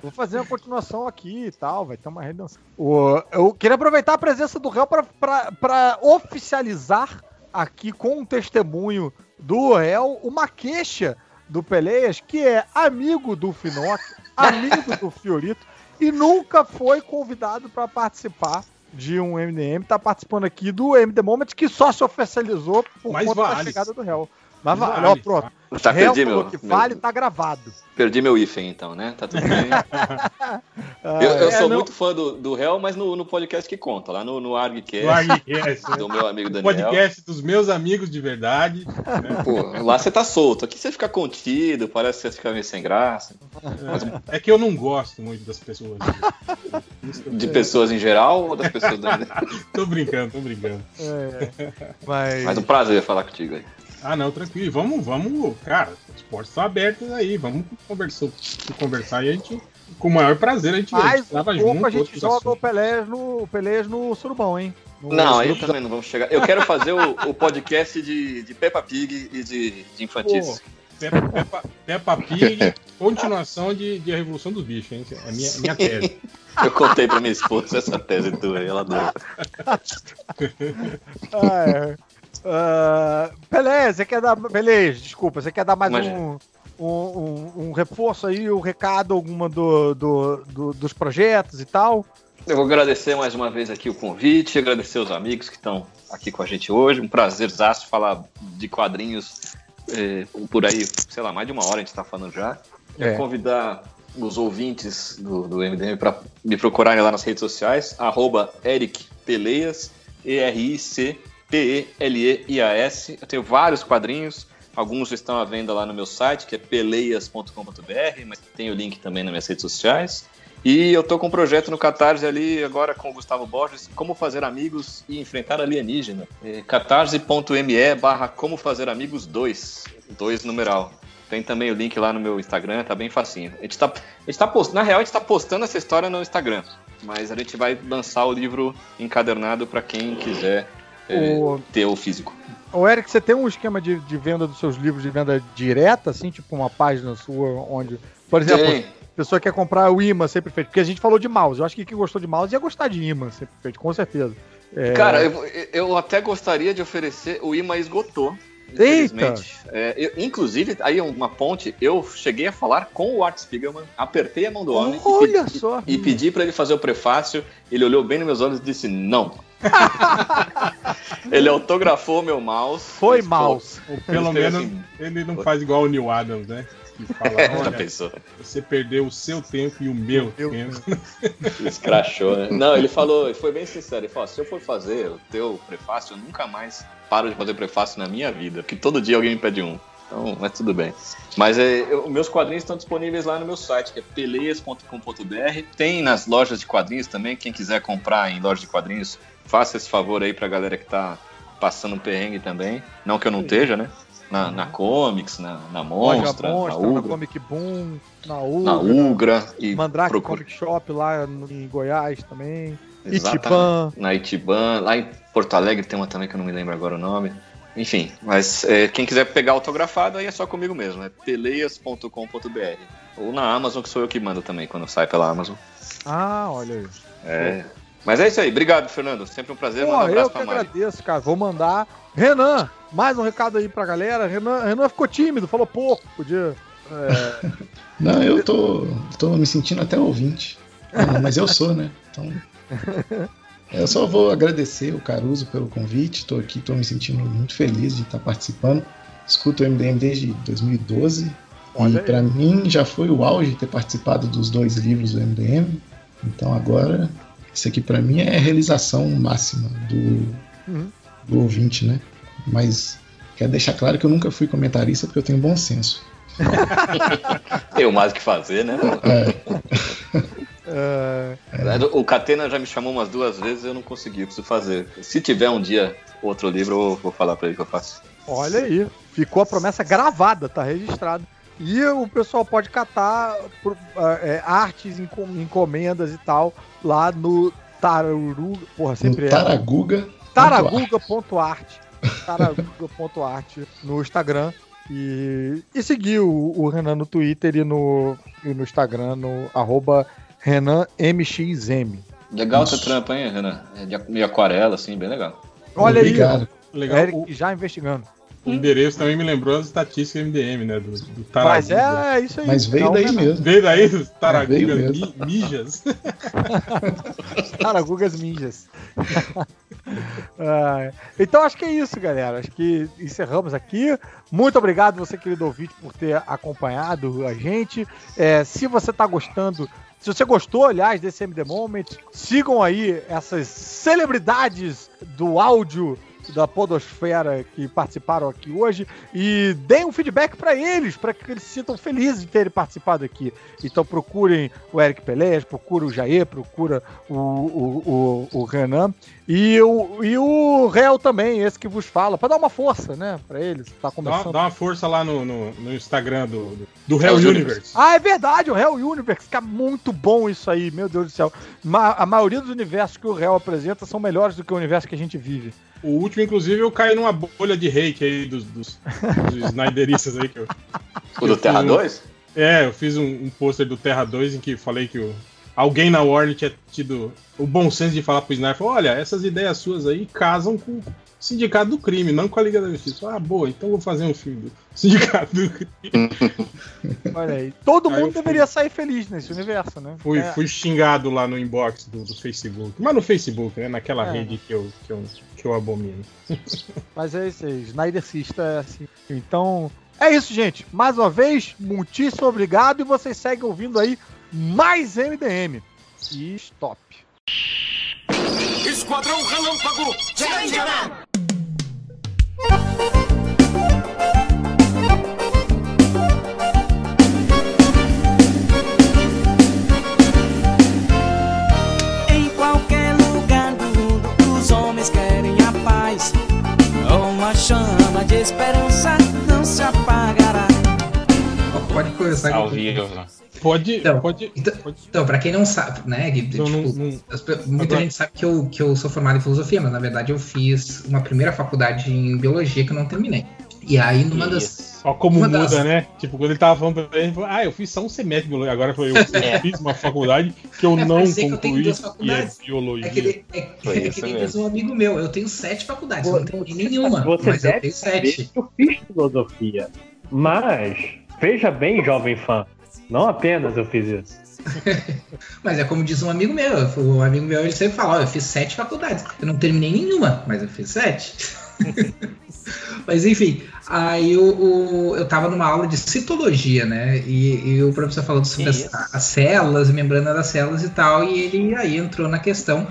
Vou fazer uma continuação aqui e tal, vai ter uma redenção. O- eu queria aproveitar a presença do réu para oficializar aqui com um testemunho do réu uma queixa do Peleias, que é amigo do Finoc, amigo do Fiorito, e nunca foi convidado para participar de um MDM. Tá participando aqui do MD Moment, que só se oficializou por Mas conta da vale. chegada do réu. Mas Mas vale, vale, ó, pronto. Tá, perdi meu, que meu- vale, tá gravado. perdi meu hífen então, né? Tá tudo bem. Ah, Eu, eu é, sou não- muito fã do, do réu, mas no, no podcast que conta, lá no, no ArgCast, Do ArgCast, né? do meu amigo O Daniel. podcast dos meus amigos de verdade. Pô, lá você tá solto. Aqui você fica contido, parece que você fica meio sem graça. É que eu não gosto muito das pessoas. De pessoas em geral ou das pessoas da Tô brincando, tô brincando. é, mas, Mas um prazer falar contigo aí. Ah, não, tranquilo. Vamos, vamos, cara, os portas estão abertas aí. Vamos conversar, conversar e a gente, com o maior prazer, a gente, a mais gente tava pouco junto. a gente joga o. Peleias no, Peleias no surubão, hein? No- Não, aí também não vamos chegar. Eu quero fazer o, o podcast de, de Peppa Pig e de, de infantis. Peppa, Peppa, Peppa Pig, continuação de, de A Revolução dos Bichos, hein? É minha, minha tese. Eu contei pra minha esposa essa tese tua aí, ela adora. Ah, é. Ah, Pelé, você quer dar. Beleza, desculpa, você quer dar mais um, um, um- um reforço aí, um recado, alguma do, do- do- dos projetos e tal? Eu vou agradecer mais uma vez aqui o convite, agradecer os amigos que estão aqui com a gente hoje. Um prazerzaço falar de quadrinhos eh, por aí, sei lá, mais de uma hora a gente está falando já. É. Convidar os ouvintes do, do MDM para me procurarem lá nas redes sociais, arroba Eric Peleias, E-R-I-C-P-E-L-E-I-A-S. Eu tenho vários quadrinhos, alguns estão à venda lá no meu site, que é peleias.com.br, mas tem o link também nas minhas redes sociais. E eu tô com um projeto no Catarse ali, agora com o Gustavo Borges, Como Fazer Amigos e Enfrentar Alienígena. É, catarse.me barra Como Fazer Amigos 2, 2 numeral. Tem também o link lá no meu Instagram, tá bem facinho. A gente tá, a gente tá post... Na real, a gente tá postando essa história no Instagram, mas a gente vai lançar o livro encadernado para quem quiser é, O- ter o físico. Ô, Eric, você tem um esquema de, de venda dos seus livros de venda direta, assim, tipo uma página sua onde. Por exemplo, Tem. a pessoa quer comprar o imã sempre feito. Porque a gente falou de mouse. Eu acho que quem gostou de mouse ia gostar de imã sempre feito, com certeza. É, Cara, eu, eu até gostaria de oferecer, o IMA esgotou. Infelizmente. É, eu- inclusive, aí uma ponte, eu cheguei a falar com o Art Spiegelman, apertei a mão do homem e Olha pedi- só. e pedi pra ele fazer o prefácio. Ele olhou bem nos meus olhos e disse não. ele autografou meu mouse. Foi pô, mouse. Ou pelo menos assim. ele não faz igual o Neil Adams, né? Que fala, olha, pensou? você perdeu o seu tempo e o meu Meu tempo. Escrachou, né? Não, ele falou, ele foi bem sincero. Ele falou: se eu for fazer o teu prefácio, eu nunca mais paro de fazer prefácio na minha vida. Porque todo dia alguém me pede um. Então, mas tudo bem. Mas é, eu- meus quadrinhos estão disponíveis lá no meu site, que é peleias.com.br. Tem nas lojas de quadrinhos também. Quem quiser comprar em loja de quadrinhos, faça esse favor aí pra galera que tá passando um perrengue também. Não que eu não esteja, né? Na, na Comics, na, na Monstra, Monstra, na na Ugra, Comic Boom, na na Ugra, Ugra e Mandrake procura- Comic Shop lá em Goiás também. Exatamente. Itipan. Na Itiban, lá em Porto Alegre tem uma também que eu não me lembro agora o nome. Enfim, mas é, quem quiser pegar autografado aí é só comigo mesmo, é peleias.com.br. Ou na Amazon, que sou eu que mando também quando sai pela Amazon. Ah, olha aí. É. Mas é isso aí, obrigado, Fernando. Sempre um prazer. Pô, um abraço eu que pra Mari. agradeço, cara. Vou mandar. Renan, mais um recado aí pra galera. Renan, Renan ficou tímido, falou pouco. Podia. é, Não, eu tô, tô me sentindo até ouvinte. Ah, mas eu sou, né? Então. Eu só vou agradecer o Caruso pelo convite. Estou aqui, estou me sentindo muito feliz de estar participando. Escuto o MDM desde 2012. Olha e para mim já foi o auge ter participado dos dois livros do MDM. Então agora, isso aqui para mim é a realização máxima do, Uhum. do ouvinte, né? Mas quero deixar claro que eu nunca fui comentarista porque eu tenho bom senso. Tem mais o que fazer, né? é, O Catena já me chamou umas duas vezes e eu não consegui, eu preciso fazer. Se tiver um dia outro livro, eu vou falar pra ele que eu faço. olha aí. Ficou a promessa gravada, tá registrado. E o pessoal pode catar por, é, artes, encom- encomendas e tal lá no Tararuga. Porra, sempre no é. Taraguga. Taraguga.art. taraguga.art no Instagram. E, e seguir o, o Renan no Twitter e no, e no Instagram, no arroba RenanMXM. Legal essa trampa, hein, Renan? É de aquarela, assim, bem legal. Olha Obrigado. aí, Legal. Eric já investigando. O endereço também me lembrou as estatísticas MDM, né? Do, do Mas é, é isso aí. Mas veio Não, daí não, mesmo. Veio daí Veio Taragugas mi- Mijas. Taragugas ninjas. Ah, então acho que é isso, galera. Acho que encerramos aqui. Muito obrigado, você, querido ouvinte, por ter acompanhado a gente. É, se você está gostando. Se você gostou, aliás, desse MD Moment, sigam aí essas celebridades do áudio da Podosfera que participaram aqui hoje e deem um feedback para eles, para que eles se sintam felizes de terem participado aqui. Então procurem o Eric Pelés, procura o Jair, procura o, o, o, o Renan e o, e o Réu também, esse que vos fala, para dar uma força, né, para eles. Tá Dá, começando. dá uma força lá no, no, no Instagram do, do, do Hell Hell Universe. Ah, é verdade, o Real Universe, fica muito bom isso aí, meu Deus do céu. Ma- a maioria dos universos que o Real apresenta são melhores do que o universo que a gente vive. O último, inclusive, eu caí numa bolha de reiki aí dos, dos, dos Snyderistas aí. Que eu, O do Terra Eu- 2? é, eu fiz um, um pôster do Terra 2 em que falei que o, alguém na Warner tinha tido o bom senso de falar pro Snyder, olha, essas ideias suas aí casam com o Sindicato do Crime, não com a Liga da Justiça. Ah, boa, então vou fazer um filme do Sindicato do Crime. Olha aí. Todo Aí mundo deveria sair feliz nesse universo, né? Fui, É, fui xingado lá no inbox do, do Facebook. Mas no Facebook, né? Naquela É. rede que eu, que, eu, que eu abomino. Mas é isso aí, Snydercista é assim. Então, é isso, gente. Mais uma vez, muitíssimo obrigado e vocês seguem ouvindo aí mais MDM. E stop. Esquadrão Relâmpago! Em qualquer lugar do mundo, os homens querem a paz. Uma chama de esperança. Pode começar Ao com vivo. Pode. Então, pode, então, pode então, pra quem não sabe, né? que, Então, tipo, não- não- as muita Agora- gente sabe que eu, que eu sou formado em filosofia, mas na verdade eu fiz uma primeira faculdade em biologia que eu não terminei. E aí, numa das. Ó, como muda, das- né? Tipo, quando ele tava falando pra ele, ele falou, ah, eu fiz só um semestre de biologia. Agora foi eu, eu É. fiz uma faculdade que eu É, não mas é que eu tenho concluí, duas que é faculdades. biologia. É que, ele, é, é que nem um amigo meu, eu tenho sete faculdades, eu Você- não terminei nenhuma, Você mas eu tenho sete. eu fiz filosofia. Mas, veja bem, jovem fã, não apenas eu fiz isso. Mas é como diz um amigo meu, um amigo meu ele sempre fala, ó, eu fiz sete faculdades, eu não terminei nenhuma, mas eu fiz sete. mas enfim, aí o, o- eu tava numa aula de citologia, né? E, e o professor falando sobre as, as células, membrana das células e tal, e ele aí entrou na questão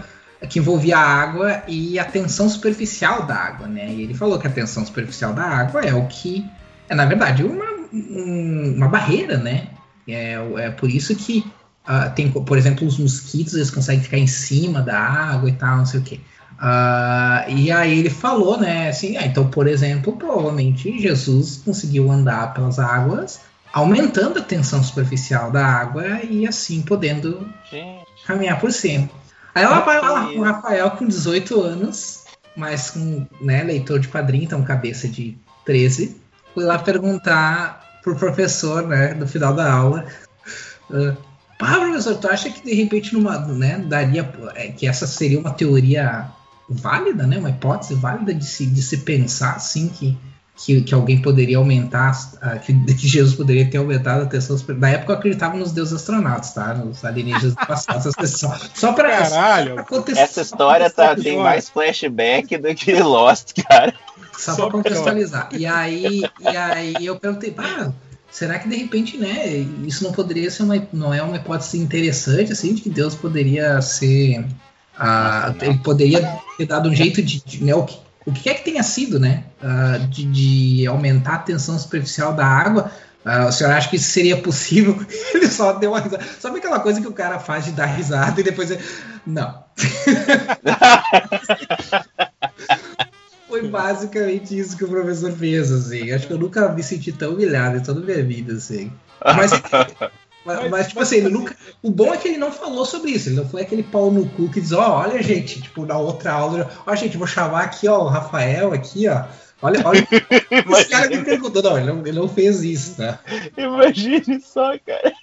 que envolvia a água e a tensão superficial da água, né? E ele falou que a tensão superficial da água é o que é, na verdade, uma, um- uma barreira, né? É, é por isso que ah, tem, por exemplo, os mosquitos, eles conseguem ficar em cima da água e tal, não sei o quê. Ah, e aí ele falou, né, assim, ah, então, por exemplo, provavelmente Jesus conseguiu andar pelas águas, aumentando a tensão superficial da água e assim podendo Gente. caminhar por cima. Aí o Rafael, o Rafael com 18 anos, mas com né, leitor de quadrinho, então cabeça de 13, fui lá perguntar pro professor, né, no final da aula, ah, pá, professor, tu acha que de repente numa, né, daria, é, que essa seria uma teoria válida, né, uma hipótese válida de se, de se pensar, assim, que, que, que alguém poderia aumentar, ah, que, que Jesus poderia ter aumentado a tensão super... Na época eu acreditava nos deuses astronautas, tá, nos alienígenas do passado, só, só pra... Caralho! só pra Essa história tá, tem mais flashback do que Lost, cara. Só, Só pra- contextualizar. E aí, e aí eu perguntei, pá, será que de repente, né, isso não poderia ser uma, não é uma hipótese interessante, assim, de que Deus poderia ser, ah, ele poderia ter dado um jeito de, de, né, o que, o que é que tenha sido, né, ah, de, de aumentar a tensão superficial da água, ah, o senhor acha que isso seria possível? Ele só deu uma risada. Sabe aquela coisa que o cara faz de dar risada e depois ele... Não. Basicamente isso que o professor fez, assim. Acho que eu nunca me senti tão humilhado em toda a minha vida, assim. Mas, Mas, mas, tipo assim, ele nunca. O bom é que ele não falou sobre isso. Ele não foi aquele pau no cu que diz, ó, olha, gente, tipo, na outra aula, ó, gente, vou chamar aqui, ó, o Rafael aqui, ó. Olha, olha. Esse cara me perguntou, não ele, não, ele não fez isso, tá? Imagine só, cara.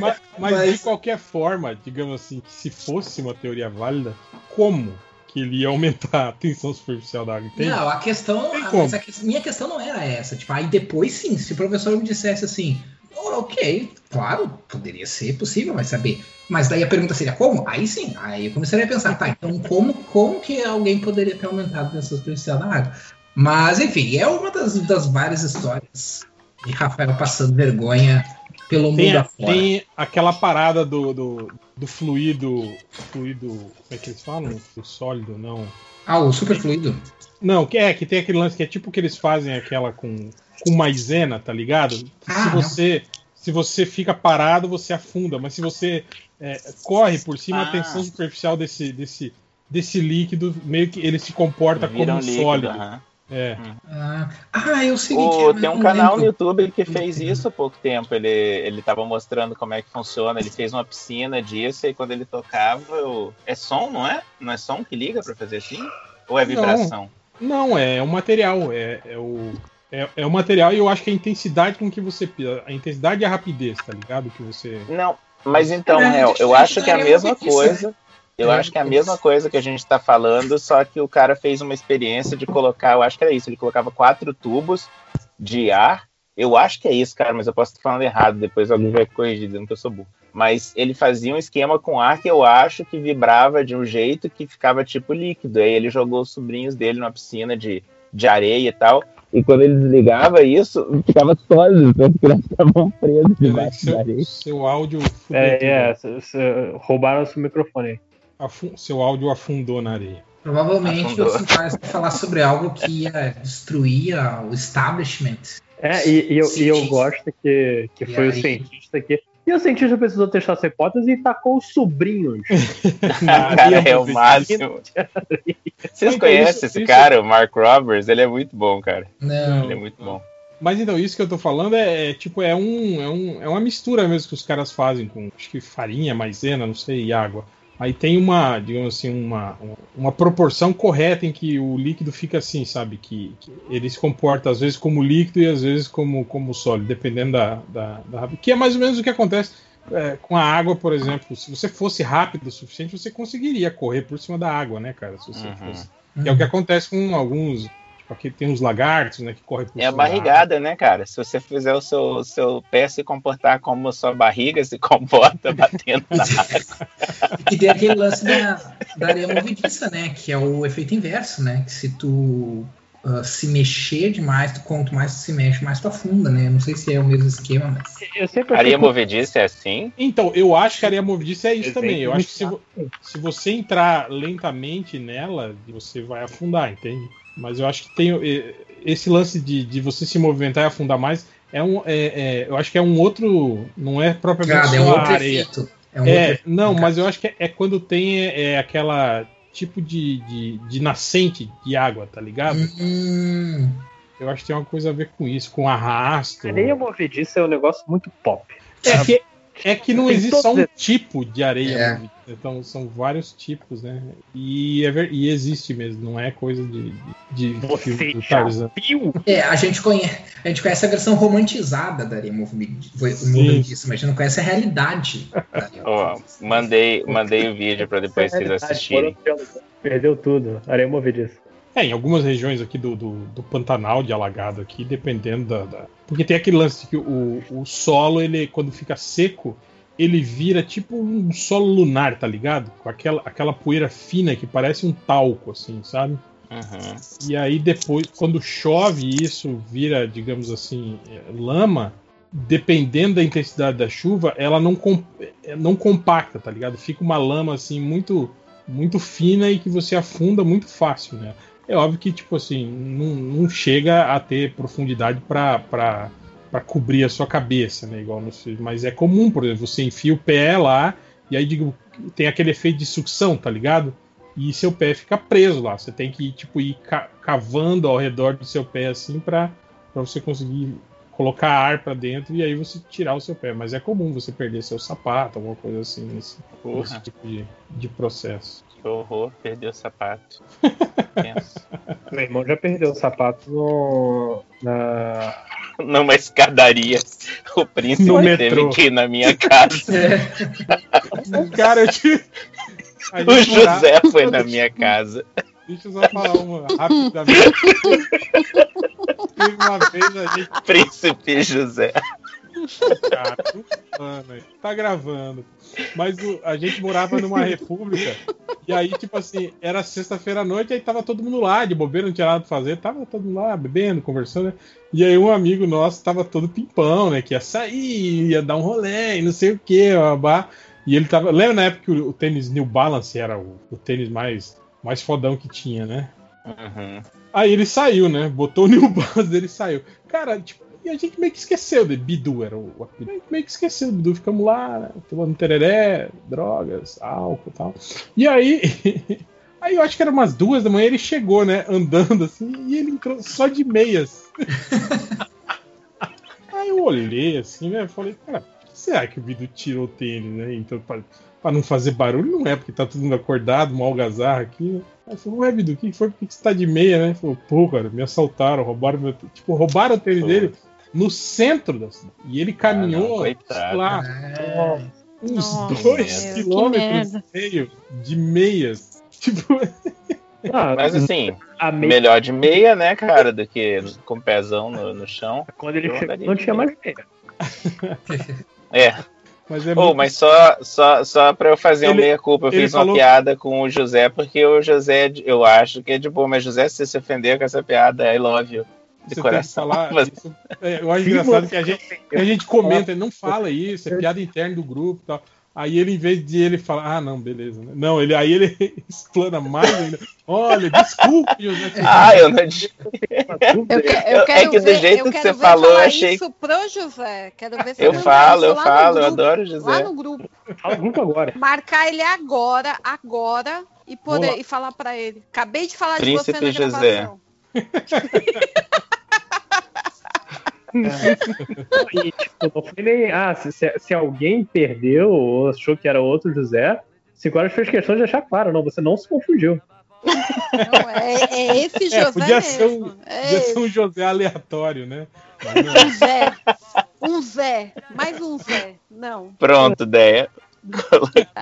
Mas, mas de qualquer forma, digamos assim, que se fosse uma teoria válida, como que ele ia aumentar a tensão superficial da água? Entende? Não, a questão. A- mas a que- minha questão não era essa. Tipo, aí depois sim, se o professor me dissesse assim, "Oh, ok, claro, poderia ser possível, vai saber. Mas daí a pergunta seria como? Aí sim, aí eu começaria a pensar, tá, então como, como que alguém poderia ter aumentado a tensão superficial da água? Mas, enfim, é uma das, das várias histórias de Rafael passando vergonha pelo Tem, mundo a- afora. tem aquela parada do, do, do fluido. Fluido. Como é que eles falam? O sólido, não. Ah, o superfluido? Não, que é, que tem aquele lance que é tipo que eles fazem aquela com, com maisena, tá ligado? Ah, se não. você se você fica parado, você afunda, mas se você é, corre por cima, Ah. a tensão superficial desse, desse, desse líquido, meio que ele se comporta Vira como um líquido, sólido. aham. É. Ah, ah, eu sei que O- é, tem um não canal no. YouTube que fez isso há pouco tempo. Ele, ele tava mostrando como é que funciona. Ele fez uma piscina disso e quando ele tocava. o- É som, não é? Não é som que liga pra fazer assim? Ou é vibração? Não, é o material, é, é o. É, é o material e eu acho que a intensidade com que você pisa, a intensidade e a rapidez, tá ligado? Que você. Não, mas então, É, Hel, eu acho que é a mesma isso, coisa. Eu É. acho que é a mesma coisa que a gente tá falando, só que o cara fez uma experiência de colocar, eu acho que era isso, ele colocava quatro tubos de ar. Eu acho que é isso, cara, mas eu posso estar falando errado, depois alguém vai corrigir dizendo que eu sou burro. Mas ele fazia um esquema com ar que eu acho que vibrava de um jeito que ficava tipo líquido. Aí ele jogou os sobrinhos dele numa piscina de, de areia e tal. E quando ele desligava isso, ficava sólido, então as crianças estavam presas debaixo da areia. Seu áudio. É, é, roubaram o seu microfone aí. Seu áudio afundou na areia. Provavelmente Afundou. o vai falar sobre algo que ia destruir o establishment. É, e, e eu, e eu gosto que, que E foi o aí? cientista que. E o cientista precisou testar essa hipótese e tacou os sobrinhos. cara é o máximo. Vocês Então, conhecem isso- esse isso- cara, o Mark Roberts? Ele é muito bom, cara. Não. Ele é muito bom. Mas então, isso que eu tô falando é, é, tipo, é, um, é, um, é uma mistura mesmo que os caras fazem com, acho que farinha, maisena, não sei, e água. Aí tem uma, digamos assim, uma, uma proporção correta em que o líquido fica assim, sabe? Que, que ele se comporta às vezes como líquido e às vezes como, como sólido, dependendo da, da, da Que é mais ou menos o que acontece é, com a água, por exemplo. Se você fosse rápido o suficiente, você conseguiria correr por cima da água, né, cara? Se você Uhum. fosse. Que é o que acontece com alguns. Aqui tem uns lagartos, né, que correm por É a barrigada, né, cara? Se você fizer o seu, o seu pé se comportar como sua barriga se comporta batendo na água. E tem aquele lance da, da areia movediça, né? Que é o efeito inverso, né? Que se tu ah, se mexer demais, tu, quanto mais tu se mexe, mais tu afunda, né? Eu Não sei se é o mesmo esquema, mas. Eu sempre Areia movediça é assim? Então, eu acho que a areia movediça é isso Exemplo também. Eu acho que se, se você entrar lentamente nela, você vai afundar, entende? Mas eu acho que tem eh, esse lance de, de você se movimentar e afundar mais. É um, é, é, eu acho que é um outro. Não é propriamente Cara, é um outro areia. efeito. É um É, outro efeito, não, cara. mas eu acho que é, é quando tem é, aquela tipo de, de, de nascente de água, tá ligado? Hum, Eu acho que tem uma coisa a ver com isso, com arrasto. Areia movediça é um negócio muito pop. É que, é que não Tem existe só um esses. tipo de areia É. Então são vários tipos, né? E, é ver- e existe mesmo, não é coisa de, de, de Você filme do já Tarzan. viu? É, a gente, conhece, a gente conhece a versão romantizada da areia movi- movediça, mas a gente não conhece a realidade. movediça. mandei, mandei o vídeo pra depois vocês assistirem. Perdeu tudo. Areia movediça. É, em algumas regiões aqui do, do, do Pantanal de alagado aqui, dependendo da, da- Porque tem aquele lance que o, o solo, ele, quando fica seco, ele vira tipo um solo lunar, tá ligado? Com aquela, aquela poeira fina que parece um talco, assim, sabe? Uhum. E aí depois, quando chove isso vira, digamos assim, é, lama, dependendo da intensidade da chuva, ela não, com- é, não compacta, tá ligado? Fica uma lama assim muito muito fina e que você afunda muito fácil, né? É óbvio que, tipo assim, não, não chega a ter profundidade pra cobrir a sua cabeça, né? Igual no, mas é comum, por exemplo, você enfia o pé lá e aí digo, tem aquele efeito de sucção, tá ligado? E seu pé fica preso lá. Você tem que tipo ir ca- cavando ao redor do seu pé assim pra pra você conseguir colocar ar pra dentro e aí você tirar o seu pé. Mas é comum você perder seu sapato, alguma coisa assim, nesse, nesse tipo de, de processo. Que horror, perdeu o sapato. Meu irmão já perdeu o sapato no, na. Numa escadaria, o príncipe No teve metrô. que ir na minha casa. Cara, eu a O gente José foi na minha casa. Deixa eu só falar uma rapidamente. Teve uma vez a gente. Príncipe José. Cara, mano, tá gravando. Mas o- a gente morava numa república. E aí, tipo assim, era sexta-feira à noite, aí tava todo mundo lá, de bobeira, não tinha nada pra fazer. Tava todo mundo lá, bebendo, conversando. né? E aí um amigo nosso tava todo pimpão, né? Que ia sair, ia dar um rolê e não sei o que, babá. E ele tava. Lembra na época que o, o tênis New Balance era o, o tênis mais, mais fodão que tinha, né? Uhum. Aí ele saiu, né? Botou o New Balance dele e saiu. Cara, tipo, e a gente meio que esqueceu de Bidu, era o apelido. A gente meio que esqueceu do Bidu, ficamos lá, né, tomando tereré, drogas, álcool e tal. E aí, aí eu acho que era umas duas da manhã, ele chegou, né, andando assim, e ele entrou só de meias. aí eu olhei assim, né, falei, cara, será que o Bidu tirou o tênis, né? Então, pra, pra não fazer barulho, não é, porque tá todo mundo acordado, uma algazarra aqui, né? Aí falei, ué, Bidu, o que foi? Por que você tá de meia, né? Falou, pô, cara, me assaltaram, roubaram meu. tênis." Tipo, roubaram o tênis dele no centro da cidade. E ele caminhou, Ah, não, coitado. sei lá, uns Nossa, dois quilômetros que e meio de meias. Tipo, Mas assim, a meia- melhor de meia, né, cara, do que com o pezão no, no chão. Quando ele chegou, não tinha mais meia. É. Mas é Ô, muito- mas só, só, só pra eu fazer uma Ele- meia-culpa, eu fiz falou- uma piada com o José, porque o José, é eu acho que é de boa, mas José, se você se ofender com essa piada, I love you. De Você tem que falar Mas- isso. É, eu acho engraçado que a gente, que a gente comenta, não fala isso, é piada interna do grupo e tal. Aí ele, em vez de ele falar, ah, não, beleza. né? Não, ele, aí ele explana mais ainda. Olha, desculpe, José. Ah, eu não Eu, que- eu quero é que do ver, jeito que você falou, eu falar achei- isso pro José. Quero ver você Eu falo, eu falo, eu adoro o José. Lá no grupo. Fala grupo agora. Marcar ele agora, agora, e poder e falar pra ele. Acabei de falar de você na Príncipe José. gravação. E, tipo, não foi nem. Ah, se, se- alguém perdeu ou achou que era outro José, Cinco horas fez questão de deixar claro, não, você não se confundiu. Não, é, é esse É, José podia ser, um, mesmo. É podia ser um José aleatório, né? Um Zé. Um Zé. Mais um Zé. Não. Pronto, ideia.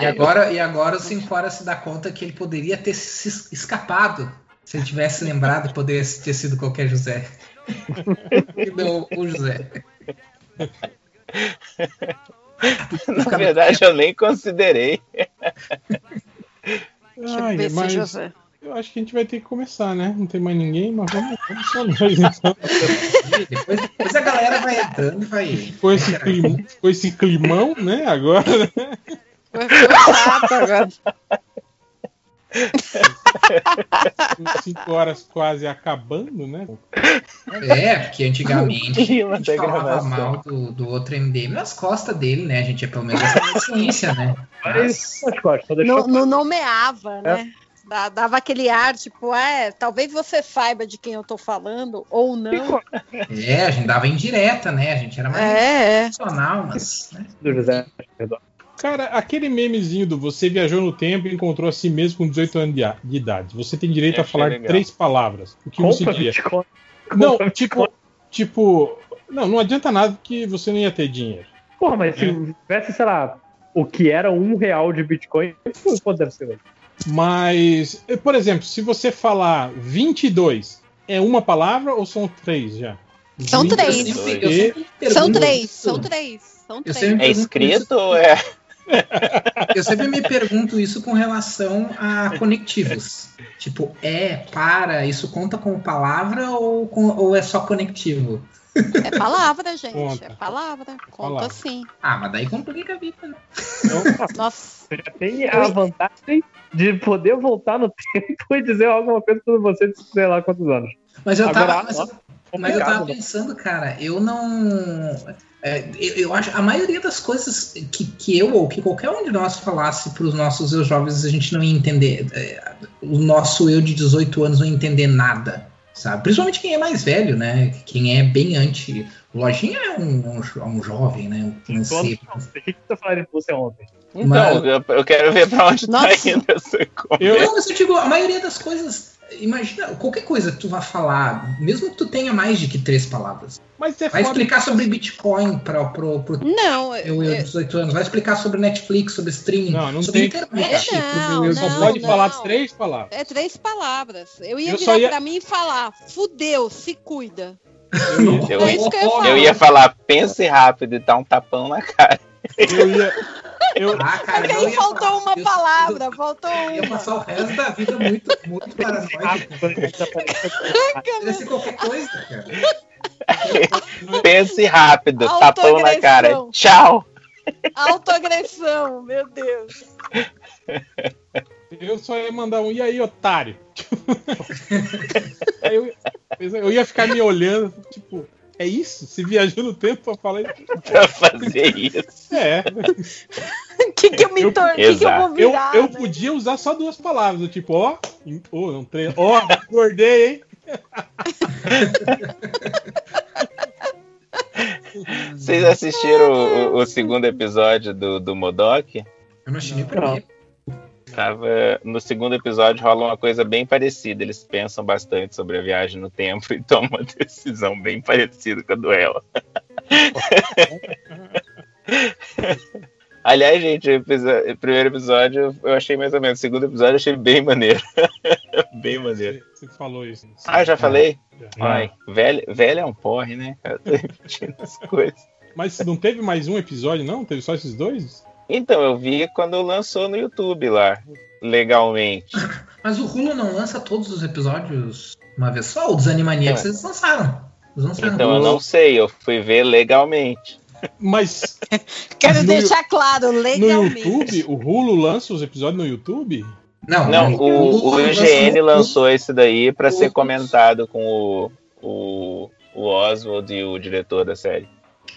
E agora, e agora o Sinfora se dá conta que ele poderia ter se es- escapado se ele tivesse lembrado poderia ter sido qualquer José. E não o José. Na verdade, eu nem considerei. Ai, mas José. eu acho que a gente vai ter que começar, né? Não tem mais ninguém, mas vamos, vamos só nós então. Depois, depois a galera vai entrando e vai. Ficou esse, clim, ficou esse climão, né? Agora. Foi chato agora. Cinco horas quase acabando, né? É, porque antigamente a gente falava mal do, do outro MDM nas costas dele, né? A gente é pelo menos essa ciência, né? Mas, Não, não nomeava, né? Dá- Dava aquele ar, tipo, é, talvez você saiba de quem eu tô falando, ou não. é, a gente dava indireta, né? A gente era mais É, é. profissional, mas. Né? Cara, aquele memezinho do você viajou no tempo e encontrou a si mesmo com 18 anos de, idade. Você tem direito a falar legal. três palavras. O que você diria? Bitcoin. Não, Compra tipo, tipo. Não, não adianta nada que você não ia ter dinheiro. Porra, mas se É. tivesse, sei lá, o que era um real de Bitcoin, quanto deve ser hoje? Mas, por exemplo, se você falar 22, é uma palavra ou são três já? São três. E- São três, são três, são três. É escrito isso- ou é? Eu sempre me pergunto isso com relação a conectivos. Tipo, é, para, isso conta como palavra ou, com- ou é só conectivo? É palavra, gente. Conta. É palavra. Conta palavra. sim. Ah, mas daí complica a vida, né? Nossa. Você já tem a vantagem de poder voltar no tempo e dizer alguma coisa pra você de sei lá quantos anos. Mas eu Agora, tava. Mas, mas eu tava né? pensando, cara, eu não. é, eu, eu acho a maioria das coisas que, que eu ou que qualquer um de nós falasse para os nossos eu jovens, a gente não ia entender. é, o nosso eu de 18 anos não ia entender nada. sabe? Principalmente quem é mais velho, né? Quem é bem anti. O Lojinha é um, um, um jovem, né? Um Então, financeiro. o que você falou de você ontem? Então, Mas- eu, eu quero ver pra onde tá indo essa conversa. Não, mas eu digo, a maioria das coisas. Imagina, qualquer coisa que tu vá falar, mesmo que tu tenha mais de que três palavras. Mas é Vai explicar sobre Bitcoin para pro, pro Não, eu, eu, 18 anos, vai explicar sobre Netflix, sobre streaming, Não, não sobre tem- internet. Não, Eu só não, pode não. falar três palavras. É três palavras. Eu ia Eu virar ia- pra mim e falar: fudeu, se cuida. Eu, É eu ia falar. eu ia falar, pense rápido e dar um tapão na cara. Eu ia. Eu, Ah, cara, Porque eu aí faltou uma palavra, faltou Eu ia uma. passar o resto da vida muito, muito paranoico. Ser qualquer coisa, cara. Pense rápido, tapão na cara. Tchau. Autoagressão, meu Deus. eu só ia mandar um. E aí, otário? Eu, eu ia ficar me olhando, tipo, é isso? Se viajou no tempo pra falar isso? Pra fazer isso. É. O que, que eu me torno? O que, que eu vou Eu, virar? eu né? podia usar só duas palavras, do tipo, ó, não ó, engordei, hein? Vocês assistiram o, o- segundo episódio do, do Modok? Eu não assisti nem o primeiro. Tava, no segundo episódio rola uma coisa bem parecida. Eles pensam bastante sobre a viagem no tempo e tomam uma decisão bem parecida com a do ela. Aliás, gente, o, primeiro episódio eu achei mais ou menos. O segundo episódio eu achei bem maneiro. bem maneiro. Você falou isso. Ah, já falei? Já. Ai, velho, velho é um porre, né? cara? Tô repetindo as coisas. Mas não teve mais um episódio, não? Teve só esses dois? Então, eu vi quando lançou no YouTube lá, legalmente. Mas o Hulu não lança todos os episódios uma vez só? O dos Animaniacs É. eles lançaram. Eles lançaram. Então eu não sei, eu fui ver legalmente. Mas Quero no- deixar claro, no legalmente. YouTube, o Hulu lança os episódios no YouTube? Não, Não, não, o, o Hulu IGN lançou- esse daí pra ser comentado com o, o, o Oswald e o diretor da série.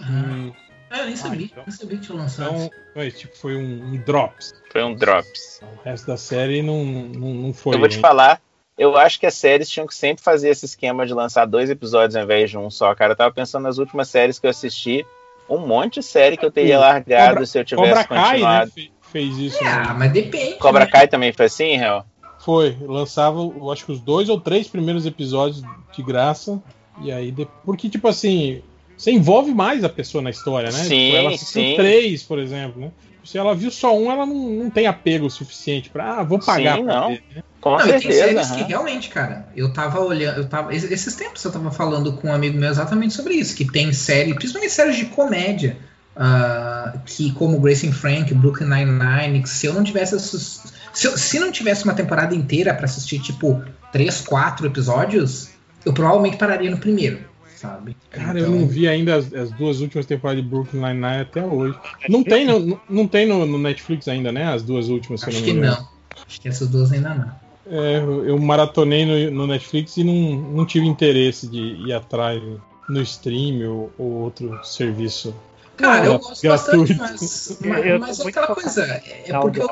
Hum, Ah, eu nem sabia, então. nem sabia que tinha lançado. então, é, tipo, foi um, um drops. Foi um drops. O resto da série não, não, não foi. eu vou te hein? falar, eu acho que as séries tinham que sempre fazer esse esquema de lançar dois episódios ao invés de um só. Cara, eu tava pensando nas últimas séries que eu assisti, um monte de série que eu teria largado Cobra- se eu tivesse Cobra Kai, né? continuado. fe- Fez isso. Ah, né? mas depende. Cobra né? Kai também foi assim, Real? Foi, lançava, eu acho que os dois ou três primeiros episódios de graça. E aí, porque, tipo assim, você envolve mais a pessoa na história, né? Sim, Tipo, ela assistiu sim. três, por exemplo, né? Se ela viu só um, ela não, não tem apego suficiente pra, ah, vou pagar Sim, pra não. ver, né? Com Não, e tem certeza. séries que realmente, cara, eu tava olhando, eu tava. es- Esses tempos eu tava falando com um amigo meu exatamente sobre isso, que tem série, principalmente séries de comédia, ah, que como Grace and Frank, Brooklyn Nine-Nine, que se eu não tivesse se, eu- se não tivesse uma temporada inteira pra assistir, tipo, três, quatro episódios, eu provavelmente pararia no primeiro, sabe? Cara, eu Então- não vi ainda as, as duas últimas temporadas de Brooklyn Nine-Nine até hoje. Não tem, no, não- não tem no, no Netflix ainda, né? As duas últimas, se eu Acho não que me engano. não. Acho que essas duas ainda não. É, eu eu maratonei no, no Netflix e não, não tive interesse de ir atrás no stream ou, ou outro serviço. Cara, eu gosto bastante, gratuito. mas, Eu mas, mas muito aquela focado coisa, é, porque eu,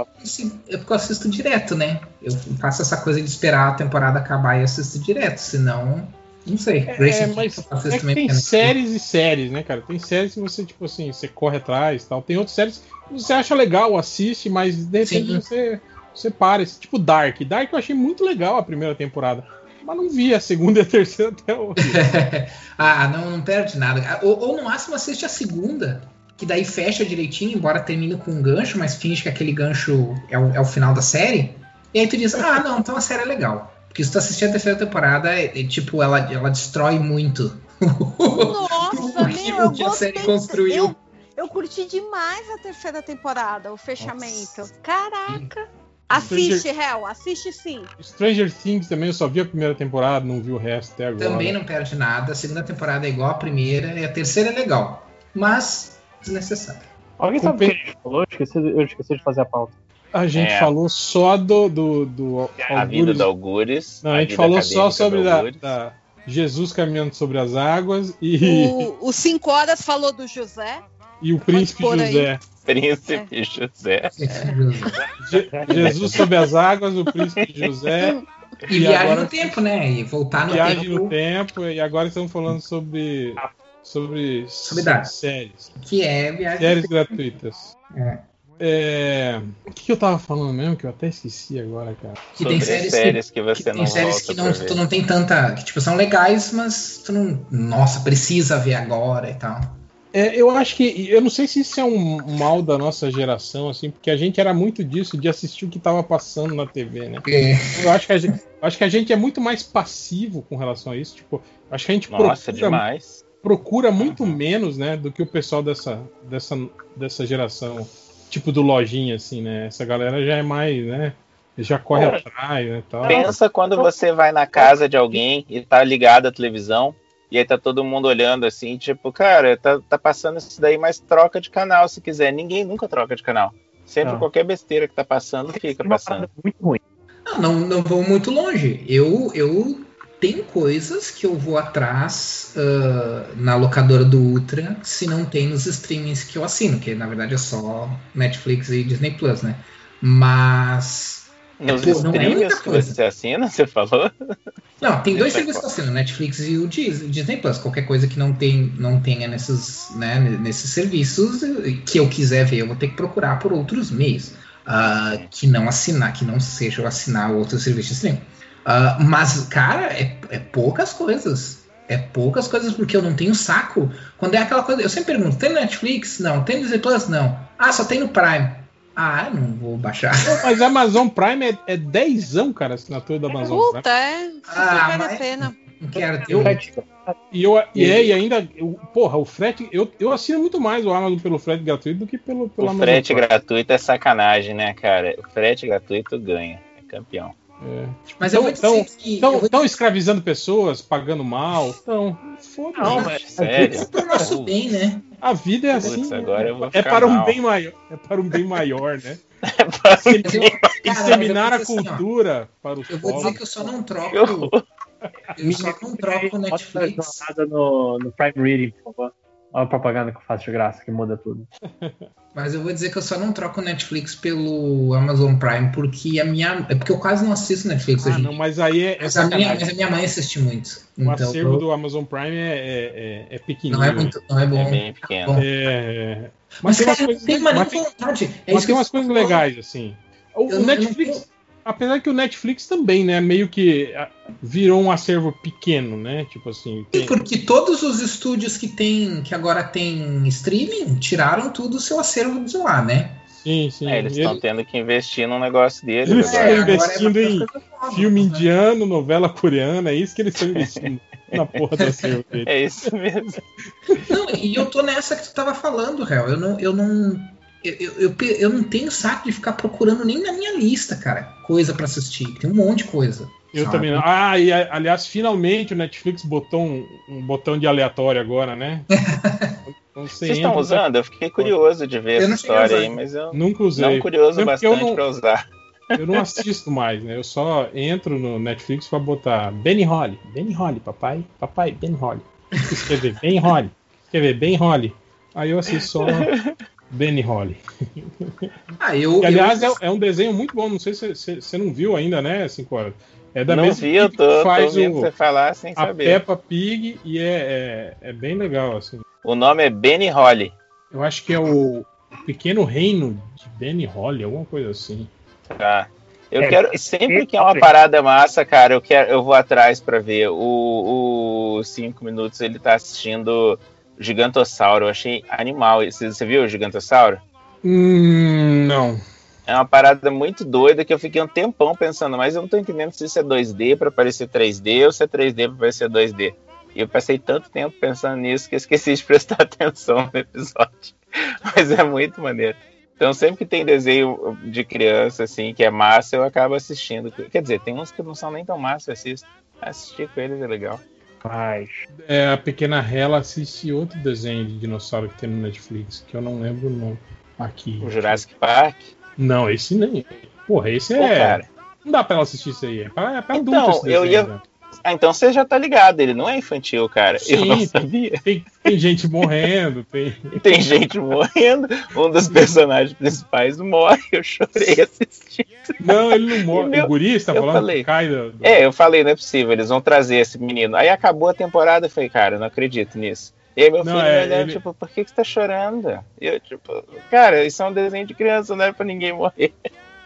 é porque eu assisto direto, né? Eu faço essa coisa de esperar a temporada acabar e assisto direto, senão, não sei. Grace É, and mas é que tem porque- séries e séries, né, cara? Tem séries que você, tipo assim, você corre atrás e tal. Tem outras séries que você acha legal, assiste, mas de repente Sim. você, você para. Esse, tipo Dark. Dark eu achei muito legal a primeira temporada. Mas não vi a segunda e a terceira até hoje. ah, não, não perde nada. Ah, Ou, ou no máximo assiste a segunda, que daí fecha direitinho, embora termine com um gancho, mas finge que aquele gancho é o, é o final da série. E aí tu diz, ah, não, então a série é legal. Porque se tu assistir a terceira temporada, é, é tipo, ela, ela destrói muito. Nossa, meu, eu o que a série gostei. construiu. Eu, eu curti demais a terceira temporada, o fechamento. Caraca. Assiste, Hel, assiste sim. Stranger Things também eu só vi a primeira temporada, não vi o resto até agora. Também não perde nada. A segunda temporada é igual à primeira e a terceira é legal. Mas desnecessário. Alguém sabe o que a gente falou? Eu esqueci, eu esqueci de fazer a pauta. A gente É. falou só do, do, do A vida do Algures. Não, a gente vida falou só sobre da, da Jesus caminhando sobre as águas e O, o Cinco Horas falou do José. e o príncipe. José. Príncipe É. José. Je- Jesus sobre as águas, o príncipe José E, viagem no tempo, né? E voltar no Viagem tempo. no tempo, e agora estamos falando sobre. Sobre, Sobre séries. Que é viagem Séries gratuitas. É. É, O que, que eu tava falando mesmo? Que eu até esqueci agora, cara. Que tem Sobre séries, séries que, que você tem não séries volta que não, tu não tem tanta. Que tipo, são legais, mas tu não. Nossa, precisa ver agora e tal. É, eu acho que. Eu não sei se isso é um mal da nossa geração, assim, porque a gente era muito disso, de assistir o que tava passando na TV, né? É. Eu acho que a gente, acho que a gente é muito mais passivo com relação a isso. Tipo, acho que a gente Nossa, procura, demais. procura muito menos, né, do que o pessoal dessa, dessa, dessa geração, tipo do lojinha, assim, né? Essa galera já é mais, né? Já corre atrás, né? Tal. Pensa quando você vai na casa de alguém e tá ligado à televisão, e aí tá todo mundo olhando assim, tipo, cara, tá, tá passando isso daí, mas troca de canal se quiser. Ninguém nunca troca de canal. Sempre Não. qualquer besteira que tá passando, fica Uma passando. muito ruim. Não, não, não vou muito longe. Eu, eu tenho coisas que eu vou atrás ah, na locadora do Ultra se não tem nos streamings que eu assino, que na verdade é só Netflix e Disney Plus, né? Mas. Nos pô, não é muita que coisa. você assina, você falou? Não, tem dois é serviços que eu assino, Netflix e o Dis- Disney Plus. Qualquer coisa que não, tem, não tenha nesses, né, nesses serviços que eu quiser ver, eu vou ter que procurar por outros meios. ah, que não assinar, que não seja eu assinar outro serviço de streaming. Ah, mas, cara, é, é poucas coisas. É poucas coisas porque eu não tenho saco. Quando é aquela coisa, eu sempre pergunto: tem no Netflix? Não. Tem no Disney Plus? Não. Ah, só tem no Prime. Ah, eu não vou baixar. Mas a Amazon Prime é, é dezão, cara, a assinatura da Amazon Prime. Puta, é. Ah, vale mas- a pena. Não quero ter. Eu- um- E, eu, e, é, e ainda, eu- porra, o frete, eu, eu assino muito mais o Amazon pelo frete gratuito do que pelo, pelo O Amazon frete Prime. gratuito é sacanagem, né, cara? O frete gratuito ganha. É campeão. É. Mas eu vou dizer que. eu vou Estão escravizando pessoas, pagando mal. Então, foda-se. Não, mas sério. pro nosso bem, né? A vida é Putz, assim. agora eu vou é para um mal. bem maior. É para um bem maior, né? Cara, Disseminar a dizer assim, cultura para os Eu vou dizer que eu só não troco. Eu- Eu só não troco Bota Netflix. jornada no, no Prime Reading, por favor. Olha a propaganda que eu faço de graça, que muda tudo. Mas eu vou dizer que eu só não troco o Netflix pelo Amazon Prime porque a minha. É porque eu quase não assisto Netflix Ah, hoje. não, mas aí é, é Mas a, minha, sacanagem. mas a minha mãe assiste muito. O Então, acervo eu- do Amazon Prime é, é, é, é pequenininho. não é muito. Não é bom. É bem pequeno. É, é. Mas, tem umas cara, não coisas, tem mas tem, vontade. É mas tem umas coisas legais, assim. O, Eu o não- apesar que o Netflix também, né, meio que ah, virou um acervo pequeno, né? Tipo assim. Sim, tem- porque todos os estúdios que tem, que agora tem streaming, tiraram tudo o seu acervo de lá, né? Sim, sim. É, eles Ele- estão tendo que investir num negócio deles Eles estão agora é investindo uma em nova, filme né? indiano, novela coreana, é isso que eles estão investindo na porra do acervo dele. É isso mesmo. Não, e eu tô nessa que tu tava falando, Réu. Eu não. Eu não eu, eu, eu, não tenho saco de ficar procurando nem na minha lista, cara, coisa pra assistir. Tem um monte de coisa. Eu sabe? também não. Ah, e aliás, finalmente o Netflix botou um, um botão de aleatório agora, né? Então você Vocês estão usando? Eu fiquei curioso de ver Eu essa história aí, mas eu Nunca usei. não curioso bastante não- pra usar. Eu não assisto mais, né? Eu só entro no Netflix pra botar Benny Holly. Benny Holly, papai. Papai, Benny Holly. Escrever Benny Holly. Escrever Benny Holly. Aí eu assisto só Benny Holly. Ah, eu. Que, aliás, eu, é, é um desenho muito bom. Não sei se se- você não viu ainda, né, Cinco horas. É da não mesma vi, eu tô, que tô faz ouvindo o, você falar sem a saber. Peppa Pig e é, é, é bem legal, assim. O nome é Benny Holly. Eu acho que é o Pequeno Reino de Benny Holly, alguma coisa assim. Tá. Eu É, quero. Sempre que é uma parada massa, cara, eu quero, eu vou atrás pra ver. O, o cinco minutos ele tá assistindo Gigantossauro. Eu achei animal. Você, você viu o Gigantossauro? Hum, não. É uma parada muito doida que eu fiquei um tempão pensando, mas eu não tô entendendo se isso é 2D pra parecer 3D ou se é 3D pra parecer 2D. E eu passei tanto tempo pensando nisso que esqueci de prestar atenção no episódio. Mas é muito maneiro. Então sempre que tem desenho de criança, assim, que é massa, eu acabo assistindo. Quer dizer, tem uns que não são nem tão massa, eu assisto. Assistir com eles é legal. Mas. É, a Pequena Hela assiste outro desenho de dinossauro que tem no Netflix, que eu não lembro o nome. Aqui. O Jurassic Park. Não, esse nem. Porra, esse Pô, é. cara. Não dá pra ela assistir isso aí. É pra, é pra Então, adulto esse eu desenho, ia- né? Ah, então você já tá ligado, ele não é infantil, cara. eu não Sim, sabia. Tem, tem gente morrendo, tem. Tem gente morrendo, um dos personagens principais morre, eu chorei assistindo. Não, ele não morre. Meu- o guri, tá eu falando? falei. que Cai do, É, eu falei, não é possível, eles vão trazer esse menino. Aí acabou a temporada, eu falei, cara, eu não acredito nisso. E aí meu Não, filho é, me olhando, ele- tipo, por que, que você tá chorando? E eu, tipo, cara, isso é um desenho de criança, não é pra ninguém morrer.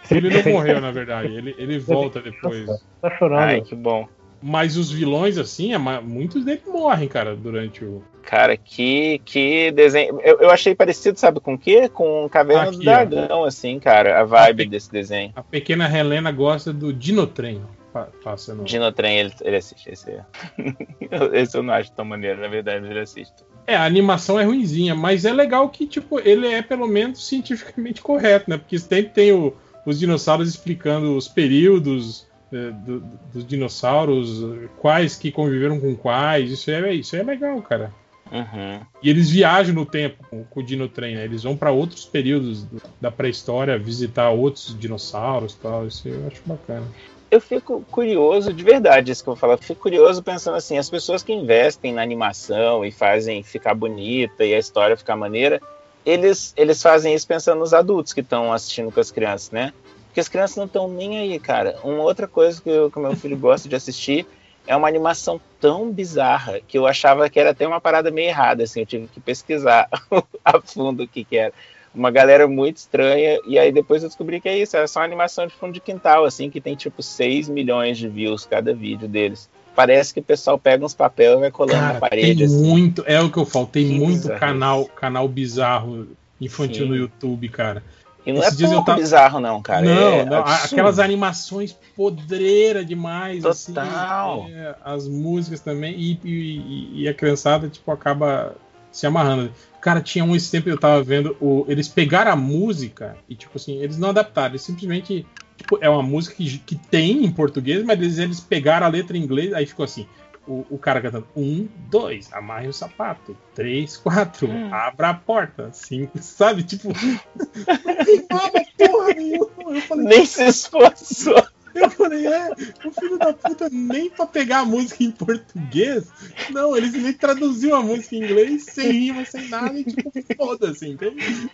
Ele não morreu, na verdade. Ele, ele volta depois. Tá chorando. Ai, que bom. Mas os vilões, assim, é muitos deles morrem, cara, durante o. Cara, que, que desenho. Eu, eu achei parecido, sabe com o quê? Com Caverna do Aqui, ó. Dragão, assim, cara, a vibe desse desenho. A pequena Helena gosta do Dinotrem. pa- Passa no... Dinotrem, ele, ele assiste. Esse, esse eu não acho tão maneiro, na verdade, ele assiste. É, a animação é ruinzinha, mas é legal que, tipo, ele é pelo menos cientificamente correto, né? Porque sempre tem o- os dinossauros explicando os períodos do- dos dinossauros, quais que conviveram com quais. Isso é, isso é legal, cara. Uhum. E eles viajam no tempo com, o Dinotrem, né? Eles vão para outros períodos do- da pré-história, visitar outros dinossauros e tal. Isso eu acho bacana. Eu fico curioso, de verdade, isso que eu vou falar. Eu fico curioso pensando assim: as pessoas que investem na animação e fazem ficar bonita e a história ficar maneira, eles, eles fazem isso pensando nos adultos que estão assistindo com as crianças, né? Porque as crianças não estão nem aí, cara. Uma outra coisa que o meu filho gosta de assistir é uma animação tão bizarra que eu achava que era até uma parada meio errada, assim. Eu tive que pesquisar a fundo o que, que era. Uma galera muito estranha, e aí depois eu descobri que é isso, era só uma animação de fundo de quintal, assim, que tem tipo 6 milhões de views cada vídeo deles. Parece que o pessoal pega uns papéis e vai colando na Cara, parede, tem assim. muito, é o que eu falo, tem Que muito bizarro. canal, canal bizarro infantil Sim. no YouTube, cara. E não Esses é pouco tava- bizarro, não, cara. não, é não, aquelas animações podreira demais, Total. assim, é, as músicas também, e, e- e- e a criançada, tipo, acaba se amarrando. Cara, tinha um esse tempo eu tava vendo, o, eles pegaram a música e, tipo assim, eles não adaptaram, eles simplesmente, tipo, é uma música que, que tem em português, mas eles, eles pegaram a letra em inglês, aí ficou assim, o, o cara cantando, um, dois, amarre o sapato, três, quatro, abra a porta, cinco, sabe, tipo... não porra nenhuma, eu falei, Nem se esforçou. eu falei, é, o filho da puta nem pra pegar a música em português. Não, eles nem traduziu a música em inglês, sem rima, sem nada, e tipo, foda-se, entende?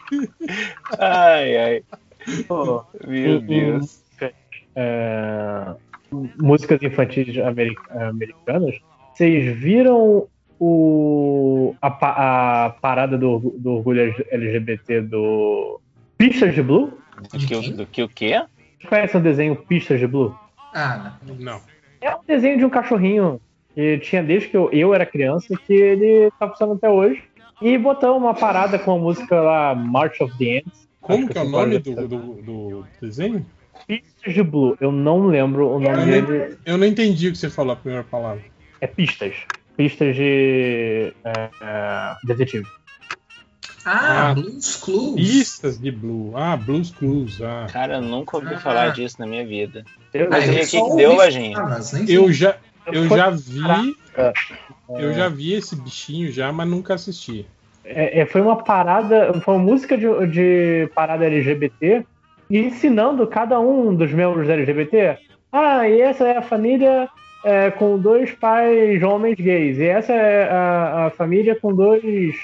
Ai, ai. Pô, Meu Deus. é, músicas infantis ameri- americanas. Vocês viram o, a, a parada do, do orgulho LGBT do Pistas de Blue? Do que, o- do que o quê? Vocês conhecem o desenho Pistas de Blue? Ah, Não. É um desenho de um cachorrinho que tinha desde que eu, eu era criança que ele tá funcionando até hoje. E botou uma parada com a música lá, March of the Ants. Como que é o nome do, do, do desenho? Pistas de Blue. Eu não lembro o nome Eu dele. não, eu não entendi o que você falou a primeira palavra. É pistas. Pistas de. É, é, detetive. Ah, Ah. Blues Clues. Pistas de Blue. Ah, Blues Clues. Ah. Cara, eu nunca ouvi Ah. falar disso na minha vida. Eu, Mas eu o só que, que deu, sei. Eu já, eu já vi. Eu já vi esse bichinho já, mas nunca assisti. É, é, foi uma parada, foi uma música de, de parada LGBT ensinando cada um dos membros da LGBT. Ah, e essa é a família é, com dois pais homens gays. E essa é a, a família com dois.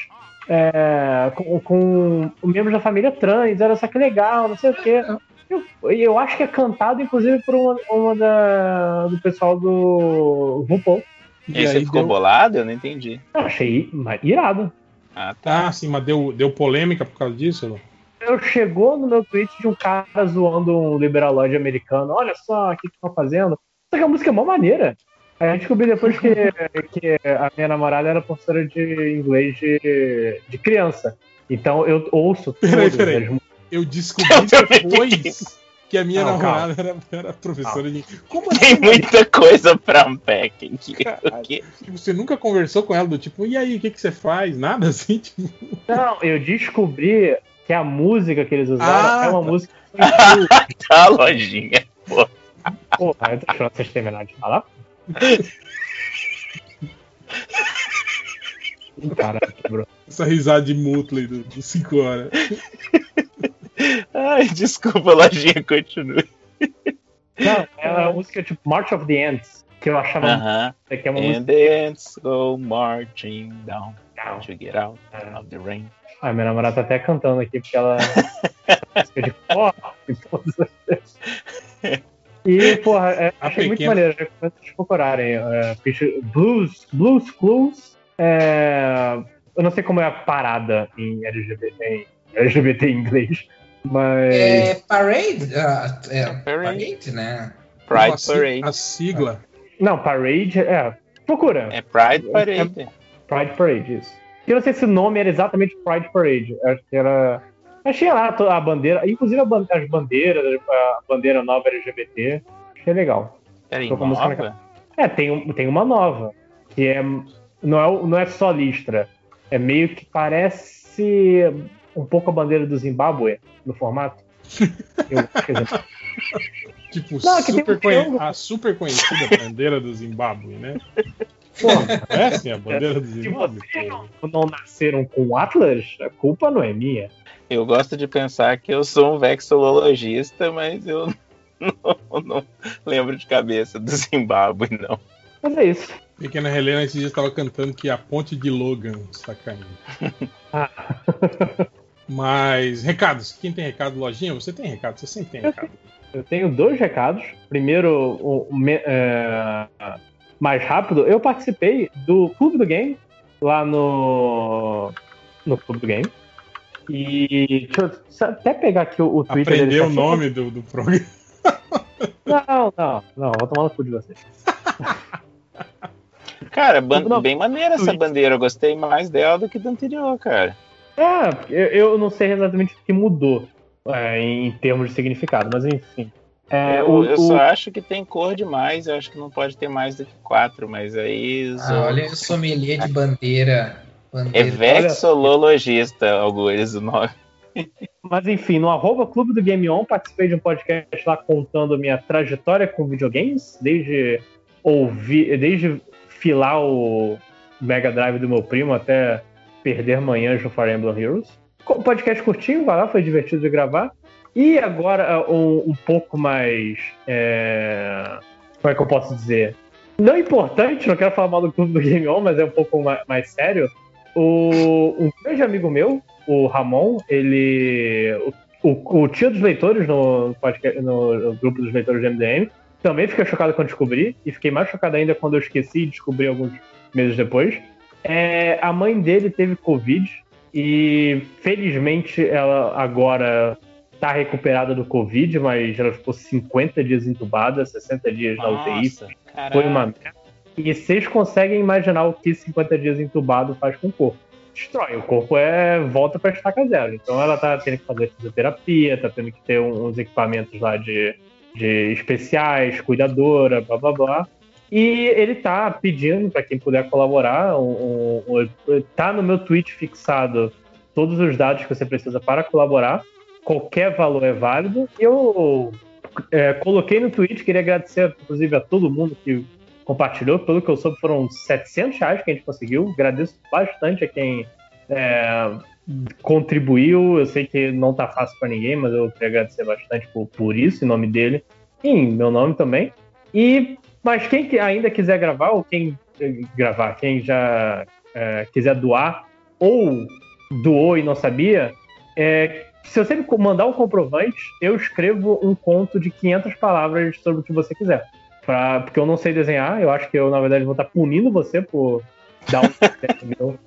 É, com, com membros da família trans. Olha só que legal, não sei o quê. Eu, eu acho que é cantado, inclusive, por uma, uma da, do pessoal do RuPaul. E aí você ficou deu... bolado? Eu não entendi. Eu achei irado. Ah, tá. Ah, sim, mas deu, deu polêmica por causa disso? Lu? Eu chegou no meu tweet de um cara zoando um liberalóide americano. Olha só o que estão fazendo. Só que a música é mó maneira. Aí eu descobri depois que, que a minha namorada era professora de inglês de, de criança. Então eu ouço Peraí, peraí. as. Eu descobri depois que a minha Não, namorada era, era professora de. Como Tem assim? muita coisa pra. O quê? Tipo, Você nunca conversou com ela do tipo, e aí, o que, que você faz? Nada assim, tipo. Não, eu descobri que a música que eles usaram Ah, é uma tá. música. Tá, lojinha. Pô. Porra, eu tô esperando vocês terminarem de falar. Caralho, quebrou. Essa risada de Mutley do 5 horas. Ai, desculpa, lojinha, continue. Não, é a música tipo March of the Ants. que eu achava Aham. que é uma And música. the ants go marching down to get out of the rain. Ah, minha namorada tá até cantando aqui porque ela. música de porra e todas as vezes. E, porra, é, achei muito maneiro, recomendo vocês procurarem. É, Blues, Blues Clues. é, eu não sei como é a parada em LGBT em, LGBT em inglês, mas. É Parade? ah, é, parade, né? Não, a si- A sigla. Não, Parade, é. Procura. É Pride Parade. É Pride Parade, isso. Eu não sei se o nome era exatamente Pride Parade. Acho que era. Tinha lá a bandeira, inclusive as bandeiras, a bandeira nova LGBT. Achei legal. Peraí, Tô com a música na nova? É, tem, tem uma nova. Que é. Não é, não é só listra. É meio que parece um pouco a bandeira do Zimbábue no formato. Eu, quer dizer, Tipo, Não, é super um conhe- a super conhecida bandeira do Zimbábue, né? porra, É assim, a bandeira do se Zimbábue. vocês não, não nasceram com o Atlas, a culpa não é minha. Eu gosto de pensar que eu sou um vexilologista, mas eu não, não lembro de cabeça do Zimbábue, não. Mas é isso. Pequena Helena esses dias estava cantando que a ponte de Logan está caindo. Ah. Mas, recados. Quem tem recado, lojinha? Você tem recado, você sempre tem recado. Eu tenho dois recados. Primeiro, o, o me- é, mais rápido, eu participei do Clube do Game lá no no Clube do Game. E deixa eu até pegar aqui o, o Twitter Aprendeu o deles. nome do, do programa. Não, não, não, vou tomar no cu de vocês. Cara, ban- bem maneira essa bandeira. Eu gostei mais dela do que da anterior, cara. É, eu, eu não sei exatamente o que mudou é, em termos de significado, mas enfim. É, eu o- eu o- só acho que tem cor demais. Eu acho que não pode ter mais do que quatro, mas aí. Ah, olha o sommelier de bandeira. É bandeira. vexolologista, Algures, o nome. Mas enfim, no arroba Clube do Game On, participei de um podcast lá contando minha trajetória com videogames, desde ouvir, desde filar o Mega Drive do meu primo até perder manhãs no Fire Emblem Heroes. Um podcast curtinho, vai lá, foi divertido de gravar. E agora um, um pouco mais. é, Como é que eu posso dizer? Não importante, não quero falar mal do Clube do Game On, mas é um pouco ma- mais sério. O, um grande amigo meu, o Ramon, ele. O, o, o tio dos leitores no, podcast, no, no grupo dos leitores do MDM, também fiquei chocado quando descobri, e fiquei mais chocado ainda quando eu esqueci e descobri alguns meses depois. É, a mãe dele teve Covid e felizmente ela agora tá recuperada do Covid, mas ela ficou 50 dias entubada, 60 dias na UTI. Nossa, Foi uma merda. E vocês conseguem imaginar o que 50 dias entubado faz com o corpo? Destrói. O corpo é volta para estaca zero. Então ela tá tendo que fazer fisioterapia, tá tendo que ter uns equipamentos lá de, de especiais, cuidadora, blá blá blá. E ele tá pedindo para quem puder colaborar, um, um- tá no meu tweet fixado todos os dados que você precisa para colaborar. Qualquer valor é válido. Eu é, coloquei no tweet, queria agradecer, inclusive, a todo mundo que compartilhou. Pelo que eu soube, foram 700 reais que a gente conseguiu. Agradeço bastante a quem é, contribuiu. Eu sei que não tá fácil para ninguém, mas eu queria agradecer bastante por, por isso, em nome dele. E em meu nome também. E, mas quem que ainda quiser gravar, ou quem eh, gravar, quem já eh, quiser doar, ou doou e não sabia, é, se você me mandar um comprovante, eu escrevo um conto de 500 palavras sobre o que você quiser. Pra, porque eu não sei desenhar, eu acho que eu, na verdade, vou estar punindo você por dar um meu.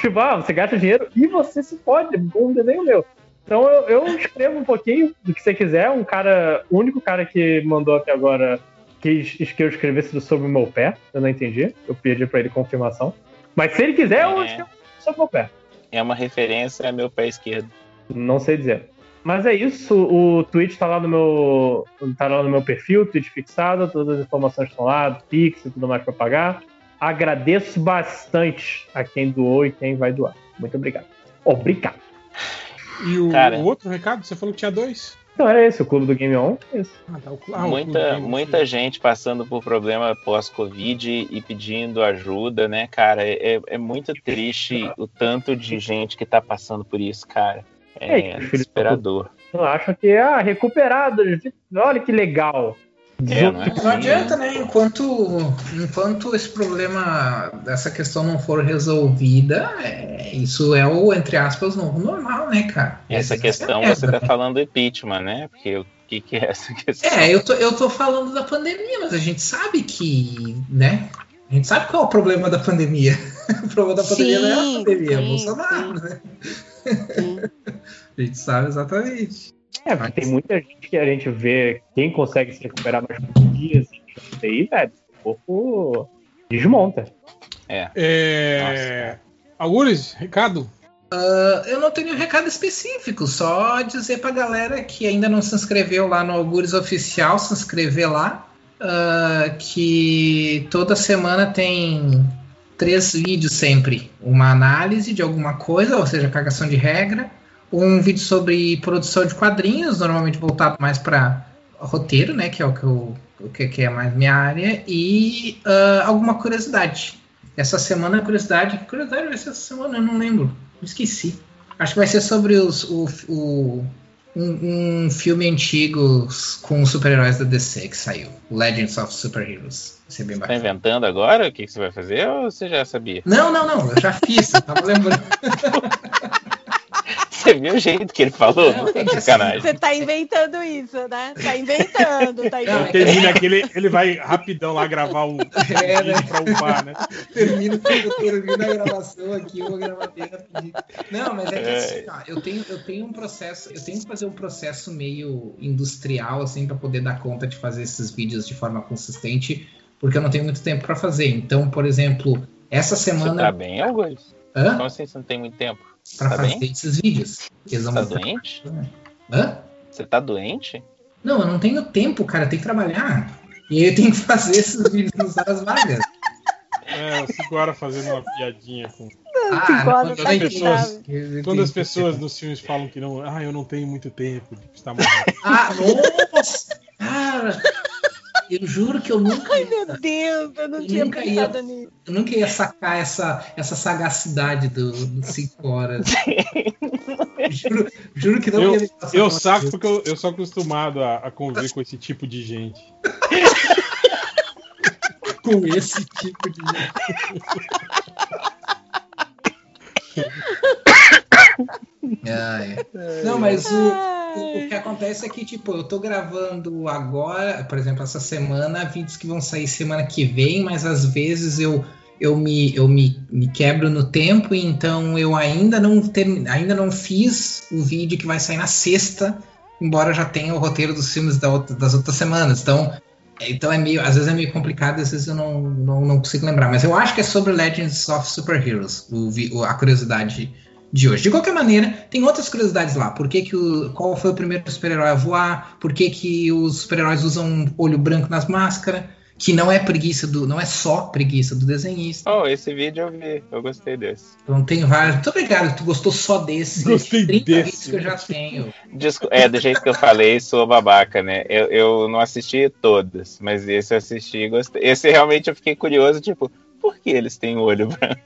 Tipo, ah, você gasta dinheiro e você se pode com um desenho meu. Então eu, eu escrevo um pouquinho do que você quiser. Um cara, o único cara que mandou até agora quis que eu escrevesse sobre o meu pé. Eu não entendi. Eu pedi pra ele confirmação. Mas se ele quiser, eu É. escrevo sobre o meu pé. É uma referência ao meu pé esquerdo. Não sei dizer. Mas é isso, o tweet tá lá no meu. tá lá no meu perfil, tweet fixado, todas as informações estão lá, Pix e tudo mais para pagar. Agradeço bastante a quem doou e quem vai doar. Muito obrigado. Obrigado. E o, Cara. o outro recado, você falou que tinha dois? Então era esse, o clube do Game On. Esse. Ah, tá. O, ah, o muita muita gente passando por problema pós-Covid e pedindo ajuda, né, cara? É, é muito triste o tanto de gente que tá passando por isso, cara. É, É desesperador. Eu acho que, ah, recuperado. Olha que legal. É, não, é Não adianta, né? Enquanto, enquanto esse problema, essa questão não for resolvida, é, isso é o, entre aspas, novo normal, né, cara? Essa é questão você tá né? falando do impeachment, né? Porque o que, que é essa questão? É, eu tô, eu tô falando da pandemia, mas a gente sabe que, né? A gente sabe qual é o problema da pandemia. O problema da pandemia não é a Sim, pandemia, é o sim, Bolsonaro, né? a gente sabe exatamente. É, porque tem muita gente que a gente vê quem consegue se recuperar mais por dias e aí, velho, o corpo desmonta. É. É... Algures, recado? Ah, eu não tenho recado específico, só dizer pra galera que ainda não se inscreveu lá no Algures Oficial, se inscrever lá. ah, que toda semana tem três vídeos sempre. Uma análise de alguma coisa, ou seja, cagação de regra. Um vídeo sobre produção de quadrinhos, normalmente voltado mais para roteiro, né? Que é o que, eu, o que, é mais minha área. E ah, alguma curiosidade. Essa semana, curiosidade. Que curiosidade vai ser essa semana? Eu não lembro. Esqueci. Acho que vai ser sobre os, o, o- um, um filme antigo com os super-heróis da DC que saiu. Legends of Superheroes. Vai ser bem Tá bacana. inventando agora o que, que você vai fazer ou você já sabia? Não, não, não. Eu já fiz. Eu tava lembrando. Você o jeito que ele falou? Não, é que assim, Sacanagem. Você tá inventando isso, né? Tá inventando, tá inventando. termina aquele, ele vai rapidão lá gravar o É, né? pra upar, né? termino, a gravação aqui, eu vou gravar bem rapidinho. Não, mas é que assim, ó, eu tenho, eu tenho um processo, eu tenho que fazer um processo meio industrial, assim, para poder dar conta de fazer esses vídeos de forma consistente, porque eu não tenho muito tempo para fazer. Então, por exemplo, essa Você semana. tá bem, Augusto? Hã? Como assim você não tem muito tempo? Pra tá fazer bem? esses vídeos. Eles Você vão tá doente? Hã? Você tá doente? Não, eu não tenho tempo, cara, eu tenho que trabalhar. E aí eu tenho que fazer esses vídeos nas horas vagas. É, o Ciguara fazendo uma piadinha com. Ah, tá não As pessoas, quando as pessoas nos filmes falam que não. Ah, eu não tenho muito tempo de estar morrendo. Ah, nossa! Cara, eu juro que eu nunca, Ai, meu Deus, eu não Eu tinha nunca ia- pensado nisso. eu nunca ia sacar essa, essa sagacidade do 5 horas. juro, juro que não Eu, ia eu saco porque eu, eu sou acostumado a, a conviver com esse tipo de gente. com esse tipo de. Ai. Não, mas o, o, que acontece é que, tipo, eu tô gravando agora, por exemplo, essa semana, vídeos que vão sair semana que vem, mas às vezes eu, eu, me, eu me, me quebro no tempo, então eu ainda não, termi- ainda não fiz o vídeo que vai sair na sexta, embora eu já tenha o roteiro dos filmes da outra- das outras semanas. Então, então é meio, às vezes é meio complicado, às vezes eu não, não, não consigo lembrar. Mas eu acho que é sobre Legends of Superheroes, o- a curiosidade de hoje. De qualquer maneira, tem outras curiosidades lá. Por que que o, qual foi o primeiro super-herói a voar? Por que, que os super-heróis usam olho branco nas máscaras? Que não é preguiça do. não é só preguiça do desenhista. Oh, esse vídeo eu vi, eu gostei desse. Então tem vários. Muito obrigado, tu gostou só desse. Gostei 30 desse. vídeos que eu já tenho. Desco- É, do jeito que eu falei, sou babaca, né? Eu, eu não assisti todos, mas esse eu assisti e gostei. Esse realmente eu fiquei curioso, tipo, por que eles têm o olho branco?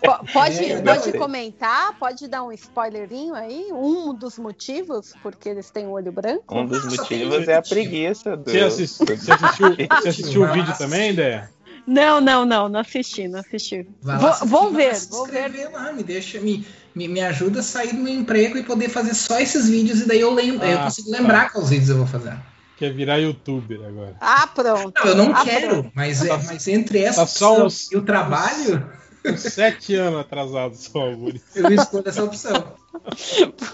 Po- Pode, É, pode comentar? Pode dar um spoilerinho aí? Um dos motivos porque eles têm o olho branco? Um dos motivos é a preguiça do. Você, você assistiu, você assistiu o vídeo também, Ideia? Não, não, não, não assisti, não assisti. Vai Vou, lá vou vai ver, se vou ver. lá, me deixa, me, me, me ajuda a sair do meu emprego e poder fazer só esses vídeos e daí eu lembro, eu Ah, consigo tá. lembrar quais vídeos eu vou fazer. Quer virar youtuber agora. Ah, pronto. Não, eu não Ah, quero, pronto. mas, é, mas entre essa Tá uns- e o trabalho, Uns sete anos atrasado só, Augusto. eu escolho essa opção.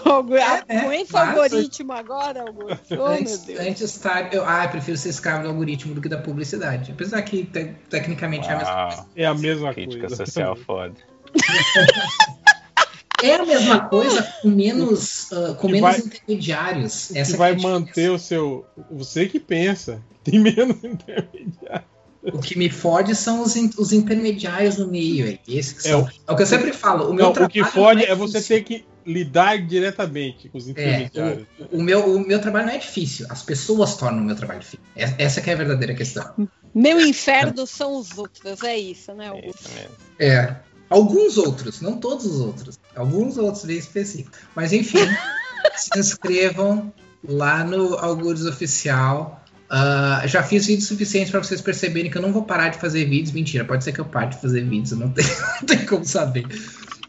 Fogo, É, é, Com esse claro. algoritmo agora, Augusto. Oh, meu antes, Deus. antes tá, eu, ah, eu prefiro ser escravo do algoritmo do que da publicidade. Apesar que te- tecnicamente é a mesma Uau, É a mesma crítica coisa. social foda. É a mesma coisa com menos, ah, com menos vai- intermediários. que Essa vai que é manter o seu. Você que pensa. Tem menos intermediário. O que me fode são os, in- os intermediários no meio. É, esses que É, são- o- é o que eu sempre falo. O meu Não, o trabalho que fode não é você ter que lidar diretamente com os É, intermediários. o, o meu, o meu trabalho não é difícil. As pessoas tornam o meu trabalho difícil. É- Essa que é a verdadeira questão. Meu inferno são os outros, é isso, né, É Augusto? É. Alguns outros, não todos os outros. Alguns outros bem específicos. Mas enfim, se inscrevam lá no Algures Oficial. Ah, já fiz vídeos suficientes para vocês perceberem que eu não vou parar de fazer vídeos. Mentira, pode ser que eu pare de fazer vídeos, não tenho, não tenho como saber.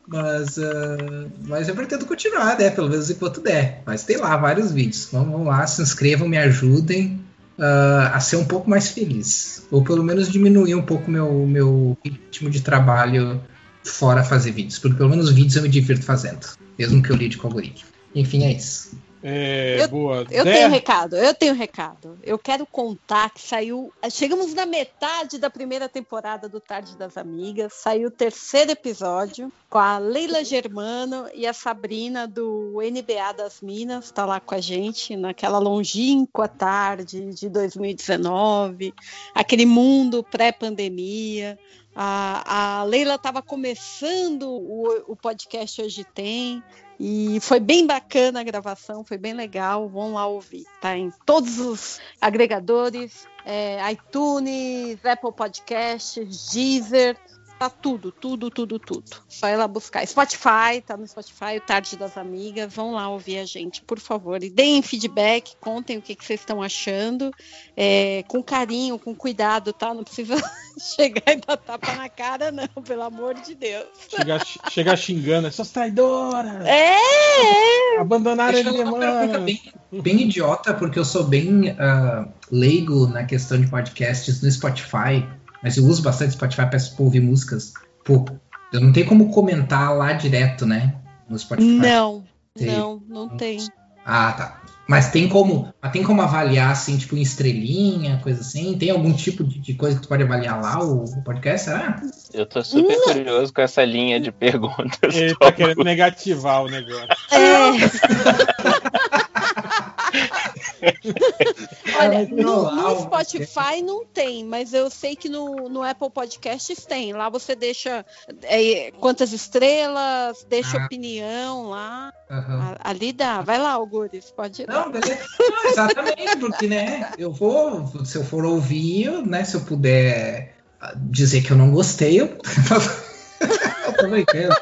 Mas, ah, mas eu pretendo continuar, né? Pelo menos enquanto der. Mas tem lá vários vídeos. Vamos, vamos lá, se inscrevam, me ajudem ah, a ser um pouco mais feliz. Ou pelo menos diminuir um pouco meu meu ritmo de trabalho fora fazer vídeos. Porque pelo menos vídeos eu me divirto fazendo. Mesmo que eu lide com o algoritmo. Enfim, é isso. É, boa. Eu tenho um recado, eu tenho um recado. Eu quero contar que saiu. Chegamos na metade da primeira temporada do Tarde das Amigas. Saiu o terceiro episódio com a Leila Germano e a Sabrina do NBA das Minas. Tá lá com a gente naquela longínqua tarde de 2019, aquele mundo pré-pandemia. A, a Leila estava começando o, o podcast Hoje Tem. E foi bem bacana a gravação, foi bem legal. Vão lá ouvir. Tá em todos os agregadores, é, iTunes, Apple Podcasts, Deezer, tá tudo, tudo, tudo, tudo. Só ir lá buscar. Spotify, tá no Spotify, o Tarde das Amigas. Vão lá ouvir a gente, por favor. E deem feedback, contem o que, que vocês estão achando. é, com carinho, com cuidado, tá? Não precisa chegar e dar tapa na cara, não, pelo amor de Deus. Chegar, chegar xingando, essas traidoras! É, é. Abandonaram a minha irmã! bem, bem idiota, porque eu sou bem ah, leigo na questão de podcasts no Spotify, mas eu uso bastante Spotify para ouvir músicas. Pô, eu não tenho como comentar lá direto, né? No Spotify. Não, Tem. não, não tem. Ah, tá. Mas tem como, mas tem como avaliar assim, tipo, em estrelinha, coisa assim? Tem algum tipo de, de coisa que tu pode avaliar lá o, o podcast? Será? Eu tô super curioso com essa linha de perguntas. Ele tá querendo negativar o negócio. Olha, no, no Spotify não tem, mas eu sei que no, no Apple Podcasts tem. Lá você deixa é, quantas estrelas, deixa Ah. opinião lá. A- Ali dá. Vai lá, Algures, pode ir. lá. Não, beleza. Não, exatamente, porque, né, eu vou, se eu for ouvir, né, se eu puder ah, dizer que eu não gostei, eu, eu tô brincando.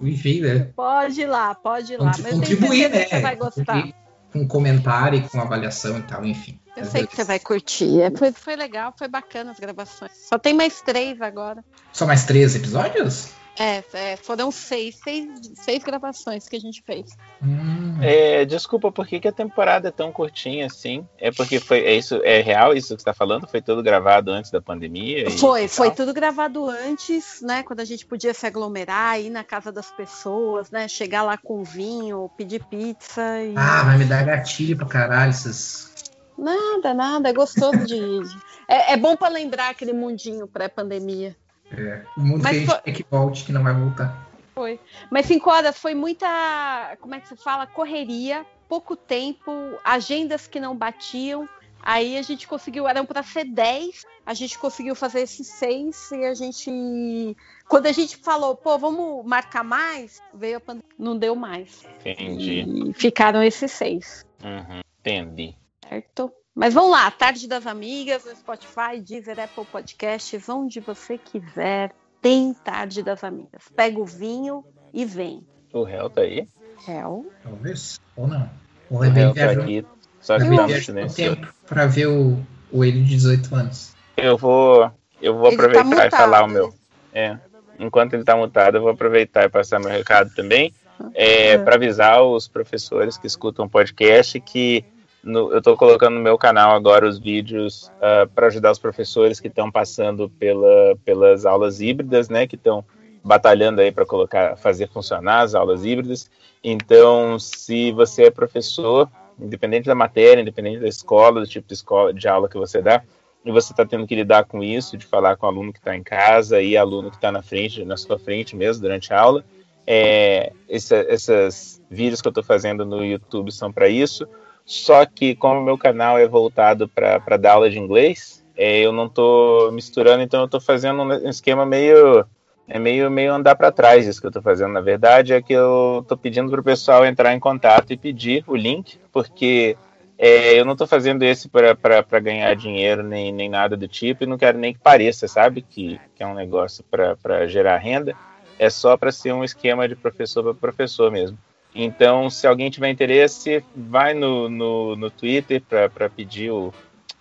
Enfim, né, Pode ir lá, pode ir lá. Mas eu tenho contribuir, certeza né, que você vai gostar. contribuir com comentário, e com avaliação e tal, enfim. Eu sei que você vai curtir. É, Foi, foi legal, foi bacana as gravações. Só tem mais três agora. Só mais três episódios? É, é, foram seis, seis, seis gravações que a gente fez. Hum. É, desculpa, por que, que a temporada é tão curtinha assim? É porque foi. É, isso, é real isso que você tá falando? Foi tudo gravado antes da pandemia? e- Foi, e foi tudo gravado antes, né? Quando a gente podia se aglomerar, ir na casa das pessoas, né? Chegar lá com vinho, pedir pizza e. Ah, vai me dar gatilho pra caralho essas... Nada, nada, é gostoso de ir. É, é bom pra lembrar aquele mundinho pré-pandemia. É, o mundo Mas que a gente foi- quer que volte, que não vai voltar. Foi. Mas cinco horas foi muita, como é que se fala? Correria, pouco tempo, agendas que não batiam. Aí a gente conseguiu, eram para ser 10, a gente conseguiu fazer esses seis e a gente. Quando a gente falou, pô, vamos marcar mais, veio a pandemia, não deu mais. Entendi. E ficaram esses seis, Uhum, entendi. certo? Mas vamos lá, Tarde das Amigas, no Spotify, Deezer, Apple Podcasts, onde você quiser, tem Tarde das Amigas. Pega o vinho e vem. O réu tá aí? Réu. Talvez, ou não. O O réu tá aqui. Só que tá no tempo pra ver o, o ele de 18 anos. Eu vou, eu vou Ele tá aproveitar e mutado, falar o meu. É, enquanto ele tá mutado, eu vou aproveitar e passar meu recado também. É, para avisar os professores que escutam o podcast que no- eu estou colocando no meu canal agora os vídeos para ajudar os professores que estão passando pela, pelas aulas híbridas, né? Que estão batalhando aí para colocar, fazer funcionar as aulas híbridas. Então, se você é professor, independente da matéria, independente da escola, do tipo de escola, de aula que você dá, e você está tendo que lidar com isso, de falar com o aluno que está em casa e aluno que está na frente, na sua frente mesmo durante a aula. É, vídeos que eu estou fazendo no YouTube são para isso. Só que como meu canal é voltado para dar aula de inglês, é, eu não estou misturando, então eu estou fazendo um esquema meio é meio meio andar para trás isso que eu estou fazendo. Na verdade é que eu estou pedindo para o pessoal entrar em contato e pedir o link, porque é, eu não estou fazendo esse para ganhar dinheiro nem, nem nada do tipo e não quero nem que pareça, sabe, que, que é um negócio para gerar renda. É só para ser um esquema de professor para professor mesmo. Então, se alguém tiver interesse, vai no, no, no Twitter para pedir o,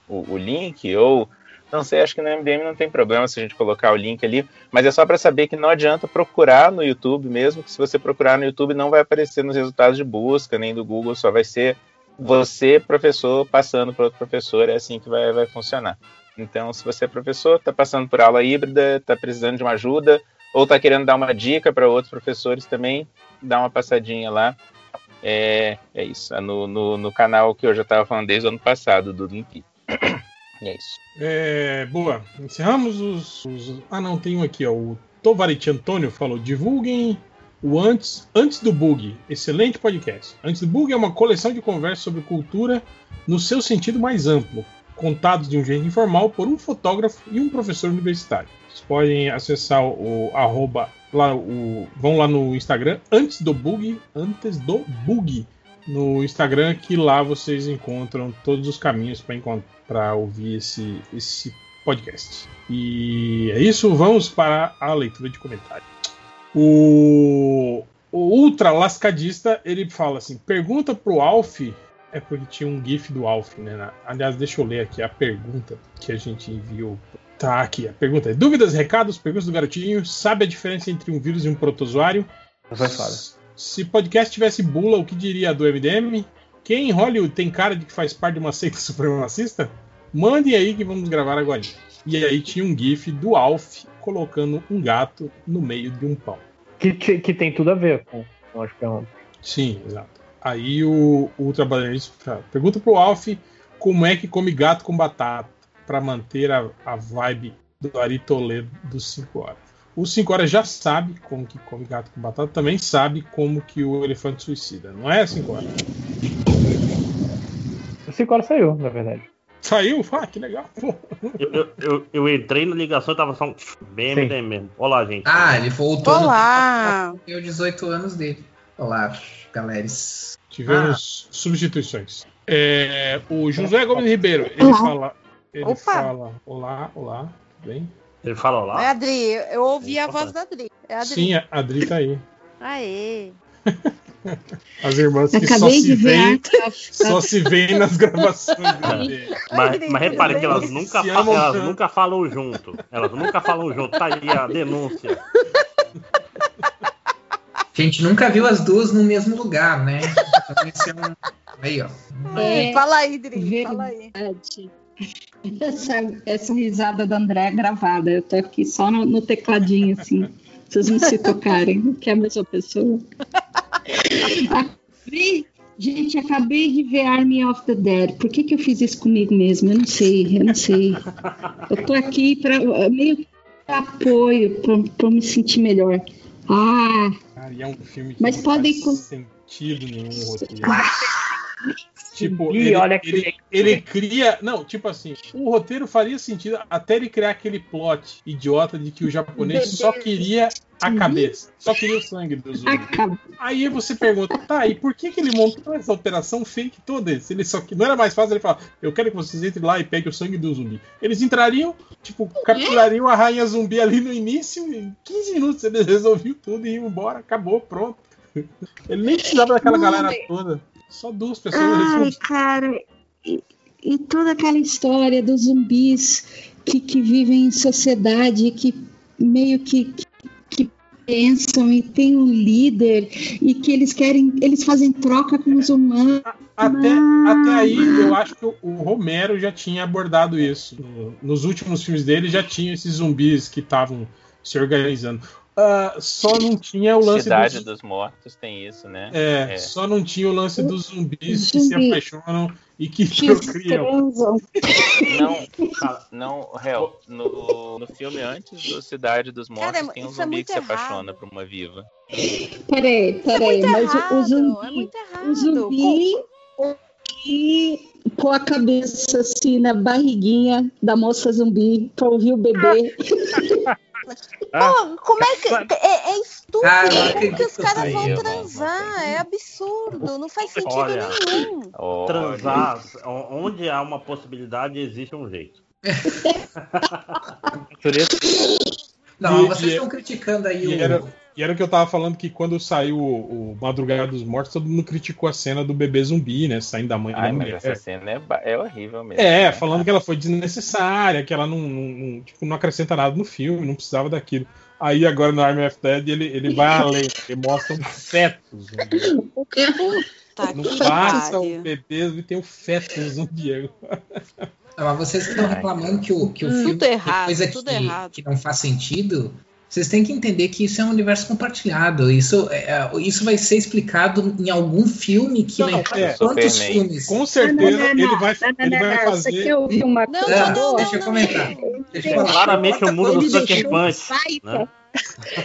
o, o, link, ou não sei, acho que no MDM não tem problema se a gente colocar o link ali, mas é só para saber que não adianta procurar no YouTube mesmo, que se você procurar no YouTube não vai aparecer nos resultados de busca, nem do Google, só vai ser você, professor, passando para outro professor, é assim que vai, vai funcionar. Então, se você é professor, está passando por aula híbrida, está precisando de uma ajuda, ou está querendo dar uma dica para outros professores também, dá uma passadinha lá. É, é isso, é no, no, no, canal que eu já estava falando desde o ano passado, do Limpi. é isso. É, boa, encerramos os, os, Ah, não, tem um aqui, ó. O Tovariti Antônio falou: divulguem o Antes, Antes do Bug. Excelente podcast. Antes do Bug é uma coleção de conversas sobre cultura no seu sentido mais amplo, contados de um jeito informal por um fotógrafo e um professor universitário. Vocês podem acessar o, arroba, lá, o, vão lá no Instagram, antes do bug, antes do bug, no Instagram, que lá vocês encontram todos os caminhos para ouvir esse, esse podcast. E é isso, vamos para a leitura de comentários. O, o Ultra Lascadista, ele fala assim, pergunta pro Alf é porque tinha um GIF do Alf, né? Aliás, deixa eu ler aqui a pergunta que a gente enviou Tá aqui, a pergunta é: dúvidas, recados, perguntas do garotinho? Sabe a diferença entre um vírus e um protozoário? Vai falar. Se podcast tivesse bula, o que diria do MDM? Quem em Hollywood tem cara de que faz parte de uma seita supremacista? Mandem aí que vamos gravar agora. E aí tinha um GIF do Alf colocando um gato no meio de um pão. Que, que tem tudo a ver com as perguntas. Sim, exato. Aí o, o trabalhador pergunta pro Alf como é que come gato com batata para manter a, a vibe do Ari Toledo dos 5 horas. O 5 horas já sabe como que come gato com batata, também sabe como que o elefante suicida, não é 5 horas? O 5 horas saiu, na verdade. Saiu? Ah, que legal. Eu, eu, eu, eu, entrei na ligação e tava só um bem mesmo. Olá, gente. Ah, ele voltou. Olá! Deu 18 anos dele. Olá, galera. Tivemos ah. substituições. É, o José Gomes Ribeiro, ele fala ele Opa. fala: Olá, olá, tudo bem? Ele fala olá? É Adri, eu ouvi a voz da Adri. É Adri. Sim, a Adri tá aí. Aê! As irmãs que só se, veem, só se veem nas gravações. mas, mas repare que elas nunca, falam, elas nunca falam junto. Elas nunca falam junto. Tá aí a denúncia. A gente nunca viu as duas no mesmo lugar, né? Aí, ó. É, fala aí, Dri. Fala aí. Essa, essa risada da André é gravada. Eu tô aqui só no, no tecladinho, assim. Vocês não se tocarem, que é a mesma pessoa. Acabei, gente, acabei de ver Army of the Dead. Por que, que eu fiz isso comigo mesmo? Eu não sei, eu não sei. Eu tô aqui para meio que apoio, para me sentir melhor. Ah! Cara, é um filme que mas não podem faz sentido nenhum roteiro. Tipo, ele, olha ele, ele, cria. Não, tipo assim, o roteiro faria sentido até ele criar aquele plot idiota de que o japonês só queria a uhum. cabeça, só queria o sangue do zumbi. Aí você pergunta, tá, e por que, que ele montou essa operação fake toda? Se ele só que não era mais fácil ele falar, eu quero que vocês entrem lá e peguem o sangue do zumbi. Eles entrariam, tipo, capturariam a rainha zumbi ali no início, em 15 minutos eles resolviam tudo e iam embora, acabou, pronto. Ele nem precisava daquela galera toda. Só duas pessoas. Ai, cara, e, e, toda aquela história dos zumbis que, que vivem em sociedade, que meio que, que, que pensam e tem um líder e que eles querem, eles fazem troca com os humanos. Até, até aí, eu acho que o Romero já tinha abordado isso. Nos últimos filmes dele já tinha esses zumbis que estavam se organizando. Uh, só não tinha o lance Cidade dos... dos Mortos tem isso, né? É, é, só não tinha o lance dos zumbis que se apaixonam e que, que procriam. Não, não, real. No, no filme antes do Cidade dos Mortos Cara, tem um é zumbi é que se apaixona por uma viva. Peraí, peraí, é mas errado, o zumbi. É o zumbi e com a cabeça assim na barriguinha da moça zumbi pra ouvir o bebê. Pô, como é que. É, é estúpido. Ah, como que os caras vão transar? É absurdo. Não faz sentido Olha, nenhum. Transar, onde há uma possibilidade, existe um jeito. Não, vocês estão criticando aí o, e era o que eu tava falando que quando saiu o, o Madrugada dos Mortos, todo mundo criticou a cena do bebê zumbi, né? Saindo da mãe Ai, da mas mulher. essa cena é, é horrível mesmo. É, né? falando que ela foi desnecessária, que ela não, não, não, tipo, não acrescenta nada no filme, não precisava daquilo. Aí agora no Army of Dead ele, ele vai além, ele mostra um feto zumbi. Tá Não que passa pariu. o bebê e tem o feto zumbi. Não, mas vocês que estão reclamando que o, que o filme errado, coisa tudo que, errado. que não faz sentido, vocês têm que entender que isso é um universo compartilhado. Isso, é, é, isso vai ser explicado em algum filme que não, é, quantos Superman. filmes. Com certeza Não, não, ele vai, não, não, ele vai não, fazer. Você quer ouvir uma Não, coisa? não, não, deixa eu comentar. Deixa eu falar. Claramente o mundo do Sucker Punch. né? Não,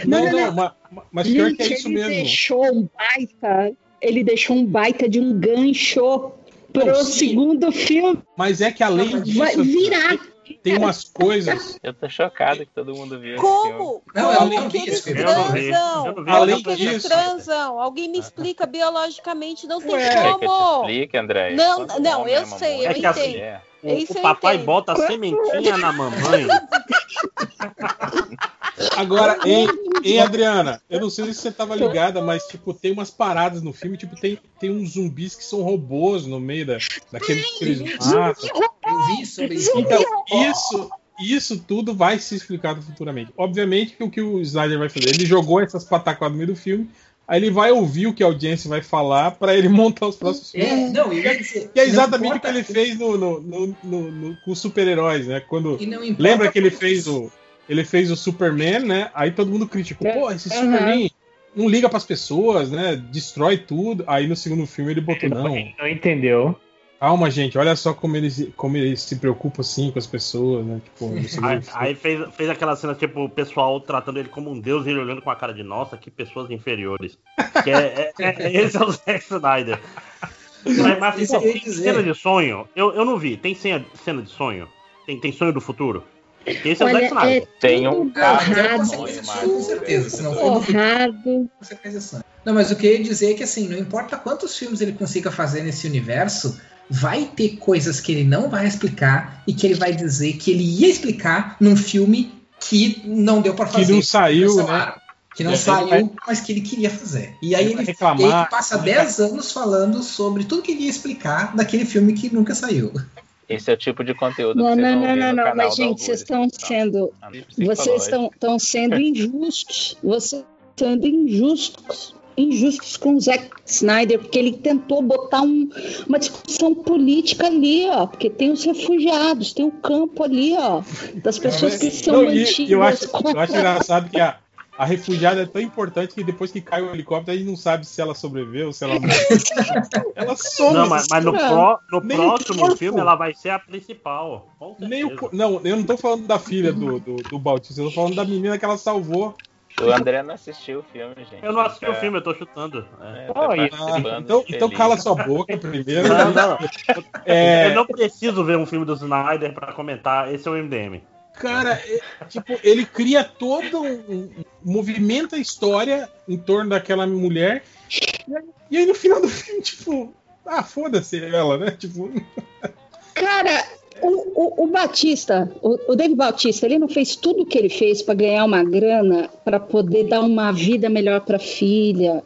Não, não, não, ma- ma- mas pior que é isso ele mesmo. deixou um baita. Ele deixou um baita de um gancho pro segundo filme. Mas é que além Vai disso, virar. Tem umas coisas. Eu tô chocado que todo mundo viu. Como? Não, Como não vi que eles filme. Eu não vi. transam? Eu não vi. Como Além que eles disso- transam? Alguém me explica biologicamente, não tem Ué. Quer que como. explique, André? Não, Quando não, o homem eu ama sei, muito eu a entendo. O, Isso o eu papai entendo. bota a sementinha na mamãe. Agora, hein, hein, Adriana? Eu não sei se você tava ligada, mas tipo, tem umas paradas no filme, tipo, tem, tem uns zumbis que são robôs no meio da, daqueles que eles matam. Eu vi sobre isso. Então, isso, isso tudo vai ser explicado futuramente. Obviamente que o que o Snyder vai fazer, ele jogou essas pataquadas no meio do filme, aí ele vai ouvir o que a audiência vai falar pra ele montar os próximos filmes. É, não, eu ia dizer, Que é não exatamente o que ele fez no, no, no- no- no- com os super-heróis, né? Quando E não lembra que ele fez o ele fez o Superman, né? Aí todo mundo criticou, pô, esse Uhum. Superman não liga pras pessoas, né? Destrói tudo. Aí no segundo filme ele botou não. Não entendeu. Calma, gente, olha só como ele, se- como ele se preocupa assim com as pessoas, né? Tipo, Aí, aí fez, fez aquela cena, tipo, o pessoal tratando ele como um deus e ele olhando com a cara de nossa, que pessoas inferiores. Que é, é- é- esse é o Zack Snyder. Mas, mas pô, tem dizer. cena de sonho? Eu, eu não vi. Tem cena, cena de sonho? Tem, tem sonho do futuro? Esse é o Olha, Snyder. é Tem um de sonho, com certeza. Se não for consequência de sonho. Não, mas o que eu ia dizer é que assim, não importa quantos filmes ele consiga fazer nesse universo, vai ter coisas que ele não vai explicar e que ele vai dizer que ele ia explicar num filme que não deu Que fazer. não saiu, né? Que não É, saiu, ele vai- mas que ele queria fazer. E aí Ele reclamar, ele passa ele vai- 10 anos falando sobre tudo que ele ia explicar daquele filme que nunca saiu. Esse é o tipo de conteúdo Não, que vocês não, vão não, ver não, no não, canal mas gente, vocês estão sendo, vocês estão, estão sendo injustos. Vocês estão sendo injustos. Injustos com o Zack Snyder, porque ele tentou botar um- uma discussão política ali, ó. Porque tem os refugiados, tem o campo ali, ó. Das pessoas que são Não, mantidas. e eu, acho, eu acho engraçado que a, a refugiada é tão importante que depois que cai o helicóptero, a gente não sabe se ela sobreviveu, se ela morreu. ela some. Não, mas, mas no, pró- no o próximo filme ela vai ser a principal. Nem o, não, eu não tô falando da filha do, do, do Bautista, eu tô falando da menina que ela salvou. O André não assistiu o filme, gente. Eu não assisti o Tá- filme, eu tô chutando. É. é, tá Ah, então, então cala sua boca primeiro. Não, não. É, Eu não preciso ver um filme do Snyder pra comentar. Esse é o MDM. Cara, é, tipo, ele cria todo um, um- movimenta a história em torno daquela mulher. E aí no final do filme, tipo, ah, foda-se ela, né? Tipo, Cara, o, o, o Batista, o, o David Bautista, ele não fez tudo o que ele fez para ganhar uma grana, para poder dar uma vida melhor para filha,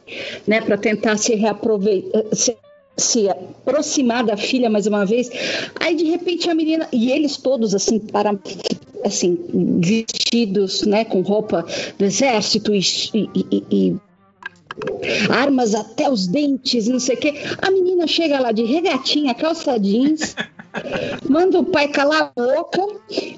né? Para tentar se reaproveitar. Se, se aproximar da filha mais uma vez, aí de repente a menina e eles todos assim para assim vestidos, né, com roupa do exército e, e- e- armas até os dentes, não sei o quê. A menina chega lá de regatinha, calça jeans, manda o pai calar a boca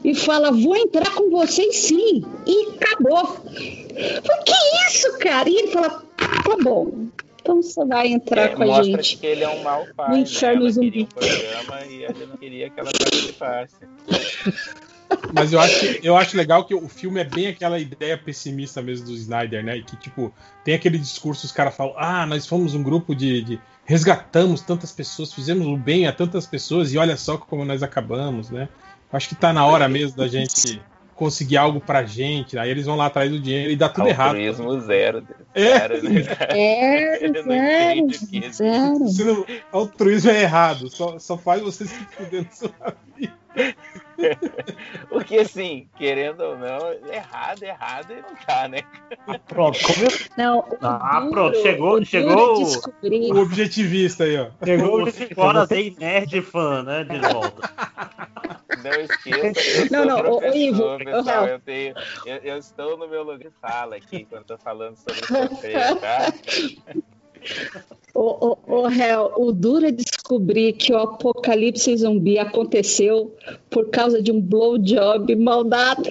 e fala: Vou entrar com vocês sim. E acabou. Falei, que isso, cara? E ele fala: Tá bom. Então você vai entrar É, com a mostra gente. que ele é um mau pai. No né? inferno Ela zumbi. queria um programa e ele não queria que ela participasse. Mas eu acho, eu acho legal que o filme é bem aquela ideia pessimista mesmo do Snyder, né? Que, tipo, tem aquele discurso, os caras falam, ah, nós fomos um grupo de, de- resgatamos tantas pessoas, fizemos o bem a tantas pessoas e olha só como nós acabamos, né? Acho que tá na hora mesmo da gente conseguir algo pra gente, aí eles vão lá atrás do dinheiro e dá tudo errado. Altruísmo zero. É. Zero, né? É, Ele não zero. Se não- altruísmo é errado, só, só faz você se fuder na sua vida. Porque assim, querendo ou não, errado, errado ele não tá, né? Pronto, como Não, Ah, pronto, chegou, chegou o- O objetivista aí, ó. Chegou o 5 horas aí, nerd fã, né? De volta. Não esqueça, eu Não, sou não, ô, Ivo, pessoal. eu, tenho, eu, eu estou no meu lugar de fala aqui quando tô falando sobre sofrer, tá? O, o, o, réu, o duro é descobrir que o apocalipse zumbi aconteceu por causa de um blowjob mal dado.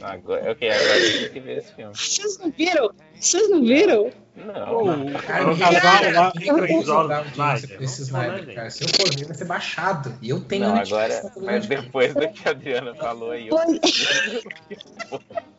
Agora, ok, agora eu tenho que ver esse filme. Vocês não viram? Vocês não viram? Não. Cara, O casal lá- Três horas Snyder. de audiência pra esse Snyder, cara. Se eu for ver, vai ser baixado. E eu tenho Não, agora, mas depois do que a Adriana falou aí, eu...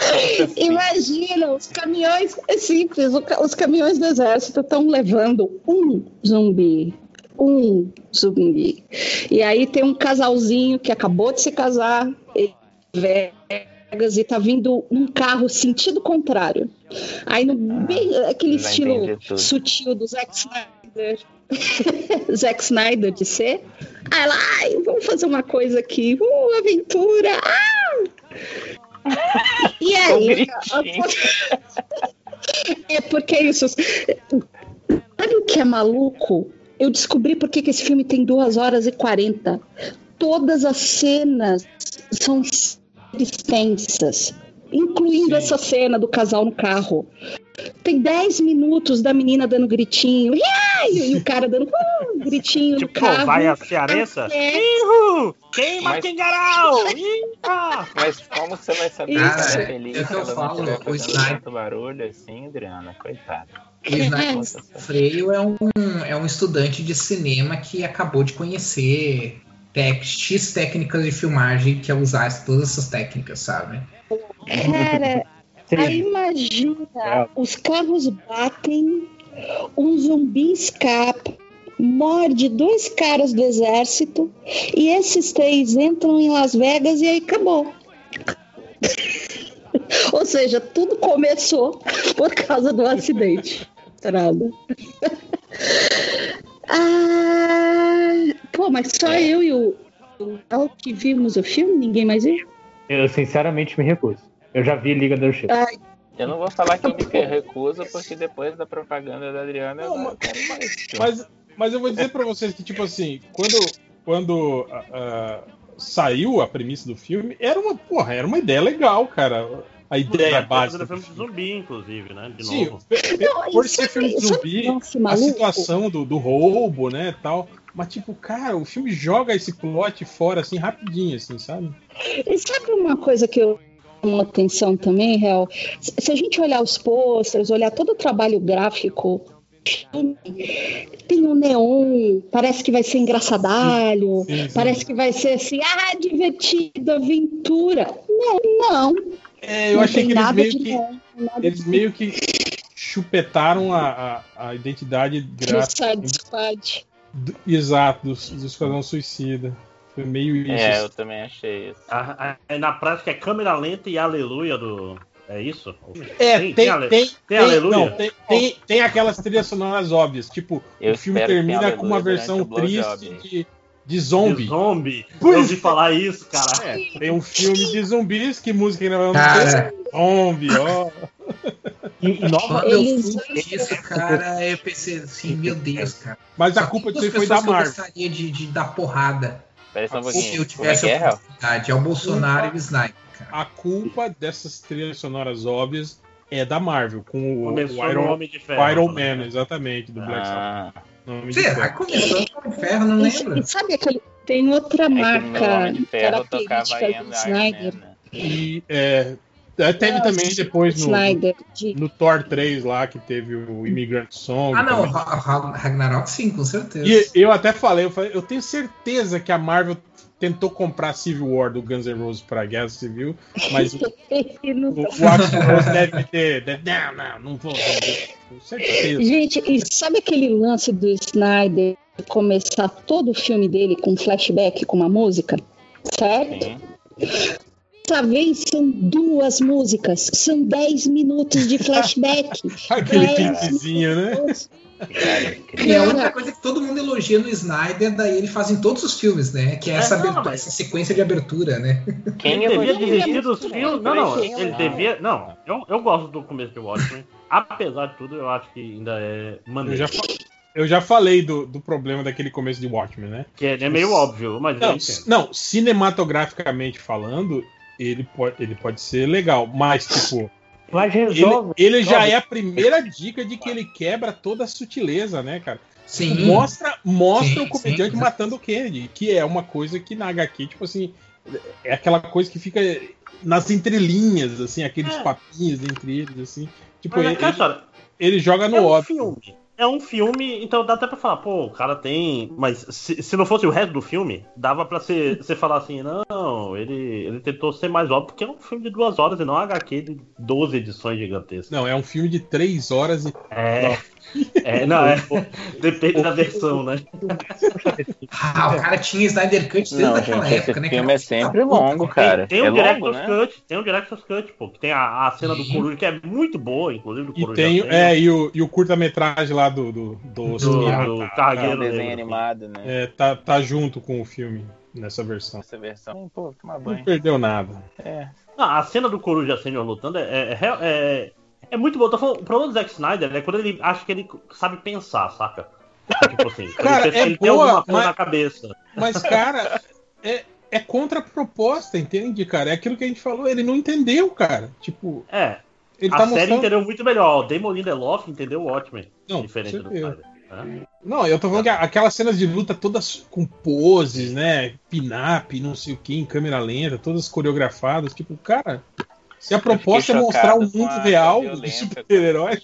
Imagina, os caminhões, é simples, os caminhões do exército estão levando um zumbi. Um zumbi. E aí tem um casalzinho que acabou de se casar em Vegas e tá vindo um carro sentido contrário. Aí no bem, aquele estilo sutil do Zack Snyder. Zack Snyder de ser. Aí lá, ai, vamos fazer uma coisa aqui, uh, aventura. Ah! E aí? É porque isso. Sabe o que é maluco? Eu descobri por que que esse filme tem 2 horas e 40. Todas as cenas são extensas, incluindo essa cena do casal no carro. Tem 10 minutos da menina dando gritinho, e o cara dando uh, gritinho no Pô, carro. vai a cearença? É. Ihu! Queima Mas- Kingarau! Iha! Mas como você vai saber Cara, que ela é feliz é o que eu falo, tanto barulho assim, Adriana? Coitado. O Snyder Freio é um, é um estudante de cinema que acabou de conhecer X técnicas de filmagem que é usar todas essas técnicas, sabe? Cara, aí imagina, os carros batem, um zumbi escapa, morde dois caras do exército e esses três entram em Las Vegas e aí acabou. Ou seja, tudo começou por causa do acidente. Trada. Ah, pô, mas só eu e o, o Al que vimos o filme, ninguém mais viu? Eu sinceramente me recuso. Eu já vi Liga da Justiça. Ai, Eu não vou falar que eu me recuso, porque depois da propaganda da Adriana eu não quero mais. Mas, mas eu vou dizer pra vocês que, tipo assim, quando, quando ah, saiu a premissa do filme, era uma, porra, era uma ideia legal, cara. A ideia Vai básica. fazer filme de zumbi, inclusive, né? De Sim, novo. por ser filme de zumbi, a situação do, do roubo, né, tal. Mas, tipo, cara, o filme joga esse plot fora, assim, rapidinho, assim, sabe? E sabe uma coisa que eu chamo atenção também, Real? Se a gente olhar os posters, olhar todo o trabalho gráfico, tem um neon, parece que vai ser engraçadalho, Sim, sim. parece que vai ser assim, ah, divertido, aventura. Não, não. É, eu Não achei que eles meio que. neon, Eles meio que chupetaram a, a, a identidade gráfica. Suicide Squad. Do- exato, do, do Esquadrão Suicida. Foi meio isso. É, eu também achei isso. A- a- na prática é câmera lenta e aleluia do. É isso? É, tem, tem, ale- tem, tem aleluia? não, tem, tem, tem aquelas trilhas sonoras óbvias, tipo, Eu o filme termina com uma versão triste de, de zombie. De zombie. Por Eu ouvi falar isso, cara. É, tem um filme de zumbis, que música que vamos Cara. ter? Zombie, ó. E, e nova, Quando eu fui isso, cara, eu pensei assim, meu Deus, cara. Mas a culpa disso foi da que eu Marvel. gostaria de, de dar porrada Peraí só um se eu é tivesse é, a oportunidade. É o Bolsonaro e o Sniper. A culpa dessas trilhas sonoras óbvias é da Marvel, com o, o Iron, Ferro, Iron né? Man, exatamente, do Black Ah, Sabbath. Homem de Será Ferro. que começou com o ferro? Não lembro. e sabe aquele. Tem outra é que no marca Homem de Ferro tocava do Iron Snyder. Man, né? E é, é, teve também depois no, no Thor 3 lá, que teve o Immigrant Song. Ah, não, Ragnarok sim, com certeza. E eu até falei eu, falei, eu tenho certeza que a Marvel tentou comprar Civil War do Guns N' Roses pra Guerra Civil, mas o, o, o Axl Rose deve ter. deve- não, não, não vou. Com certeza. Gente, e sabe aquele lance do Snyder começar todo o filme dele com flashback, com uma música? Certo? Sim. Dessa vez são duas músicas, são 10 minutos de flashback. Aquele 10 clipezinho, né? E é a única coisa que todo mundo elogia no Snyder, daí ele faz em todos os filmes, né? Que é essa, É, não, abertura- mas- essa sequência de abertura, né? Quem ele devia dos né? filmes. Não, não, Quem ele devia. Não, eu, eu gosto do começo de Watchmen. Apesar de tudo, eu acho que ainda é Eu maneiro. já, fa- eu já falei do, do problema daquele começo de Watchmen, né? Que é, é meio óbvio, mas eu Não, não, cinematograficamente falando, ele pode, ele pode ser legal, mas, tipo. Mas Ele, resolve. ele já resolve. é a primeira dica de que ele quebra toda a sutileza, né, cara? Sim. Mostra, mostra Sim, o comediante sim. matando o Kennedy, que é uma coisa que na HQ, tipo assim, é aquela coisa que fica nas entrelinhas, assim, aqueles É. papinhos entre eles, assim. Tipo, Mas é ele, ele joga no É um óbvio. filme. É um filme, então dá até pra falar, pô, o cara tem. Mas se, se não fosse o resto do filme, dava pra você, falar assim, não, ele, ele tentou ser mais óbvio, porque é um filme de duas horas e não um HQ de 12 edições gigantescas. Não, é um filme de três horas e. É. É, não, é. Depende da versão, né? Ah, o cara tinha Snyder Cut desde Não, aquela gente, época, esse né? filme é sempre longo, Tem, cara. tem um é Director's longo, né? Cut, tem um Director's Cut, pô, que tem a, a cena do Coruja, que é muito boa, inclusive, do E Coruja. tem, Tem, é, e o, e o curta-metragem lá do. do, do, do, do É Cargueiro um desenho Negro. animado, né? É, tá, tá junto com o filme nessa versão. Essa versão. Pô, Não perdeu nada. É. Ah, a cena do Coruja Sênior lutando é, é, é, é- muito. Tô falando, o problema do Zack Snyder é quando ele acha que ele sabe pensar, saca? Tipo assim, Cara, ele, é ele tem boa, alguma coisa mas- na cabeça. Mas, cara, é, é contra a proposta, entende, cara? É aquilo que a gente falou, ele não entendeu, cara. Tipo, É, ele a tá série mostrando. entendeu muito melhor. O Damon Lindelof entendeu o Watchmen, Não, diferente do. Snyder. né? Não, eu tô falando que aquelas cenas de luta todas com poses, né? Pin-up, não sei o que, em câmera lenta, todas coreografadas. Tipo, cara, se a proposta é mostrar o mundo real dos super-heróis.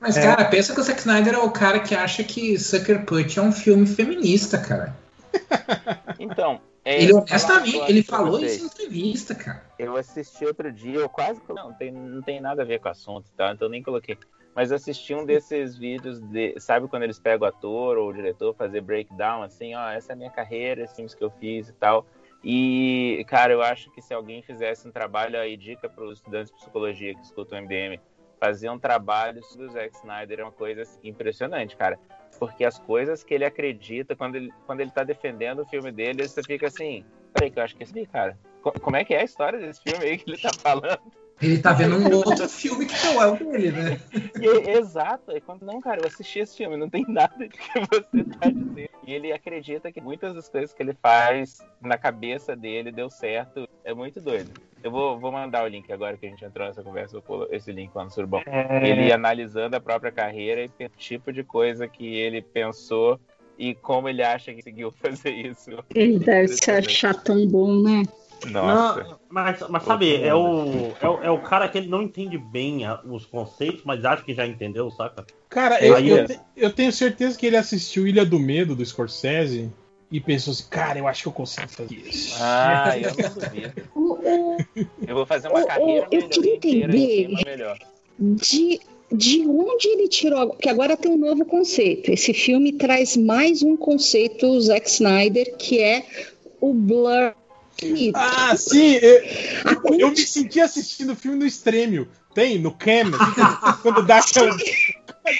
Mas, É. cara, pensa que o Zack Snyder é o cara que acha que Sucker Punch é um filme feminista, cara. Então, é, Ele, um honestamente, ele falou vocês. isso em entrevista, cara. Eu assisti outro dia, eu quase. Não, tem, não tem nada a ver com o assunto, tá? Então eu nem coloquei. Mas eu assisti um desses vídeos de. Sabe quando eles pegam o ator ou o diretor fazer breakdown, assim, ó, essa é a minha carreira, esses filmes que eu fiz e tal. E, cara, eu acho que se alguém fizesse um trabalho aí, dica para os estudantes de psicologia que escutam o MDM, fazer um trabalho sobre o Zack Snyder é uma coisa assim, impressionante, cara. Porque as coisas que ele acredita, quando ele, quando ele tá defendendo o filme dele, você fica assim, peraí, que eu acho que esse cara. Co- Como é que é a história desse filme aí que ele tá falando? Ele tá vendo um outro filme que não é o dele, né? E- exato. E quando, não, cara, eu assisti esse filme, não tem nada de que você tá dizendo. E ele acredita que muitas das coisas que ele faz na cabeça dele deu certo. É muito doido. Eu vou, vou mandar o link agora que a gente entrou nessa conversa, eu vou pôr esse link lá no Surbão. É. Ele analisando a própria carreira e o tipo de coisa que ele pensou e como ele acha que conseguiu fazer isso. Ele deve se achar tão bom, né? Nossa. Não, mas, mas sabe, é o, é, o, é o cara que ele não entende bem a- os conceitos, mas acha que já entendeu, saca? Cara, eu, Aí eu é- te- eu tenho certeza que ele assistiu Ilha do Medo do Scorsese e pensou assim, cara, eu acho que eu consigo fazer isso. Ah, eu não duvido. Eu vou fazer uma carreira eu queria entender de, de onde ele tirou. Porque agora tem um novo conceito. Esse filme traz mais um conceito, Zack Snyder, que é o blur. Ah, sim! Eu, eu me senti assistindo o filme no Extrêmio. Tem, no Cam, quando dá aquela. É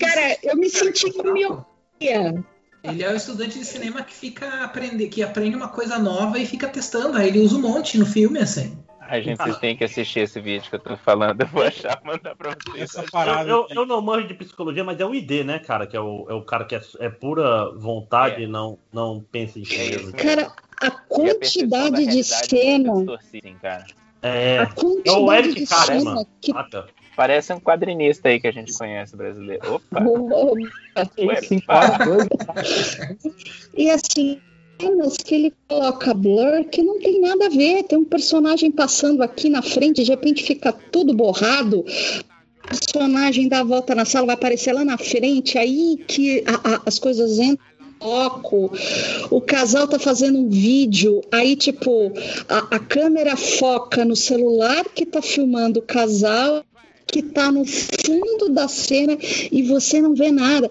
Cara, eu me senti com miopia. Ele é o estudante de cinema que fica aprender, que aprende uma coisa nova e fica testando. Aí ele usa um monte no filme, assim. Ai, gente, vocês têm que assistir esse vídeo que eu tô falando. Eu vou achar, mandar pra vocês. Essa Eu, eu, eu não manjo de psicologia, mas é o ID, né, cara? Que é o, é o cara que é, é pura vontade e não, não pensa em si mesmo. Cara, a E a quantidade de cena. cara. É, A é o quantidade Eric de Cartman, cena que. Parece um quadrinista aí que a gente conhece brasileiro. Opa! Esse Ué, E assim, cenas que ele coloca blur que não tem nada a ver. Tem um personagem passando aqui na frente, de repente fica tudo borrado. O personagem dá a volta na sala, vai aparecer lá na frente, aí que a- a- as coisas entram. Foco, o casal tá fazendo um vídeo, aí tipo a, a câmera foca no celular que tá filmando o casal, que tá no fundo da cena e você não vê nada.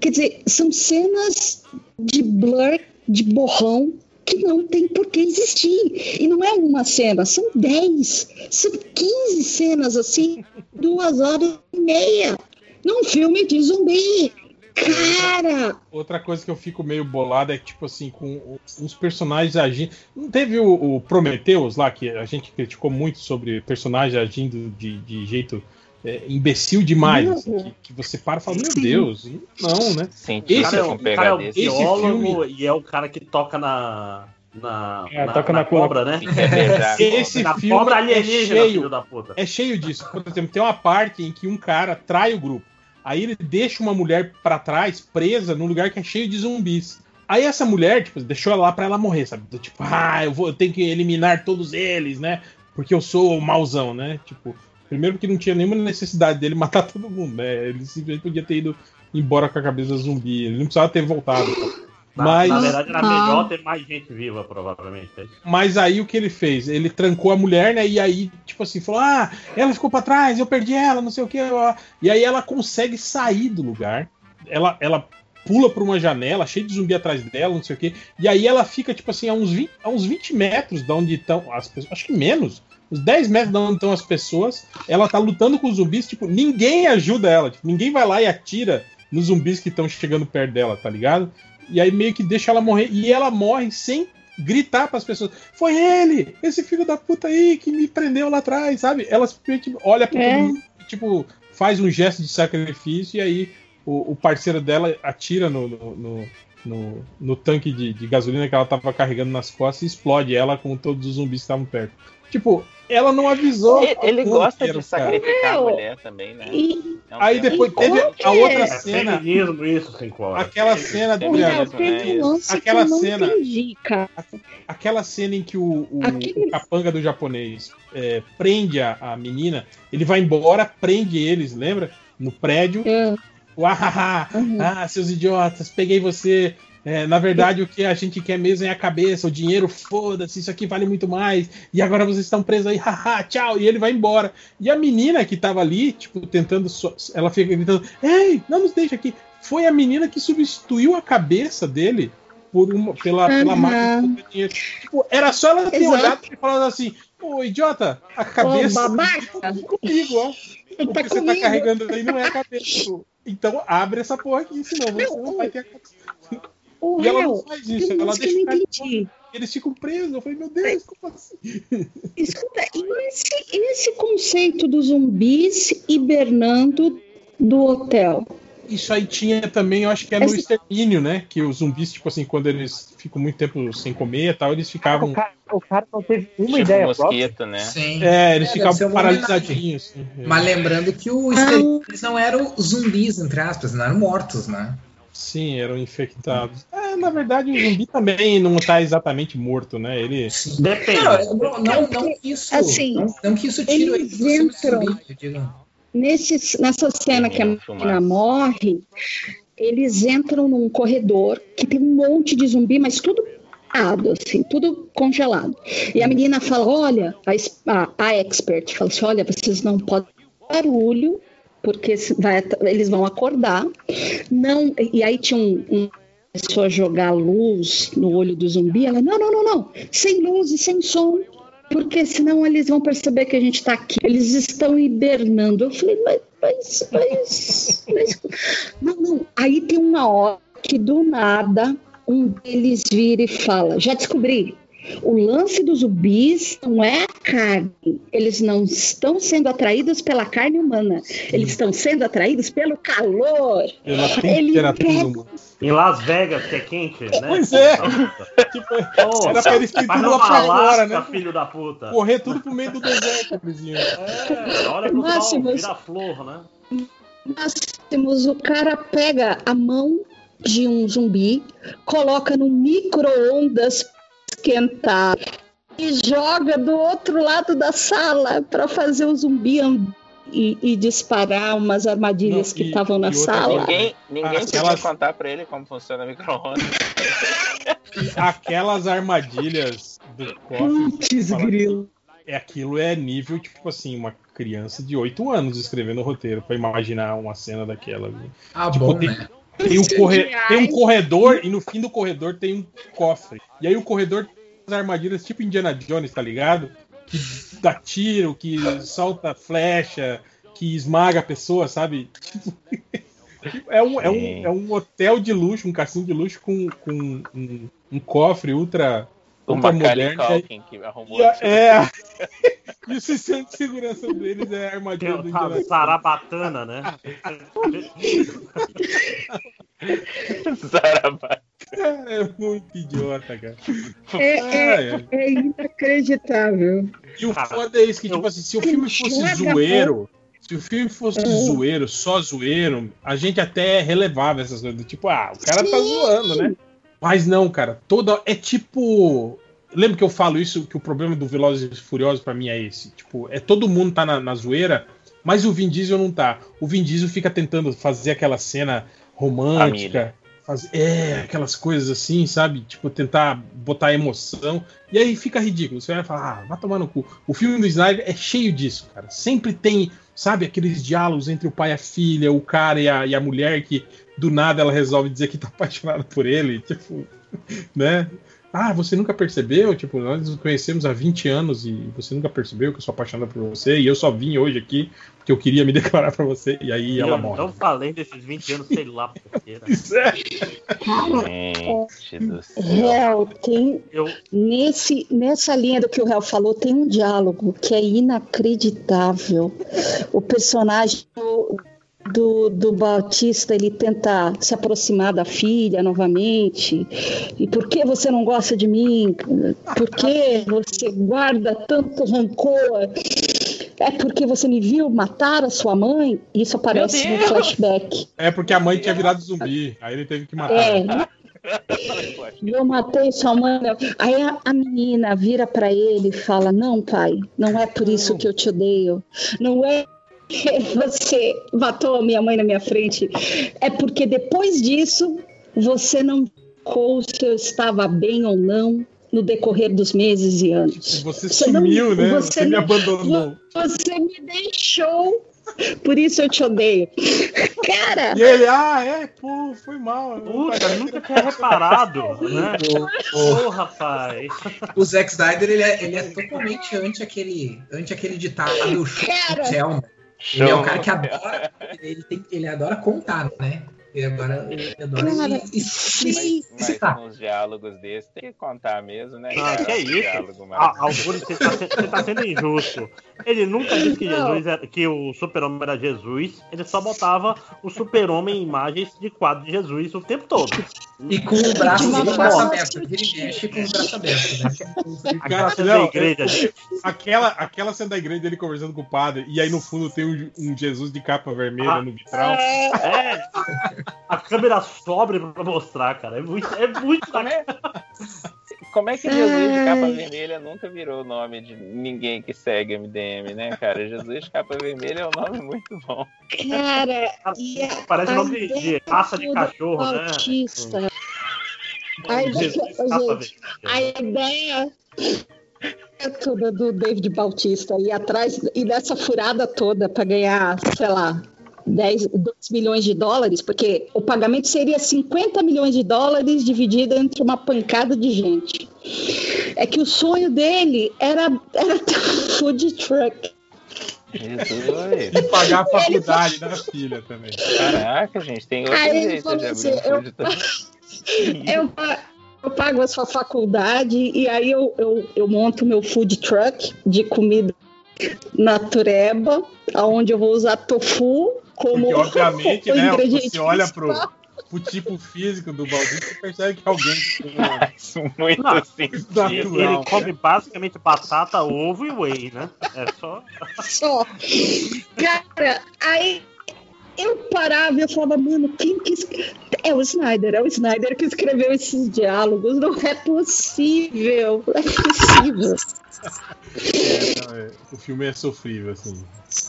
Quer dizer, são cenas de blur, de borrão, que não tem por que existir. E não é uma cena, são 10, são 15 cenas assim, duas horas e meia, num filme de zumbi. Cara! Outra coisa que eu fico meio bolado é tipo assim, com os personagens agindo. Não teve o, o Prometheus lá, que a gente criticou muito sobre personagens agindo de, de jeito é, imbecil demais. assim, que, que você para e fala, meu Sim. Deus, não, né? Esse cara, é, o cara é o esse biólogo filme- e é o cara que toca na. Na, É, toca na cobra, cobra. né? Esse na filme cobra é cheio, da puta. é cheio disso. Por exemplo, tem uma parte em que um cara trai o grupo. Aí ele deixa uma mulher pra trás, presa, num lugar que é cheio de zumbis. Aí essa mulher, tipo, deixou ela lá pra ela morrer, sabe? Tipo, ah, eu, vou, eu tenho que eliminar todos eles, né? Porque eu sou o mauzão, né? Tipo, primeiro que não tinha nenhuma necessidade dele matar todo mundo, né? Ele simplesmente podia ter ido embora com a cabeça zumbi. Ele não precisava ter voltado. Na, Mas, na verdade, era melhor ter mais gente viva, provavelmente. Mas aí o que ele fez? Ele trancou a mulher, né? E aí, tipo assim, falou: Ah, ela ficou pra trás, eu perdi ela, não sei o que. E aí ela consegue sair do lugar. Ela, ela pula por uma janela, cheia de zumbi atrás dela, não sei o que. E aí ela fica, tipo assim, a uns 20, a uns 20 metros de onde estão as pessoas. Acho que menos. Uns 10 metros de onde estão as pessoas. Ela tá lutando com os zumbis, tipo, ninguém ajuda ela. Tipo, ninguém vai lá e atira nos zumbis que estão chegando perto dela, tá ligado? E aí meio que deixa ela morrer. E ela morre sem gritar pras pessoas. Foi ele! Esse filho da puta aí que me prendeu lá atrás, sabe? Ela simplesmente olha pra É. todo mundo tipo, faz um gesto de sacrifício e aí o, o parceiro dela atira no, no, no, no- no tanque de, de gasolina que ela tava carregando nas costas e explode ela com todos os zumbis que estavam perto. Tipo, ela não avisou. Ele, ele gosta de sacrificar a mulher também, né? É um Aí tema- depois teve a outra é? cena. feminismo isso, sem cor. Aquela cena do Olha, Feminismo, né? lance Aquela que eu não cena- entendi, cara. Aquela cena em que o, o, Aquele- o capanga do japonês é, prende a, a menina, ele vai embora, prende eles, lembra? No prédio. É. Uahaha, Uhum. ah, seus idiotas, peguei você. É, na verdade, o que a gente quer mesmo é a cabeça, o dinheiro, foda-se, isso aqui vale muito mais. E agora vocês estão presos aí, haha, tchau. E ele vai embora. E a menina que tava ali, tipo, tentando. Ela fica gritando: Ei, não nos deixa aqui. Foi a menina que substituiu a cabeça dele por uma, pela, pela Aham. máquina de dinheiro. Tipo, era só ela ter Exato. olhado e falado assim: Ô, idiota, a cabeça Ô, tá comigo, ó. O Tá que você tá comigo. carregando aí não é a cabeça. Então abre essa porra aqui, senão você não vai ter a cabeça. O E ela não faz isso, ela lance que eu deixa não entendi. Eles ficam presos. Eu falei, meu Deus, como assim? Escuta, e esse, esse conceito dos zumbis hibernando do hotel? Isso aí tinha também, eu acho que é no Essa- extermínio, né? Que os zumbis, tipo assim, quando eles ficam muito tempo sem comer e tal, eles ficavam. O cara, o cara não teve uma Tipo ideia mosquito, né? Sim. É, eles É, ficavam paralisadinhos. assim. Mas lembrando que o Ah. eles não eram zumbis, entre aspas, não eram mortos, né? Sim, eram infectados. É, na verdade, o zumbi também não tá exatamente morto, né? Ele. Depende. Não, não, não, não que isso. Assim, não, não que isso tire o eles entram- zumbi. Nesse, nessa cena que a menina morre, eles entram num corredor que tem um monte de zumbi, mas tudo parado, assim, tudo congelado. E a menina fala: olha, a, a, a expert fala assim: olha, vocês não podem barulho, porque vai eles vão acordar. Não, e aí tinha um. um pessoa jogar luz no olho do zumbi, ela, não, não, não, não, sem luz e sem som, porque senão eles vão perceber que a gente está aqui. Eles estão hibernando. Eu falei, mas, mas, mas, mas- Não, não. Aí tem uma hora que do nada um deles vira e fala: já descobri. O lance dos zumbis não é a carne. Eles não estão sendo atraídos pela carne humana. Eles estão sendo atraídos pelo calor. Pela Ele temperatura pega- humana. Em Las Vegas, que é quente, né? Pois é. Tipo, Pô, era pra eles terem tudo lá pra fora, né? filho da puta. Correr tudo pro meio do deserto, vizinho. É, olha pro sol, Máximos. vira flor, né? Nós temos o cara pega a mão de um zumbi, coloca no micro-ondas esquentar e joga do outro lado da sala para fazer o zumbi e, e disparar umas armadilhas Não, que estavam na sala. Ninguém, ninguém Aquelas- podia contar pra ele como funciona a micro-ondas. Aquelas armadilhas do. Putz, grilo. É aquilo é nível, tipo assim, uma criança de 8 anos escrevendo roteiro pra imaginar uma cena daquela. Ah, Tipo, bom, tem- né? Tem um, corre... tem um corredor e no fim do corredor tem um cofre. E aí o corredor tem as armadilhas tipo Indiana Jones, tá ligado? Que dá tiro, que solta flecha, que esmaga a pessoa, sabe? É, um, é, um, é um hotel de luxo, um cassino de luxo com, com um, um cofre ultra, O Macaulay. Culkin que arrumou. E, a- é, e o sistema de segurança deles é a armadilha do Tem Indiana a Jones. Zarabatana, né? Cara, é muito idiota, cara. É, é, é inacreditável. E o foda é isso, que, tipo assim, se o filme fosse zoeiro, se o filme fosse É. zoeiro, só zoeiro, a gente até relevava essas coisas. do Tipo, ah, o cara tá Sim. zoando, né? Mas não, cara, toda. É tipo. Lembra que eu falo isso, que o problema do Velozes e Furiosos pra mim é esse? Tipo, é todo mundo tá na, na zoeira, mas o Vin Diesel não tá. O Vin Diesel fica tentando fazer aquela cena romântica. Faz, é, aquelas coisas assim, sabe? Tipo, tentar botar emoção. E aí fica ridículo. Você vai falar, ah, vai tomar no cu. O filme do Snyder é cheio disso, cara. Sempre tem, sabe, aqueles diálogos entre o pai e a filha, o cara e a, e a mulher que do nada ela resolve dizer que tá apaixonada por ele. Tipo, né? Ah, você nunca percebeu? Tipo, nós nos conhecemos há 20 anos e você nunca percebeu que eu sou apaixonada por você e eu só vim hoje aqui porque eu queria me declarar pra você. E aí ela eu morre. não falei desses 20 anos, sei lá porquê. né? Gente do céu. Réu, tem. Eu- Nesse, nessa linha do que o Réu falou, tem um diálogo que é inacreditável. O personagem do, do, Bautista ele tenta se aproximar da filha novamente. E por que você não gosta de mim? Por que você guarda tanto rancor? É porque você me viu matar a sua mãe? Isso aparece no flashback. É porque a mãe tinha virado zumbi. Aí ele teve que matar. É, eu matei sua mãe. meu. Aí a, a menina vira pra ele e fala: Não, pai, não é por isso que eu te odeio. Não é você matou a minha mãe na minha frente. É porque depois disso você não ficou se eu estava bem ou não no decorrer dos meses e anos. Você não- sumiu, né? Você me não- abandonou. Você me deixou. Por isso eu te odeio. Cara! E ele, ah, é, pô, foi mal. Puta, nunca tinha reparado, né? Ô, rapaz. O Zack Snyder, ele é, ele é totalmente anti aquele, anti aquele ditado Cara. tell, né? Ele é o cara que adora, ele, tem, ele adora contar, né? Ele adora, ele adora Cara, e- e- sim. Mas com uns diálogos desses tem que contar mesmo, né? Ah, cara? que é Um isso? Ah, você tá, se- você tá sendo injusto. Ele nunca disse que. Jesus era- que o super-homem era Jesus, ele só botava o super-homem em imagens de quadro de Jesus o tempo todo. E com o braço, com o aberto. Ele mexe com o braço aberto, né? Aquela cena Não, da igreja, gente. Aquela, aquela cena da igreja dele conversando com o padre, e aí no fundo tem um, um Jesus de capa vermelha Ah, no vitral. É, a câmera sobe pra mostrar, cara. É muito, é muito Como é, como é que Jesus de capa vermelha nunca virou o nome de ninguém que segue MDM, né, cara? Jesus de capa vermelha é um nome muito bom. Cara, Parece nome de, raça de cachorro, né? Bautista. A ideia, Jesus capa gente, a ideia é toda do David Bautista e atrás e dessa furada toda para ganhar, sei lá, 10, 2 milhões de dólares, porque o pagamento seria 50 milhões de dólares dividido entre uma pancada de gente. É que o sonho dele era, era ter um food truck. Jesus. E pagar a faculdade da filha também. Caraca, gente, tem outro Aí jeito de assim, abrir um eu, food truck. eu, pa- eu pago a sua faculdade e aí eu, eu, eu monto meu food truck de comida natureba, onde eu vou usar tofu como Porque, obviamente, o né, ingrediente você olha pro, pro tipo físico do Bautista e percebe que alguém tem uma- Muito Não, assim. Ele, ele come basicamente batata, ovo e whey, né? É só. Só. Cara, aí eu parava e eu falava, mano, quem que. É o Snyder, é o Snyder que escreveu esses diálogos. Não é possível. Não é possível. É, não, é, o filme é sofrível, assim.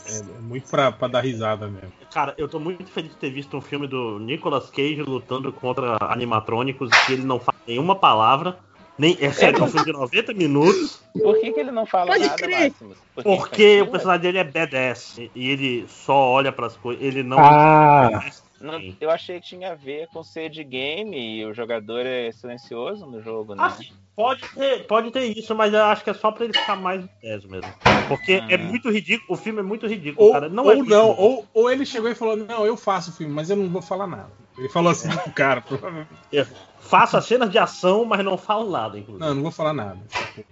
É, é muito pra, pra dar risada mesmo. Cara, eu tô muito feliz de ter visto um filme do Nicolas Cage lutando contra animatrônicos que ele não fala nenhuma palavra. Nem, é sério, é um filme de 90 minutos. Por que, que ele não fala Pode nada, crer. Máximos? Porque o personagem dele é badass. E e ele só olha pras coisas. Ele não. Ah, Não, eu achei que tinha a ver com ser de game e o jogador é silencioso no jogo, né? Ah, Pode ter, pode ter isso, mas eu acho que é só pra ele ficar mais intenso mesmo. Porque é muito ridículo, o filme é muito ridículo, Ou cara. Não ou é não, ou, ou ele chegou e falou: Não, eu faço o filme, mas eu não vou falar nada. Ele falou assim pro cara, provavelmente. Eu faço as cenas de ação, mas não falo nada, inclusive. Não, não vou falar nada.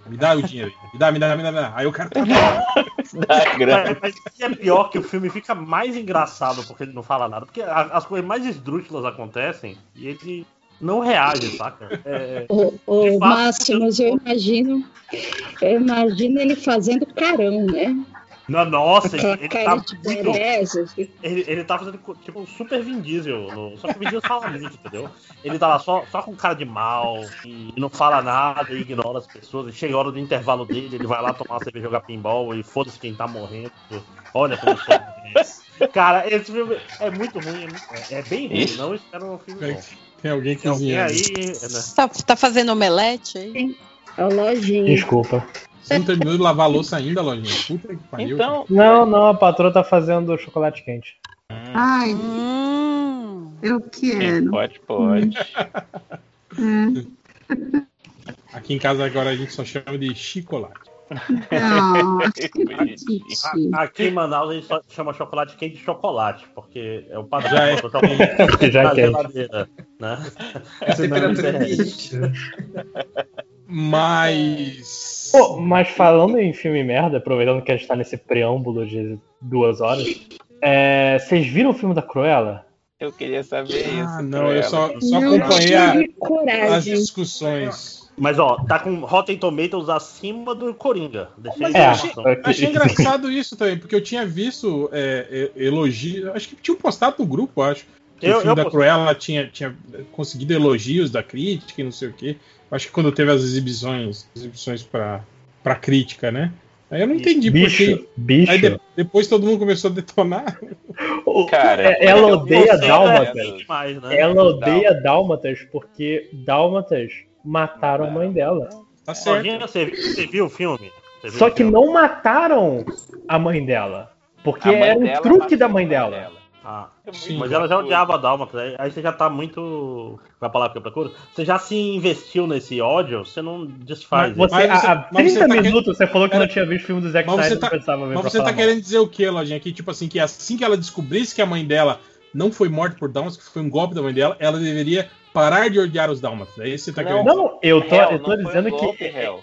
Me dá o dinheiro aí. Me dá, me dá, me dá, me dá. Aí o cara tá. Mas, mas o que é pior que o filme fica mais engraçado porque ele não fala nada. Porque a- as coisas mais esdrúxulas acontecem e ele não reage, saca? É, Ô, ô, de fato, Márcio, mas eu imagino, eu imagino ele fazendo carão, né? Não, nossa, ele, ele tá muito. Ele, ele tá fazendo tipo um super Vin Diesel. no- só que o Vin Diesel fala muito, entendeu? Ele tá lá só, só com cara de mal e não fala nada, e ignora as pessoas. E chega a hora do intervalo dele, ele vai lá tomar uma cerveja jogar pinball e foda-se quem tá morrendo. Olha como sou. Cara, esse filme é muito ruim, é, é- é bem ruim. Ixi. Não espero um filme bom. Tem alguém Tem alguém aí, né? Tá, tá fazendo omelete aí? É o lojinha. Desculpa. Você não terminou de lavar a louça ainda, Lojinha? Puta que pariu. Então, Não, não, a patroa tá fazendo chocolate quente. Ai, Hum. eu quero. Pode, pode. É. Aqui em casa agora a gente só chama de chocolate. A- Aqui em Manaus a gente só chama chocolate quente de chocolate, porque é o padrão. Já é. Porque já é na geladeira, né? É né? Mas. Pô, mas falando em filme merda, aproveitando que a gente tá nesse preâmbulo de duas horas, é, vocês viram o filme da Cruella? Eu queria saber isso. Ah, não, eu só, Cruella. só Não acompanhei a- as discussões. Mas ó, tá com Rotten Tomatoes acima do Coringa. Mas eu achei, achei engraçado isso também, porque eu tinha visto é, é, elogios. Acho que tinha postado no grupo, acho. Que Eu- o filme eu da postei. Cruella tinha, tinha conseguido elogios da crítica e não sei o quê. Acho que quando teve as exibições, exibições pra, pra crítica, né? Aí eu não entendi Bicho, porque. bicho. Aí de- depois todo mundo começou a detonar. Cara, é- ela eu odeia Dálmatas. Demais, né? Ela odeia Dálmatas porque Dálmatas mataram a mãe dela. Tá certo. Você, você viu o filme? Viu Só o que filme? não mataram a mãe dela. Porque A era um dela truque da mãe dela. Ah, Sim. mas ela já odiava a Dálmata. aí- Aí você já tá muito. Vai falar que eu procuro? Você já se investiu nesse ódio, você não desfaz. Mas você- há, há mas você 30 tá minutos você falou que Pera- não tinha visto o filme do Zack Mas você Snyder tá- e não precisava ver Mas você tá falar querendo dizer o quê, Lojinha? Que, tipo assim, que assim que ela descobrisse que a mãe dela não foi morta por Dálmatas, que foi um golpe da mãe dela, ela deveria parar de odiar os Dálmatas. É isso que você tá Não. querendo mal. dizer. Não, eu tô, Hell, eu tô dizendo um que golpe, é,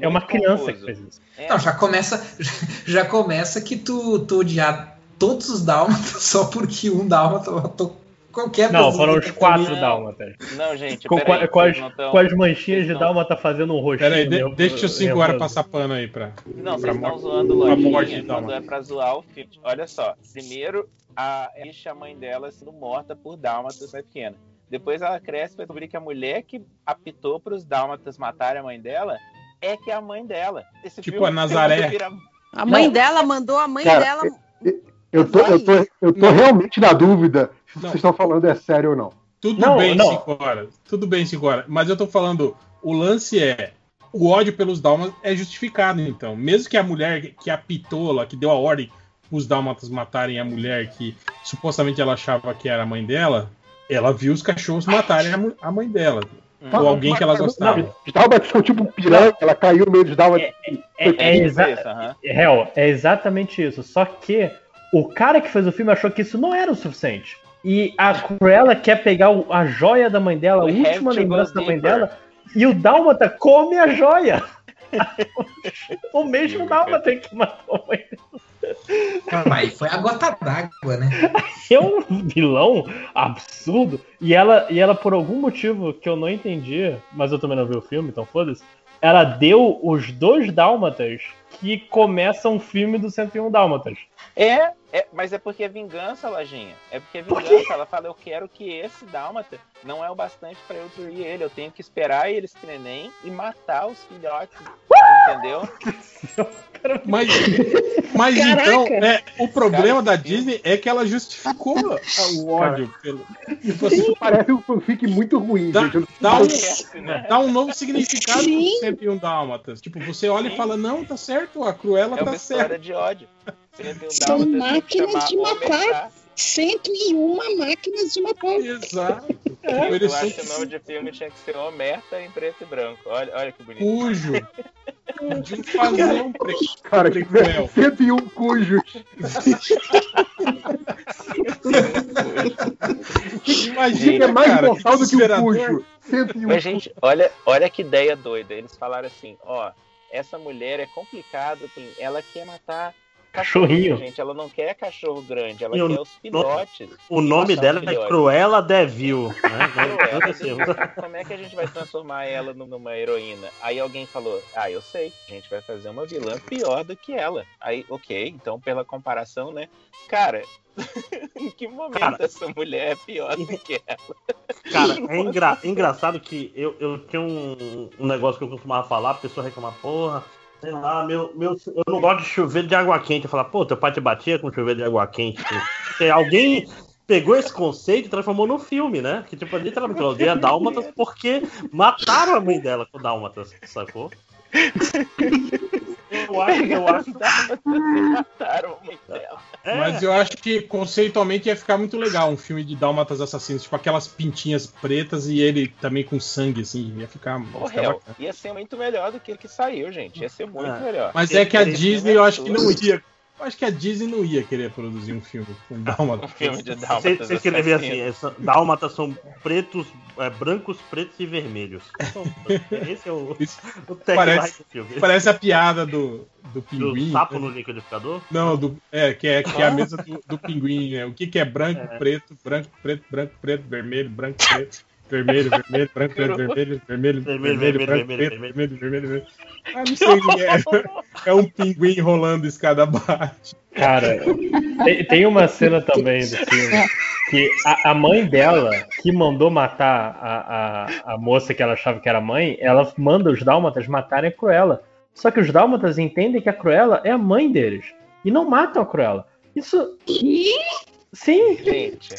é uma criança confuso. que fez isso. É, Não, já começa, já começa que tu, tu odiar todos os dálmatas só porque um dálmata matou qualquer Não, foram os quatro. Dálmatas. Não, gente, Com, peraí, com, as, tão- com as manchinhas de Dálmata fazendo um rostinho. Pera aí, de- nervo- deixa os 5 horas passar pano aí pra. Não, pra vocês estão morte- zoando pra morte de lojinha quando é pra zoar o filme. Olha só, primeiro a deixa a mãe dela sendo morta por dálmatas na pequena. Depois ela cresce pra descobrir que a mulher que apitou pros dálmatas matarem a mãe dela é que é a mãe dela. Esse Tipo filme a Nazaré. vira- A mãe Não. dela mandou a mãe Cara, dela. Eu tô, eu tô, eu tô realmente na dúvida se Não. vocês estão falando é sério ou não. Tudo Não, bem, não. 5 horas. Tudo bem, 5 horas. Mas eu tô falando, o lance é. O ódio pelos Dálmatas é justificado, então. Mesmo que a mulher que apitou lá, que deu a ordem os Dálmatas matarem a mulher que supostamente ela achava que era a mãe dela, ela viu os cachorros matarem a, mãe dela. Ou alguém que ela gostava. Os Dálmatas são tipo um piranha, ela caiu no meio dos Dálmatas. É, é, tipo exa- isso, aham. Real, é exatamente isso. Só que o cara que fez o filme achou que isso não era o suficiente. E a Cruella quer pegar o- a joia da mãe dela, a We última lembrança da mãe dela, e o Dálmata come a joia. o mesmo Dálmata que matou a mãe Não, mas foi a gota d'água, né? é um vilão absurdo. E ela, e ela, por algum motivo que eu não entendi, mas eu também não vi o filme, então foda-se, ela deu os dois Dálmatas que começam o filme do 101 Dálmatas. É, é, mas é porque é vingança, Lojinha. É porque é vingança. Ela fala, eu quero que esse dálmata não é o bastante pra eu destruir ele. Eu tenho que esperar eles treinem e matar os filhotes. Entendeu? Mas, mas Caraca! então, é, o problema Cara, da Disney é que ela justificou o ódio pelo. Isso assim, parece um fanfic muito ruim, Dá, dá um, Parece, né? dá um novo significado pro Sim. 101 Dálmatas. Tipo, você olha e fala, não, tá certo, a Cruella É uma tá história certa. de ódio. São máquinas de matar. Omertá. 101 máquinas de matar. Exato. Eu Eles acho que o nome de filme tinha que ser Omerta em preto e branco. Olha, olha que bonito. Cujo. Fazer um pre... Cara, que prequel. 101 cujos. Imagina, é mais cara, mortal do que o cujo. 101 Mas, gente, olha, olha que ideia doida. Eles falaram assim, ó, essa mulher é complicado, ela quer matar Cachorrinho. gente. Ela não quer cachorro grande, ela E o quer os filhotes. O nome dela é. Cruella Devil. Né? Cruella, Aconteceu. Como é que a gente vai transformar ela num- numa heroína? Aí alguém falou: Ah, eu sei, a gente vai fazer uma vilã pior do que ela. Aí, ok, então pela comparação, né? Cara, em que momento Cara. essa mulher é pior do que ela? Cara, é engra- engraçado que eu, eu tinha um, um negócio que eu costumava falar, a pessoa reclamar, porra, sei lá, meu, meu, eu não gosto de chuveiro de água quente. Eu falava, pô, teu pai te batia com chuveiro de água quente. Alguém pegou esse conceito e transformou no filme, né? Que tipo, literalmente, ela odeia dálmatas porque mataram a mãe dela com dálmatas, sacou? Eu acho, eu acho. Mataram a mãe dela. É. Mas eu acho que conceitualmente ia ficar muito legal um filme de dálmatas assassinos, tipo aquelas pintinhas pretas e ele também com sangue, assim, ia ficar, ia ficar bacana. ia ser muito melhor do que o que saiu, gente. Ia ser muito É. melhor. Mas é que a Disney eu acho que não ia. Eu acho que a Disney não ia querer produzir um filme com dálmatas. Um filme de Você dálmatas você escrever assim, essa, dálmatas são pretos, é, brancos, pretos e vermelhos. Então, esse é o, o tagline Parece, do filme. parece a piada do, do Do pinguim. sapo né? no liquidificador? Não, do, é, que é, que é a mesa do, do pinguim, né? O que, que é branco, preto, branco, preto, branco, preto, vermelho, branco, preto, vermelho, vermelho, branco, preto, vermelho, vermelho, vermelho, vermelho, branco, vermelho, vermelho, vermelho, vermelho. Ah, não sei o que é. É um pinguim rolando escada abaixo. Cara, tem, tem uma cena também do filme que a, a mãe dela, que mandou matar a, a, a moça que ela achava que era mãe, ela manda os dálmatas matarem a Cruella. Só que os dálmatas entendem que a Cruella é a mãe deles. E não matam a Cruella. Isso. Sim. Gente,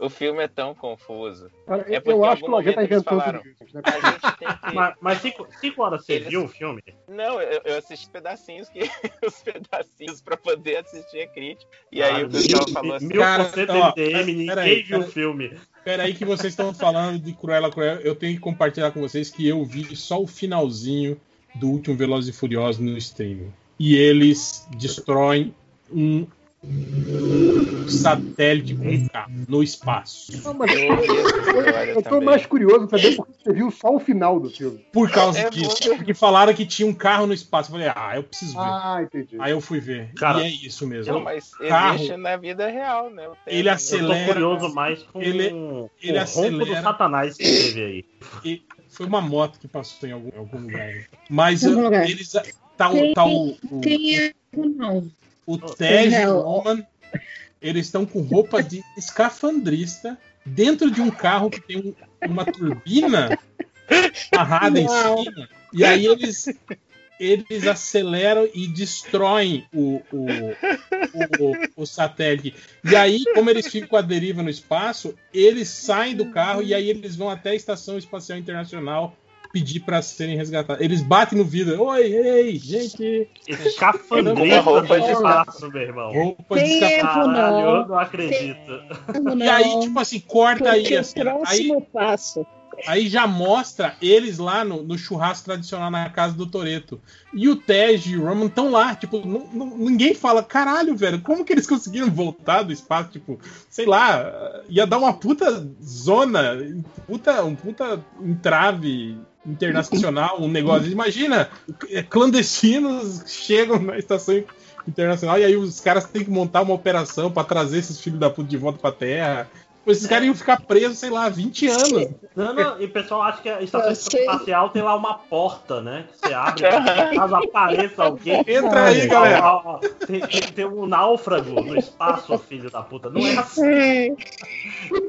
o filme é tão confuso. Cara, É eu acho que o Lojinha tá inventando falaram. tudo isso, né? A gente tem que. Mas, mas cinco, cinco horas você Eles- viu o filme? Não, eu, eu assisti pedacinhos que os pedacinhos pra poder assistir a crítica. E aí Ah, o pessoal mil- falou assim: mil Cara, por cento MDM, ninguém peraí, viu o filme. Peraí que vocês estão falando de Cruella Cruella. Eu tenho que compartilhar com vocês que eu vi só o finalzinho do último Velozes e Furiosos no streaming. E eles destroem um satélite com um carro no espaço. Não, mas Eu eu tô mais curioso pra saber porque você viu só o final do filme. Por causa É disso. bom. Porque falaram que tinha um carro no espaço. Eu falei, ah, eu preciso ver. Ah, entendi. Aí eu fui ver. Cara, e é isso mesmo. Não, mas Carro. existe na vida real, né? O Ele Tesla- Eu acelera. tô curioso mais com Ele- o ele do acelera. satanás que teve aí. E foi uma moto que passou em algum, algum lugar. Mas algum lugar. eles. Tá, o- Tem- tá o, o, Tem é, não. O Tej e o Roman. Eles estão com roupa de escafandrista dentro de um carro que tem um- uma turbina amarrada em cima. E aí eles. Eles aceleram e destroem o, o, o, o satélite. E aí, como eles ficam com a deriva no espaço, eles saem do carro e aí eles vão até a Estação Espacial Internacional pedir para serem resgatados. Eles batem no vidro. Oi, ei, gente. Escafandrista roupa de espaço, meu irmão. Roupa de Caralho, não. eu não acredito. E aí, tipo assim, corta aí Porque a o cena. Aí, próximo passo. aí já mostra eles lá no, no churrasco tradicional na casa do Toreto. E o Tej e o Roman estão lá, tipo, não- não- ninguém fala, caralho, velho, como que eles conseguiram voltar do espaço? Tipo, sei lá, ia dar uma puta zona, puta, um puta entrave internacional, um negócio. Imagina, clandestinos chegam na estação internacional e aí os caras têm que montar uma operação pra trazer esses filhos da puta de volta pra Terra. Esses caras iam ficar presos, sei lá, 20 anos. Não, não, e o pessoal acha que a estação espacial tem lá uma porta, né? Que você abre caso apareça alguém. Entra aí, Ó, galera. ó, ó, Tem, tem, tem um náufrago no espaço, filho da puta. Não é assim.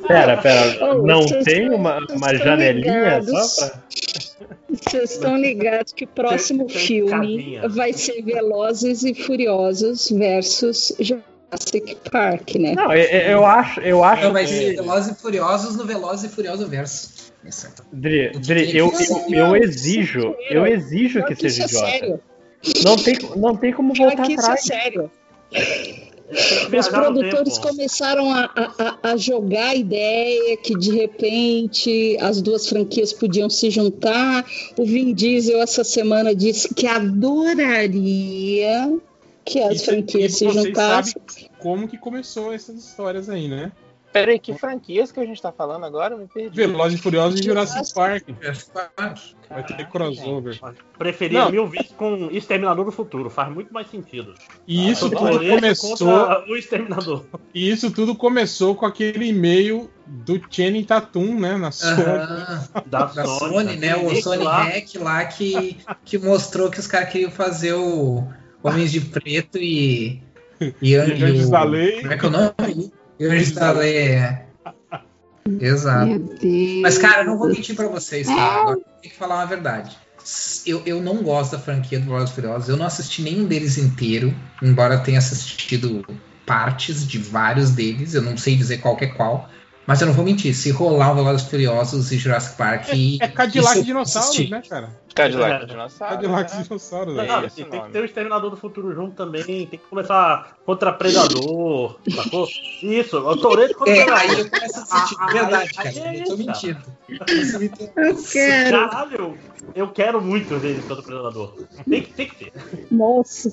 Pera, pera. Não vocês tem uma, vocês uma estão janelinha ligados. só pra. Vocês estão ligados que o próximo Tem- tem filme vai ser Velozes e Furiosos versus Jurassic Park, né? Não, eu, eu acho, eu acho Então vai que. ser Velozes e Furiosos no Velozes e Furioso Verso. Dri, Dri, eu, eu, eu exijo, eu exijo que seja é idiota. sério. Não tem, não tem como voltar que isso é atrás. sério. Os produtores começaram a, a- a- a jogar a ideia que de repente as duas franquias podiam se juntar. O Vin Diesel essa semana disse que adoraria que as franquias se vocês juntassem. sabem como que começou essas histórias aí, né? Peraí, que franquias que a gente tá falando agora? Me perdi. Velozes e Furiosos e Jurassic Park. Vai ter crossover. Preferia Não. mil vezes com Exterminador do Futuro. Faz muito mais sentido. E isso Ah, tudo começou. O Exterminador. E isso tudo começou com aquele e-mail do Channing Tatum, né? Na Sony. Aham. Da, Da Sony, Sony, né? O Aquele Sony lá. Hack lá que, que mostrou que os caras queriam fazer o Homens de Preto e. E, E Anjos da Lei. Como é que é o nome? E Anjos da Lei. é. Exato. Mas, cara, eu não vou mentir pra vocês, tá? Agora tem que falar uma verdade. Eu, eu não gosto da franquia do Velozes e Furiosos. Eu não assisti nenhum deles inteiro, embora eu tenha assistido partes de vários deles. Eu não sei dizer qual que é qual. Mas eu não vou mentir. Se rolar o Velozes e Furiosos e Jurassic Park... É Cadillac isso eu Dinossauros, né, cara? Cadillac É. Dinossauro. Cadillac né? Dinossauros. Não, né? não, esse tem, nome. que ter o Exterminador do Futuro junto também. Tem que começar contra Predador. Sacou? Isso, o Toreto contra É, Predador. aí eu começo a sentir Ah, de verdade, aí- cara. aí é eu tô mentindo. Eu quero. Caralho, eu quero muito ver ele contra o Predador. Tem que, tem que ter. Nossa.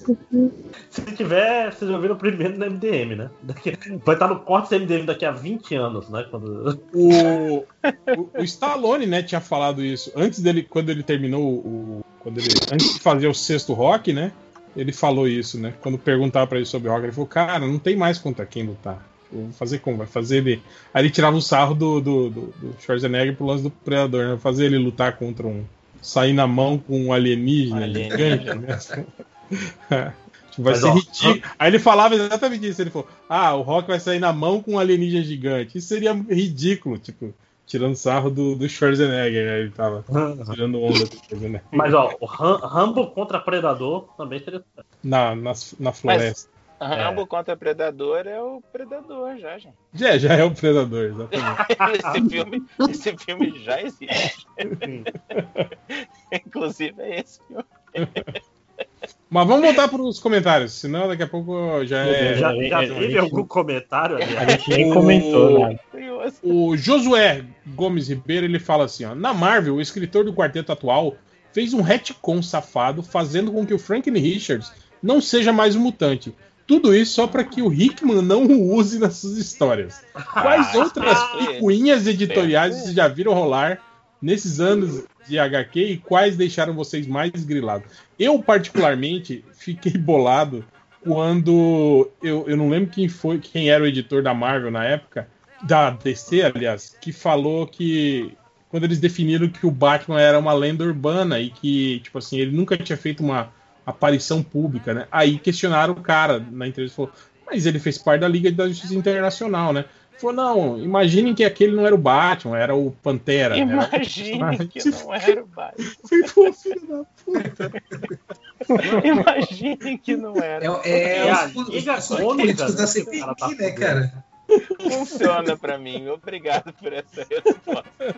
Se tiver, vocês já viram primeiro no MDM, né? Daqui- vai estar no corte do MDM daqui a 20 anos, né? Quando... O, o, o Stallone, né, tinha falado isso antes dele, quando ele terminou o. Quando ele, antes de fazer o sexto rock, né? Ele falou isso, né? Quando perguntava pra ele sobre rock, ele falou: Cara, não tem mais contra quem lutar. Eu Vou fazer como? Vai fazer ele. Aí ele tirava o sarro do, do, do, do Schwarzenegger pro lance do Predador, né? Fazer ele lutar contra um. sair na mão com um alienígena, Alienígena. gigante, né? Tipo, Vai Mas, ser ó, ridículo. Aí ele falava exatamente isso. Ele falou: Ah, o Rock vai sair na mão com um alienígena gigante. Isso seria ridículo, tipo, tirando sarro do, do Schwarzenegger, né? Ele tava tirando onda do Schwarzenegger. Mas ó, o Ram- Rambo contra Predador também seria. Na, na, na floresta. Rambo contra Predador é o Predador já, gente. Já, já é o predador, exatamente. esse, filme, esse filme já existe. Inclusive é esse filme. Mas vamos voltar para os comentários, senão daqui a pouco já é. já já teve algum comentário ali? A gente nem comentou, né? O Josué Gomes Ribeiro ele fala assim: ó, na Marvel, o escritor do quarteto atual fez um retcon safado, fazendo com que o Franklin Richards não seja mais um mutante. Tudo isso só para que o Hickman não o use nas suas histórias. Quais Ah, outras picuinhas editoriais vocês já viram rolar nesses anos de HQ e quais deixaram vocês mais grilados? Eu, particularmente, fiquei bolado quando eu, eu não lembro quem foi, quem era o editor da Marvel na época, da DC, aliás, que falou que quando eles definiram que o Batman era uma lenda urbana e que, tipo assim, ele nunca tinha feito uma aparição pública, né? Aí questionaram o cara na entrevista, falou, mas ele fez parte da Liga da Justiça Internacional, né? Ele Falou, não, imaginem que aquele não era o Batman, era o Pantera. né? Imagine que não era o Batman. Pô, filho da puta. Imagine que não era. É, é a os, os, os políticos da né, CPI, né, cara? Funciona pra mim. Obrigado por essa resposta.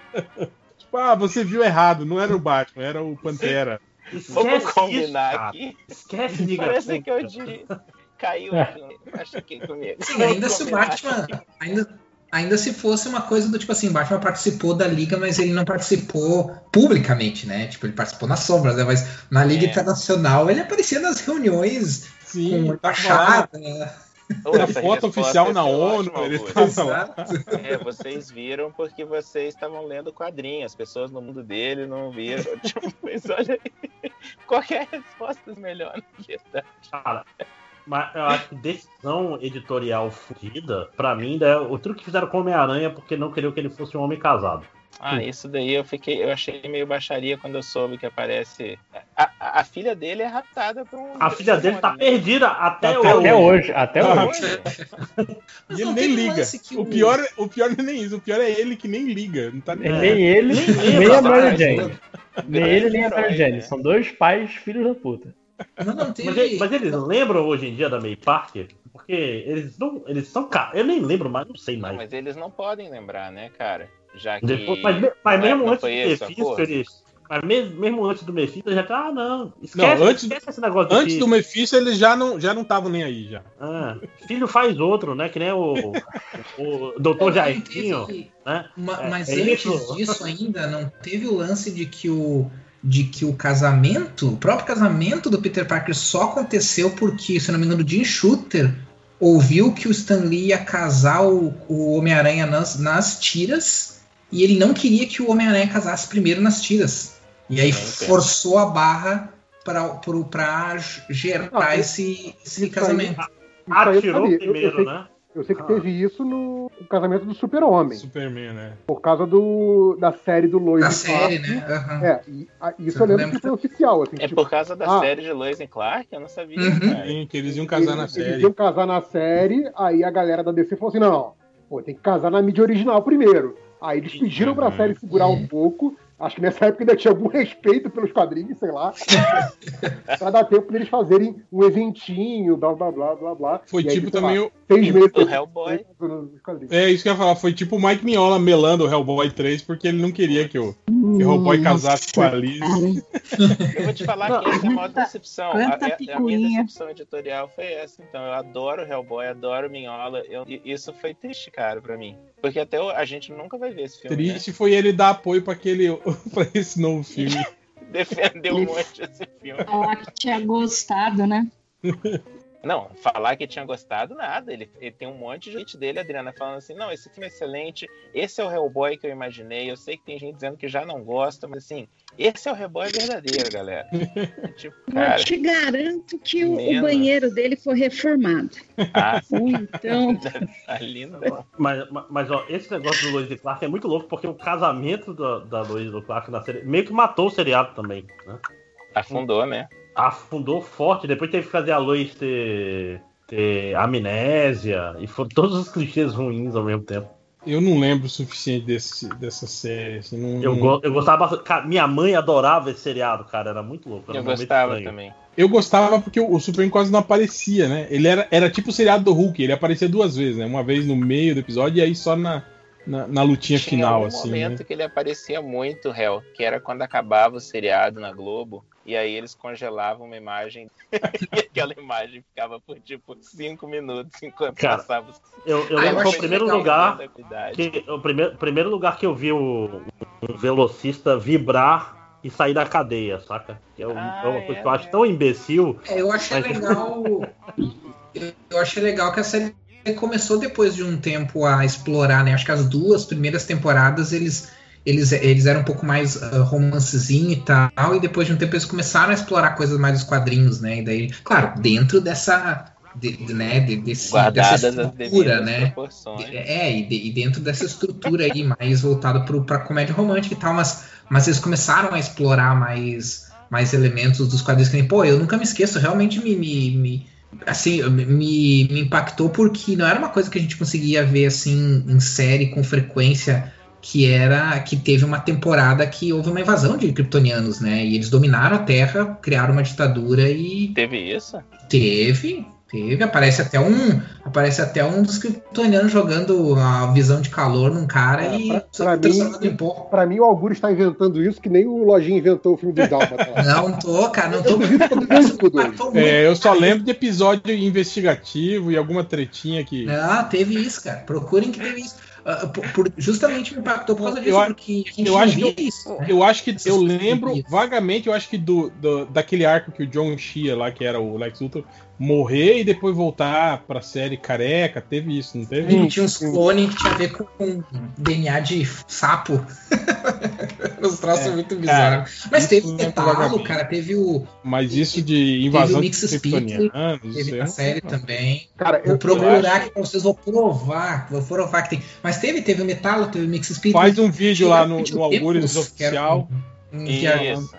Tipo, ah, você viu errado, não era o Batman, era o Pantera. Vamos Esquece combinar isso, cara. aqui. Esquece Liga Parece que eu Cônica. Caiu aqui. Acho que comigo. Sim, ainda se o Batman. Ainda, ainda se fosse uma coisa do tipo assim, Batman participou da liga, mas ele não participou publicamente, né? Tipo, ele participou nas sombras, né? Mas na Liga É. Internacional ele aparecia nas reuniões Sim, com lá embaixada. Na essa foto oficial é na ONU, ele lá. É, vocês viram porque vocês estavam lendo quadrinhos. As pessoas no mundo dele não viram. Tipo, mas olha aí. Qualquer resposta é melhor, na verdade. Cara, mas eu acho que decisão editorial fodida, pra mim, é o truque que fizeram com o Homem-Aranha porque não queriam que ele fosse um homem casado. Ah, isso daí eu fiquei, eu achei meio baixaria quando eu soube que aparece. A, a- a filha dele é raptada por um. A filha dele tá né? perdida até, Até, até hoje, até hoje. E ele não nem liga. O o- pior, o pior não é nem isso, o pior é ele que nem liga. Não tá nem... É, Nem ele, Nem nem, a Mary Jane. Nem ele, nem a Mary Jane. né? São dois pais filhos da puta. Não, não Mas, teve. ele- mas eles lembram hoje em dia da May Parker? Porque eles não. Eles são. Eu nem lembro mais, não sei Não, mais. mas eles não podem lembrar, né, cara? Já que. Depois, mas, mas não é- mesmo não antes foi de esse ter o visto, acordo? eles. Mas mesmo, mesmo antes do Mephisto, já tá. Ah, não. Esquece, Não, antes- esquece esse negócio de Antes filho. do Mephisto, eles já não já não estavam nem aí já. Ah, filho faz outro, né? Que nem o, o Doutor Jairzinho. Né? Ma- É, mas é antes isso. disso ainda, não teve o lance de que o de que o casamento, o próprio casamento do Peter Parker só aconteceu porque, se não me engano, o Jim Shooter ouviu que o Stan Lee ia casar o, o Homem-Aranha nas, nas tiras e ele não queria que o Homem-Aranha casasse primeiro nas tiras. E aí forçou a barra para gerar esse, esse casamento. Aí Atirou primeiro, né? Eu sei que teve isso no casamento do Super-Homem. Superman, né? Por causa do, da série do Lois Da e série, Clark. né? Aham. É, e, a- isso Eu lembro lembro. que foi oficial. Assim, É tipo, por causa da ah, série de Lois e Clark? Eu não sabia, Uhum. Sim, que eles iam casar na eles, série. Eles iam casar na série, aí a galera da DC falou assim: não, pô, tem que casar na mídia original primeiro. Aí eles pediram pra série segurar um pouco. Acho que nessa época ainda tinha algum respeito pelos quadrinhos, sei lá. pra dar tempo deles fazerem um eventinho, blá blá blá blá blá. Foi E aí, tipo sei também lá, o- Seis meses Hellboy. É isso que eu ia falar, foi tipo o Mike Mignola melando o Hellboy 3 porque ele não queria que o, que o Hellboy casasse com a Liz. Eu vou te falar que essa é a maior decepção. A, a- a minha decepção editorial foi essa. Então, eu adoro Hellboy, adoro Minhola. Eu, e isso foi triste, cara, pra mim. Porque até a gente nunca vai ver esse filme. né? Triste foi ele dar apoio pra, aquele, pra esse novo filme. Defendeu um monte esse filme. Falar que tinha gostado, né? Não, falar que tinha gostado, nada. Ele, ele tem um monte de gente dele, Adriana, falando assim: não, esse filme é excelente, esse é o Hellboy que eu imaginei. Eu sei que tem gente dizendo que já não gosta, mas assim, esse é o Hellboy verdadeiro, galera. tipo, cara. Eu te garanto que o, o banheiro dele foi reformado. Ah, então. ali não. Mas, mas, mas, ó, esse negócio do Lois e Clark é muito louco, porque o casamento da, da Lois e do Clark na série meio que matou o seriado também. Né? Afundou, né? Afundou forte, depois teve que fazer a Lois ter, ter amnésia, e foram todos os clichês ruins ao mesmo tempo. Eu não lembro o suficiente desse, dessa série. assim, não- Eu, não- go- eu gostava bastante. Cara, minha mãe adorava esse seriado, cara, era muito louco. Era Eu um momento gostava estranho. também. Eu gostava porque o, o Superman quase não aparecia, né? Ele era, era tipo o seriado do Hulk, ele aparecia duas vezes, né? Uma vez no meio do episódio e aí só na, na, na lutinha Tinha final, um assim. momento Né? que ele aparecia muito, Hell, que era quando acabava o seriado na Globo, e aí eles congelavam uma imagem, e aquela imagem ficava por tipo cinco minutos enquanto Cara, passava os... Eu, eu Ah, lembro eu que foi o primeiro lugar. Que, o primeiro, primeiro lugar que eu vi o, um velocista vibrar e sair da cadeia, saca? Que é, um- Ah, é uma coisa é, que eu acho né? tão imbecil. É, eu achei Mas- legal. eu, eu achei legal que a série começou depois de um tempo a explorar, né? Acho que as duas primeiras temporadas eles, eles, eles eram um pouco mais ah, romancezinho e tal, e depois de um tempo eles começaram a explorar coisas mais dos quadrinhos, né? E daí, claro, dentro dessa. De, de- né, de, desse, Guardadas dessa estrutura, né? proporções. É, e, de- e dentro dessa estrutura aí, mais voltado pro, pra comédia romântica e tal, mas, mas eles começaram a explorar mais, mais elementos dos quadrinhos que nem, pô, eu nunca me esqueço, realmente me, me, me- assim, me, me impactou porque não era uma coisa que a gente conseguia ver assim em série com frequência, que era que teve uma temporada que houve uma invasão de kryptonianos, né? E eles dominaram a Terra, criaram uma ditadura e Teve isso? Teve, teve. Aparece até um. Aparece até um dos kryptonianos jogando a visão de calor num cara e É, Pra mim, pra mim, o Augusto está inventando isso, que nem o Lojinha inventou o filme do Dálmata. lá. Não tô, cara, não tô. É, eu só lembro de episódio investigativo e alguma tretinha que. Não, teve isso, cara. Procurem que teve isso. Ah, por- por- justamente me impactou por causa disso, Eu porque a gente Eu não acho que isso. né? eu acho que Essas eu lembro vagamente, eu acho que do, do- daquele arco que o John Shea lá, que era o Lex Luthor, morrer e depois voltar pra série careca, teve isso, não teve? E tinha uns clones que tinha a ver com DNA de sapo. Os troços É, muito cara, bizarros. Mas isso teve metalo, vagamente. cara, teve o. Mas isso de Teve invasão o de Mix Speed, kryptonianos, teve na eu- série também. Cara, Vou eu, procurar eu aqui pra vocês, vou provar, vou provar que tem. Mas teve, teve o Metalo, teve o Mix Speed. Faz um vídeo lá no, no Algures que oficial. um- um via- Isso.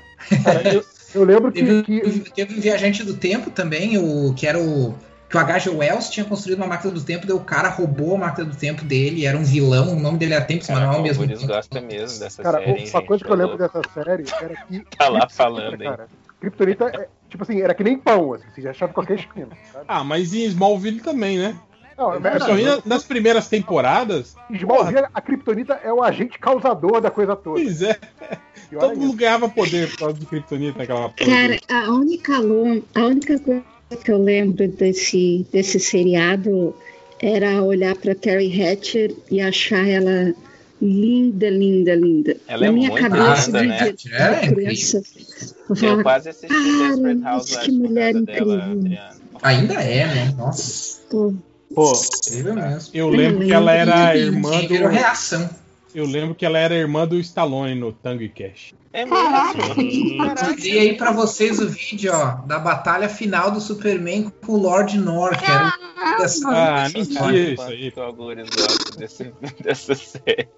cara, eu, eu lembro que, Teve, que teve um Viajante do Tempo também, o, que era o. Que o H.G. Wells tinha construído uma máquina do tempo, daí o cara roubou a máquina do tempo dele, era um vilão, o nome dele era Tempos, mas Cara, não é o o mesmo gosta mesmo dessa Cara, série, hein, uma coisa que eu lembro dessa série era que. Tá lá falando, hein? cara, Kryptonita, é, tipo assim, era que nem pão, assim, você já achava qualquer esquina. sabe? Ah, mas em Smallville também, né? Não, é nas primeiras temporadas, a Kryptonita é o agente causador da coisa toda. Pois é. Todo é mundo ganhava poder por causa de Kryptonita naquela. Cara, a única, a única coisa que eu lembro desse, desse seriado era olhar pra Carrie Hatcher e achar ela linda, linda, linda. Ela Na é minha muito cabeça linda, de, né? de, é de criança, eu Eu falava, quase assisti Desperate Housewives que mulher dela, incrível. Adriano. Ainda é, né? Nossa. Pô, Pô, eu lembro que ela era irmã do. Reação. Eu lembro que ela era irmã do Stallone no Tango e Cash. É mesmo? Mandei aí pra vocês o vídeo, ó, da batalha final do Superman com o Lord Nor, que era Ah, mentira isso aí. Algures gostam desse, dessa série.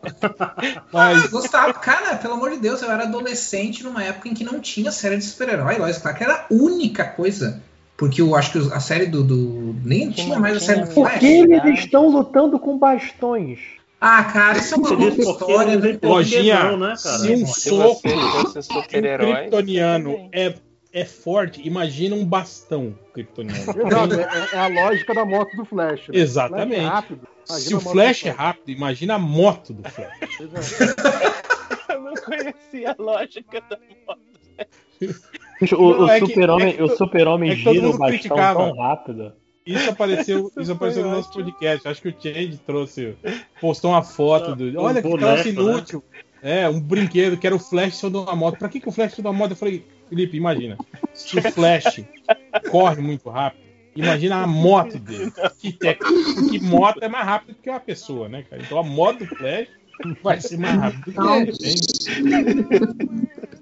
Mas gostava, cara, pelo amor de Deus, eu era adolescente numa época em que não tinha série de super-herói, lógico, claro que era a única coisa. Porque eu acho que a série do. do- nem tinha mais a série do Por Flash. que eles estão lutando com bastões? Ah, cara, isso é uma Você outra disse porque história. né? Lojinha, né, cara? se um Se soco kryptoniano é, é forte, imagina um bastão kryptoniano. Exato, é, é a lógica da moto do Flash. né? Exatamente. Flash é rápido. Se o Flash é rápido, imagina a moto do Flash. Eu não conhecia a lógica da moto. Bicho, o, é super-homem é super-homem é gira o bastão criticava. tão rápido. Isso apareceu, isso apareceu no nosso podcast. Acho que o Change trouxe, postou uma foto do. Um Olha que troço inútil. É, um brinquedo que era o Flash só de uma moto. Pra que, que o Flash só de uma moto? Eu falei, Felipe, imagina. Se o Flash corre muito rápido, imagina a moto dele. Que, te- que moto é mais rápido que uma pessoa, né, cara? Então a moto do Flash vai ser mais rápido que ele. hein?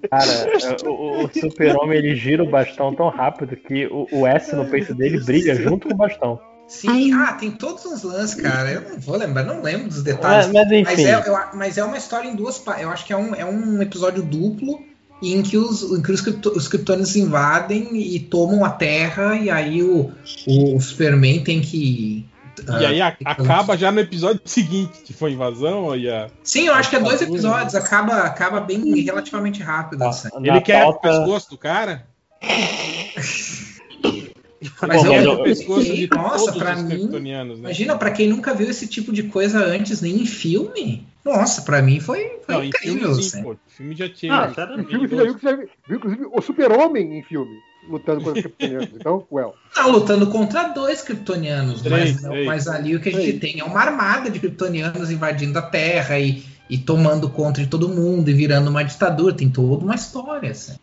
Cara, o, o- super-homem ele gira o bastão tão rápido que o, o S no peito dele brilha junto com o bastão. Sim, ah, tem todos os lances, cara. Eu não vou lembrar, não lembro dos detalhes. Mas- mas enfim. é, eu- mas é uma história em duas partes. Eu acho que é um, é um episódio duplo em que os, em que os, os kryptonianos invadem e tomam a Terra, e aí o, o Superman tem que. E aí a- ah, acaba já no episódio seguinte, que foi invasão e a. Sim, eu acho que é dois episódios, acaba, acaba bem relativamente rápido. assim. Ele quer pauta- o pescoço do cara? Mas Bom, eu, eu- pescoço de nossa, pra mim. né? Imagina, pra quem nunca viu esse tipo de coisa antes, nem em filme. Nossa, pra mim foi, foi Não, em incrível. filme sim, assim. pô. Filme já tinha. Ah, filme já viu, inclusive, o super-homem em filme, lutando contra os kryptonianos. Então, well. Tá lutando contra dois kryptonianos, mas, três. mas ali o que a gente Três. tem é uma armada de kryptonianos invadindo a Terra e, e tomando conta de todo mundo e virando uma ditadura. Tem toda uma história. Assim.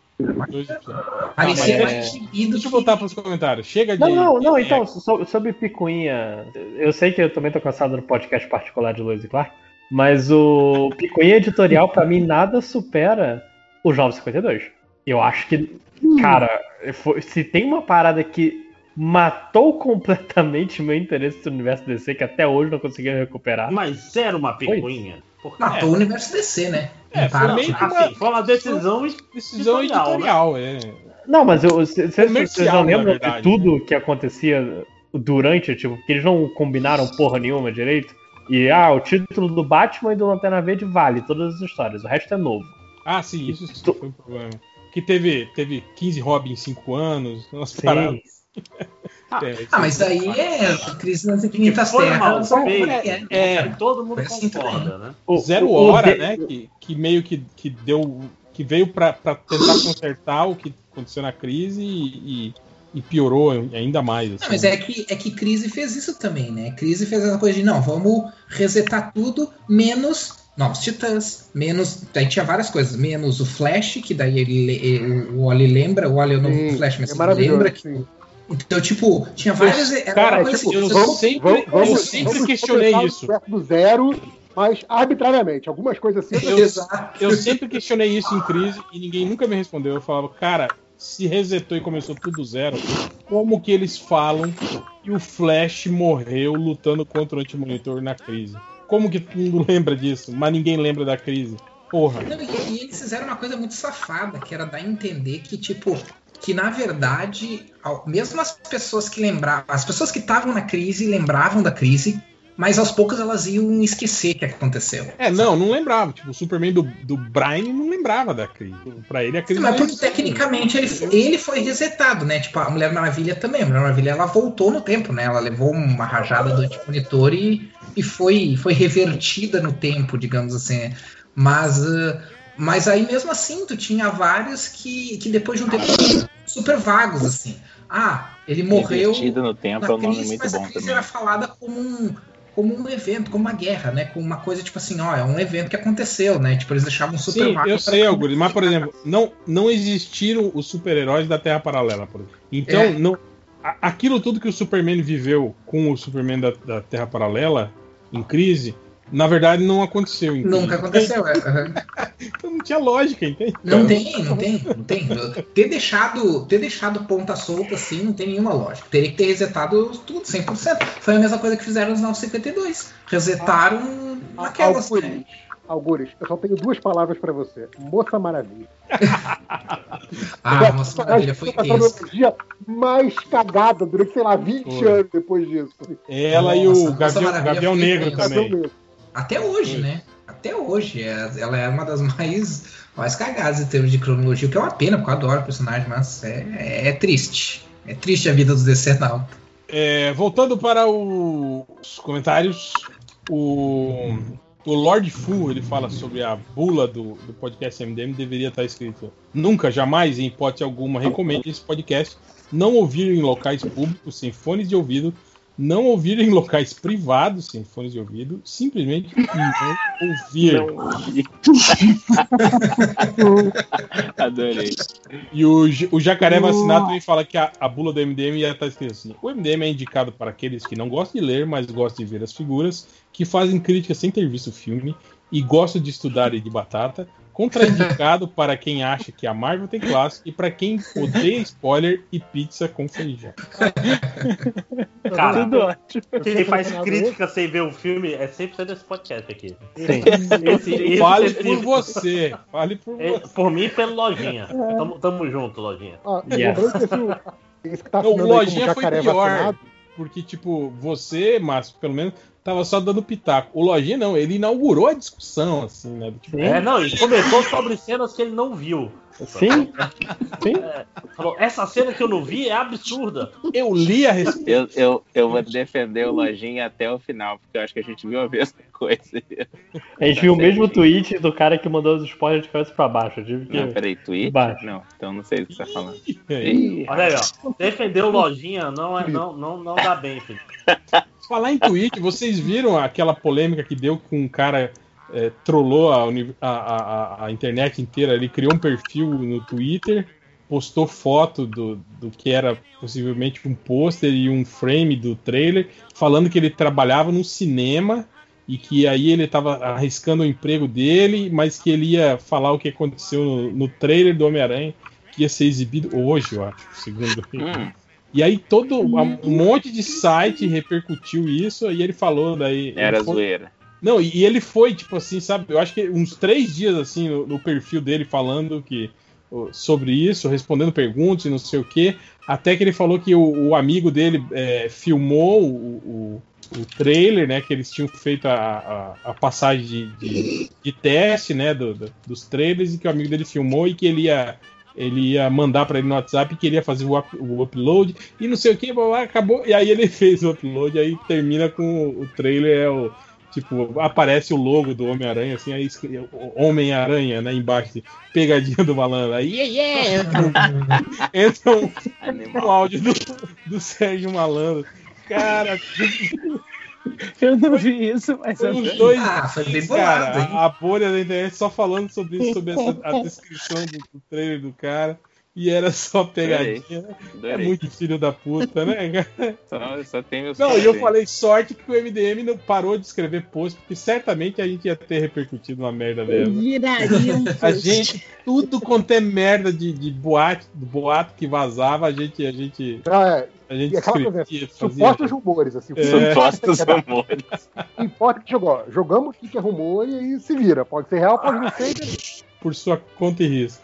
Parecia mais é- Deixa eu voltar para os comentários. Chega de. Não, não, não, de- então, so- sobre Picuinha, eu sei que eu também tô cansado do podcast particular de Lois e Clark, mas o Picuinha editorial, pra mim, nada supera os 952. Eu acho que, cara, foi- se tem uma parada que matou completamente meu interesse no universo DC, que até hoje não conseguiu recuperar. Mas era uma picuinha. Porque Matou o universo DC, né? É, foi Para- meio que uma assim, foi uma decisão decisão editorial, né? editorial, é. Não, mas vocês não lembram de tudo que acontecia durante, tipo, que eles não combinaram porra nenhuma direito? E, ah, o título do Batman e do Lanterna Verde vale todas as histórias, o resto é novo. Ah, sim, isso sim, foi um problema. Que teve, teve 15 Robin em 5 anos, umas Sim. paradas. É, Ah, mas daí é crise nas infinitas terras. é, feito. é, É. Todo mundo assim concorda, né? O- Zero o- o Hora, de- né? Que, que meio que, que deu. que veio pra, pra tentar consertar o que aconteceu na crise e, e- e piorou ainda mais. assim. Não, mas é que, é que Crise fez isso também, né? Crise fez essa coisa de, não, vamos resetar tudo, menos Novos Titãs, menos. Daí tinha várias coisas, menos o Flash, que daí ele, ele- o Wally lembra, o Wally é o novo Sim, Flash, mas é lembra que. sim. Então, tipo, tinha várias. Era Cara, tipo, assim, eu vamos- sempre, Vamos, eu vamos, sempre vamos questionei isso. perto do zero, mas arbitrariamente. Algumas coisas assim. Eu, Exato. eu sempre questionei isso em crise e ninguém nunca me respondeu. Eu falava, cara, se resetou e começou tudo zero, como que eles falam que o Flash morreu lutando contra o Antimonitor na crise? Como que todo mundo lembra disso, mas ninguém lembra da crise? Porra. Não, e, e eles fizeram uma coisa muito safada, que era dar a entender que, tipo, que na verdade, mesmo as pessoas que lembravam, as pessoas que estavam na crise lembravam da crise, mas aos poucos elas iam esquecer o que aconteceu. É, não, não lembrava. Tipo, o Superman do, do Brian não lembrava da crise. Pra ele, a crise Mas não porque tecnicamente ele, ele foi resetado, né? Tipo, a Mulher Maravilha também. A Mulher Maravilha ela voltou no tempo, né? Ela levou uma rajada do antimonitor e, e foi, foi revertida no tempo, digamos assim. Mas, uh, mas aí mesmo assim, tu tinha vários que, que depois de um tempo super vagos, assim. Ah, ele morreu. Revertido no tempo na é um nome crise, muito mas a bom crise também. era falada como um, como um evento, como uma guerra, né? Como uma coisa tipo assim, ó, é um evento que aconteceu, né? Tipo, eles deixavam super Sim, eu sei, Augusto, mas por exemplo, não, não existiram os super-heróis da Terra Paralela, por exemplo. Então, É. não, aquilo tudo que o Superman viveu com o Superman da, da Terra Paralela, em crise, na verdade não aconteceu. Crise. Nunca aconteceu, é. aham. Então não tinha lógica, entende? Não tem, não tem, não tem. Ter deixado, ter deixado ponta solta assim não tem nenhuma lógica. Teria que ter resetado tudo, 100%. Foi a mesma coisa que fizeram nos 952. Resetaram aquelas. Algures, Algures, eu só tenho duas palavras pra você. Moça Maravilha. Ah, Moça Maravilha foi trilogia mais cagada durante, sei lá, 20 Foi. anos depois disso. Ela e Nossa, o Moça Gavião, Gavião Negro também. Até hoje, né? Até hoje. é- Ela é uma das mais, mais cagadas em termos de cronologia, o que é uma pena, porque eu adoro o personagem, mas é, é triste. É triste a vida dos decenautas. É, voltando para o- os comentários, o, o Lord Fu ele fala sobre a bula do, do podcast MDM deveria estar escrito nunca, jamais, em hipótese alguma, recomende esse podcast não ouvir em locais públicos sem fones de ouvido, não ouvir em locais privados sem fones de ouvido, simplesmente não ouvir. Adorei. E o, o Jacaré Vacinado também fala que a, a bula do MDM ia estar escrito assim: o MDM é indicado para aqueles que não gostam de ler, mas gostam de ver as figuras, que fazem críticas sem ter visto o filme e gostam de estudar e de batata. Contraindicado para quem acha que a Marvel tem classe e para quem odeia spoiler e pizza com feijão. Cara, Tudo ótimo. quem faz crítica sem ver o filme é 100% desse podcast aqui. Sim. Esse- esse Fale certifica- por você. Fale por É, você. Por mim e pelo Lojinha. Tamo, tamo junto, Lojinha. Ah, Yes. esse, esse que tá Não, o Lojinha foi pior. vacinado, Porque, tipo, você, Márcio, pelo menos, tava só dando pitaco. O Lojinha não, ele inaugurou a discussão, assim, né? Tipo, É, não, e comentou sobre cenas que ele não viu. Sim. Sim. É, falou, essa cena que eu não vi é absurda. Eu li a respeito. Eu, eu, eu vou defender o Lojinha até o final, porque eu acho que a gente viu a mesma coisa. A gente viu o mesmo tweet do cara que mandou os spoilers de cabeça pra baixo. Eu tive que... Não, peraí, Twitter? Baixo. Não, então não sei o que você tá falando. É. Ih, Olha aí, ó. Defender o Lojinha não, é, não, não, não dá bem, filho. Falar em tweet, vocês viram aquela polêmica que deu com um cara é, trollou a, a, a, a- internet inteira? Ele criou um perfil no Twitter, postou foto do, do que era possivelmente um pôster e um frame do trailer, falando que ele trabalhava num cinema e que aí ele estava arriscando o emprego dele, mas que ele ia falar o que aconteceu no, no trailer do Homem-Aranha, que ia ser exibido hoje, eu acho, segundo hum, e aí todo um monte de site repercutiu isso e ele falou daí. era foi- zoeira. Não, e, ele foi tipo assim, sabe? Eu acho que uns três dias assim no, no perfil dele falando que sobre isso, respondendo perguntas e não sei o que, até que ele falou que o, o amigo dele é, filmou o, o, o trailer, né? Que eles tinham feito a, a, a passagem de, de, de teste, né? do- do- dos trailers e que o amigo dele filmou e que ele ia ele ia mandar pra ele no WhatsApp que ele ia fazer o, up- o upload e não sei o que, acabou. E aí ele fez o upload, aí termina com o, trailer, é o. Tipo, aparece o logo do Homem-Aranha, assim, aí o Homem-Aranha, né, embaixo, assim, pegadinha do malandro. Aí, yeah, yeah! Entra entra um, um áudio do, do Sérgio Malandro. Cara, Eu não vi isso, mas os dois Ah, foi bem dias, bolado, cara, hein? a bolha da internet só falando sobre isso, sobre essa, a descrição do, do trailer do cara. E era só pegadinha. É Adorei. muito filho da puta, né, cara? Só, só tem meus Não, e eu falei sorte que o MDM não parou de escrever post, porque certamente a gente ia ter repercutido uma merda dessa. Viraria um A gente, tudo quanto é merda de, de boate, do boato que vazava, a gente, a gente, Não, é, a gente e aquela coisa, fazia. supostos rumores, assim. É. Supostos rumores. Não importa que jogou. Jogamos o que que é rumor e aí se vira. Pode ser real, pode não ser. Por sua conta e risco.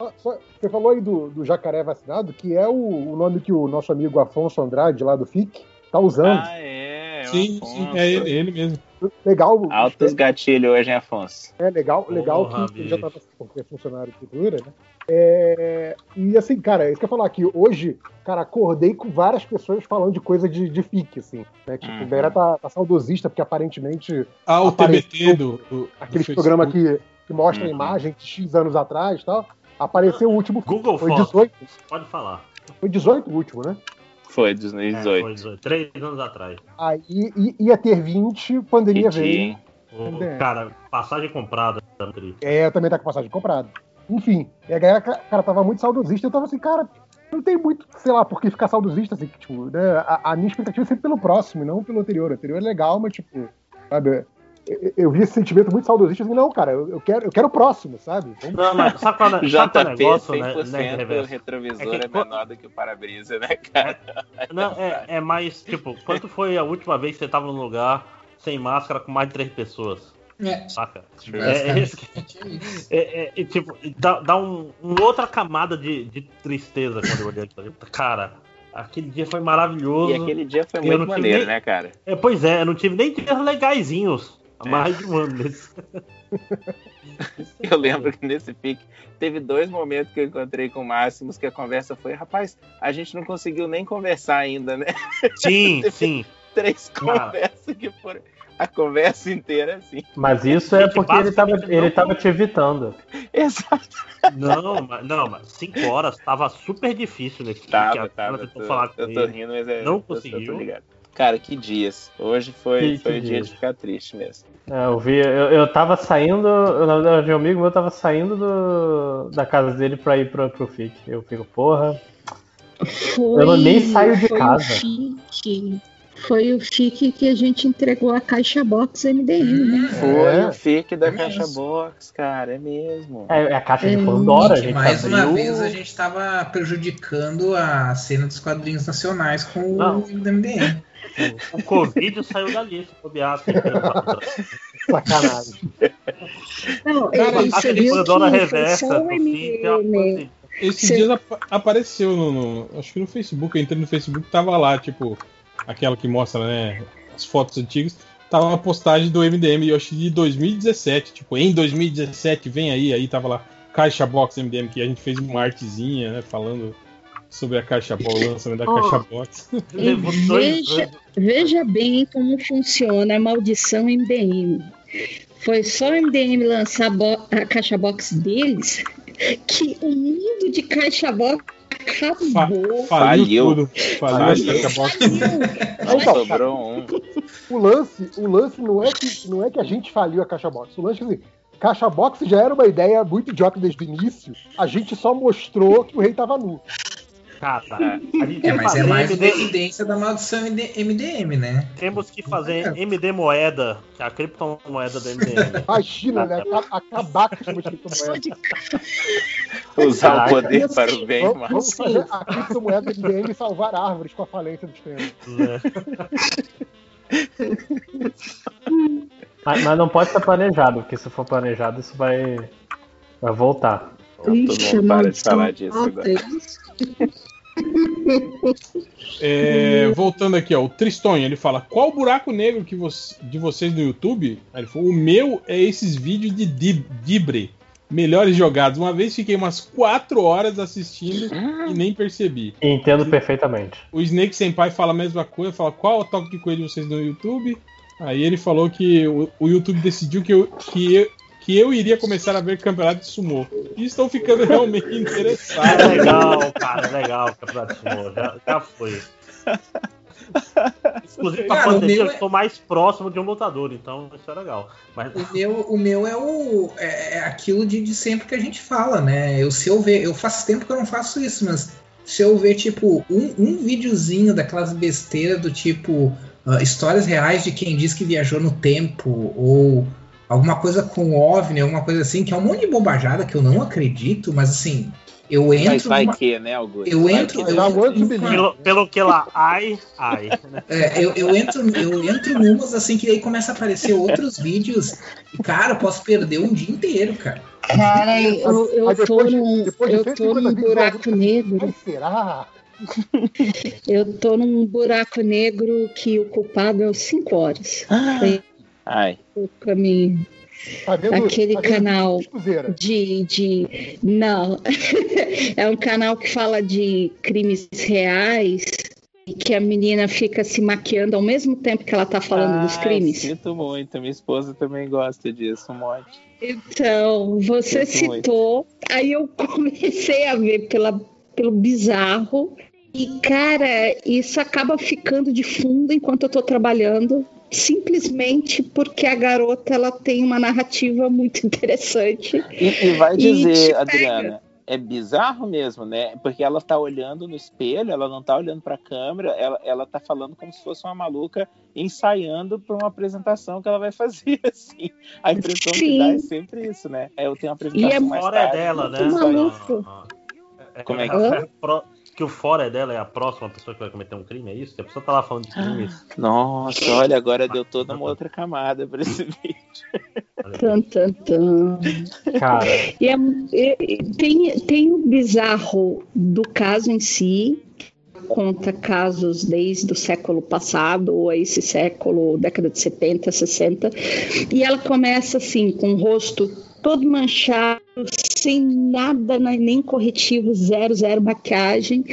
Ah, Você falou aí do, do jacaré vacinado, que é o, o nome que o nosso amigo Afonso Andrade, lá do FIC, tá usando. Ah, é. é Sim, sim, é ele, ele mesmo. Legal. Altos gatilhos hoje, hein, Afonso? É legal, legal Porra, que ele já tava porque é funcionário de cultura, né? É, e assim, cara, isso que eu ia falar aqui, hoje, cara, acordei com várias pessoas falando de coisa de, de FIC, assim, né? Tipo, Uhum. a galera tá, tá saudosista, porque aparentemente Ah, o TBT do. do aqueles do programas Facebook. que, que mostram a Uhum. imagem de X anos atrás e tal, apareceu o último. Google Foi Fotos. 18, Pode falar. foi 18 o último, né? Foi, É, 2018. foi 18, três anos atrás. Aí i- ia ter 20, pandemia Que veio. É. cara, passagem comprada. André. É, também tá com passagem comprada. Enfim, e a galera, cara, tava muito saudosista. Eu tava assim, cara, não tem muito, sei lá, por que ficar saudosista, assim, que, tipo, né? A, a minha expectativa é sempre pelo próximo, e não pelo anterior. O anterior é legal, mas, tipo, sabe, eu, vi esse sentimento muito saudosista, assim, não, cara, eu, quero, eu quero o próximo, sabe? Vamos- Não, mas sabe qual, é- sabe qual é o JP negócio, né, 100% né, o Reverso? retrovisor É é, que- menor do que o para-brisa, né, cara? Não, é, é mais, tipo, quando foi a última vez que você tava num lugar sem máscara com mais de três pessoas? É. Saca? É, é, é é, é, tipo, dá, dá um, um outra camada de, de tristeza quando eu olhei aquilo. Cara, aquele dia foi maravilhoso. E aquele dia foi muito maneiro, nem- né, cara? É, pois é, eu não tive nem dias legaisinhos. Há mais de um ano desse. Eu lembro que nesse pique teve dois momentos que eu encontrei com o Máximos que a conversa foi, rapaz, a gente não conseguiu nem conversar ainda, né? Sim, sim. Três Cara. conversas que foram a conversa inteira assim. Mas isso é porque ele tava, basicamente ele não- tava te evitando. Exato. Não, mas, não, mas cinco horas tava super difícil nesse Tava, tava. Eu tô, falar com eu tô ele. rindo, mas é. Não tô- eu conseguiu. tô ligado. Cara, que dias. Hoje foi, Que- foi que o dia dias. de ficar triste mesmo. É, eu vi, eu, eu tava saindo, eu, na verdade, um amigo meu tava saindo do- da casa dele pra ir pro, pro FIC. Eu fico, porra. Foi, Eu nem saio de foi casa. O FIC, foi o FIC que a gente entregou a caixa box MDM, né? Foi É. o fique da É Caixa mesmo. Box, cara, é mesmo. É, é a caixa de É, Pandora, gente mais uma abriu. vez a gente tava prejudicando a cena dos quadrinhos nacionais com Não. o MDM. O Covid saiu dali, se bobear. Sacanagem. Não, Cara, ele, aquele Pandora reversa, assim, Cê- dias ap- apareceu no, no- Acho que no Facebook, eu entrei no Facebook, tava lá, tipo, aquela que mostra, né, as fotos antigas. Tava uma postagem do MDM, eu acho que de 2017. Tipo, em 2017, vem aí, aí tava lá, Caixa Box MDM, que a gente fez uma artezinha, né, falando sobre a Caixa Box, o lançamento da Ó. Caixa Box. Levou dois veja, veja bem como funciona a maldição MDM. Foi só o MDM lançar a, caixa box deles que o mundo de caixa box Fa acabou. faliu, Faliu. tudo. Faliu a Faliu. Caixa Box. Então, cara, Sobrou um. o lance, o lance não é que não é que a gente faliu a caixa box. O lance é que assim, caixa box já era uma ideia muito idiota desde o início. A gente só mostrou que o rei tava nu. Cara, a gente É, tem que mas é fazer mais uma MD evidência da maldição MD MDM, né? Temos que fazer MD Moeda, que é a criptomoeda do MDM. A China, né? Aca- Acabar com essa criptomoeda. Usar o poder para o bem, Vamos, mas. vamos fazer a criptomoeda MDM e salvar árvores com a falência do sistema. né? Mas, mas não pode ser planejado, porque se for planejado, isso vai, vai voltar. Todo Ixi, mundo para de falar disso alta, agora. É, voltando aqui, ó, o Tristonho, ele fala: Qual o buraco negro que você- de vocês no YouTube? Aí ele falou: O meu é esses vídeos de Dib- Dibre, melhores jogados. Uma vez fiquei umas 4 horas assistindo e nem percebi. Entendo perfeitamente. O Snake Senpai fala a mesma coisa, fala: Qual o toque de coelho de vocês no YouTube? Aí ele falou que o, o YouTube decidiu que eu, que, eu, que eu iria começar a ver campeonato de sumô. E estou ficando realmente É interessado. legal, cara, é legal o campeonato de sumô, já, já foi. Inclusive, pra Cara, o pandemia, meu eu é- estou mais próximo de um lutador, então isso é legal. Mas O meu, o meu é o é, é aquilo de, de sempre que a gente fala, né? Eu se eu ver, eu faço tempo que eu não faço isso, mas se eu ver tipo um, um videozinho daquelas besteiras do tipo ah, histórias reais de quem diz que viajou no tempo ou alguma coisa com OVNI, alguma coisa assim, que é um monte de bobajada que eu não acredito, mas assim, eu Mas entro vai numa- que, né, Augusto? eu Vai entro, que eu pelo, pelo que lá, ai, ai. É, eu, eu entro, eu entro numas assim que aí começa a aparecer outros vídeos e, cara, eu posso perder um dia inteiro, cara. Cara, eu, eu tô num, eu tô 150 num buraco negro. Mas será? Eu tô num buraco negro que o culpado é os 5 horas. Foi Ai. pra mim. Aquele canal de, de. Não. é um canal que fala de crimes reais e que a menina fica se maquiando ao mesmo tempo que ela tá falando dos Ai, crimes. Sinto muito, minha esposa também gosta disso um monte. Então, você Sinto muito. citou, aí eu comecei a ver pela, pelo bizarro. E, cara, isso acaba ficando de fundo enquanto eu tô trabalhando, simplesmente porque a garota ela tem uma narrativa muito interessante. E, e vai E dizer, pega. Adriana, é bizarro mesmo, né? Porque ela tá olhando no espelho, ela não tá olhando pra câmera, ela, ela tá falando como se fosse uma maluca ensaiando pra uma apresentação que ela vai fazer, assim. A impressão que dá é Sim. sempre isso, né? É, eu tenho uma E apresentação é mais Fora é tarde. dela, né? Muito maluco. Como é que É a pro- Que o fora é dela é a próxima pessoa que vai cometer um crime, é isso? A pessoa tá lá falando de crimes. Nossa, olha, agora deu toda uma outra camada pra esse vídeo. Tan, tan, tan. Cara. E é- e tem, tem o bizarro do caso em si, conta casos desde o século passado, ou esse século, década de 70, 60, e ela começa assim, com o rosto todo manchado, sem nada, né, nem corretivo, zero, zero maquiagem,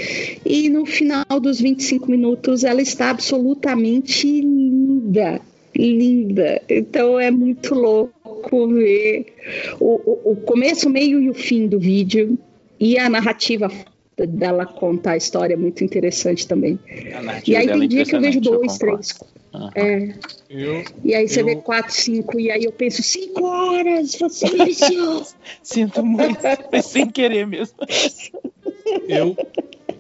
e no final dos 25 minutos ela está absolutamente linda, linda. Então é muito louco ver o, o, o começo, o meio e o fim do vídeo e a narrativa dela contar a história é muito interessante também. E aí dela tem é dia que eu vejo dois, três. É. Eu, E aí você eu- vê quatro, cinco, e aí eu penso, cinco horas, você me viciou. Sinto muito, foi sem querer mesmo. eu,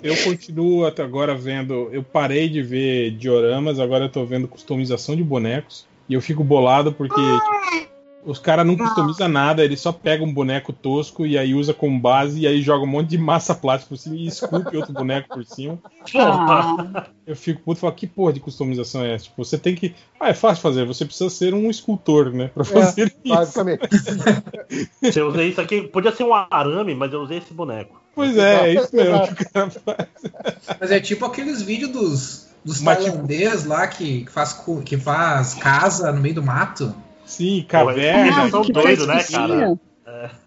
eu continuo até agora vendo. Eu parei de ver dioramas, agora eu tô vendo customização de bonecos. E eu fico bolado porque tipo, os caras não customizam nada, eles só pegam um boneco tosco e aí usa como base e aí joga um monte de massa plástica por cima e esculpe outro boneco por cima. Ah. Eu fico puto e falo, que porra de customização é essa? Tipo, você tem que. Ah, é fácil fazer, você precisa ser um escultor, né? Pra fazer isso. Basicamente. Eu usei isso aqui, podia ser um arame, mas eu usei esse boneco. Pois é, é isso mesmo que o cara faz. Mas é tipo aqueles vídeos dos, dos tipo- tailandês lá que, que, faz, que faz casa no meio do mato. Sim, caverna. eles são que doidos, parece né, que- cara?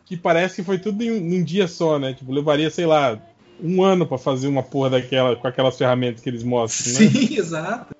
Que parece que foi tudo em um, num dia só, né? Tipo, levaria, sei lá, um ano pra fazer uma porra daquela com aquelas ferramentas que eles mostram, né? Sim, exato.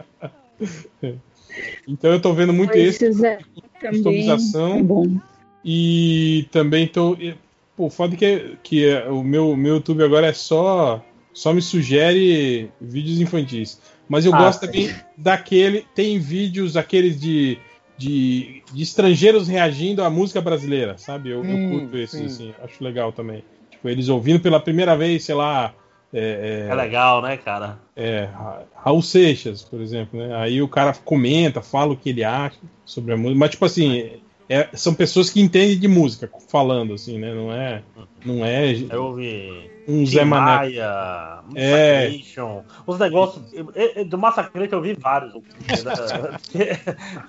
Então eu tô vendo muito esse Esses é, também customização. é bom. E também tô. e, Pô, foda que, é- que é- o meu, meu YouTube agora é só. Só me sugere vídeos infantis. Mas eu Ah, gosto sim. também daquele. Tem vídeos aqueles de, de, de estrangeiros reagindo à música brasileira, sabe? Eu, eu Hum, curto esses, sim. assim, acho legal também. Tipo, eles ouvindo pela primeira vez, sei lá. É, É legal, né, cara? é, Ra- Raul Seixas, por exemplo, né? Aí o cara comenta, fala o que ele acha sobre a música, mas tipo assim, é- são pessoas que entendem de música falando assim, né? Não é, não é Eu ouvi. um Tim Zé Mané. Maia, É. Os negócios. Do Massacration eu vi vários. né? que,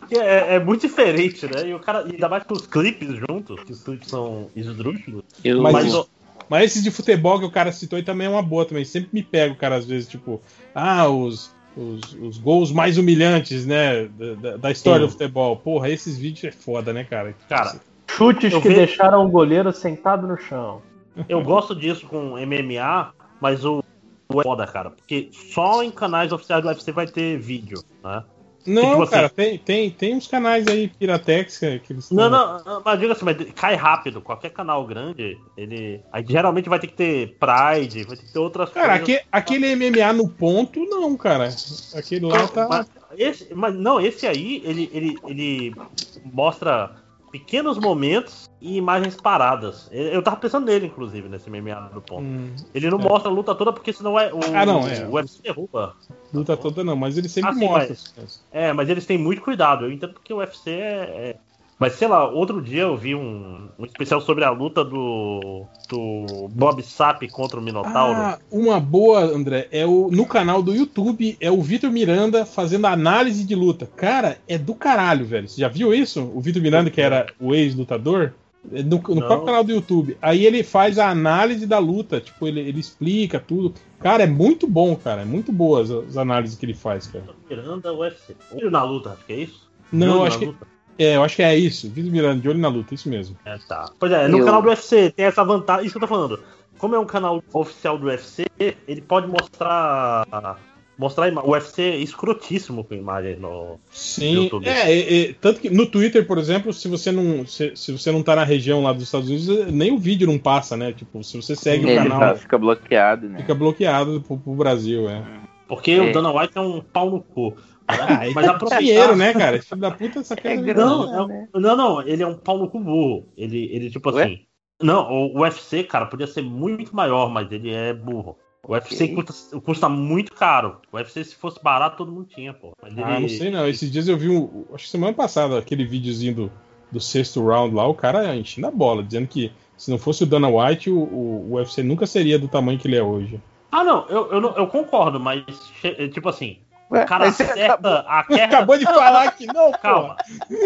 que é, é muito diferente, né? E o cara, ainda mais com os clipes juntos, que os clipes são esdrúxulos. Eu, Mas, Mas, mas esses de futebol que o cara citou aí também é uma boa também. Sempre me pega o cara às vezes, tipo, ah, os, os, os gols mais humilhantes, né? Da, da- história Sim. do futebol. Porra, esses vídeos é foda, né, cara? cara, Chutes que vi- deixaram o goleiro sentado no chão. eu gosto disso com MMA, mas o, o é foda, cara. Porque só em canais oficiais do UFC vai ter vídeo, né? Não, Tipo assim- cara, tem, tem, tem uns canais aí, Piratex, que, que eles Não, tão- não, mas diga assim, mas cai rápido. Qualquer canal grande, ele. Aí geralmente vai ter que ter Pride, vai ter que ter outras Cara, coisas. aque- aquele MMA no ponto, não, cara. Aquele lá tá. Mas, esse, mas não, esse aí, ele, ele, ele mostra pequenos momentos e imagens paradas. Eu tava pensando nele, inclusive, nesse MMA do ponto. Hum, Ele não é. mostra a luta toda porque senão é, o, Ah, não, é. o UFC derruba. luta toda não, mas ele sempre Ah, sim, mostra. mas- É, mas eles têm muito cuidado. Eu entendo porque o UFC é. é- Mas sei lá, outro dia eu vi um, um especial sobre a luta do. do Bob Sapp contra o Minotauro. Ah, uma boa, André, é o no canal do YouTube é o Vitor Miranda fazendo análise de luta. Cara, é do caralho, velho. Você já viu isso? O Vitor Miranda, que era o ex-lutador? No, no próprio canal do YouTube. Aí ele faz a análise da luta, tipo, ele, ele explica tudo. Cara, é muito bom, cara. É muito boa as, as análises que ele faz, cara. Miranda UFC. Olho na luta, acho que é isso? Não, acho que. luta. É, eu acho que é isso. Vitor Miranda, de olho na luta, isso mesmo. É, tá. Pois é, no Eu- canal do UFC tem essa vantagem. Isso que eu tô falando. Como é um canal oficial do UFC, ele pode mostrar. Mostrar ima- o UFC escrotíssimo com imagens no Sim, YouTube. é, é, é, tanto que no Twitter, por exemplo, se você não se, se você não tá na região lá dos Estados Unidos, nem o vídeo não passa, né? Tipo, se você segue o Ele canal, tá- fica bloqueado, né? fica bloqueado pro, pro Brasil, é. Porque É. o Dana White é um pau no cu. Ah, Mas é aproveitar- dinheiro, né, cara? Filho da puta, essa coisa Não, é um- não, não, ele é um pau no cu burro. Ele, ele tipo assim. Não, o UFC, cara, podia ser muito maior, mas ele é burro. O UFC custa, custa muito caro. O UFC, se fosse barato, todo mundo tinha, pô. Mas Ah, ele- não sei não. Esses dias eu vi, um, acho que semana passada, aquele videozinho do, do sexto round lá, o cara enchendo a bola, dizendo que se não fosse o Dana White, o, o, o UFC nunca seria do tamanho que ele é hoje. Ah, não, eu, eu, eu concordo, mas tipo assim, o cara acerta a queda. Acabou de falar que não, Calma,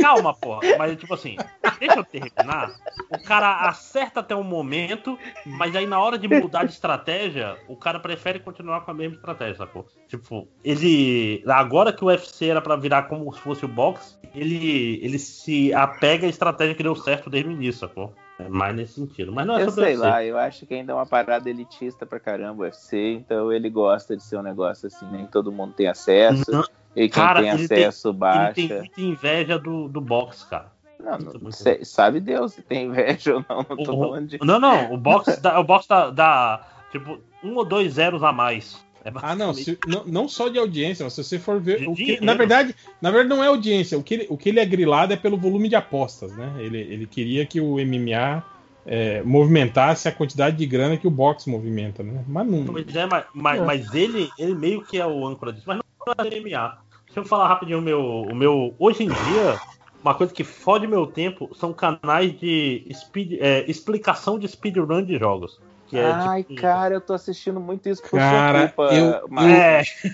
calma, porra. Mas tipo assim, deixa eu terminar. O cara acerta até um momento, mas aí na hora de mudar de estratégia, o cara prefere continuar com a mesma estratégia, sacou? Tipo, ele. Agora que o UFC era pra virar como se fosse o boxe, ele, ele se apega à estratégia que deu certo desde o início, sacou? É mais nesse sentido. Mas não é Eu sei UFC. lá, eu acho que ainda é uma parada elitista pra caramba o UFC, então ele gosta de ser um negócio assim, nem todo mundo tem acesso, Não. e quem Cara, tem acesso baixa. Ele tem muita inveja do, do boxe, cara. Não, não sei, sabe Deus se tem inveja ou não, não tô O- falando de. Não, não, o boxe dá, o boxe dá, dá, tipo um ou dois zeros a mais. É Ah, não, se- não, não só de audiência, mas se você for ver. o que- na, verdade, na verdade, não é audiência. O que, ele, o que ele é grilado é pelo volume de apostas, né? Ele, ele queria que o MMA é, movimentasse a quantidade de grana que o boxe movimenta, né? Mas não. Pois é, mas, mas, mas ele, ele meio que é o âncora disso, mas não é MMA. Deixa eu falar rapidinho o meu, o meu. Hoje em dia, uma coisa que fode meu tempo são canais de speed, é, explicação de speedrun de jogos. Que é, Ai, tipo, cara, eu tô assistindo muito isso por Cara, sua culpa. eu, Marcos. eu-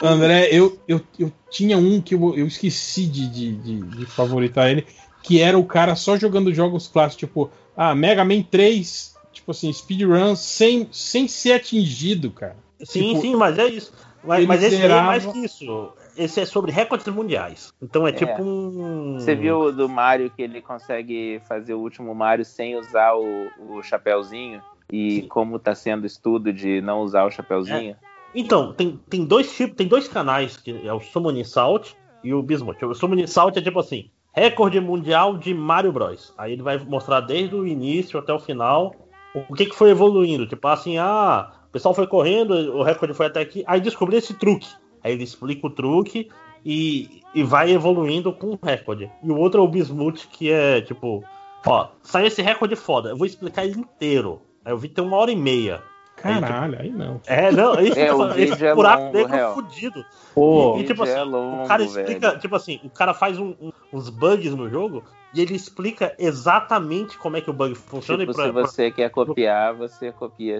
André, eu, eu, eu tinha um que eu, eu esqueci de, de, de, de favoritar ele, que era o cara só jogando jogos clássicos, tipo, ah, Mega Man 3, tipo assim, speedrun sem, sem ser atingido, cara. Sim, Tipo, sim, mas é isso. Mas, mas esse aí é mais zerava- que isso. Esse é sobre recordes mundiais. Então é, É. tipo um. Você viu o do Mario que ele consegue fazer o último Mario sem usar o, o chapéuzinho? E como tá sendo estudo de não usar o chapéuzinho? Então, tem, tem dois tipos, tem dois canais, que é o Summoning Salt e o Bismuth. O Summoning Salt é tipo assim, recorde mundial de Mario Bros. Aí ele vai mostrar desde o início até o final o que, que foi evoluindo. Tipo assim, ah, o pessoal foi correndo, o recorde foi até aqui, aí descobriu esse truque. Aí ele explica o truque e, e vai evoluindo com o recorde. E o outro é o Bismuth, que é tipo, ó, saiu esse recorde foda, eu vou explicar ele inteiro. Aí eu vi tem uma hora e meia. Caralho, aí não. É, não, esse, É, o esse é buraco longo, dele é real. fudido. Pô, e, e, tipo o vídeo assim, é longo, o cara explica, velho. tipo assim, o cara faz um- um- uns bugs no jogo e ele explica exatamente como é que o bug funciona. Tipo, e pra- se você quer copiar, você copia,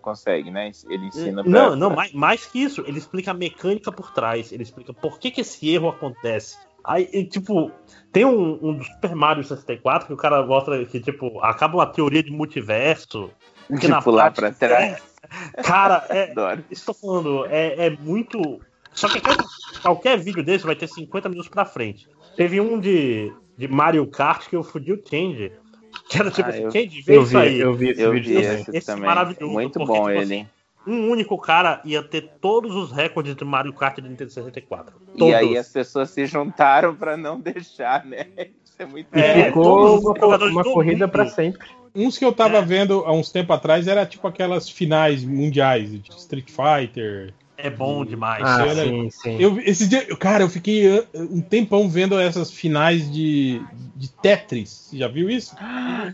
consegue, né? Ele ensina pra. Não, não, mais, mais que isso, ele explica a mecânica por trás, ele explica por que, que esse erro acontece. Aí, e, tipo, tem um, um do Super Mario 64 que o cara mostra que, tipo, acaba uma teoria de multiverso. que De na pular prática- pra trás. É, cara, é, estou falando, é, é muito. Só que qualquer, qualquer vídeo desse vai ter 50 minutos pra frente. Teve um de, de Mario Kart que eu fudi o Change. Que era tipo Ah, assim, eu- Change, vê eu isso vi, aí. eu vi esse Eu vídeo vi também. esse também. maravilhoso. Muito porque, bom tipo ele, assim, hein? Um único cara ia ter todos os recordes de Mario Kart de Nintendo 64. E Todos. aí as pessoas se juntaram pra não deixar, né? Isso é muito E bom. ficou uma- uma corrida pra sempre. Uns que eu tava vendo há uns tempos atrás era tipo aquelas finais mundiais de Street Fighter. É bom demais. Ah, Era- sim, sim. Eu, esse dia, cara, eu fiquei uh, um tempão vendo essas finais de, de Tetris. Você já viu isso?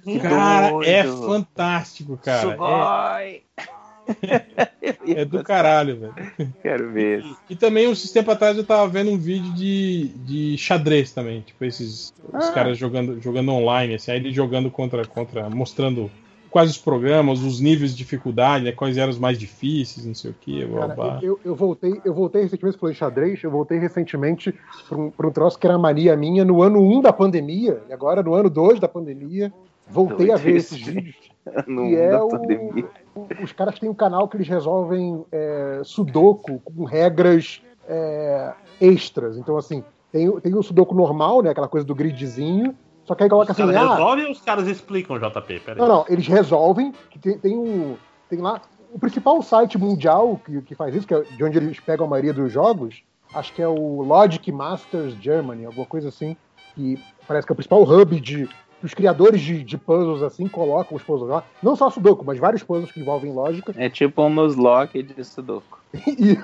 que cara, doido. é fantástico, cara. Sugoi. É, é do caralho, velho. Quero ver. E também, um tempo atrás, eu tava vendo um vídeo de, de xadrez também. Tipo, esses os Ah. caras jogando, jogando online, assim, aí ele jogando contra, contra. mostrando quais os programas, os níveis de dificuldade, né? Quais eram os mais difíceis, não sei o que, blá, blá. Cara, eu, eu voltei, eu voltei recentemente, você falou de xadrez, eu voltei recentemente para um, pra um troço que era mania minha no ano 1 da pandemia, e agora no ano 2 da pandemia, voltei a ver esses vídeos. No e é o, pandemia. o- os caras têm um canal que eles resolvem é, sudoku com regras é, extras. Então, assim, tem, o- tem o sudoku normal, né? Aquela coisa do gridzinho. Só que aí coloca Os assim, caras ah, resolvem ou os caras explicam, JP? Pera aí. não, não, eles resolvem, que tem, tem um. Tem lá. O principal site mundial que, que faz isso, que é de onde eles pegam a maioria dos jogos, acho que é o Logic Masters Germany, alguma coisa assim. Que parece que é o principal hub de. Que Os criadores de, de puzzles assim colocam os puzzles lá. Não só Sudoku, mas vários puzzles que envolvem lógica. É tipo um Nuzlocke de Sudoku. E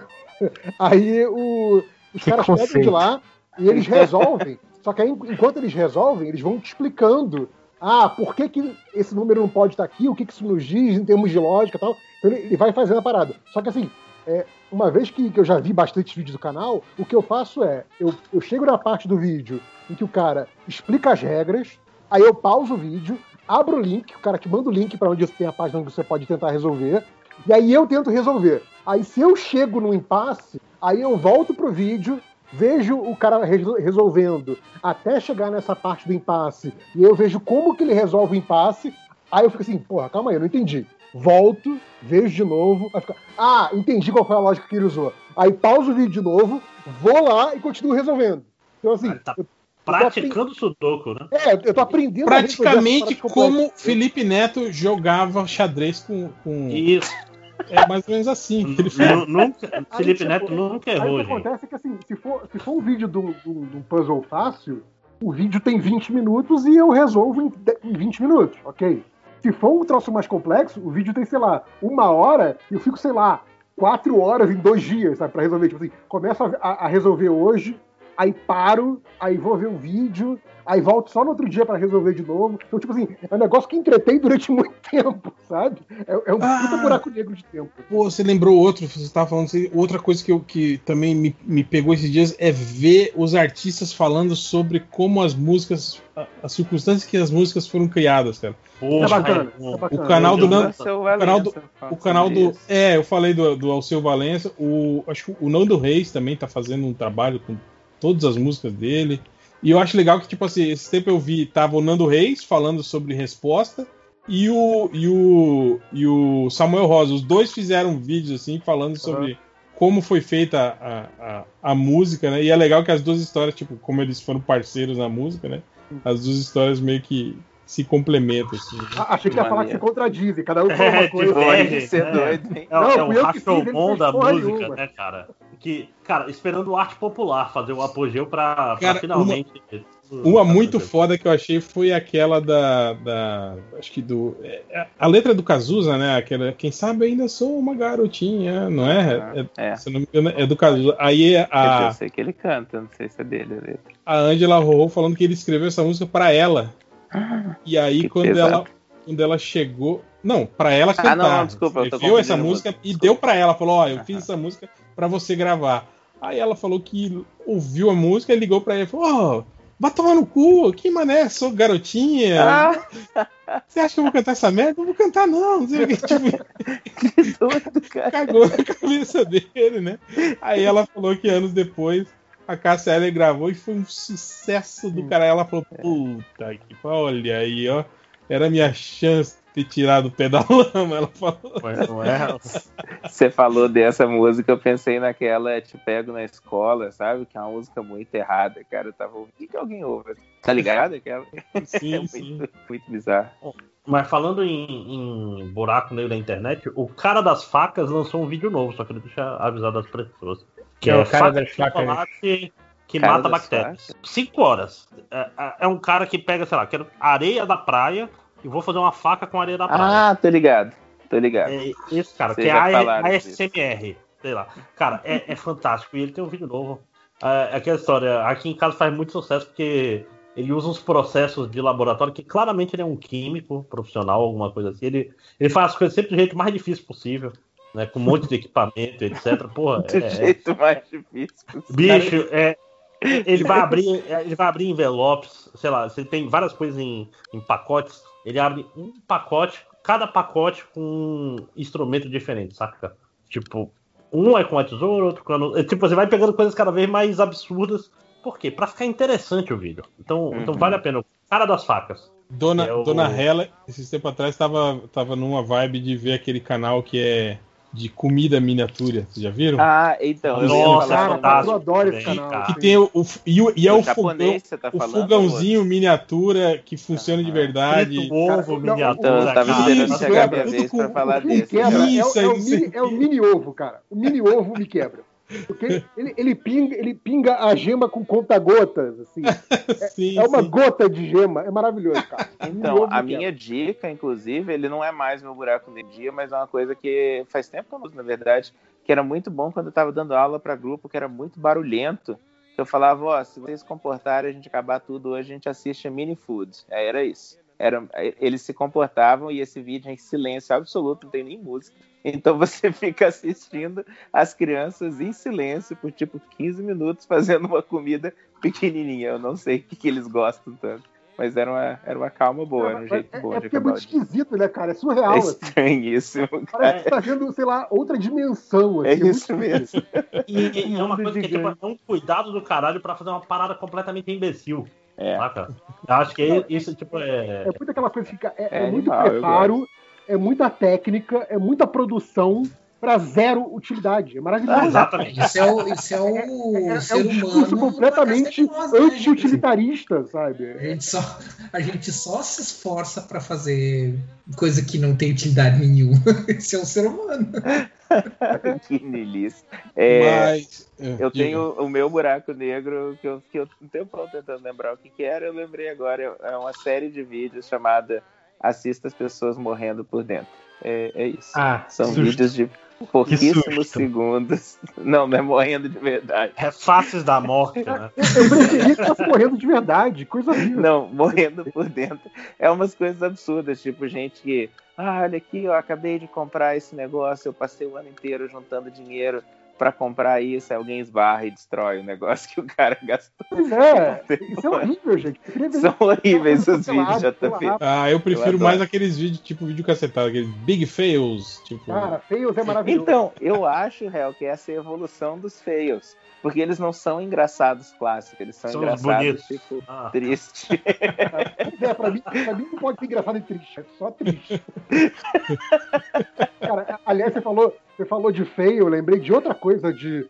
aí o- os Que caras pegam conceito. de lá e eles resolvem. Só que aí, enquanto eles resolvem, eles vão te explicando. Ah, por que, que esse número não pode estar aqui? O que, que isso nos diz em termos de lógica e tal? Então ele, ele vai fazendo a parada. Só que assim, é, uma vez que, que eu já vi bastante vídeos do canal, o que eu faço é, eu, eu chego na parte do vídeo em que o cara explica as regras, aí eu pauso o vídeo, abro o link, o cara te manda o link para onde tem a página onde você pode tentar resolver, e aí eu tento resolver. Aí se eu chego no impasse, aí eu volto pro vídeo, vejo o cara resol- resolvendo até chegar nessa parte do impasse, e eu vejo como que ele resolve o impasse, aí eu fico assim, porra, calma aí, eu não entendi. Volto, vejo de novo, aí fica, ah, entendi qual foi a lógica que ele usou. Aí pauso o vídeo de novo, vou lá e continuo resolvendo. Então assim, Tá eu- praticando Sudoku, né? é, eu tô aprendendo Praticamente como Felipe Neto jogava xadrez com. com... Isso. É mais ou menos assim que ele faz. Nu- Nunca, Aí, Felipe tipo, Neto nunca Aí errou, o que gente. acontece é que assim, se for, se for um vídeo de um, puzzle fácil, o vídeo tem 20 minutos e eu resolvo em, em 20 minutos, ok? Se for um troço mais complexo, o vídeo tem, sei lá, uma hora e eu fico, sei lá, quatro horas em dois dias, sabe, pra resolver. Tipo assim, começo a- a resolver hoje, aí paro, aí vou ver o vídeo, aí volto só no outro dia pra resolver de novo. Então, tipo assim, é um negócio que entretém durante muito tempo, sabe? É, é um puta buraco negro de tempo. Pô, você lembrou outro, você estava falando, assim, outra coisa que, eu, que também me, me pegou esses dias é ver os artistas falando sobre como as músicas, as circunstâncias que as músicas foram criadas, cara. É bacana, é O bacana. canal do Nando, o canal do, o canal do, é, eu falei do, do Alceu Valença, o acho que o Nando Reis também tá fazendo um trabalho com todas as músicas dele. E eu acho legal que tipo assim, esse tempo eu vi tava o Nando Reis falando sobre resposta e o e o e o Samuel Rosa, os dois fizeram vídeos assim falando sobre como foi feita a, a, a música, né? E é legal que as duas histórias, tipo, como eles foram parceiros na música, né? As duas histórias meio que se complementam, assim. né? Ah, Achei que ia falar que se contradizem, cada um fala É, uma coisa. diverge, ser né? doido, hein? É, o- Não, é eu que fiz, fez da música, nenhuma. né, cara? Que, cara, esperando arte popular fazer o apogeu pra, pra Cara, finalmente. Uma muito foda que eu achei foi aquela da. da acho que do. é, A letra do Cazuza, né? Aquela. Quem sabe ainda sou uma garotinha, não é? É, É. Se não me engano, é do Cazuza. Aí dizer, a, Eu sei que ele canta, não sei se é dele a letra. a Angela Rorô falando que ele escreveu essa música pra ela. E aí, quando pesado. ela, quando ela chegou. Não, pra ela Ah, cantar. não, não, desculpa, eu tô Escreveu essa música música, e deu pra ela. Falou: Ó, eu fiz essa música pra você gravar. Aí ela falou que ouviu a música e ligou pra ele e falou: Ó, vai tomar no cu, que mané, sou garotinha. Ah. Você acha que eu vou cantar essa merda? Não vou cantar, não. Não sei o que. Tipo, cagou na cabeça dele, né? Aí ela falou que anos depois a Cássia Eller gravou e foi um sucesso do cara. Ela falou: Puta que olha aí, ó. Era minha chance ter tirado o pé da lama. Ela falou. Não é? Você falou dessa música, eu pensei naquela Te Pego na Escola, sabe? Que é uma música muito errada, cara. Eu tava ouvindo. O que, que alguém ouve? Tá ligado? Aquela? Sim, é muito, muito bizarro. Mas falando em, em buraco negro da internet, o cara das facas lançou um vídeo novo, só que ele deixa avisar das pessoas. Que É é, o cara faca das facas. chocolate que Cara mata bactérias. Cinco horas. É, é- é um cara que pega, sei lá, quero areia da praia e vou fazer uma faca com areia da praia. Ah, tô ligado. Tô ligado. É esse cara, Vocês que é a. ASMR. Sei lá. Cara, é, é fantástico. E ele tem um vídeo novo. É, aquela história, aqui em casa faz muito sucesso porque ele usa uns processos de laboratório que claramente ele é um químico profissional, alguma coisa assim. Ele, ele faz as coisas sempre do jeito mais difícil possível. Né, com um monte de equipamento, etc. Porra, Do é- jeito mais difícil. possível. Bicho, é, ele vai abrir, ele vai abrir envelopes, sei lá, ele tem várias coisas em, em pacotes, ele abre um pacote, cada pacote com um instrumento diferente, saca? Tipo, um é com a tesoura, outro com a... é, Tipo, você vai pegando coisas cada vez mais absurdas. Por quê? Pra ficar interessante o vídeo. Então, então Uhum. vale a pena. O cara das facas. Dona, É o- Dona Hela, esse tempo atrás, tava, tava numa vibe de ver aquele canal que é de comida miniatura. Vocês já viram? Ah, então, Nossa, falar cara, fantástico eu adoro esse canal. cara. Que tem o, o- e, o- e é O o, fogão, tá o falando, fogãozinho miniatura que funciona de verdade. Frito ovo, não, miniatura. Então, eu tava cara. esperando chegar a quebra. minha vez pra falar O desse. quebra é, o- é o mini, aí. é o mini ovo, cara. O mini ovo me quebra. Porque ele, ele, pinga, ele pinga a gema com conta-gotas, assim. Sim, É uma sim. gota de gema. É maravilhoso, cara. Mini Então, a minha dica, inclusive, ele não é mais meu buraco de dia, mas é uma coisa que faz tempo que eu uso, na verdade, que era muito bom quando eu tava dando aula para grupo, que era muito barulhento. Que eu falava, ó, se vocês se comportarem, a gente acabar tudo hoje, a gente assiste a Mini Food. Aí era isso. Era, eles se comportavam e esse vídeo é em silêncio absoluto, não tem nem música. Então você fica assistindo as crianças em silêncio por tipo 15 minutos fazendo uma comida pequenininha. Eu não sei o que, que eles gostam tanto. Mas era uma, era uma calma boa, era um jeito É, bom é de porque é acabar muito esquisito, né, cara? É surreal, É assim. estranhíssimo, Parece cara. que você tá vendo, sei lá, outra dimensão. É Assim, muito isso mesmo. E, e é uma coisa que tipo, gigante. é um cuidado do caralho pra fazer uma parada completamente imbecil. É. Saca? Eu acho que é- isso, tipo, é. É muito aquela coisa que fica. É, É é muito animal, eu preparo, é muita técnica, é muita produção pra zero utilidade. É maravilhoso. Exatamente. Isso é o, isso é o É, é ser um discurso humano. completamente casa anti-utilitarista, sabe? A gente, só, a gente só se esforça pra fazer coisa que não tem utilidade nenhuma. Esse é o ser humano. que niilista. É, Mas. é, eu diga. tenho o meu buraco negro, que eu fiquei um tempão tentando lembrar o que, que era, eu lembrei agora. É uma série de vídeos chamada Assista as Pessoas Morrendo por Dentro. É, é isso. Ah, São susto. vídeos de pouquíssimos segundos. Não, não é morrendo de verdade. É faces da morte, né? Eu preferia que fosse correndo de verdade, coisa horrível. Não, morrendo por dentro. É umas coisas absurdas, tipo gente que, ah, olha aqui, eu acabei de comprar esse negócio, eu passei o ano inteiro juntando dinheiro pra comprar isso, aí alguém esbarra e destrói o negócio que o cara gastou. Pois é, isso é horrível, gente. Eu São horríveis os vídeos, JP. Ah, eu prefiro adoro. mais aqueles vídeos, tipo vídeo cacetado, aqueles big fails, tipo. Cara, feios é maravilhoso. Então, eu acho, Réu, que essa é a evolução dos fails. Porque eles não são engraçados clássicos, eles são, São os engraçados, tipo, Ah. triste. Pois é, pra mim, pra mim não pode ser engraçado e triste, é só triste. Cara, aliás, você falou, você falou de feio, eu lembrei de outra coisa de,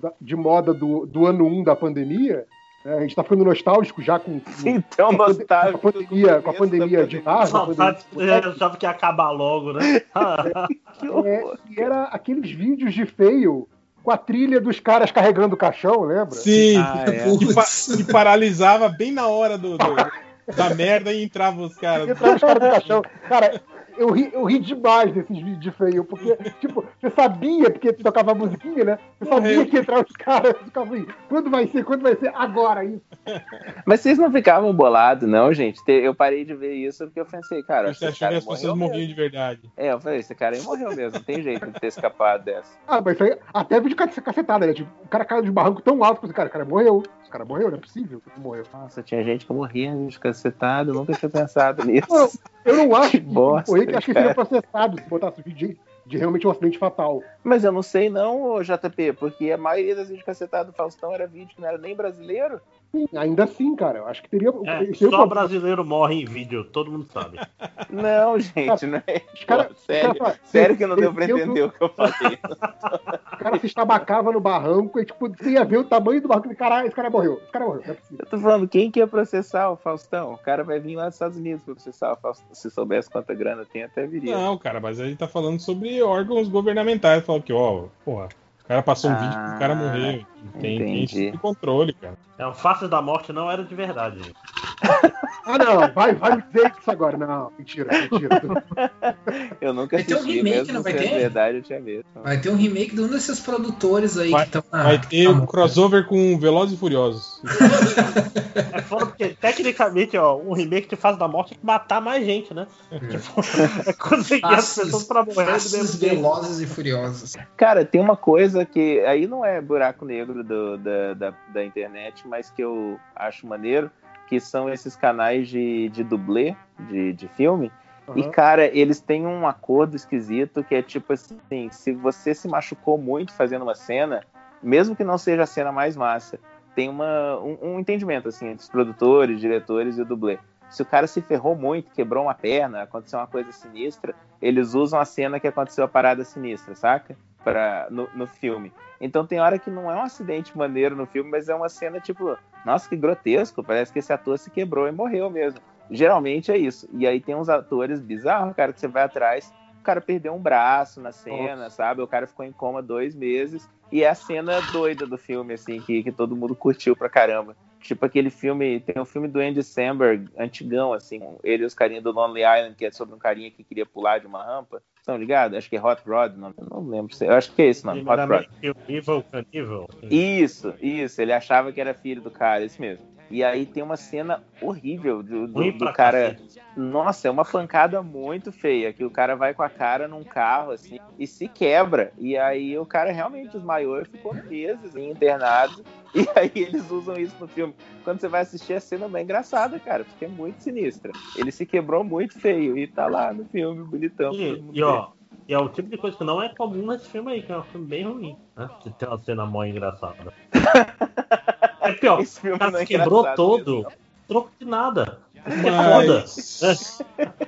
da- de moda do, do ano 1 da pandemia. né? a gente tá ficando nostálgico já com, com Então, com a nostálgico. pandemia, com a pandemia de março. a pandemia de- é, eu achava que ia acabar logo, né? Que É, horror. e era aqueles vídeos de feio com a trilha dos caras carregando o caixão, lembra? Sim, Ah, é. que, pa- que paralisava bem na hora do, do- da merda e entrava os caras. Entrava os caras do caixão. Cara, eu ri, eu ri demais desses vídeos de feio, porque, tipo, você sabia, porque tocava a musiquinha, né? Você sabia que ia entrar os caras, ficava assim, quando vai ser, quando vai ser? Agora, isso. Mas vocês não ficavam bolados, não, gente? Te- Eu parei de ver isso porque eu pensei, cara, Você achou que as pessoas morriam de verdade. É, eu falei, esse cara aí morreu mesmo, não tem jeito de ter escapado dessa. Ah, mas isso aí, até vídeo cac- cacetada, né? Tipo, o cara caiu de barranco tão alto que cara, o cara morreu. Cara morreu, não é possível que morreu. Nossa, tinha gente que morria de cacetado, eu nunca tinha pensado nisso. Não, eu não acho que, bosta, morrer, que acho que seria processado se botasse o vídeo de, realmente um acidente fatal. Mas eu não sei não, JP, porque a maioria das vídeos cacetadas do Faustão era vídeo que não era nem brasileiro. Sim, ainda assim, cara, eu acho que teria. É, só o- brasileiro morre em vídeo, todo mundo sabe. Não, gente, não é. Cara- Pô, sério, cara- sério que não deu pra entender o que eu falei. O cara se estabacava no barranco e, tipo, você ia ver o tamanho do barranco e caralho, esse cara morreu. Esse cara morreu, não é. Eu tô falando, quem que ia processar o Faustão? O cara vai vir lá dos Estados Unidos pra processar o Faustão. Se soubesse quanta grana tem, até viria. Não, cara, mas a gente tá falando sobre órgãos governamentais. Fala que, ó, porra, cara passou um Ah, vídeo que o cara morreu. Tem, tem entendi. esse controle, cara. É, o Faces da Morte não era de verdade. Ah, não, vai, vai me dizer isso agora. Não, mentira, mentira. Eu nunca Vai ter um assisti, remake, mesmo não vai sendo ter? verdade, eu tinha medo. Vai ter um remake de um desses produtores aí Vai, que estão na. vai ter um crossover com Velozes e Furiosos. É foda porque, tecnicamente, ó, um remake de Fase da Morte é que matar mais gente, né? Tipo, é conseguir as pessoas pra morrer do mesmo velozes e furiosos. Cara, tem uma coisa que aí não é buraco negro do- da, da, da internet, mas que eu acho maneiro, que são esses canais de, de dublê de, de filme. E, Aham. cara, eles têm um acordo esquisito que é tipo assim: se você se machucou muito fazendo uma cena, mesmo que não seja a cena mais massa, tem uma, um, um entendimento assim entre os produtores, diretores e o dublê. Se o cara se ferrou muito, quebrou uma perna, aconteceu uma coisa sinistra, eles usam a cena que aconteceu a parada sinistra, saca? Pra, no, no filme. Então tem hora que não é um acidente maneiro no filme, mas é uma cena tipo, nossa, que grotesco, parece que esse ator se quebrou e morreu mesmo. Geralmente é isso. E aí tem uns atores bizarros, cara, que você vai atrás, o cara perdeu um braço na cena, sabe? O cara ficou em coma dois meses. E é a cena doida do filme, assim, que, que todo mundo curtiu pra caramba. Tipo aquele filme, tem o um filme do Andy Samberg, antigão, assim, ele e os carinhas do Lonely Island, que é sobre um carinha que queria pular de uma rampa. Estão ligados? Acho que é Hot Rod, não, não lembro. Eu acho que é esse nome, Hot Rod. Evil Canível. Isso, isso. Ele achava que era filho do cara, esse mesmo. E aí tem uma cena horrível do, do- do cara. Nossa, é uma pancada muito feia. Que o cara vai com a cara num carro, assim, e se quebra. E aí o cara realmente desmaiou e ficou meses internado. E aí eles usam isso no filme. Quando você vai assistir, a cena é engraçada, cara, porque é muito sinistra. Ele se quebrou muito feio e tá lá no filme, bonitão. E, e, ó, e é o tipo de coisa que não é comum nesse filme aí, que é um filme bem ruim, né? Tem uma cena mó engraçada. É pior, Esse filme o cara não é se quebrou todo, troco de nada. É Mas- foda.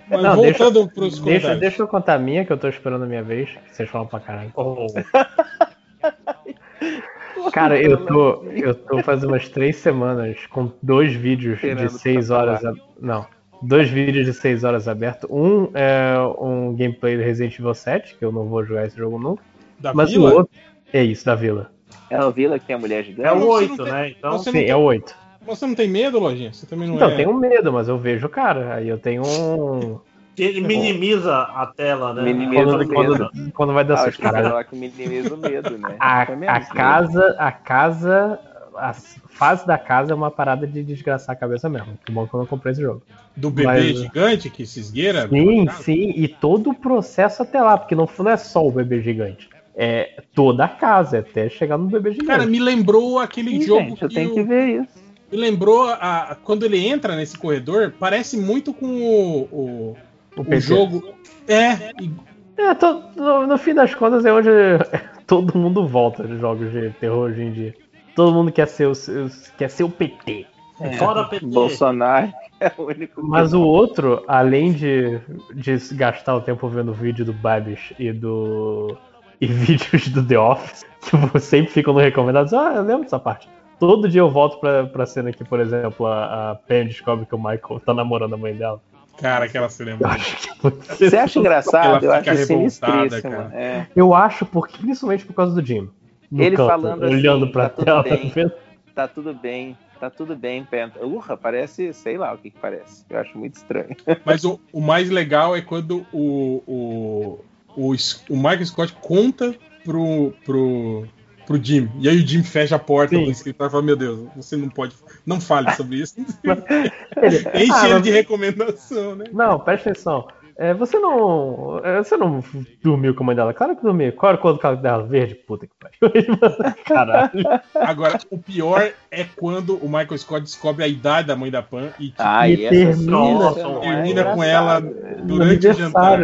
Mas Não, voltando deixa, pros deixa, comentários. deixa eu contar a minha, que eu tô esperando a minha vez, que vocês falam pra caralho. Cara, eu tô, eu tô fazendo umas três semanas com dois vídeos de seis horas. a- Não. Dois vídeos de seis horas abertos. Um é um gameplay do Resident Evil 7, que eu não vou jogar esse jogo nunca. Da mas Vila? o outro. É isso, da vila. É o Vila que tem a mulher gigante? É o Você não 8, tem- né? Então, não Sim, tem- é o 8. Você não tem medo, Lojinha? Você também não Então, é. eu tenho medo, mas eu vejo o cara. Aí eu tenho um. ele minimiza a tela, né? Minimiza Quando, o medo. quando, quando vai dar Ah, susto, acho que minimiza o medo, né? A, Foi a menos casa, a casa, a fase da casa é uma parada de desgraçar a cabeça mesmo. Que bom que eu não comprei esse jogo. Do bebê Mas- gigante que se esgueira? Sim, sim, e todo o processo até lá, porque não, não é só o bebê gigante. É toda a casa, até chegar no bebê gigante. Cara, me lembrou aquele Sim, jogo gente, eu que, tenho o- que ver isso. Me lembrou a, quando ele entra nesse corredor, parece muito com o, o, O o jogo. É, e- É, to- no, no fim das contas é onde todo mundo volta de jogos de terror hoje em dia. Todo mundo quer ser o, seu- quer ser o PT. É, Fora PT. Bolsonaro é o único. Mas o outro, além de, de gastar o tempo vendo vídeo do Babish e do. E vídeos do The Office, que sempre ficam no recomendados, ah, eu lembro dessa parte. Todo dia eu volto pra, pra cena que, por exemplo, a, a Pen descobre que o Michael tá namorando a mãe dela. cara, aquela cena é muito- Você acha engraçado? Eu Ela acho sinistríssimo. É. Eu acho, porque, principalmente por causa do Jim. Ele canto, falando assim, olhando pra tá tudo tela, bem. vendo Tá tudo bem, tá tudo bem, Penta. Urra, parece, sei lá o que que parece. Eu acho muito estranho. Mas o, o mais legal é quando o, o, o, o Michael Scott conta pro, pro, pro Jim. E aí o Jim fecha a porta Sim. do escritório e fala: Meu Deus, você não pode. Não fale sobre isso. Ele, Enche "Ah, ele mas- de recomendação, né? Não, presta atenção. É, você não. é, Você não dormiu com a mãe dela? Claro que dormi. Qual era a cor do cabelo dela? Verde? Puta que pariu. Caralho. Agora, o pior é quando o Michael Scott descobre a idade da mãe da Pan e tipo, Ah, E termina- situação é termina com ela durante o jantar.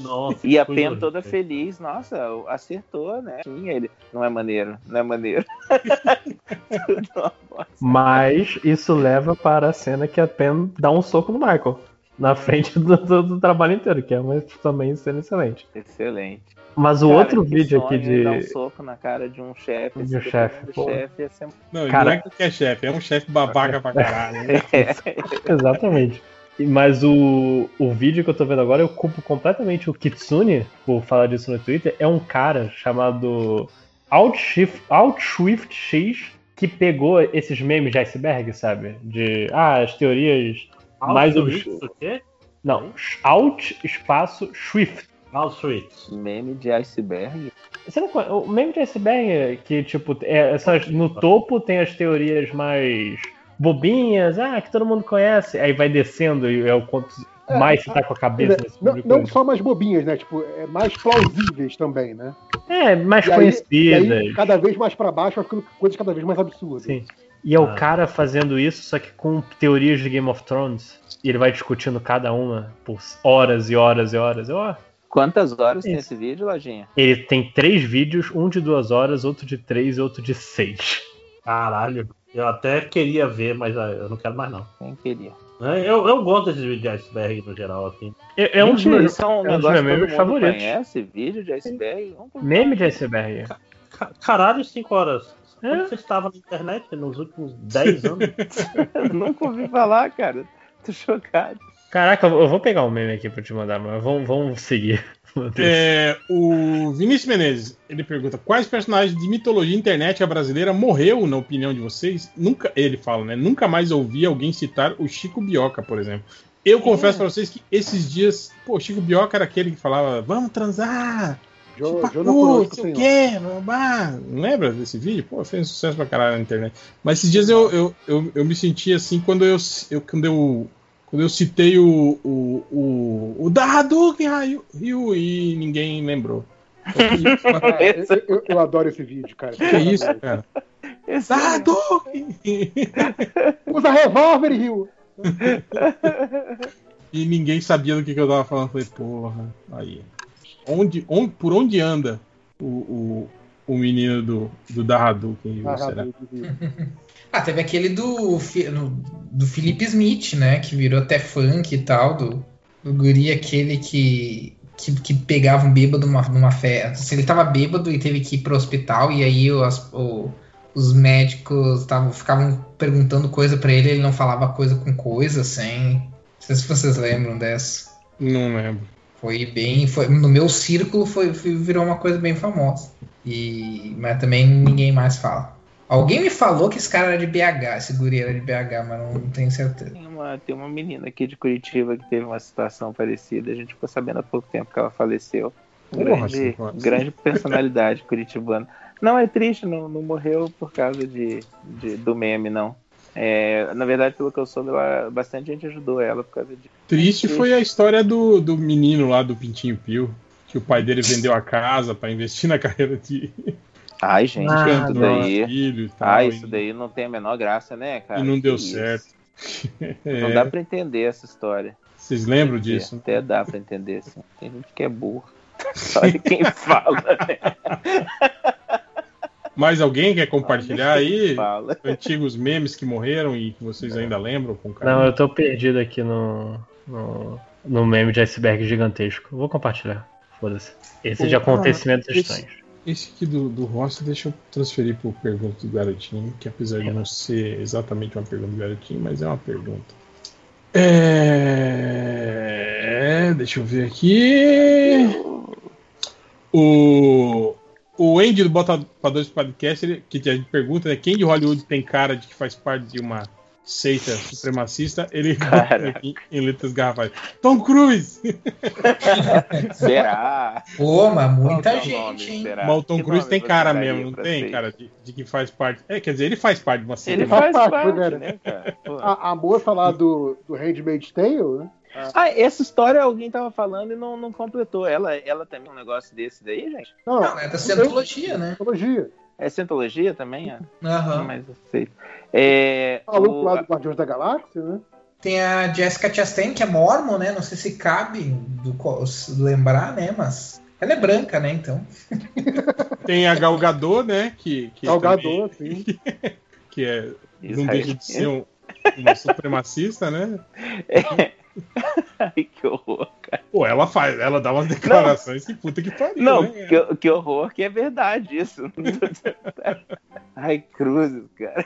Nossa, E a Pen toda feliz, nossa, acertou, né? Tinha ele. Não é maneiro, não é maneiro. Mas isso leva para a cena que a Pen dá um soco no Michael. Na frente do, do- do trabalho inteiro, que é uma também cena excelente. Excelente. Mas o Cara, outro que vídeo sonho, aqui de. Dar um soco na cara de um chefe. De um chefe, chefe ia ser... Não, Cara- não é qualquer chefe, é um chefe babaca pra caralho. né? Exatamente. Mas o, o vídeo que eu tô vendo agora, eu culpo completamente o Kitsune por falar disso no Twitter. É um cara chamado Outshift, Outswift X que pegou esses memes de iceberg, sabe? De ah, as teorias mais obscuras. o quê? Não, Out espaço Swift. Auschwitz. Meme de iceberg. Você não conhece, o meme de iceberg é que, tipo, é, essas, no topo tem as teorias mais bobinhas, ah, que todo mundo conhece, aí vai descendo e é o quanto mais você tá com a cabeça nesse tipo Não, de não só mais bobinhas, né? Tipo, é mais plausíveis também, né? É, mais E aí- conhecidas. e aí, cada vez mais pra baixo, vai ficando coisas cada vez mais absurdas. Sim. E é o Ah. cara fazendo isso, só que com teorias de Game of Thrones. E ele vai discutindo cada uma por horas e horas e horas. Eu, ó, Quantas horas tem Isso. esse vídeo, Lojinha? ele tem três vídeos, um de duas horas, outro de três e outro de seis. Caralho. Eu até queria ver, mas ah, eu não quero mais não. Quem queria? É, eu, eu gosto desses vídeos de iceberg no geral, assim. É, é um dos meus, é um é um negócio que todo favoritos. conhece, vídeo de iceberg. Meme de iceberg. Ca- Caralho, 5 horas. É? Você estava na internet nos últimos 10 anos? Nunca ouvi falar, cara. Tô chocado. Caraca, eu vou pegar um meme aqui pra te mandar, mas vamos, vamos seguir. É, o Vinícius Menezes, ele pergunta: quais personagens de mitologia internet brasileira morreu, na opinião de vocês? Nunca, ele fala, né? Nunca mais ouvi alguém citar o Chico Bioca, por exemplo. Eu confesso pra vocês que esses dias, pô, o Chico Bioca era aquele que falava: vamos transar! Jo- Chupa Jo não sei o quê, babá. Não lembra desse vídeo? Pô, fez um sucesso pra caralho na internet. Mas esses dias eu, eu, eu, eu me senti assim quando eu, eu, quando eu, quando eu citei o, o, o, o da Hadouken Ryu, Ryu e ninguém lembrou. Eu, eu- eu adoro esse vídeo, cara. Que é isso, cara? Esse Da Hadouken! Usa revólver, Rio! E ninguém sabia do que, que eu tava falando. Falei, porra, aí. Onde, onde, por onde anda o, o, o menino do, do da Hadouken? Ryu, Ah, será? Ah, teve aquele do, do Felipe Smith, né? Que virou até funk e tal, do, do guri aquele que, que, que pegava um bêbado numa, numa festa. Se ele tava bêbado e teve que ir pro hospital, e aí os, o- os médicos tavam, ficavam perguntando coisa pra ele, ele não falava coisa com coisa, assim. Não sei se vocês lembram dessa. Não lembro. Foi bem. Foi, no meu círculo foi, foi- virou uma coisa bem famosa. E, mas também ninguém mais fala. Alguém me falou que esse cara era de BH, esse guri era de BH, mas não, não tenho certeza. Tem uma, tem uma menina aqui de Curitiba que teve uma situação parecida. A gente ficou sabendo há pouco tempo que ela faleceu. Grande, cinco horas. grande personalidade curitibana. Não é triste, não, não morreu por causa de, de- do meme, não. É, na verdade, pelo que eu soube, ela, bastante gente ajudou ela por causa disso. Triste foi a história do, do menino lá do Pintinho Pio, que o pai dele vendeu a casa pra investir na carreira de Ai, gente, de isso daí. filho e tal. Ah, isso daí não tem a menor graça, né, cara? e não deu isso. certo. Não É. dá pra entender essa história. Vocês lembram disso? Até dá pra entender, assim. Tem gente que é burro. Só de quem fala, né? Mais alguém quer compartilhar aí Fala. antigos memes que morreram e que vocês ainda lembram com carinho? Não, eu tô perdido aqui no, no, no meme de iceberg gigantesco. Vou compartilhar. Foda-se. Esse de Ah, acontecimentos esse- estranhos. Esse aqui do, do Rossi, deixa eu transferir pro pergunta do garotinho, que apesar de não ser exatamente uma pergunta do garotinho, mas é uma pergunta. É... Deixa eu ver aqui. O, o Andy do Bota pra Dois Podcast, ele, que a gente pergunta, né? Quem de Hollywood tem cara de que faz parte de uma seita supremacista? Ele aqui em letras garrafais. Tom Cruise! Será? Pô, mas muita Qual é gente, hein? Será? Mas o Tom Que Cruise tem cara mesmo, não tem, seita? cara, de, de que faz parte. É, quer dizer, ele faz parte de uma seita. Ele faz parte, parte, né? né, cara? Pô. A, a moça lá do, do Handmaid's Tale, né? Ah, essa história alguém tava falando e não, não completou. Ela, ela também é um negócio desse daí, gente? Não, Não, é da Cientologia, né? Cientologia. É Cientologia também? É? Aham. Mas eu sei. É, Maluco o- lá do Guardiões da Galáxia, né? Tem a Jessica Chastain, que é mormon, né? Não sei se cabe do, lembrar, né? Mas ela é branca, né? Então. Tem a Gal Gadot, né? Que, que, Salgador, também- assim. que é, não Israel. deixa de ser um, uma supremacista, né? Ai, que horror, cara. Pô, ela faz, ela dá umas declarações que puta que pariu, Não, né? que, que horror, que é verdade isso. Ai, cruzes, cara.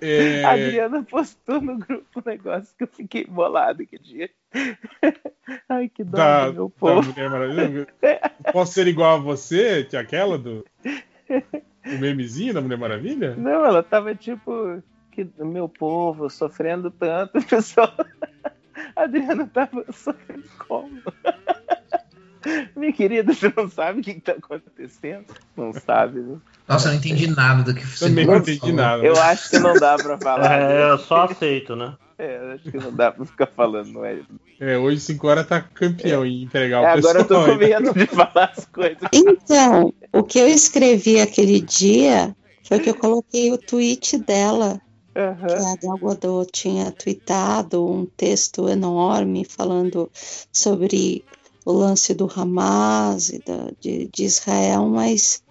É, A Adriana postou no grupo um negócio que eu fiquei bolado aquele dia. Ai, que dó da, meu povo. Posso ser igual a você, tia aquela do. O memezinho da Mulher Maravilha? Não, ela tava tipo, que meu povo sofrendo tanto, pessoal. A Adriana tava sofrendo como? Minha querida, você não sabe o que, que tá acontecendo? Não sabe, né? Nossa, eu não entendi nada do que você Também não falou. entendi nada. Eu acho que não dá pra falar. É, eu só aceito, né? É, eu acho que não dá pra ficar falando, não é? É, hoje 5 horas tá campeão em entregar o É, agora eu tô pessoal. com medo de falar as coisas. Então, o que eu escrevi aquele dia foi que eu coloquei o tweet dela. Que a Gal Gadot tinha tweetado um texto enorme falando sobre o lance do Hamas e da, de, de Israel, mas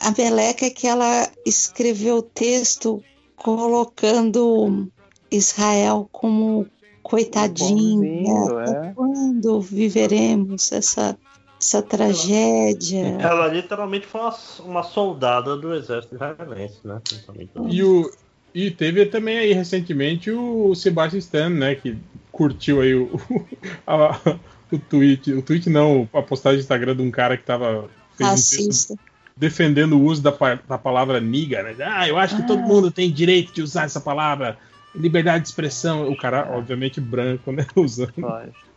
a meleca é que ela escreveu o texto colocando Israel como coitadinho. Bonzinho, né? é. Quando viveremos essa, essa tragédia? Ela literalmente foi uma, uma soldada do exército israelense, né? E, o, e teve também aí recentemente o Sebastian Stan, né? Que curtiu aí o, a- o tweet. O tweet não, a postagem do Instagram de um cara que tava. um Racista. defendendo o uso da, da palavra niga, né? Ah, eu acho que todo mundo tem direito de usar essa palavra. Liberdade de expressão. O cara, obviamente, branco, né? Usando.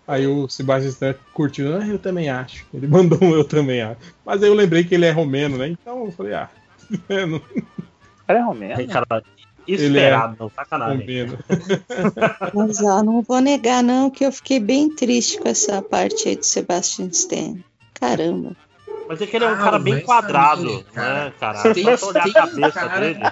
Aí o Sebastian Stan curtiu, ah, eu também acho. Ele mandou um eu também acho. Mas aí eu lembrei que ele é romeno, né? Então eu falei, ah. não- Era romeno? Cara, Ele esperado, é não, sacanagem. Mas ó, não vou negar, não, que eu fiquei bem triste com essa parte aí do Sebastian Stan. Caramba. Mas é que ele é um Ah, cara bem quadrado, cara. né, cara? Tem- Só olhar a um cabeça cara- dele.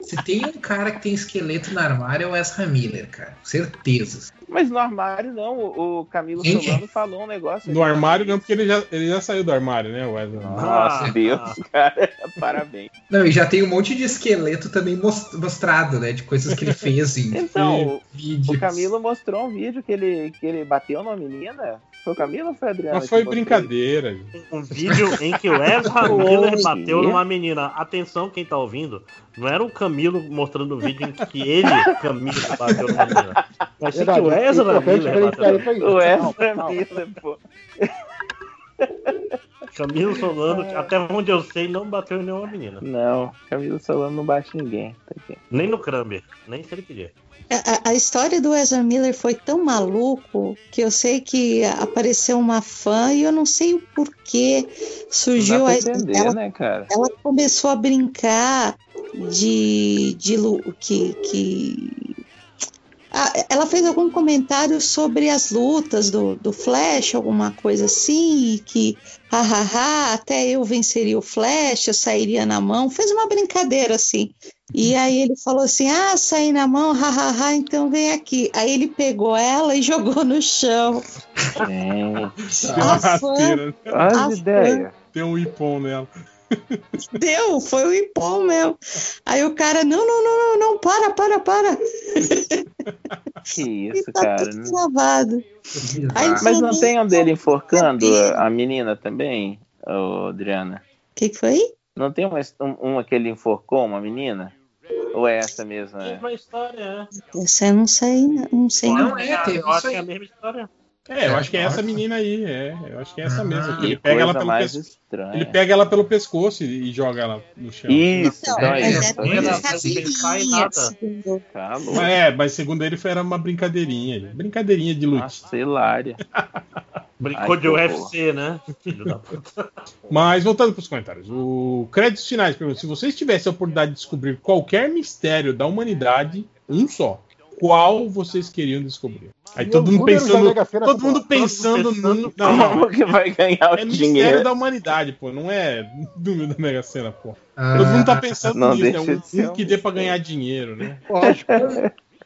Se tem um cara que tem esqueleto no armário, é o Ezra Miller, cara. Certeza. Mas no armário não, o o Camilo Gente. Solano falou um negócio. No armário não, porque ele já, ele já saiu do armário, né, Wesley? Nossa, Deus, cara. Parabéns. Não, e já tem um monte de esqueleto também mos- mostrado, né? De coisas que ele fez em Então, vídeos. o Camilo mostrou um vídeo que ele, que ele bateu numa menina. Foi o Camilo ou foi a Adriana? Mas foi que brincadeira. Um vídeo em que o Ezra. Miller bateu numa menina. Atenção, quem tá ouvindo. Não era o Camilo mostrando o vídeo em que ele, Camilo, bateu numa menina. Mas sim que Verdade, o é Ezra Miller bateu. O Ezra. Miller, pô. Camilo Solano, até onde eu sei, não bateu em nenhuma menina. Não, Camilo Solano não bate ninguém. Tá aqui. Nem no Kramer, nem se ele pedir. A, a história do Ezra Miller foi tão maluco que eu sei que apareceu uma fã e eu não sei o porquê surgiu a entender, ela, né, cara? ela começou a brincar de, de que, que ela fez algum comentário sobre as lutas do, do Flash, alguma coisa assim, e que hahaha, até eu venceria o Flash, eu sairia na mão, fez uma brincadeira assim. E aí ele falou assim: Ah, saí na mão, hahaha, então vem aqui. Aí ele pegou ela e jogou no chão. Deu uma rasteira. As A ideias. Deu um ipom nela. Deu, foi o Ipom mesmo. Aí o cara, não, não, não, não, não, para, para, para. Que isso, Tá cara. tudo gravado. Aí Mas não tem um dele enforcando a menina também, Adriana? O que, que foi? Não tem uma, um, uma que ele enforcou uma menina? Ou é essa mesma? é? Mesma história, é. Essa eu não sei, não sei. Não, não. é, teve Eu acho isso que é a mesma história. É, eu acho que é essa menina aí, é. Eu acho que é essa mesmo. Ele pega ela pelo. Ele pega ela pelo pescoço e, e joga ela no chão. Isso, Não, então é mas isso. é tá é, mas segundo ele foi era uma brincadeirinha. Brincadeirinha de luta. Nossa, hilária. Brincou Ai, de UFC, né? Filho da puta. Mas voltando para os comentários. O créditos finais pergunta: se vocês tivessem a oportunidade de descobrir qualquer mistério da humanidade, um só, qual vocês queriam descobrir? Aí E todo mundo pensando, todo mundo pensando no não, que vai ganhar o é mistério dinheiro? da humanidade, pô, não é número da Mega Sena, pô. Ah, Todo mundo tá pensando Não nisso, é um, um que dê pra ganhar dinheiro, né? Lógico.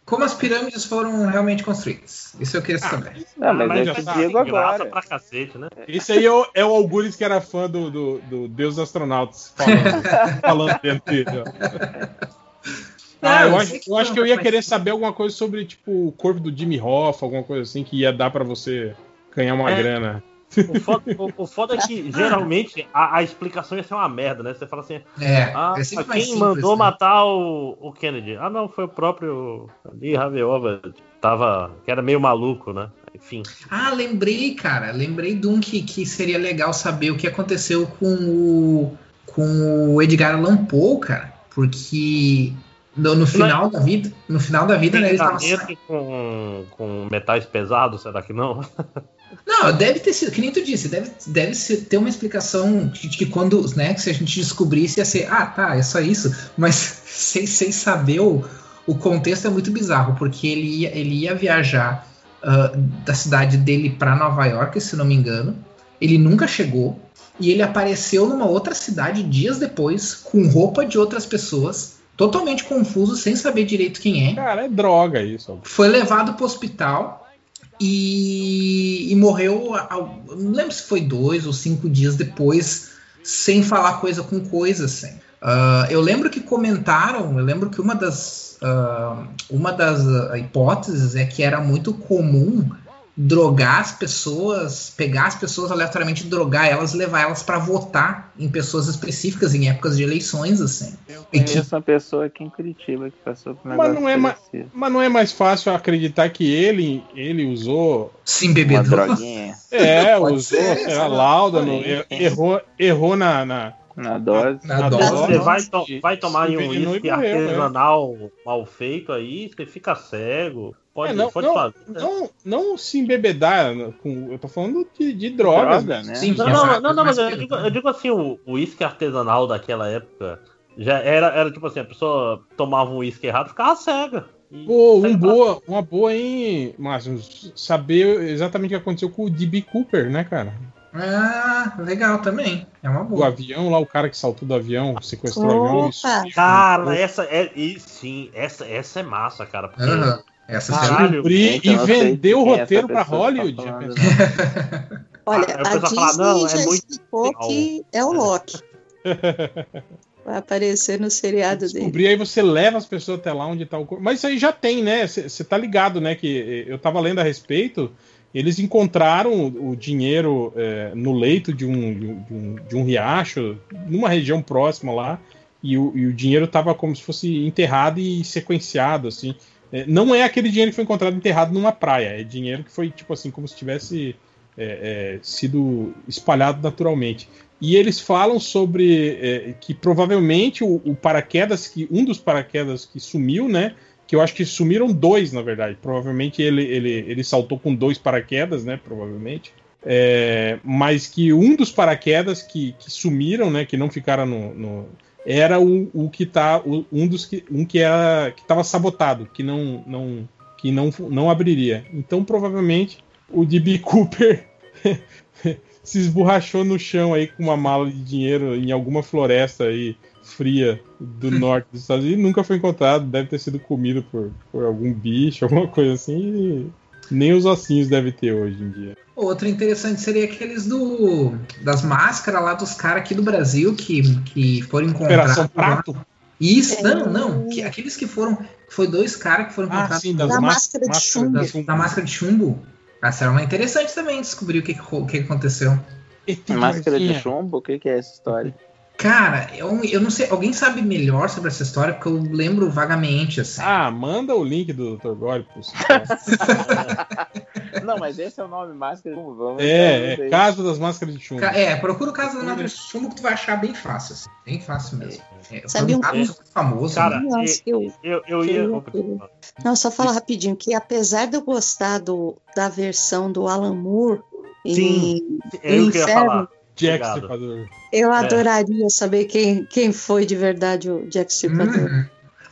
Como as pirâmides foram realmente construídas. Isso eu queria saber. Não, mas, mas eu já te sabe, digo agora. pra cacete, né? Esse aí é o, é o Algures que era fã do, do, do Deus dos Astronautas, falando, falando dentro dele. Ah, eu, acho, eu acho que eu ia querer saber alguma coisa sobre, tipo, o corpo do Jimmy Hoffa, alguma coisa assim, que ia dar pra você ganhar uma É. grana. O foda, o- o foda é que geralmente a, a explicação ia ser uma merda, né? Você fala assim, É, ah, é quem simples, mandou né? matar o, o Kennedy? Ah, não, foi o próprio ali, Raviova, tava, que era meio maluco, né? Enfim. Ah, lembrei, cara. Lembrei de um que, que seria legal saber o que aconteceu com o, com o Edgar Allan Poe, cara. Porque no, no final da vida, no final da vida, né, ele tava com, com metais pesados, será que não? Não, deve ter sido, que nem tu disse, deve, deve ser, ter uma explicação de, de que quando, né, que se a gente descobrisse ia ser, ah, tá, é só isso, mas sem, sem saber o, o contexto é muito bizarro, porque ele ia, ele ia viajar ah, da cidade dele para Nova York, se não me engano, ele nunca chegou, e ele apareceu numa outra cidade dias depois, com roupa de outras pessoas, totalmente confuso, sem saber direito quem é, Cara, é droga isso. foi levado para o hospital e, e morreu, ao- não lembro se foi dois ou cinco dias depois, sem falar coisa com coisa, assim. Ah, eu lembro que comentaram, eu lembro que uma das, ah, uma das ah, hipóteses é que era muito comum drogar as pessoas, pegar as pessoas aleatoriamente, drogar elas e levar elas para votar em pessoas específicas em épocas de eleições, assim. E que- Conheço uma pessoa aqui em Curitiba que passou por um Mas não, é mais, mas não é mais fácil acreditar que ele, ele usou. Sim, Uma bebedor. droguinha. É, usou, ser, sei lá, lauda, no- er- errou, errou na, na, Na dose. Na dose. Você vai, to- vai tomar em um e uísque né? artesanal mal feito aí, você fica cego. Pode, É, não, pode não, fazer. não, não se embebedar, né, com, eu tô falando de, de drogas. Droga, né? Sim, Não, não, não, não, mas eu digo, eu digo assim, o uísque artesanal daquela época já era, era tipo assim, a pessoa tomava um uísque errado ficava cega. E Pô, um pra- boa, uma boa, hein, Márcio? Saber exatamente o que aconteceu com o D.B. Cooper, né, cara? Ah, legal também. É uma O boa. avião lá, o cara que saltou do avião, sequestrou o avião. Isso, Opa! Cara, essa é. E, sim, essa, essa é massa, cara. Porque, Aham. Essa seria- Caralho. e sei vendeu o é roteiro pra que tá Hollywood. falando, pensou? Olha, o a pessoal Disney fala, não, é já muito explicou legal. que é o Loki. Vai aparecer no seriado dele. Descobrir aí você leva as pessoas até lá onde tá o corpo. Mas isso aí já tem, né? Você tá ligado, né? Que eu tava lendo a respeito. Eles encontraram o dinheiro é, no leito de um, de, um, de um riacho, numa região próxima lá, e o, e o dinheiro tava como se fosse enterrado e sequenciado, assim. É, não é aquele dinheiro que foi encontrado enterrado numa praia, é dinheiro que foi, tipo assim, como se tivesse é, é, sido espalhado naturalmente. E eles falam sobre é, que provavelmente o, o paraquedas, que um dos paraquedas que sumiu, né? Que eu acho que sumiram dois, na verdade. Provavelmente ele, ele, ele saltou com dois paraquedas, né? Provavelmente. É, mas que um dos paraquedas que, que sumiram, né? Que não ficaram no. no- era o, o que tá. o- um dos que. Um que era. que estava sabotado, que não. não que não, não abriria. Então, provavelmente, o DB Cooper se esborrachou no chão aí com uma mala de dinheiro em alguma floresta aí fria do norte dos Estados Unidos e nunca foi encontrado. Deve ter sido comido por, por algum bicho, alguma coisa assim. E nem os ossinhos deve ter hoje em dia. Outro interessante seria aqueles do das máscaras lá dos caras aqui do Brasil que, que foram encontrados. Operação. Prato? Isso, É. não, não. que- aqueles que foram. Foi dois caras que foram Ah, encontrados sim, das Da más- máscara de chumbo. chumbo. da máscara de chumbo. Essa era uma interessante também descobrir o que, que, o aconteceu. Máscara de chumbo? O que, que é essa história? Cara, eu, eu não sei. Alguém sabe melhor sobre essa história? Porque eu lembro vagamente, assim. Ah, manda o link do Dr. Gore pro Não, mas esse é o nome máscara de chumbo. Vamos É, é Casa das Máscaras de Chumbo. É, procura o caso da máscara de chumbo que tu vai achar bem fácil. Assim. Bem fácil mesmo. É, Sabe um- caso famoso. Cara, né? Nossa, eu, Eu, eu ia. Não, só falar rapidinho que apesar de eu gostar do, da versão do Alan Moore em, Sim, é em o que eu ia Inferno, falar. Jack. Stripador. eu É. adoraria saber quem, quem foi de verdade o Jack Stripador. Uhum.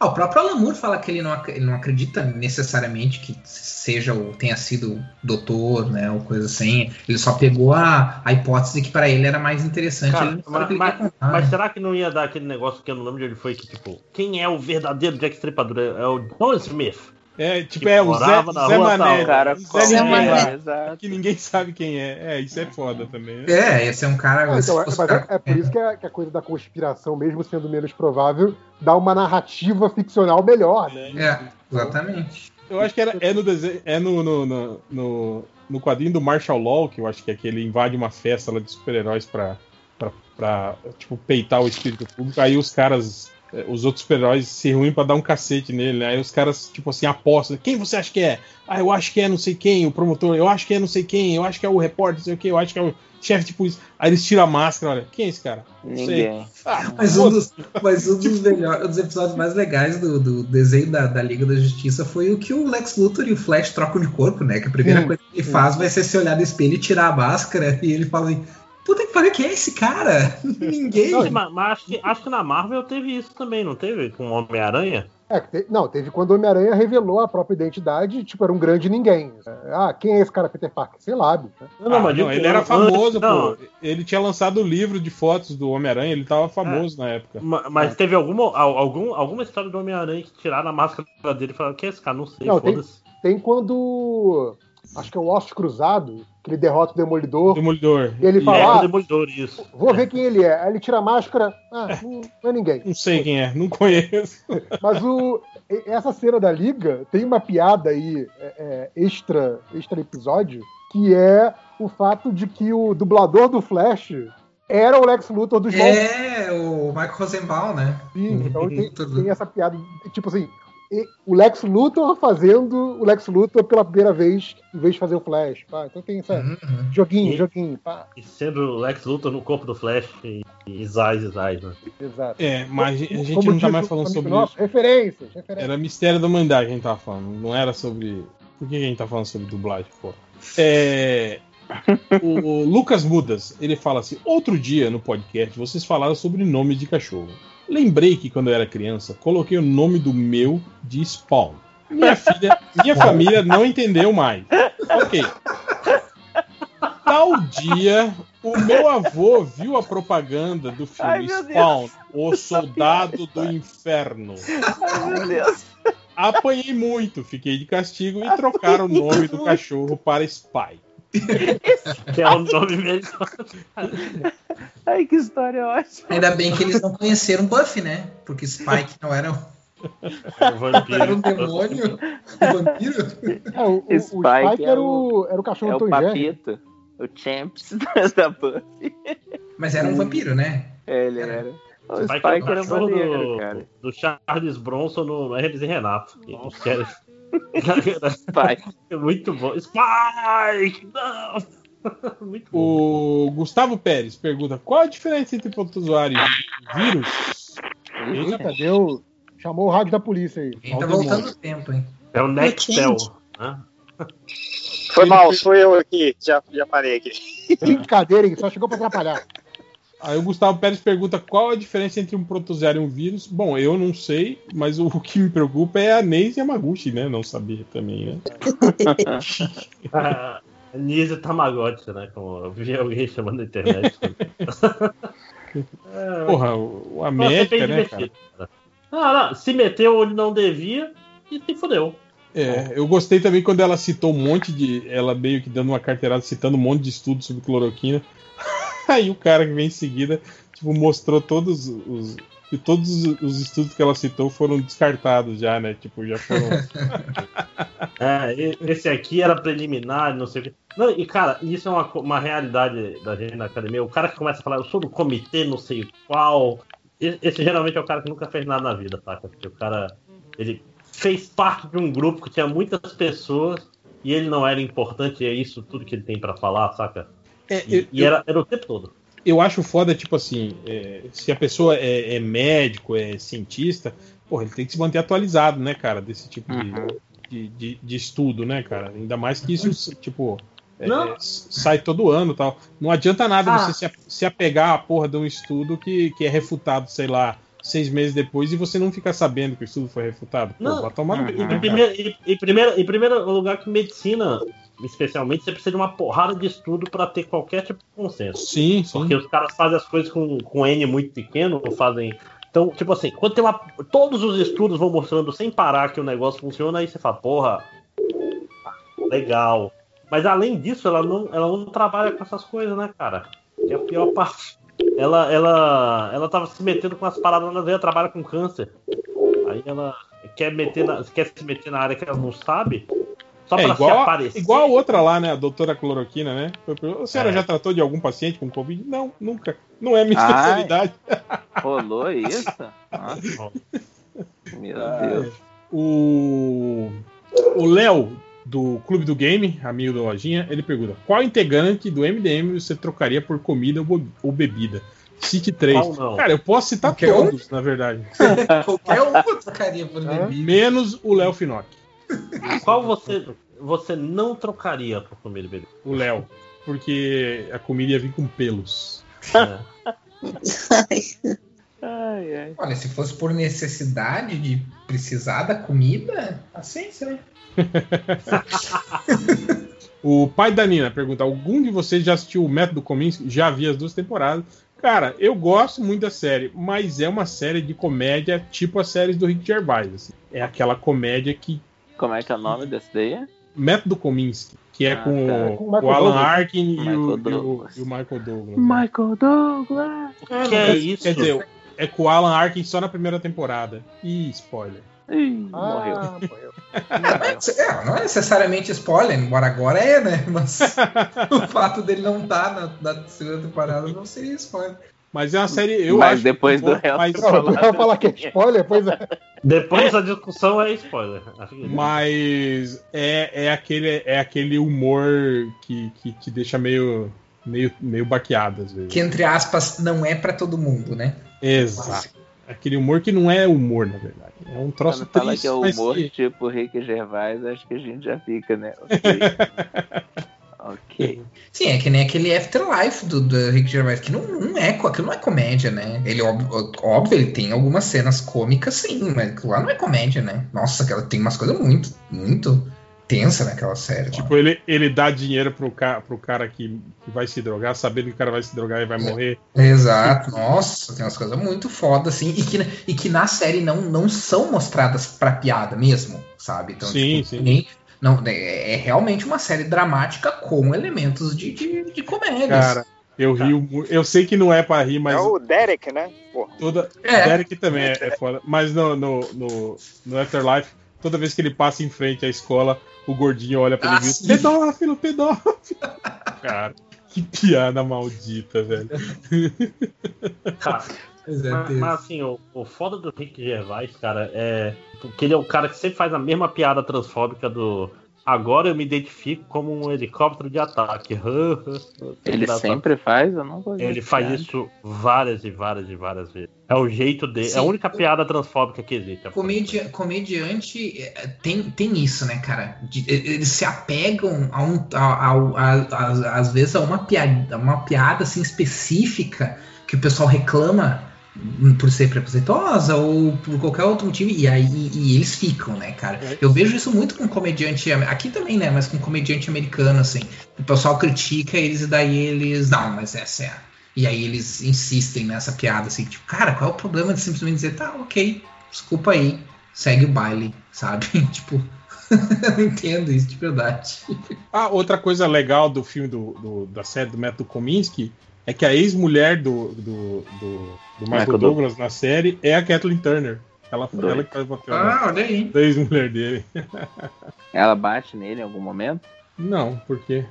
Ah, o próprio Alan Moore fala que ele não, ele não acredita necessariamente que seja ou tenha sido doutor, né, ou coisa assim. Ele só pegou a, a hipótese que para ele era mais interessante. Cara, mas, mas- mas será que não ia dar aquele negócio que eu não lembro de onde foi que, tipo, quem é o verdadeiro Jack Stripador? É o John Smith. É, tipo, Que é o Zé, Zé rua Mané. cara Zé Zé Mané. exato. que ninguém sabe quem é. É, isso é foda também. né? É, esse é um cara. Ah, então, é, cara- é, é por isso que a, que a coisa da conspiração, mesmo sendo menos provável, dá uma narrativa ficcional melhor. Né? É, exatamente. Eu acho que era, é no desenho, é no, no, no, no, no quadrinho do Marshall Law, que eu acho que é que ele invade uma festa lá de super-heróis pra, pra, pra, tipo, peitar o espírito público. Aí os caras, os outros super-heróis se reúnem pra dar um cacete nele, né? Aí os caras, tipo assim, apostam. Quem você acha que é? Ah, eu acho que é não sei quem, o promotor. Eu acho que é não sei quem. Eu acho que é o repórter, não sei o que. Eu acho que é o chefe de polícia. Aí eles tiram a máscara, olha. Quem é esse cara? Não sei. Ninguém. Ah, Mas um dos, mas um dos, melhores, um dos episódios mais legais do, do desenho da, da Liga da Justiça foi o que o Lex Luthor e o Flash trocam de corpo, né? Que a primeira Hum, coisa que ele faz vai ser se olhar no espelho e tirar a máscara. E ele fala assim: Puta que pariu, quem é esse cara? Ninguém. Mas, mas acho, que, acho que na Marvel teve isso também, não teve? Com o Homem-Aranha? É, te- não, teve quando o Homem-Aranha revelou a própria identidade, tipo, era um grande ninguém. Ah, quem é esse cara Peter Parker? Sei lá, bicho. Não, Ah, mas não, digo, ele era famoso, não. pô. Ele tinha lançado o livro de fotos do Homem-Aranha, ele tava famoso na época. Ma- Mas teve alguma, al- algum, alguma história do Homem-Aranha que tiraram a máscara dele e falaram: que é esse cara? Não sei, Não, tem- foda-se. Tem quando. Acho que é o Ossos Cruzado, que ele derrota o Demolidor. Demolidor. E ele É, fala, o ah, Demolidor, isso. vou ver quem ele é. Aí ele tira a máscara, ah, não, não é ninguém. Não sei quem é, não conheço. Mas o, essa cena da Liga tem uma piada aí, é, é, extra, extra episódio, que é o fato de que o dublador do Flash era o Lex Luthor dos É, o Michael Rosenbaum, né? Sim, então tem, tem essa piada, tipo assim, o Lex Luthor fazendo o Lex Luthor pela primeira vez, em vez de fazer o Flash. pá. Então tem essa joguinho, E- joguinho, pá. E sendo o Lex Luthor no corpo do Flash e, e Zaz, Zaz, né? Exato. É, mas a gente Como não tá mais falando sobre isso. Referências, referências. Era mistério da humanidade que a gente tava falando. Não era sobre. Por que a gente tá falando sobre dublagem, pô? É. O, o Lucas Mudas, ele fala assim: outro dia no podcast vocês falaram sobre nomes de cachorro. Lembrei que quando eu era criança, coloquei o nome do meu de Spawn. Minha filha, minha família não entendeu mais. Ok. Tal dia, o meu avô viu a propaganda do filme Ai. Spawn, O Soldado do Inferno. Ai, meu Deus. Apanhei muito, fiquei de castigo e trocaram o nome do cachorro para Spy. Que é o nome melhor. Ai, que história ótima. Ainda bem que eles não conheceram Buffy, né? Porque Spike não era, O vampiro. era um demônio, um vampiro. É, o, o, o Spike Spike é era o- era o cachorro É o Tom Jerry. Papito. O Champs da Buffy. Mas era um vampiro, né? É, ele era. O Spike Spike é o era cachorro maneiro, do, cara. do Charles Bronson no Hermes e Renato. Querem- Spike. É muito bom. Spike! Não! Muito bom. O Gustavo Pérez pergunta: qual a diferença entre protozoário e vírus? Eita, deu. Chamou o rádio da polícia aí. Ele tá voltando o tempo, hein? É o Nextel. né? Foi mal, foi eu aqui. Já, já parei aqui. Brincadeira, hein? Só chegou pra atrapalhar. Aí o Gustavo Pérez pergunta qual a diferença entre um protozoário e um vírus. Bom, eu não sei, mas o que me preocupa é a Neise Yamaguchi, né? Não sabia também, né? Ah, Nise Tamagotchi, né? Como eu vi alguém chamando na internet. É, Porra, o, é América, né, cara? cara? Não, não, se meteu onde não devia e se fudeu. É, eu gostei também quando ela citou um monte de. Ela meio que dando uma carteirada, citando um monte de estudos sobre cloroquina. Aí o cara que vem em seguida, tipo, mostrou todos os. E todos os estudos que ela citou foram descartados já, né? Tipo, já foram. É, esse aqui era preliminar, não sei o quê. Não, e cara, isso é uma, uma realidade da gente na academia. O cara que começa a falar, eu sou do comitê, não sei qual. e- Esse geralmente é o cara que nunca fez nada na vida, saca? Porque o cara, ele fez parte de um grupo que tinha muitas pessoas e ele não era importante, e é isso tudo que ele tem pra falar, saca? É, E, eu- e era, era o tempo todo. eu acho foda, tipo assim, é, se a pessoa é, é médico, é cientista, porra, ele tem que se manter atualizado, né, cara, desse tipo de, de, de- de estudo, né, cara? Ainda mais que isso, tipo, é, Não. sai todo ano e tal. Não adianta nada Ah. você se, se apegar à porra de um estudo que, que é refutado, sei lá, seis meses depois e você não ficar sabendo que o estudo foi refutado. Pô, Não, vai tomar no cu, em, né, primeiro, em, em primeiro, em primeiro lugar que medicina, especialmente, você precisa de uma porrada de estudo para ter qualquer tipo de consenso. Sim, sim. Porque os caras fazem as coisas com, com N muito pequeno, ou fazem. Então, tipo assim, quando tem uma. Todos os estudos vão mostrando sem parar que o negócio funciona, aí você fala, porra, legal. Mas além disso, ela não, ela não trabalha com essas coisas, né, cara? Que é a pior parte. Ela, ela, ela tava se metendo com as paradas, ela trabalha com câncer. Aí ela quer, meter na- quer se meter na área que ela não sabe, só é pra igual, se aparecer. igual a outra lá, né? A doutora cloroquina, né? A senhora É. já tratou de algum paciente com Covid? Não, nunca. Não é minha Ai. especialidade. Rolou isso? Nossa. Meu Deus. O o Léo, do Clube do Game, amigo da lojinha, ele pergunta: qual integrante do MDM você trocaria por comida ou bebida? Cite três. Cara, eu posso citar Qualquer um? todos, na verdade. Qualquer um eu trocaria por bebida. Menos o Léo Finock. Qual você, você não trocaria por comida e bebida? O Léo. Porque a comida ia vir com pelos. Ai, ai. Olha, se fosse por necessidade de precisar da comida, paciência, né? O pai da Nina pergunta: algum de vocês já assistiu o Método Kominsky? Já vi as duas temporadas. Cara, eu gosto muito da série, mas é uma série de comédia tipo as séries do Rick Gervais. assim. É aquela comédia que Como é que é o nome desse daí? Método Kominsky, que é Ah, com, tá. o- Com o o, Alan Douglas. Arkin e o, Michael e o- Douglas. e o Michael Douglas. Michael Douglas. Ah, Que não, é quer, isso? Quer dizer, é com o Alan Arkin só na primeira temporada. Ih, spoiler. morreu. É, não é necessariamente spoiler, embora agora é, né? Mas o fato dele não estar na, na segunda temporada não seria spoiler. Mas é uma série, eu Mas acho. depois do resto mas, vai falar que é spoiler? Pois é. Depois da discussão é spoiler. mas é, é, aquele, é aquele humor que, que te deixa meio, meio, meio baqueado às vezes. Que, entre aspas, não é pra todo mundo, né? Exato. Aquele humor que não é humor, na verdade. É um troço Quando fala triste. que é mas humor que- tipo Rick Gervais, acho que a gente já fica, né? Ok. Ok. Sim, é que nem aquele Afterlife do, do Rick Gervais, que não, não é, aquilo não é comédia, né? Ele, óbvio, óbvio, ele tem algumas cenas cômicas, sim, mas lá não é comédia, né? Nossa, aquela tem umas coisas muito, muito tensa naquela série. Tipo, ele, ele dá dinheiro pro, ca, pro cara que, que vai se drogar, sabendo que o cara vai se drogar e vai morrer. Exato, nossa, tem umas coisas muito fodas, assim, e que, e que na série não, não são mostradas pra piada mesmo, sabe? Então, Sim, tipo, sim. nem- não, é, é realmente uma série dramática com elementos de, de, de comédia. Cara, eu rio. mu- Eu sei que não é pra rir, mas. É o Derek, né? Porra. Toda... É. Derek também é, é foda. Mas no, no, no, no Afterlife, toda vez que ele passa em frente à escola, o gordinho olha pra ele e Ah, diz: sim. pedófilo, pedófilo. Cara, que piada maldita, velho. É, mas, Deus. mas, assim, o, o foda do Rick Gervais, cara, é porque ele é o cara que sempre faz a mesma piada transfóbica do agora eu me identifico como um helicóptero de ataque. Ele sempre faz? Eu não vou Ele faz piada. isso várias e várias e várias vezes. É o jeito dele. É a única piada transfóbica que existe. Comedia- comediante é, tem, tem isso, né, cara? De- eles se apegam a um, a, a- a- a- às vezes a uma piada, uma piada assim específica que o pessoal reclama por ser preconceituosa ou por qualquer outro motivo e aí e eles ficam, né, cara? Eu vejo isso muito com comediante aqui também, né? Mas com comediante americano, assim, o pessoal critica eles e daí eles não, mas essa é a e aí eles insistem nessa piada, assim, tipo, cara, qual é o problema de simplesmente dizer, tá, ok, desculpa aí, segue o baile, sabe? tipo, eu não entendo isso de verdade. Ah, outra coisa legal do filme do, do- da série do Método Kominsky é que a ex-mulher do, do, do, do Michael, Michael Douglas na série é a Kathleen Turner. Ela, Doido. ela que faz o papel Ah, da- olha aí. da ex-mulher dele. Ela bate nele em algum momento? Não, por quê?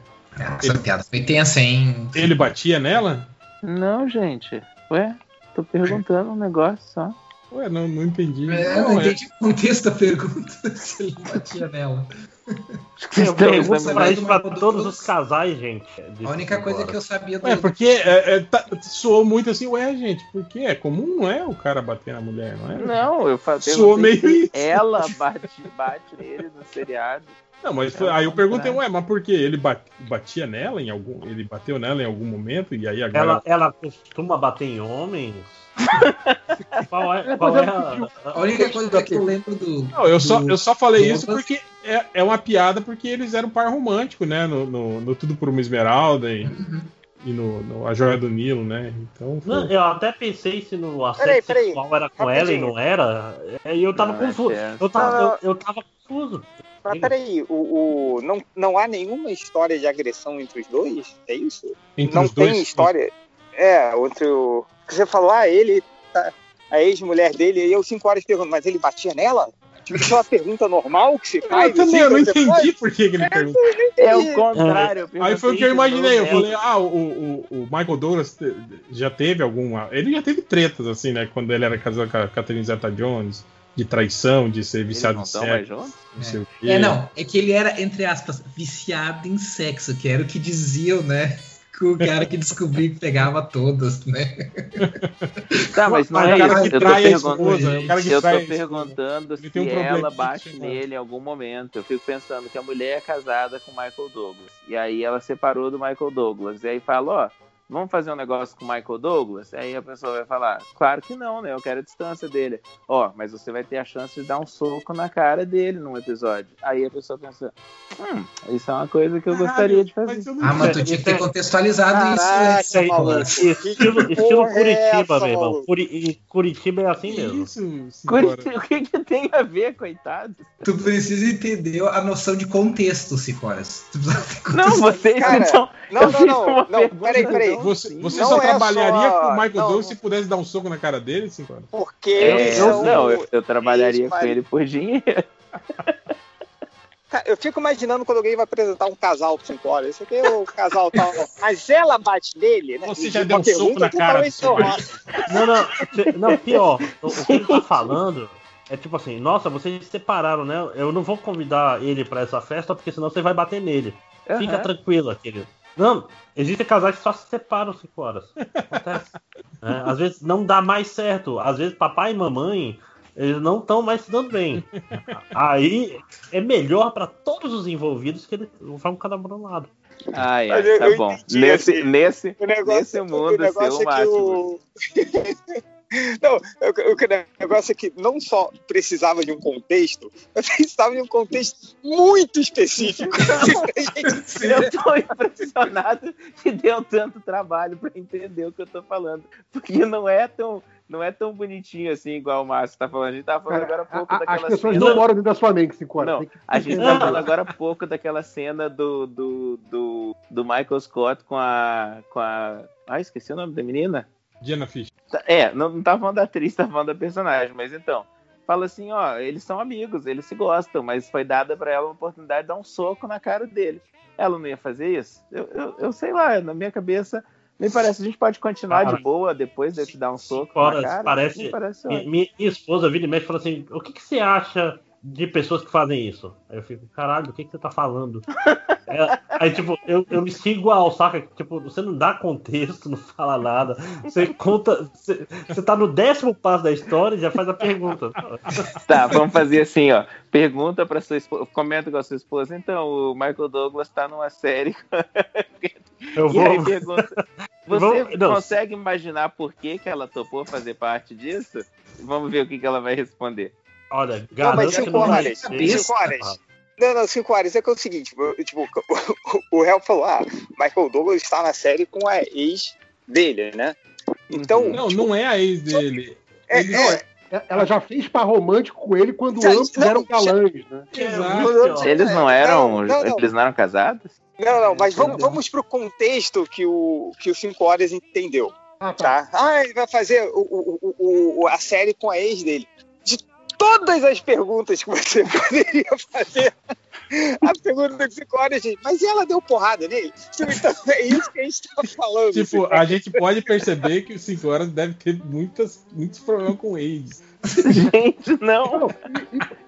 Essa piada foi tensa, hein? Ele batia nela? Não, gente. Ué, tô perguntando um negócio só. Ué, não, não entendi. É, Não, não é- entendi o contexto da pergunta, se ele batia nela. Eu pergunto Você pra vai isso do pra Michael todos os casais, gente. A única coisa que eu sabia do. É, porque é, é, tá- soou muito assim, ué, gente, porque é comum, não é o cara bater na mulher, não é? Não, eu falei Soou meio isso. ela bate, bate nele no seriado. Não, mas foi- É aí eu perguntei, ué, mas por quê? Ele ba- batia nela em algum. Ele bateu nela em algum momento e aí agora. Ela, ela costuma bater em homens? qual é, qual é a, A única coisa que eu lembro do. Não, eu só, do- eu só falei isso porque é, é uma piada porque eles eram par romântico, né? No, no, no Tudo por uma Esmeralda e, e no, no A Joia do Nilo, né? Então. foi- Não, eu até pensei se no assédio Peraí, peraí, sexual era com ela e rapidinho. não era. E eu tava Não, é confuso. certo. Eu tava, eu, eu tava confuso. Mas peraí, o, o- não, não há nenhuma história de agressão entre os dois? É isso? Entre não os tem dois, história. É, entre o. Você falou, ah, ele. tá- a ex-mulher dele, e eu cinco horas pergunto, mas ele batia nela? Tipo, isso é uma pergunta normal que se faz? Eu também, assim, eu não entendi faz? por que, que ele perguntou. É o contrário. Aí foi o que eu imaginei. Eu falei, ah, o, o, o Michael Douglas já teve alguma. Ele já teve tretas, assim, né? Quando ele era casado com a Catherine Zeta Jones, de traição, de ser viciado em sexo. Não quê. É, não, é que ele era, entre aspas, viciado em sexo, que era o que diziam, né? O cara que descobriu que pegava todas, né? Tá, mas não Mas é o cara isso. que Eu tô, trai perguntando, esposa, o cara que eu trai tô perguntando se tem um problema ela bate nele em algum momento. Eu fico pensando que a mulher é casada com o Michael Douglas. E aí ela separou do Michael Douglas. E aí fala, ó, vamos fazer um negócio com o Michael Douglas? Aí a pessoa vai falar, claro que não, né? Eu quero a distância dele. Ó, mas você vai ter a chance de dar um soco na cara dele num episódio. Aí a pessoa pensa, hum, isso é uma coisa que eu gostaria de fazer. Ah, mas tu tinha que ter contextualizado isso antes. Isso aí, maluco. estilo, estilo é Curitiba, essa, meu irmão. Curi- e Curitiba é assim mesmo. Curitiba, o que, que tem a ver, coitado? Tu precisa entender a noção de contexto, Cicoras. Tu precisa ter Não, contexto. vocês Cara, então. não, não, não, não, peraí, peraí. Você, você só é trabalharia só- com o Michael não, Douglas se pudesse dar um soco na cara dele, sim, cara? Porque Eu, eles eu- são- não, eu, eu trabalharia eles- com ele por dinheiro. Eu fico imaginando quando alguém vai apresentar um casal 5 horas. Esse aqui é o casal tal. Mas ela bate nele, né? Você E já deu um soco na cara. Não, não, não, pior. O, que ele tá falando é tipo assim, nossa, vocês se separaram, né? Eu não vou convidar ele pra essa festa porque senão você vai bater nele. Fica Aham. tranquila, querido. Não, existem casais que só se separam 5 horas. Acontece. É, às vezes não dá mais certo. Às vezes papai e mamãe eles não estão mais se dando bem. Aí é melhor pra todos os envolvidos que eles vão cada um para um lado. Ai, eu- tá bom. entendi, Nesse, assim, nesse, O negócio, nesse o mundo, negócio seu é que máximo. o. Não, o, o negócio é que não só precisava de um contexto, mas precisava de um contexto muito específico. Eu tô impressionado que deu tanto trabalho pra entender o que eu tô falando. Porque não é tão, não é tão bonitinho assim, igual o Márcio tá falando. A gente tava falando agora há pouco A- a- as daquela pessoas cena. não moram dentro da sua mente 5 horas. Não, que- a gente tá entender. falando agora há pouco daquela cena do, do, do, do Michael Scott com a, com a. Ah, esqueci o nome da menina? Diana Fish. Tá- É, não, não tava falando da atriz, tava falando da personagem, mas então. Fala assim, ó, eles são amigos, eles se gostam, mas foi dada pra ela uma oportunidade de dar um soco na cara dele. Ela não ia fazer isso? Eu, eu, eu sei lá, na minha cabeça, me parece, a gente pode continuar Cara, de boa depois de te dar um soco Horas, na cara. parece. Me parece minha, minha esposa vira e mexe e fala assim: o que, que você acha de pessoas que fazem isso? Aí eu fico, caralho, o que, que você tá falando? É, aí, tipo, eu, eu me sigo igual, saca? Tipo, você não dá contexto, não fala nada. Você conta. Você, você tá no décimo passo da história e já faz a pergunta. Tá, vamos fazer assim, ó. Pergunta pra sua esposa, comenta com a sua esposa. Então, o Michael Douglas tá numa série. Eu E vou. aí pergunta, você Vou- consegue imaginar por que, que ela topou fazer parte disso? Vamos ver o que, que ela vai responder. Olha, Não, garanto mas que 5 não horas. 5 horas. Não, não, 5 horas. É que é o seguinte: tipo, tipo, o, o Hel falou, ah, Michael Douglas está na série com a ex dele, né? Então. Não, não é a ex dele. É, Ele- é, Ela já fez par romântico com ele quando Já- ambos não, eram galãs, né? Exato. Eles não eram. Não, não, não. Eles não eram casados? Não, não, mas vamos, vamos pro contexto que o, que o 5 Horas entendeu. Ah, tá. Tá? Ah, ele vai fazer o, o, o- a série com a ex dele. Todas as perguntas que você poderia fazer, a pergunta do 5 Horas é: mas ela deu porrada nele? Então, é isso que a gente tá falando. Tipo, assim. a gente pode perceber que o 5 horas deve ter muitas, muitos problemas com AIDS. Gente, não.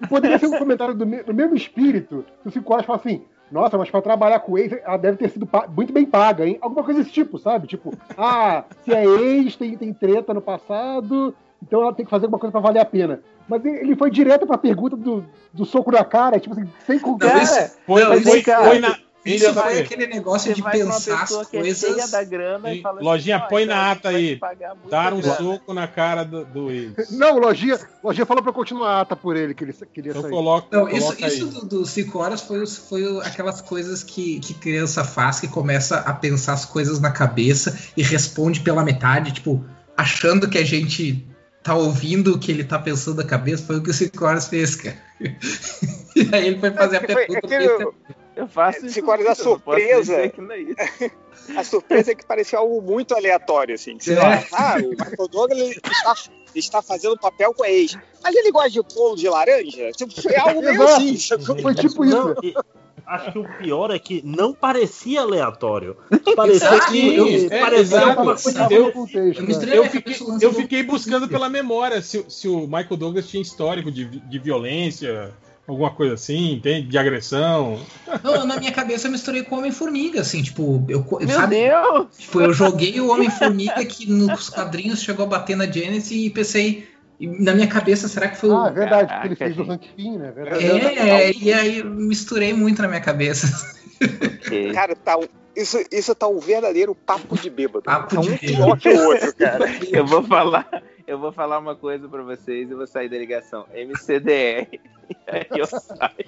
E poderia ser um comentário do, me- do mesmo espírito, que o 5 horas fala assim. Nossa, mas pra trabalhar com ex, ela deve ter sido muito bem paga, hein? Alguma coisa desse tipo, sabe? Tipo, ah, se é ex, tem, tem treta no passado, então ela tem que fazer alguma coisa pra valer a pena. Mas ele foi direto pra pergunta do, do soco na cara, tipo assim, sem Não, contar. isso, Foi, não, foi, isso- foi, na. isso vai- aquele negócio Você de pensar as é coisas. da grana e fala assim, Lojinha, "Ó, põe na ata aí. Dar um grana." soco na cara do, do ex. Não, o Lojinha, Lojinha falou pra eu continuar a ata por ele, que ele queria Então sair. coloca, Não, isso, isso do, do cinco horas foi, foi aquelas coisas que, que criança faz, que começa a pensar as coisas na cabeça e responde pela metade, tipo, achando que a gente tá ouvindo o que ele tá pensando na cabeça. Foi o que o cinco horas fez, cara. e aí ele foi fazer a É que foi- pergunta. aquele- besta. Eu faço. Cinco horas da eu não posso surpresa. dizer que não é isso. A surpresa é que parecia algo muito aleatório, assim. que Sei É. lá, ah, o Michael Douglas ele está, está fazendo papel com a ex. Mas ele gosta de bolo de laranja? Tipo, foi algo meio assim. Foi tipo isso. Não, e acho que o pior é que não parecia aleatório. Parecia que. eu- é, parecia alguma coisa. Eu- contexto, Eu né? misturei Eu minha fiquei, eu fiquei buscando pela memória se, se o Michael Douglas tinha histórico de, de violência, alguma coisa assim, entende? De agressão. Não, na minha cabeça eu misturei com o Homem-Formiga, assim, tipo, eu, Meu sabe, Deus! Tipo, eu joguei o Homem-Formiga que nos quadrinhos chegou a bater na Janice e pensei, e na minha cabeça, será que foi o. Ah, é verdade, porque ele fez o gente. Pym, né? Verdade. É, e aí misturei muito na minha cabeça. Ok. Cara, tá um, isso, isso tá um verdadeiro papo de bêbado. Papo tá um de pior que o outro, cara. Eu vou falar, eu vou falar uma coisa pra vocês e vou sair da ligação. MCDR. Aí eu saio.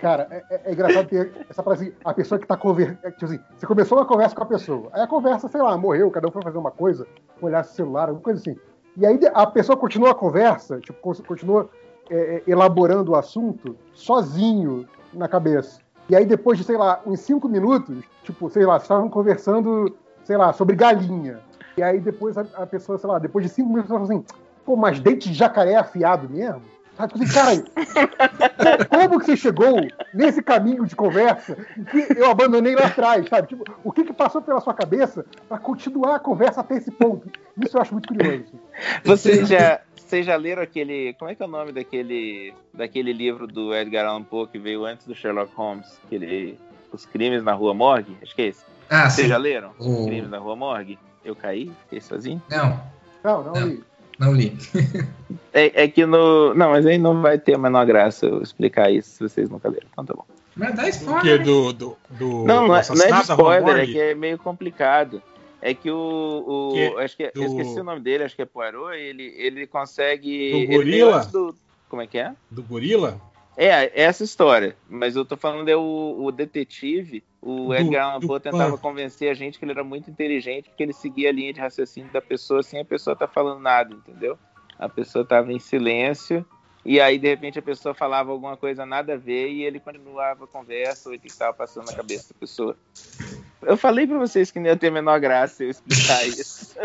Cara, é, é- é engraçado ter essa frase assim, a pessoa que tá conversando. Tipo assim, você começou uma conversa com a pessoa. Aí a conversa, sei lá, morreu, cada um foi fazer uma coisa, olhar o celular, alguma coisa assim. E aí a pessoa continua a conversa, tipo, con- continua é, é, elaborando o assunto sozinho na cabeça. E aí depois de, sei lá, uns cinco minutos, tipo, sei lá, estavam conversando, sei lá, sobre galinha. E aí depois a, a pessoa, sei lá, depois de cinco minutos, ela fala assim, pô, mas dente de jacaré é afiado mesmo? Sabe, tipo assim, cara, como que você chegou nesse caminho de conversa que eu abandonei lá atrás, sabe? Tipo, o que, que passou pela sua cabeça para continuar a conversa até esse ponto? Isso eu acho muito curioso. Vocês já, vocês já leram aquele. Como é que é o nome daquele, daquele livro do Edgar Allan Poe que veio antes do Sherlock Holmes? Aquele, Os Crimes na Rua Morgue? Acho que é esse. Ah, Vocês sim. já leram? Os Crimes na Rua Morgue? Eu caí? Fiquei sozinho? Não, Não, não, li. Não li. É, é que no. Não, mas aí não vai ter a menor graça eu explicar isso se vocês nunca leram. Então tá bom. Mas dá spoiler. do, do, do, Não, não é, do não é spoiler, é que é meio complicado. É que o. o- Que acho que, do- Eu esqueci o nome dele, acho que é Poirot, ele, ele consegue. Do ele gorila? antes do- como é que é? do gorila? É, é essa história. Mas eu tô falando é o, o detetive, o Edgar Allan Poe tentava convencer a gente que ele era muito inteligente, porque ele seguia a linha de raciocínio da pessoa sem a pessoa tá falando nada, entendeu? A pessoa tava em silêncio, e aí de repente a pessoa falava alguma coisa nada a ver e ele continuava a conversa ou o que estava passando na cabeça da pessoa. Eu falei pra vocês que não ia ter a menor graça eu explicar isso.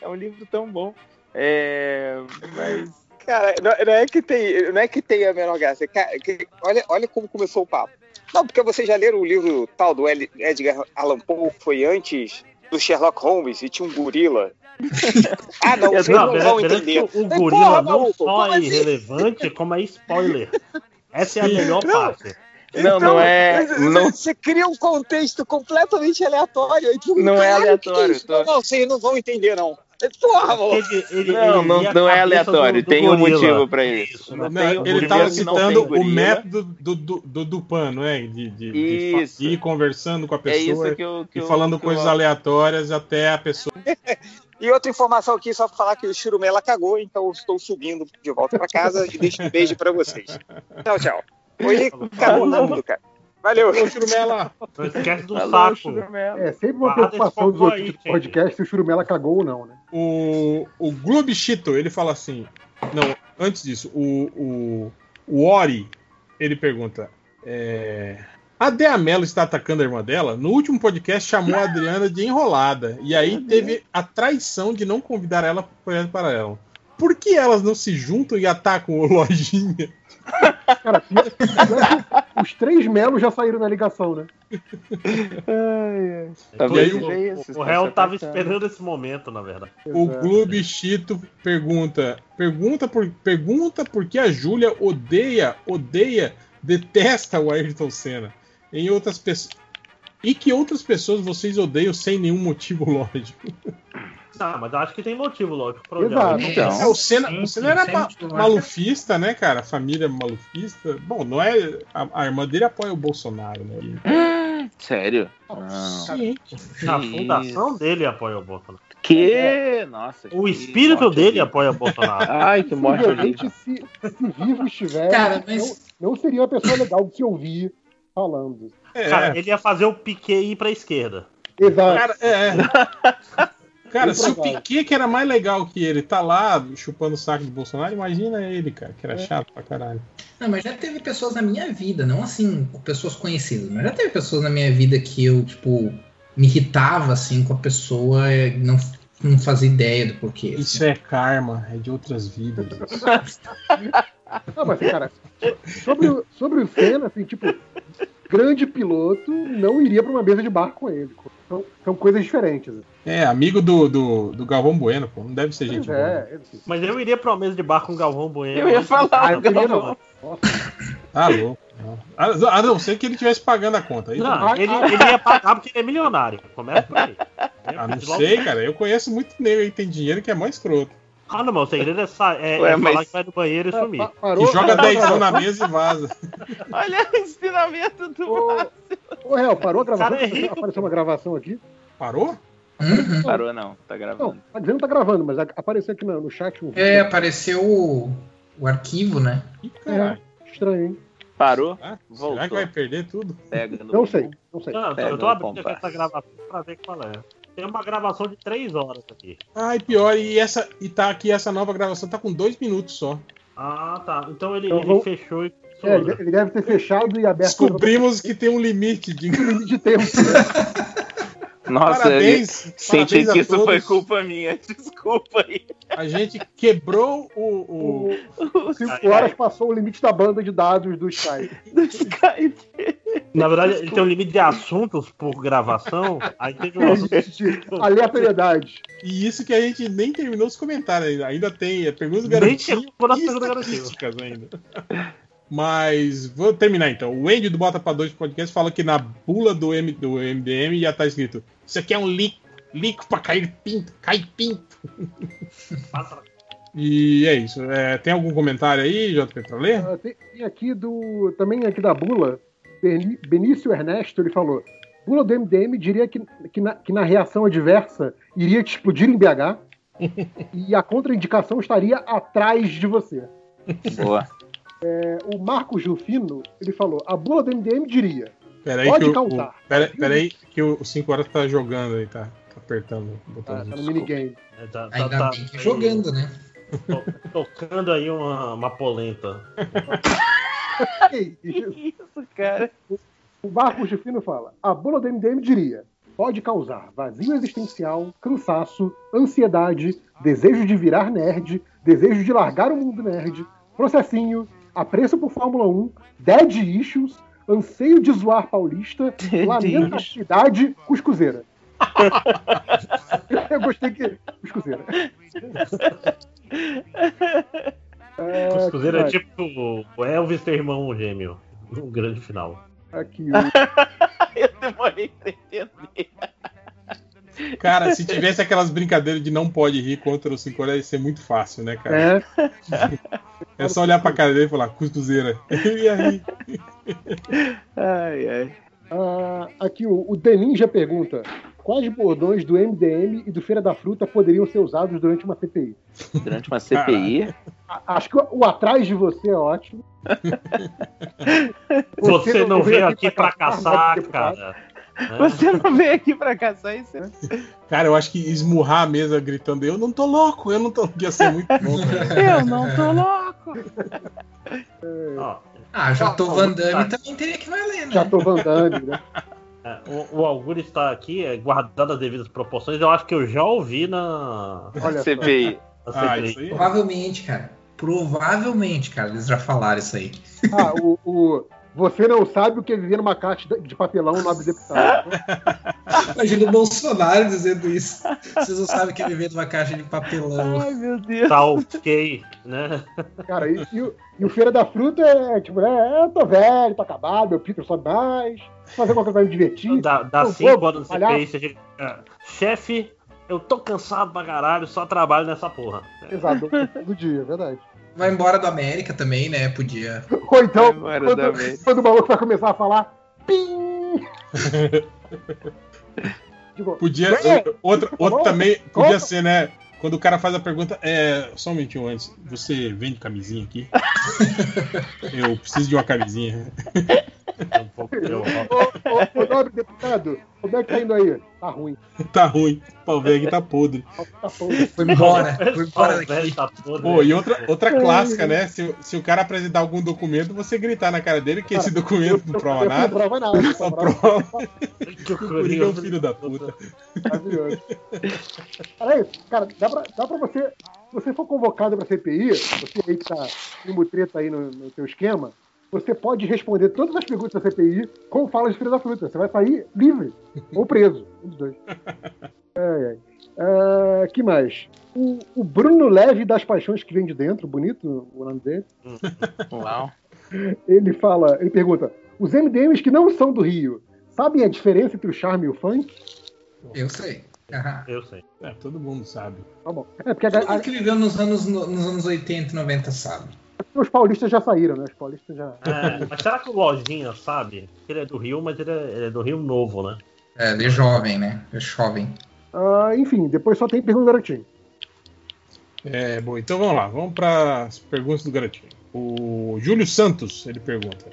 é um livro tão bom. É, mas Cara, não, não é que tem, não é que tem a menor graça. Cara, que- olha, olha como começou o papo. Não, porque vocês já leram o livro tal do Ed- Edgar Allan Poe, foi antes do Sherlock Holmes e tinha um gorila. ah, não, vocês não, beleza- vão beleza entender. o Mas, gorila porra, não maluco, só como é assim? irrelevante, como é spoiler. Essa é a melhor Não. parte. Não, não é- Você, não- você cria um contexto completamente aleatório. Não é aleatório, Não, vocês não vão entender, não. Porra, maluco. Ele, ele, Não, ele não, não é aleatório, do- do tem um gorila. motivo pra isso. Não Não, tem- ele estava não citando o método do, do, do Dupan, não é? De, de, de Isso. ir conversando com a É pessoa isso que eu- que e eu- falando que coisas eu- aleatórias até a pessoa. E outra informação aqui, só pra falar que o Churumela cagou, então eu estou subindo de volta pra casa e deixo um beijo pra vocês. Tchau, tchau. Hoje cagou tudo, cara. Valeu. Ô, Churumela! Não esquece do Alô, saco. Churumela. É sempre uma preocupação dos outros aí, podcast se o Churumela cagou ou não, né? O, o Globchito, ele fala assim. Não, antes disso, o, o, o Ori, ele pergunta. É, a Dea Mello está atacando a irmã dela? No último podcast chamou a Adriana de enrolada. E aí teve a traição de não convidar ela para para ela. Por que elas não se juntam e atacam o Lojinha? Cara, os três melos já saíram na ligação, né? Talvez E aí, seja isso. O réu se tava esperando esse momento, na verdade. O Clube Chito pergunta, pergunta por, pergunta por que a Júlia odeia, odeia, detesta o Ayrton Senna. Em outras pessoas e que outras pessoas vocês odeiam sem nenhum motivo lógico. Não, mas eu acho que tem motivo, lógico, pra Exato. odiar. Então. É, o Senna, sim, o Senna sim, era ma- malufista, né, cara? Família malufista. Bom, não é. A, a irmã dele apoia o Bolsonaro, né? Sério? Não. Sim. A fundação dele apoia o Bolsonaro. Que? Nossa. O que espírito dele apoia o Bolsonaro. Ai, que morte se, se vivo estiver, Cara, mas- não, não seria uma pessoa legal de se ouvir falando. É, Cara, ele ia fazer o Piquet ir pra esquerda. Exato. cara, é. Cara, se o. Piquet, que era mais legal que ele, tá lá chupando o saco do Bolsonaro, imagina ele, cara, que era chato pra caralho. Não, mas já teve pessoas na minha vida, não assim, pessoas conhecidas, mas já teve pessoas na minha vida que eu, tipo, me irritava, assim, com a pessoa e não, não fazia ideia do porquê. assim. Isso é karma, é de outras vidas. Não, mas, cara, sobre, o- sobre o Senna, assim, tipo, grande piloto não iria pra uma mesa de bar com ele. São, são coisas diferentes. É, amigo do, do, do Galvão Bueno, pô. Não deve ser gente Pois boa. é, é, Mas eu iria pra uma mesa de bar com o Galvão Bueno. Eu ia falar, Ah, eu queria Galvão. não. Ah, louco. Não. A não ser que ele estivesse pagando a conta. Aí, Não, ele, ele ia pagar porque ele é milionário. Começa por aí. ah, não sei, cara. Eu conheço muito negro aí que tem dinheiro que é mais escroto. Ah, não, mas o segredo é, sa- é, Ué, é falar mas- que vai no banheiro e sumir. pa- parou, Que joga parou, dezão parou. na mesa e vaza. Olha o ensinamento do Ô, Márcio. Ô, Real, parou a gravação? Cara, é rico. Apareceu uma gravação aqui. Parou? Parou não, tá gravando. Tá dizendo que tá gravando, mas apareceu aqui no, no chat um É, apareceu o, o arquivo, né? É, estranho, hein? Parou? Será que vai perder tudo? Pega no- Não sei, não sei. Não, eu tô abrindo essa gravação pra ver qual é. Tem uma gravação de três horas aqui. Ai, pior, e essa e tá aqui, essa nova gravação tá com dois minutos só. Ah, tá. Então ele, Então ele vamos- fechou e. É, ele deve ter fechado e aberto. Descobrimos que tem um limite de, limite de tempo. Nossa, Parabéns, eu senti parabéns que isso todos. foi culpa minha. Desculpa aí. A gente quebrou o. o... Cinco horas passou o limite da banda de dados do Skype. Na verdade, ele tem um limite de assuntos por gravação. Aí teve um assunto. Aleatoriedade. E isso que a gente nem terminou os comentários ainda. Ainda tem é, perguntas Nem garantidas. chegou na pergunta garantida. estatísticas ainda. Mas vou terminar então. O Andy do Bota Dois Podcast fala que na bula do, M, do MDM já tá escrito: Isso aqui é um líquido, líquido pra cair pinto, cair pinto. e é isso. É, tem algum comentário aí, JP, pra ler? Ah, tem, tem aqui do. Também aqui da Bula, Benício Ernesto, ele falou. Bula do MDM diria que, que, na, que na reação adversa iria te explodir em BH e a contraindicação estaria atrás de você. Boa. É, o Marcos Rufino, ele falou, a bula do MDM diria, Peraí pode que o, causar. o, pera, peraí que o 5 horas tá jogando aí, tá, tá apertando o botãozinho. tá no minigame. É, tá- tá- Ainda tá- bem que jogando, né? to- Tocando aí uma, uma polenta. Que isso, cara? O Marcos Rufino fala, a bula do MDM diria, pode causar vazio existencial, cansaço, ansiedade, desejo de virar nerd, desejo de largar o mundo nerd, processinho, apreço por Fórmula 1, dead issues, anseio de zoar paulista, lamentabilidade, cuscuzeira. Eu gostei que. Cuscuzeira. É, Cuscuzeira é tipo o Elvis ter irmão gêmeo. Um grande final. Aqui, Eu demorei pra entender. Cara, se tivesse aquelas brincadeiras de não pode rir contra o 5 horas, ia ser muito fácil, né, cara? É. É só olhar pra cara dele e falar, costuzeira. Ele ia rir. Ai, ai. Ah, aqui o, o Deninja pergunta: quais bordões do MDM e do Feira da Fruta poderiam ser usados durante uma CPI? Durante uma CPI. A- Acho que o, o atrás de você é ótimo. Você não veio aqui pra caçar, caçar, cara. Você não veio aqui pra caçar isso? Cara, eu acho que esmurrar a mesa gritando, eu não tô louco, eu não tô. Ia ser muito bom. Eu não tô louco. Ah, já tô Ó, Van Damme tá. também teria que valer, né? Já tô Van Damme, né? É, o, o Augusto está aqui, é, guardado as devidas proporções. Eu acho que eu já ouvi na. Olha. CPI. na Ah, CPI. isso aí. Provavelmente, cara. Provavelmente, cara, eles já falaram isso aí. Ah, o, o- você não sabe o que é viver numa caixa de papelão no deputado. Imagina o Bolsonaro dizendo isso. Vocês não sabem que é viver numa caixa de papelão. Ai, meu Deus. Tá ok, né? Cara, e, e o, e o Feira da Fruta é tipo, é, eu tô velho, tô acabado, meu Peter sobe mais, fazer qualquer coisa me divertir. Dá, dá Eu cinco chega. é, Chefe, eu tô cansado pra caralho, só trabalho nessa porra. Exato, todo dia, é verdade. Vai embora do América também, né? Podia. Ou então, quando, quando o maluco vai começar a falar, pim! Tipo, Podia. É. Outro, outro também podia Como? ser, né? Quando o cara faz a pergunta, é. Só um minutinho antes, você vende camisinha aqui? Eu preciso de uma camisinha. Eu- ô, ô, ô, nobre deputado, como é que tá indo aí? Tá ruim. Tá ruim. O pau velho aqui tá podre. Tá podre. Foi embora. Foi embora o daqui. velho tá todo- Pô, e outra, outra clássica, né? Se, se o cara apresentar algum documento, você gritar na cara dele que esse documento não prova Eu não nada. prova nada. Só prova Que o Coringa é um filho da puta. Maravilhoso. Cara, cara, dá pra, dá pra você. Se você for convocado pra CPI, você aí que tá em mutreta aí no, no seu esquema, você pode responder todas as perguntas da CPI com falas de filho da fruta. Você vai sair livre ou preso. Um dos dois. Ai, ai. Ah, que mais? O, o Bruno Leve das Paixões que vem de dentro, bonito o nome dele. Uau. Ele fala, ele pergunta: os MDMs que não são do Rio, sabem a diferença entre o charme e o funk? Eu sei. Aham. Eu sei. É, todo mundo sabe. Tá bom. É porque a, Todo a, mundo que viveu nos anos, nos anos 80 e 90 sabe. Os paulistas já saíram, né? Os paulistas já. É, mas será que o Lojinha sabe? Ele é do Rio, mas ele é, ele é do Rio Novo, né? É, de jovem, né? De jovem. Ah, enfim, depois só tem pergunta do garotinho. É, bom, então vamos lá, vamos para as perguntas do garotinho. O Júlio Santos, ele pergunta: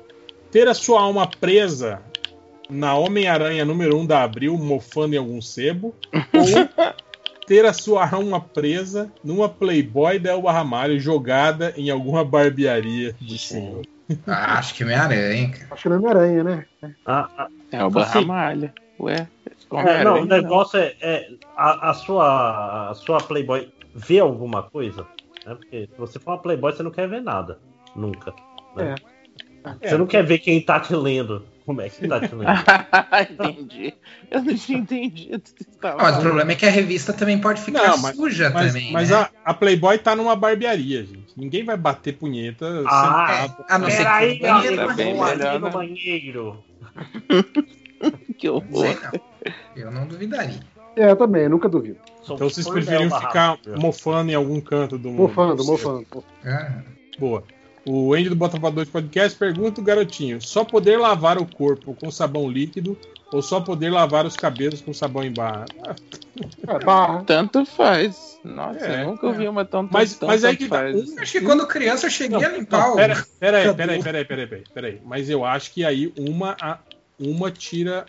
Ter a sua alma presa na Homem-Aranha número 1 da Abril, mofando em algum sebo, ou ter a sua alma presa numa Playboy da Elba Ramalho jogada em alguma barbearia de senhor? Ah, acho que Homem-Aranha, cara. Acho que não é Homem-Aranha, né? É o Barramalha. Ué, É, não, o negócio é, é a, a sua, a sua Playboy vê alguma coisa? Né? Porque se você for uma Playboy, você não quer ver nada. Nunca. né? É. Você não quer ver quem tá te lendo. Como é que tá te lendo? entendi. Eu não tinha entendido. Ah, mas o problema é que a revista também pode ficar Não, mas- suja Mas, também. mas né? a, a Playboy tá numa barbearia, gente. Ninguém vai bater punheta Ah, sentado. a não ser Peraí, que amigo, tá bem vou ali melhor, no né? banheiro. que sei, não. Eu não duvidaria. É, eu também, eu nunca duvido. Então vocês preferiam ficar mofando em algum canto do mundo? Mofando, mofando. Ah, Boa. O Andy do Bota 2 Podcast pergunta o garotinho: só poder lavar o corpo com sabão líquido ou só poder lavar os cabelos com sabão em barra? Ah, É, barra. Tanto faz. Nossa, É, eu nunca ouvi uma tão Mas- tão, mas aí tanto que tá. faz. Acho que quando criança eu cheguei a limpar Não, o. pera, pera aí, cabelo. pera aí, pera aí, pera aí, pera aí, pera aí. Mas eu acho que aí uma, a- uma tira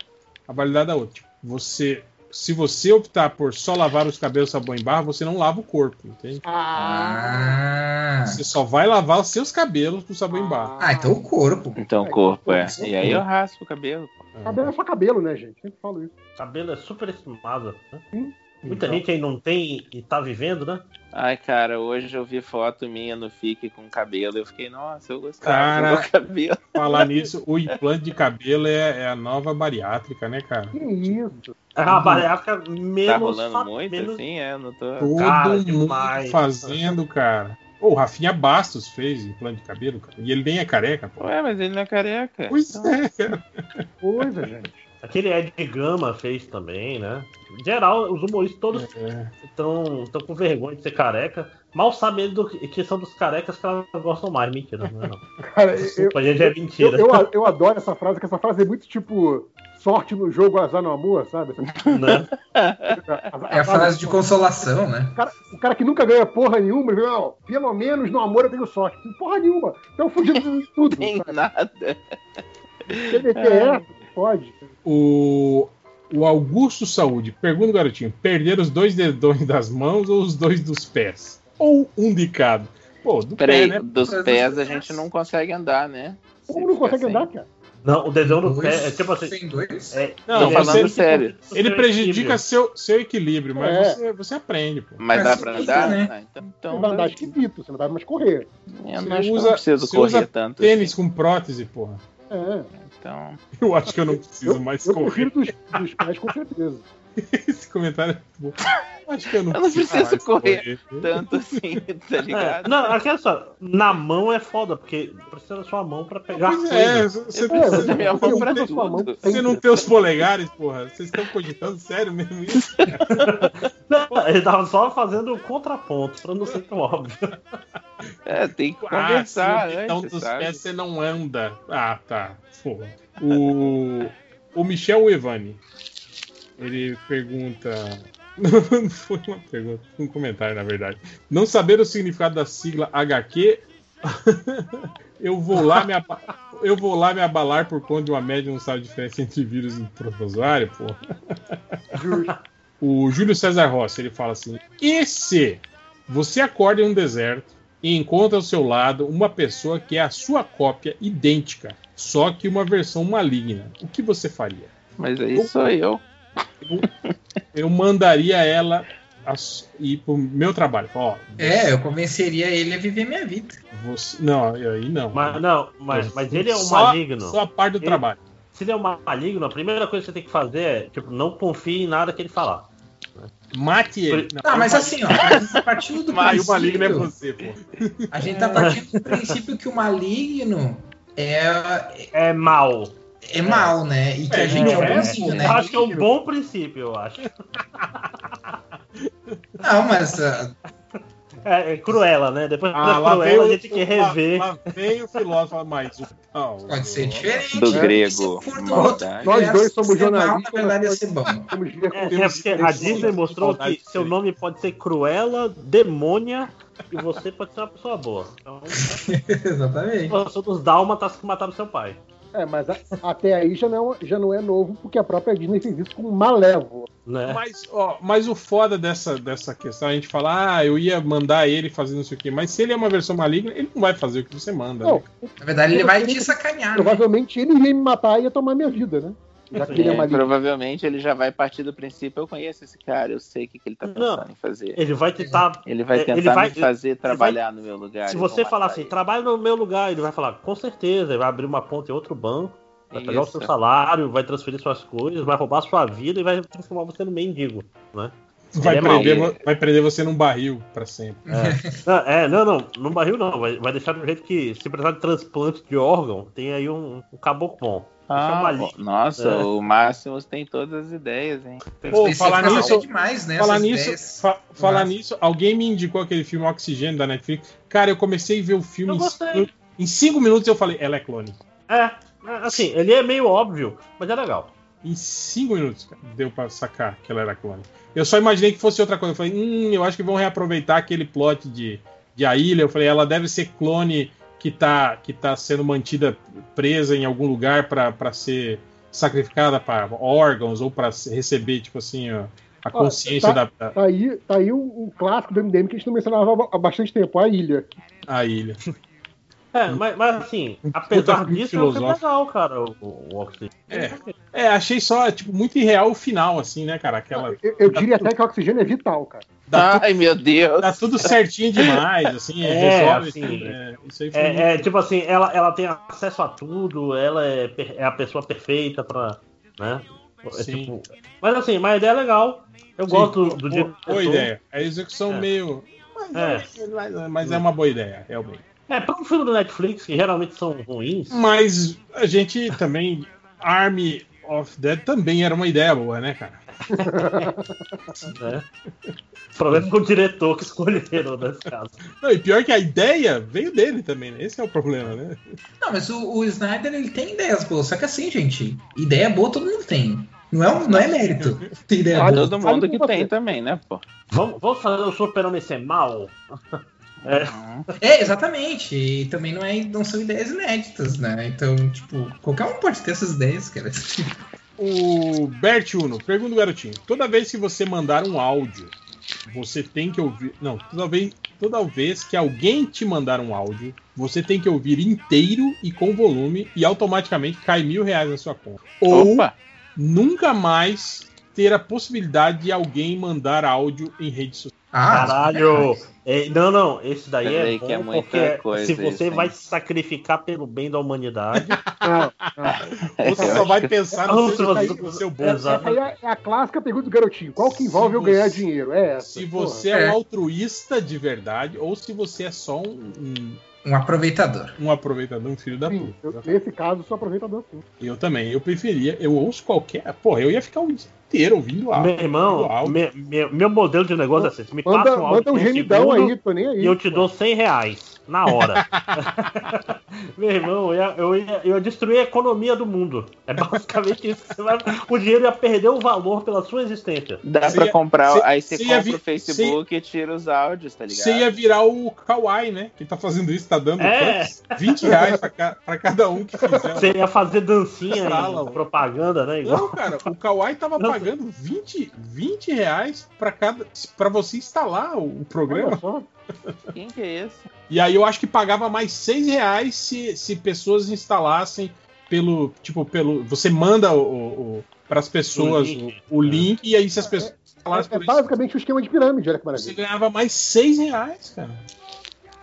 a validade da outra. Tipo, Você, se você optar por só lavar os cabelos sabão em barra, você não lava o corpo, entende? Ah. Você só vai lavar os seus cabelos com sabão em barra. Ah, então o corpo. Então, o corpo, é. E aí eu raspo o cabelo. Cabelo é só cabelo, né, gente? Sempre falo isso. Cabelo é super estimado. Né? Sim. Muita Então. gente aí não tem e tá vivendo, né? Ai, cara, hoje eu vi foto minha no FIC com cabelo. Eu fiquei, nossa, eu gostava Cara, do meu cabelo. Falar nisso, o implante de cabelo é, é a nova bariátrica, né, cara? Que isso? É uma bariátrica menos. Tá rolando fa- muito menos- assim, é? Não tô... Todo Cara, mundo demais. fazendo, cara. Ô, o Rafinha Bastos fez implante de cabelo, cara. E ele nem é careca, pô. Ué, mas ele não é careca. Pois Então, é, cara. Coisa, gente. Aquele Ed Gama fez também, né? Em geral, os humoristas todos É. estão com vergonha de ser careca. Mal sabendo do que que são dos carecas que elas gostam mais. Mentira, não é não. Cara, eu, Desculpa, gente, é eu, mentira. eu, eu adoro essa frase, que essa frase é muito tipo sorte no jogo, azar no amor, sabe? Né? É a frase de consolação, né? O cara, o cara que nunca ganha porra nenhuma, ele fala, não, pelo menos no amor eu tenho sorte. Não tem Porra nenhuma. Então fugido de tudo. tem sabe? nada. TBT é, pode. O, o Augusto Saúde pergunta, garotinho: perder os dois dedões das mãos ou os dois dos pés? Ou um de cada? Pô, do Peraí, pé, né? dos pés a gente não consegue andar, né? Como não consegue andar, cara? Não, o dedão do pé é tipo assim. Sem dois? É, Não, ele é falando sério. Ele seu prejudica seu, seu equilíbrio, mas É. você, você aprende, pô. Mas Mas dá pra andar? né? Ah, então, Você então vai andar eu esquisito, você não vai mais correr. não Você eu usa- não preciso você correr usa tanto. Tênis com prótese, porra. É. Então, Eu acho que eu não preciso Eu, mais eu correr. prefiro dos, dos pés, com certeza. Esse comentário é muito bom. Eu acho que eu não, Eu não preciso correr. tanto assim, tá É, ligado? não, aquela só, na mão é foda, porque precisa da sua mão pra pegar é, você, É, precisa, você minha mão pra mão você não tem os polegares, porra. Vocês estão cogitando sério mesmo isso? Não, ele tava só fazendo o contraponto, pra não ser tão óbvio. É, tem que Ah, conversar sim, então antes, dos sabe? pés você não anda. Ah, tá. Porra. O, o Michel Evani, ele pergunta. Não foi uma pergunta, foi um comentário, na verdade. Não saber o significado da sigla HQ. eu vou lá me eu vou lá me abalar por conta de uma média não sabe a diferença entre vírus e protozoário, pô. O Júlio César Rossi, ele fala assim: "E se você acorda em um deserto e encontra ao seu lado uma pessoa que é a sua cópia idêntica, só que uma versão maligna. O que você faria? Mas aí sou eu. Eu mandaria ela as- ir pro meu trabalho. Ó, É, eu convenceria ele a viver minha vida. você, não, aí não. Mas não, mas, mas ele é um Só- maligno. Só a parte do Ele- trabalho. Se ele é um maligno, a primeira coisa que você tem que fazer é, tipo, não confie em nada que ele falar. Mate ele. Não, Tá, aí mas assim, ó, a tá partindo do Mas o maligno é você, pô. A gente tá partindo do princípio que o maligno é, É mal. É mal, né? E que a É, gente é não é, bonzinho, pô. né? Eu acho que é um bom princípio, eu acho. Não, mas ah, É, é Cruella, né? Depois Ah, da Cruella a gente quer rever. Lá, lá veio o filósofo, mas o. Pode ser diferente. Do né? grego. Do outro Nós dois somos mal, jornalistas, Na verdade, ia ser bom. É, é porque a Disney mostrou que seu nome pode ser Cruella, Demônia e você pode ser uma pessoa boa. Então, Exatamente. sou dos dálmatas que mataram seu pai. É, mas a- até aí já não, já não é novo, porque a própria Disney fez isso com Malévola. Né? Mas, ó, mas o foda dessa, dessa questão, a gente fala, ah, eu ia mandar ele fazer não sei o quê, mas se ele é uma versão maligna, ele não vai fazer o que você manda. Não, né? Na verdade, ele vai te sacanear. né? Provavelmente ele ia me matar e ia tomar minha vida, né? Já que ele é É, provavelmente ele já vai partir do princípio, eu conheço esse cara, eu sei o que, que ele tá pensando Não, em fazer. Ele vai tentar. Ele vai é, tentar ele vai- me fazer trabalhar vai- no meu lugar. Se você falar assim, ele. trabalha no meu lugar, ele vai falar, com certeza, ele vai abrir uma conta em outro banco, vai pegar o seu salário, vai transferir suas coisas, vai roubar sua vida e vai transformar você no mendigo, né? Vai, Ele é prender, vai prender você num barril pra sempre. É. Não, é, não, não, barril não, vai, vai deixar do jeito que, se precisar de transplante de órgão, tem aí um, um caboclo bom. É Ah, nossa, É. o Máximos tem todas as ideias, hein? Pô, falar nisso, é demais, né, falar nisso, fa- falar nisso, alguém me indicou aquele filme Oxigênio da Netflix. Cara, eu comecei a ver o filme Eu em em cinco minutos eu falei, ela é clone. É, assim, ele é meio óbvio, mas é legal. Em cinco minutos cara, deu pra sacar que ela era clone. Eu só imaginei que fosse outra coisa. Eu falei, hum, eu acho que vão reaproveitar aquele plot de, de a ilha. Eu falei, ela deve ser clone que tá, que tá sendo mantida presa em algum lugar pra ser sacrificada para órgãos ou se- receber, tipo assim, ó, a consciência tá, da, da Tá aí, tá aí um, um clássico do MDM que a gente não mencionava há bastante tempo, a ilha. a ilha. É, mas, mas assim, apesar disso, é um filme filosófico. legal, cara, o, o Oxygen. É, é, achei só, tipo, muito irreal o final, assim, né, cara? Aquela. Eu, eu diria até que o oxigênio é vital, cara. Dá, Ai, meu Deus. dá tudo certinho demais, assim, É, resolve. assim, tudo, é, isso aí foi muito- É, é, tipo assim, ela, ela tem acesso a tudo, ela é, é a pessoa perfeita pra. né? É, Sim. tipo, mas assim, mas a ideia é legal. Eu Sim, gosto boa- do boa, diretor. boa ideia. A execução É. meio. É. Mas, mas é uma boa ideia, realmente. É, pra um filme do Netflix, que geralmente são ruins. Mas a gente também. Army of Dead também era uma ideia boa, né, cara? né? O problema é com o diretor que escolheram nesse caso. Não, e pior que a ideia veio dele também, né? Esse é o problema, né? Não, mas o, o Snyder ele tem ideias boas. Só que assim, gente, ideia boa todo mundo tem. Não é, um- não é mérito. Tem ideia Ah, boa. todo mundo que tem também, né, pô? Vamos, vamos fazer o Super-Homem ser mal? É. É, exatamente. E também não, é, não são ideias inéditas, né? Então, tipo, qualquer um pode ter essas ideias, cara. O Bert Uno, pergunta o garotinho. Toda vez que você mandar um áudio, você tem que ouvir. Não, toda vez, toda vez que alguém te mandar um áudio, você tem que ouvir inteiro e com volume e automaticamente cai mil reais na sua conta. Ou Opa! nunca mais ter a possibilidade de alguém mandar áudio em rede social. Ah, Caralho! É, não, não, esse daí é bom que é muita porque coisa se você isso, vai hein? se sacrificar pelo bem da humanidade. Você Eu só vai que- pensar no se seu, você- no seu bolso. Essa é, é a clássica pergunta do garotinho. Qual que envolve Se eu ganhar você- dinheiro? É essa. Se porra. você é, É. um altruísta de verdade ou se você é só um, um, Um aproveitador. um aproveitador, um filho da Sim, puta. eu- nesse caso, sou aproveitador sim. Eu também, eu preferia, eu ouço qualquer. Porra, eu ia ficar o dia inteiro ouvindo áudio. Meu irmão, áudio. me- me- meu modelo de negócio é assim: você me Manda, passa um áudio manda um por gemidão segundo aí, tô nem aí. e eu te dou 100 reais na hora. Meu irmão, eu ia, eu, ia, eu ia destruir a economia do mundo. É basicamente isso. que Você vai, o dinheiro ia perder o valor pela sua existência. Dá Você pra ia- comprar, você- aí você compra vi- o Facebook e tira os áudios, tá ligado? Você ia virar o Kawaii, né? Quem tá fazendo isso tá dando É. quantos? 20 reais pra, ca- pra cada um que fizer. Você ia fazer dancinha mano. propaganda, né? Igual. Não, cara, o Kawaii tava Não. pagando 20, 20 reais pra, cada, pra você instalar o, o programa. Quem que é esse? E aí eu acho que pagava mais 6 reais se, se pessoas instalassem pelo. Tipo, pelo. Você manda o, o, para as pessoas O o link. o, link, e aí se as pessoas instalassem É, é basicamente o esquema de pirâmide, olha que você maravilha. ganhava mais 6 reais, cara.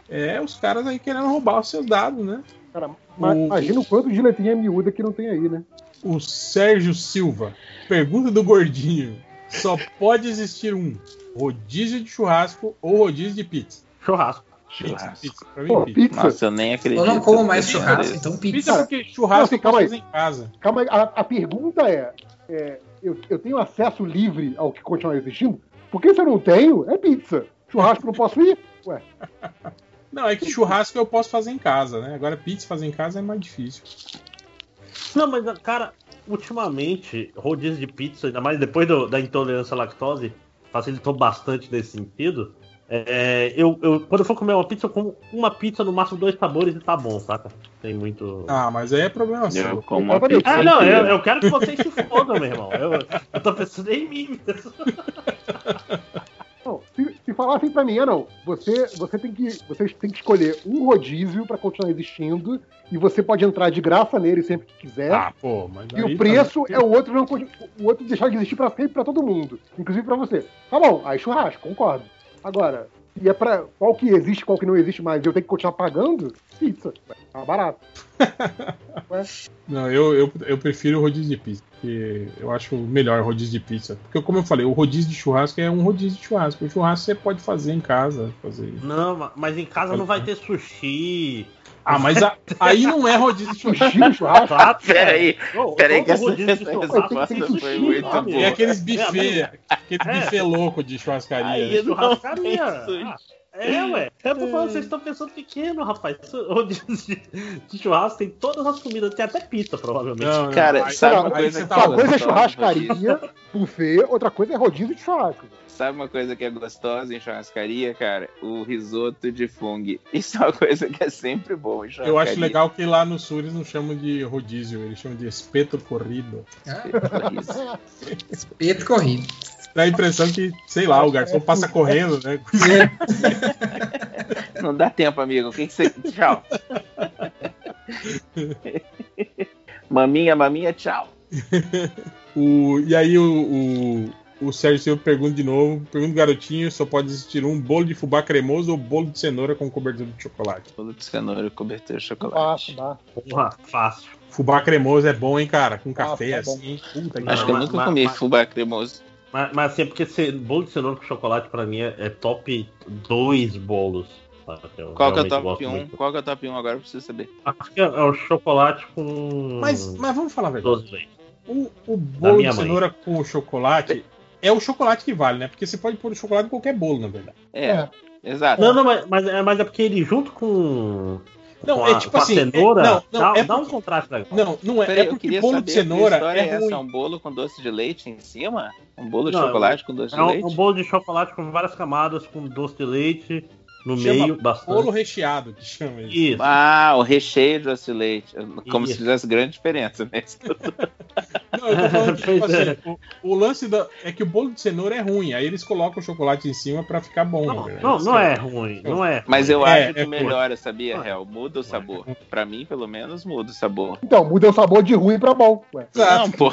É, os caras aí querendo roubar os seus dados, né? Cara, O- imagina o quanto de letrinha miúda que não tem aí, né? O Sérgio Silva. Pergunta do gordinho. Só pode existir um: rodízio de churrasco ou rodízio de pizza? Churrasco. Pizza, Churrasco. pizza. Pra mim, Pô, pizza. pizza. Nossa, eu nem acredito. Eu não como mais Pizza. churrasco, então Pizza pizza. porque churrasco Não, eu calma aí. em casa. Calma aí, a, a pergunta é, é, eu, eu tenho acesso livre ao que continua existindo? Porque se eu não tenho, é pizza. churrasco eu não posso ir? Ué. Não, é que churrasco eu posso fazer em casa, né? Agora pizza fazer em casa é mais difícil. Não, mas, cara, ultimamente, rodízio de pizza, ainda mais depois do- da intolerância à lactose, facilitou bastante nesse sentido. É, eu, eu- quando eu for comer uma pizza, eu como uma pizza, no máximo dois sabores e tá bom, saca? Tem muito. Ah, mas aí é problema seu. como uma pizza Ah, não, eu, eu quero que vocês se fodam, meu irmão. Eu, eu tô pensando em mim mesmo. Não, se, se falassem pra mim, ah não, você, você tem que, vocês têm que escolher um rodízio pra continuar existindo e você pode entrar de graça nele sempre que quiser. Ah, pô, mas E o preço tá- é o outro não o outro deixar de existir pra sempre pra todo mundo, inclusive pra você. Tá bom, aí churrasco, concordo. Agora, se é pra qual que existe, qual que não existe mais, e eu tenho que continuar pagando, pizza, tá barato. Não, eu, eu, eu prefiro o rodízio de pizza, porque eu acho melhor o rodízio de pizza. Porque, como eu falei, o rodízio de churrasco é um rodízio de churrasco. O churrasco você pode fazer em casa. Fazer. Não, ma- mas em casa não vai ter sushi. Ah, mas a- aí não é rodízio de churrasco. Sushi churrasco? Claro, Peraí, peraí, que todo essa, essa resposta foi muito boa. É aqueles É, buffet, aquele É. buffet louco de churrascaria. Aí né? Churrascaria. Ah, É, ué. Eu tô falando, vocês estão pensando pequeno, rapaz. Rodízio de, de churrasco tem todas as comidas, tem até pizza, provavelmente. Não, Cara, aí- sabe uma coisa que tá Uma coisa é gostosa, churrascaria, buffet, outra coisa é rodízio de churrasco. Sabe uma coisa que é gostosa em churrascaria, cara? O risoto de fungo. Isso é uma coisa que é sempre bom em churrascaria. Eu acho legal que lá no sul eles não chamam de rodízio, eles chamam de espeto corrido. Espeto corrido. Dá a impressão que, sei lá, o garçom passa correndo, né? Não dá tempo, amigo. O que, que você. Tchau. maminha, maminha, tchau. O, e aí o, o, o Sérgio Silva pergunta de novo, pergunta do garotinho, só pode existir um bolo de fubá cremoso ou bolo de cenoura com cobertura de chocolate? Bolo de cenoura, cobertura de chocolate. Fácil, dá. Porra, fácil. Fubá cremoso é bom, hein, cara? Com Ah, café tá bom. assim. Puta Acho que eu nunca mas- comi mas- fubá cremoso. Mas, mas assim, é porque ce- bolo de cenoura com chocolate pra mim é, é top 2 bolos. Eu Qual que é o top gosto 1? muito. Qual que é o top 1 agora? Eu preciso saber. Acho que é, é o chocolate com. Mas, mas vamos falar a verdade. O, o bolo de mãe. cenoura com chocolate é o chocolate que vale, né? Porque você pode pôr o chocolate em qualquer bolo, na verdade. É, exato. Não, não, mas, mas, é, mas é porque ele junto com. Não, com é a, tipo com a assim, é- cenoura, não, não, dá, é dá um contraste legal. Não, não é. Peraí, é eu porque queria bolo saber de cenoura que história é é essa? ruim. É um bolo com doce de leite em cima? Um bolo de Não, chocolate com doce É de um, leite? um bolo de chocolate com várias camadas, com doce de leite no Chama meio, bastante. Bolo recheado, que chama isso. Isso. Ah, o recheio de doce de leite. Como Isso. se fizesse grande diferença, né? Não, eu tô falando que, tipo é. assim, o, o lance da, é que o bolo de cenoura é ruim. Aí eles colocam o chocolate em cima pra ficar bom, Não, verdade. não, não é ruim, não é. Mas eu É, acho que é melhora, sabia. Hel? Muda o sabor. Pra mim, pelo menos, muda o sabor. Então, muda o sabor de ruim pra bom. Ué. Não, pô.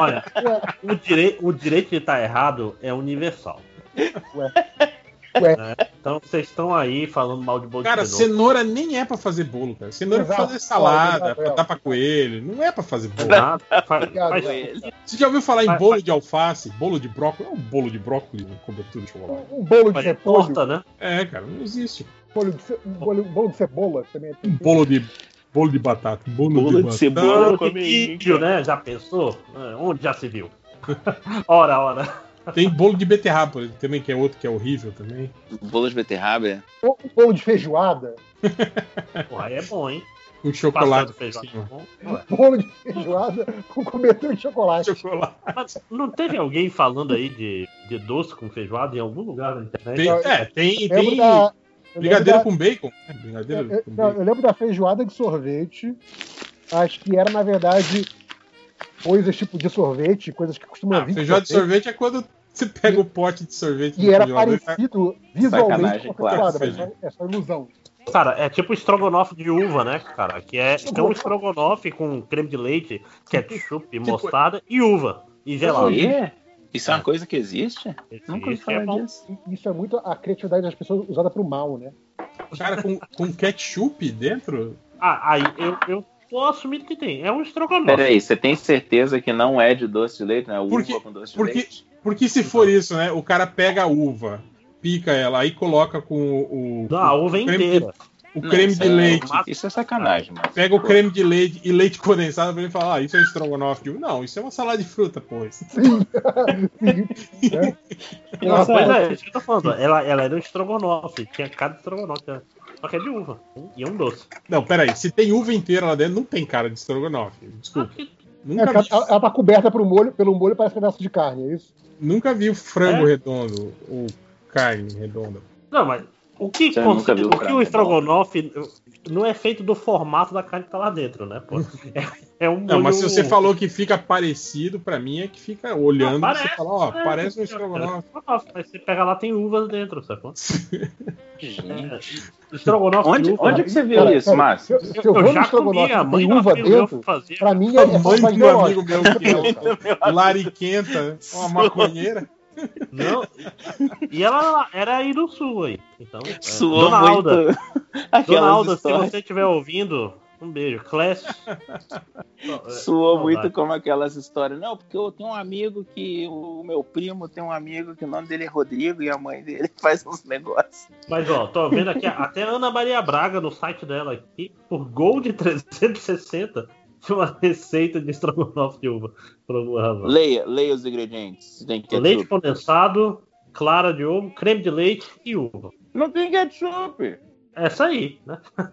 Olha, o, direi o direito de estar errado é universal. Ué. Ué. né? Então vocês estão aí falando mal de bolo Cara, de cenoura. cenoura nem é pra fazer bolo, cara. Cenoura é pra Exato. fazer salada, Exato, pra dar pra coelho. Não é pra fazer bolo. Nada, faz-. Você já ouviu falar em bolo de alface, bolo de brócolis? É um bolo de brócolis com cobertura de chocolate. Um bolo de repolho, torta, né? É, cara, não existe. bolo de, ce- um bolo, bolo de cebola também. Um bolo de bolo de batata, bolo, Bolo de, de batata. cebola. Bolo de milho, né? Já pensou? É, Onde já se viu? ora, ora. Tem bolo de beterraba também, que é outro que é horrível também. Bolo de beterraba? é? Um bolo de feijoada. Porra, aí é bom, hein? Com chocolate feijoada. Bom, ué. Bolo de feijoada com cobertura de chocolate. Chocolate. Mas não teve alguém falando aí de, de doce com feijoada em algum lugar na internet? Tem, é, tem, tem da- brigadeiro da- com bacon. É, brigadeiro eu, com eu- não, bacon. eu lembro da feijoada de sorvete. Acho que era, na verdade, coisas tipo de sorvete, coisas que costumam Ah, vir. com feijoada de sorvete é quando você pega o pote de sorvete E do era e faz- parecido visualmente Sacanagem, com claro. mas é só- é ilusão. Cara, é tipo estrogonofe de uva, né, cara? Que é, é um estrogonofe com creme de leite, ketchup, mostarda e uva. E gelado. Quê? Isso é uma coisa que existe? Nunca ouvi Isso é falar bom. disso. Isso é muito a criatividade das pessoas usada pro mal, né? Cara, com, com ketchup dentro? Ah, aí eu, eu tô assumindo que tem. É um estrogonofe. Peraí, você tem certeza que não é de doce de leite, não é uva Porque- com doce de porque- leite? Porque se for isso, né? O cara pega a uva, pica ela, aí coloca com o. Não, a uva é creme- inteira. o Não, creme de é- leite. Isso é sacanagem, mano. Pega o creme de leite e leite condensado pra ele falar, ah, isso é estrogonofe. Não, isso é uma salada de fruta, pô. Isso- Não, pois é, isso que eu tô falando. Ela, ela era um estrogonofe, tinha cara de estrogonofe. né? Só que é de uva. E é um doce. Não, peraí, se tem uva inteira lá dentro, não tem cara de estrogonofe. Desculpa. É, Nunca porque vi, ela, ela tá coberta pelo molho, pelo molho parece pedaço de carne, é isso? Nunca vi o frango É? redondo ou carne redonda. Não, mas o que, o, que o estrogonofe não é feito do formato da carne que tá lá dentro, né? Pô? É, é um Não, mas se molho- você falou que fica parecido, pra mim é que fica olhando Não, e você fala, ó, parece um estrogonofe. estrogonofe. Mas você pega lá, tem uvas dentro, sacou? Gente. Estrogonofe Onde- de uva. onde que você viu Cara, isso, Márcio? Se, eu, Eu vou já no estrogonofe comi, a mãe uva dentro, fazia. pra mim é, é mãe do amigo meu que é lariquenta, uma maconheira. Não. E ela era aí do sul aí. Então, é, Suou Dona muito Alda. aquelas Dona Alda, se histórias. você estiver ouvindo, um beijo. Clash. Suou muito como aquelas histórias. Não, porque eu tenho um amigo que. O meu primo tem um amigo que o nome dele é Rodrigo e a mãe dele faz uns negócios. Mas ó, tô vendo aqui até a Ana Maria Braga no site dela aqui, por gol de 360, uma receita de estrogonofe de uva. Por alguma razão. Leia, leia os ingredientes. Tem ketchup. Leite condensado, clara de ovo, creme de leite e uva. Não tem ketchup. Essa aí, né?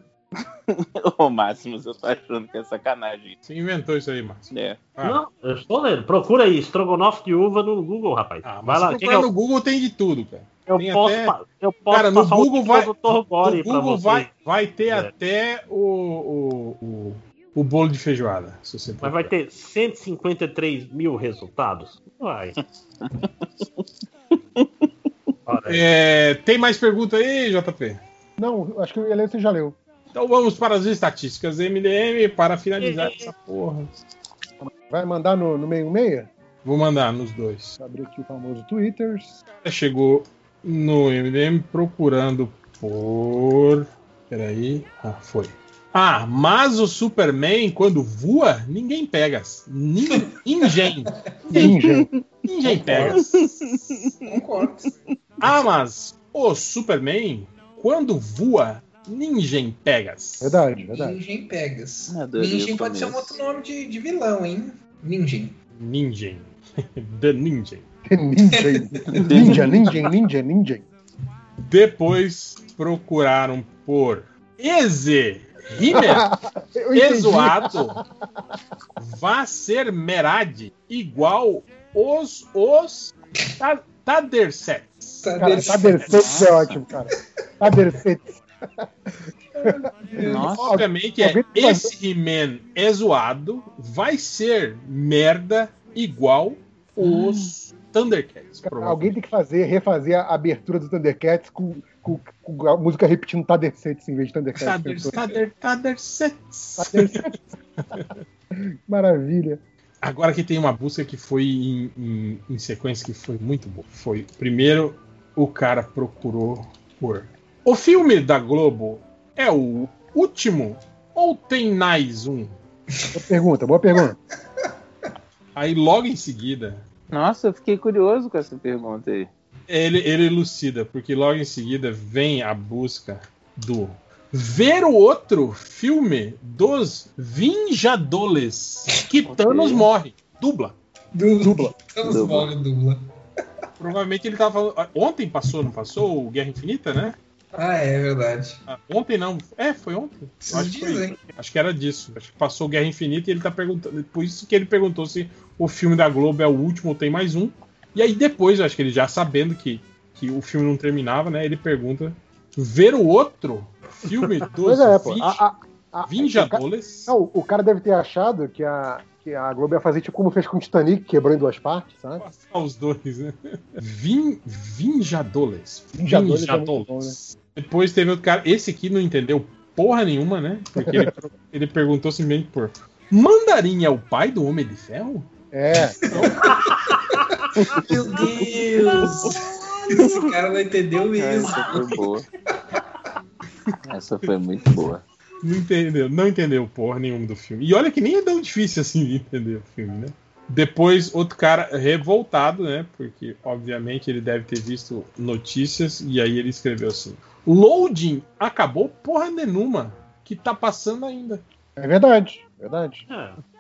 Ô, Máximo, eu tô achando que é sacanagem. Você inventou isso aí, Márcio. É. Ah. Não, eu estou lendo. Procura aí, estrogonofe de uva no Google, rapaz. Ah, Vai mas lá. se quem é no Google tem de tudo, cara. Eu Tem posso, até- eu posso Cara, no Google o vai, vai, no pra Google você. vai, vai ter É. até o, o, o, o bolo de feijoada. Se você Mas vai ter 153 mil resultados? Vai. É, tem mais pergunta aí, JP? Não, acho que o Helena você já leu. Então vamos para as estatísticas MDM para finalizar essa porra. Vai mandar no, no meio meia? Vou mandar nos dois. Abrir aqui o famoso Twitter. Chegou no MDM procurando por. Peraí. Ah, foi. Ah, mas o Superman, quando voa, ninguém pega. Nin- Ninguém. Ninja. Ninguém pega. Concordo. Ah, mas o Superman, quando voa, ninguém pega. Verdade, verdade. Ninja Pegas. O pode ser um outro nome de, de vilão, hein? Ninja. Ninja. The Ninja. Ninja. Ninja, ninja, ninja, ninja. Depois procuraram por Eze Rimer. Exoato vá ser Merad igual os os Ta- Tadersets. Tadersets é ótimo, cara. Tadersets. Nossa. Obviamente é esse He-Man é zoado vai ser merda igual os Thundercats. provavelmente. Alguém tem que fazer, refazer a abertura do Thundercats com, com, com a música repetindo Tadersets em vez de Thundercats. Tader, Tader, Tadersets. Tadersets. Maravilha. Agora que tem uma busca que foi em, em- em sequência que foi muito boa. Foi primeiro o cara procurou por o filme da Globo é o último ou tem mais um? Boa pergunta, boa pergunta. Aí logo em seguida Nossa, eu fiquei curioso com essa pergunta aí. Ele, ele elucida, porque logo em seguida vem a busca do ver o outro filme dos Vingadores que Thanos morre. Dubla. Dubla. Todos Dubla. morrem dubla. Provavelmente ele tava falando. Ontem passou, não passou? O Guerra Infinita, né? Ah, é verdade. Ah, Ontem não. É, foi ontem. Acho que, dias, foi. Acho que era disso. Acho que passou Guerra Infinita e ele tá perguntando. Por isso que ele perguntou se o filme da Globo é o último ou tem mais um. E aí depois, eu acho que ele já sabendo que, que o filme não terminava, né? Ele pergunta: ver o outro filme dos Pois é, pô. A, a, Vingadores? Não, o cara deve ter achado que a, que a Globo ia fazer tipo como fez com o Titanic, quebrou em duas partes, sabe? Passar os dois, né? Vin, Vingadores. Vingadores é muito bom, né? Depois teve outro cara. Esse aqui não entendeu porra nenhuma, né? Porque ele, ele perguntou simplesmente por. Mandarim é o pai do Homem de Ferro? É. Meu Deus! Esse cara não entendeu mesmo. Essa foi boa. Essa foi muito boa. Não entendeu, não entendeu porra nenhuma do filme. E olha que nem é tão difícil assim de entender o filme, né? Depois, outro cara revoltado, né? Porque, obviamente, ele deve ter visto notícias e aí ele escreveu assim: Loading acabou porra nenhuma. Que tá passando ainda. É verdade, verdade.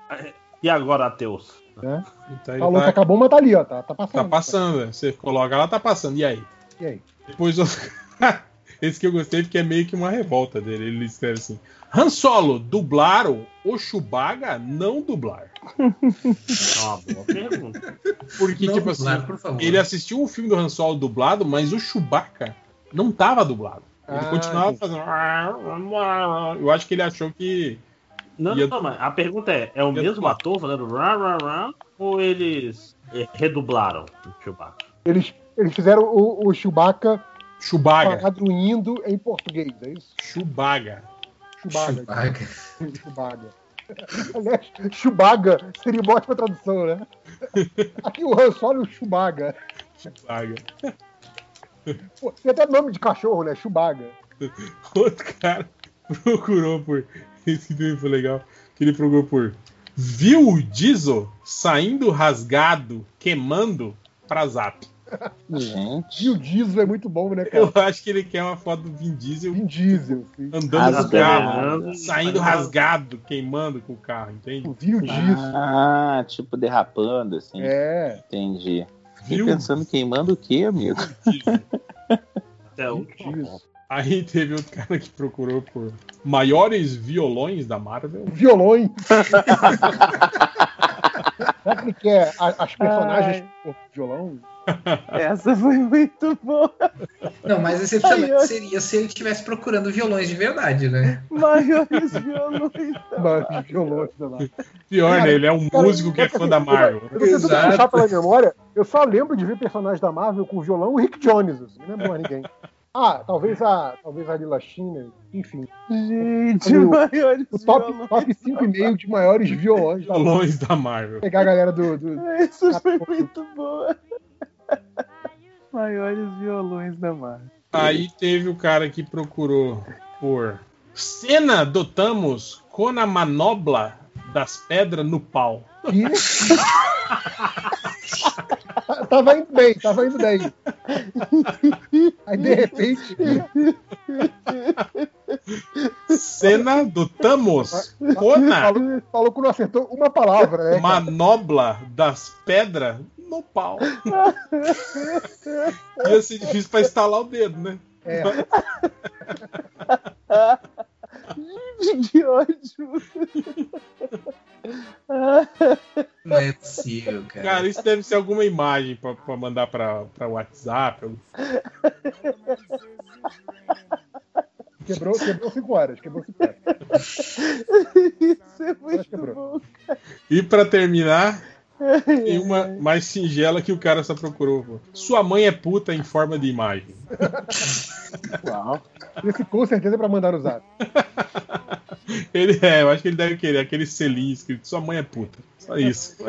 É. E agora, Ateus? Né? Então Falou tá- que acabou, mas tá ali, ó. Tá, tá passando. Tá passando, né? Você coloca lá, tá passando. E aí? E aí? Depois eu... Esse que eu gostei porque é meio que uma revolta dele. Ele escreve assim: Han Solo, dublaram o Chewbacca? Não dublar. Ah, boa pergunta. Porque, Não tipo dublar, assim, por favor. ele assistiu o filme do Han Solo dublado, mas o Chewbacca não tava dublado. Ele Ah, continuava entendi. fazendo. Eu acho que ele achou que. Não, não, mas a pergunta é: é o mesmo ator fazendo rá, rá, rá, ou eles redublaram o Chewbacca? Eles, eles fizeram o, o Chewbacca Chewbacca. traduzindo em português, é isso? Chewbacca. Chewbacca. Chewbacca. Aliás, Chewbacca seria uma ótima tradução, né? Aqui o Han Solo e o Chewbacca. Chewbacca. Pô, tem até nome de cachorro, né? Chewbacca. Outro cara procurou por. Esse também foi legal. Que ele procurou por. Viu o Diesel saindo rasgado, queimando pra zap. Gente. E o Diesel é muito bom, né, cara? Eu acho que ele quer uma foto do Vin Diesel. Vin Diesel, sim. Andando no Rasgado. carro, saindo rasgado, queimando com o carro, entende? Viu Diesel. Ah, tipo derrapando, assim. É. Entendi. Fiquei Viu? pensando queimando o quê, amigo? Até o Aí teve outro cara que procurou por maiores violões da Marvel. Violões. Será que ele quer a- as personagens com violão? Essa foi muito boa. Não, mais decepcionante seria se ele estivesse procurando violões de verdade, né? Maiores violões. Mas violões, sei lá. Pior, né? Ele é um cara, músico que é fã da eu- Marvel. Tentando puxar pela memória. Eu só lembro de ver personagens da Marvel com violão o Rick Jones. assim, Não lembro mais ninguém. Ah, talvez a, talvez a Lila China, enfim. Gente, o, maiores o top, violões. top 5,5 de maiores violões. da Violões da Marvel. Pegar a galera do. do... Essa foi muito boa. Maiores violões da Marvel. Aí teve o cara que procurou por cena do Thanos com a manobra das pedras no pau. Que? tava indo bem, tava indo bem. Aí de repente. Cena do Thanos com a Falou, falou que não acertou uma palavra, né? cara? manobra das pedras no pau. Ia ser difícil pra instalar o dedo, né? É. Gente, que ódio. Não é possível, cara. Cara, isso deve ser alguma imagem pra, pra mandar pra, pra WhatsApp. Quebrou, quebrou 5 horas, quebrou 5 horas. Isso é muito bom. E pra terminar, tem uma mais singela que o cara só procurou. pô. Sua mãe é puta em forma de imagem. Uau. Esse com certeza é pra mandar no zap. Ele é, eu acho que ele deve querer aquele selinho escrito Sua mãe é puta. Só isso.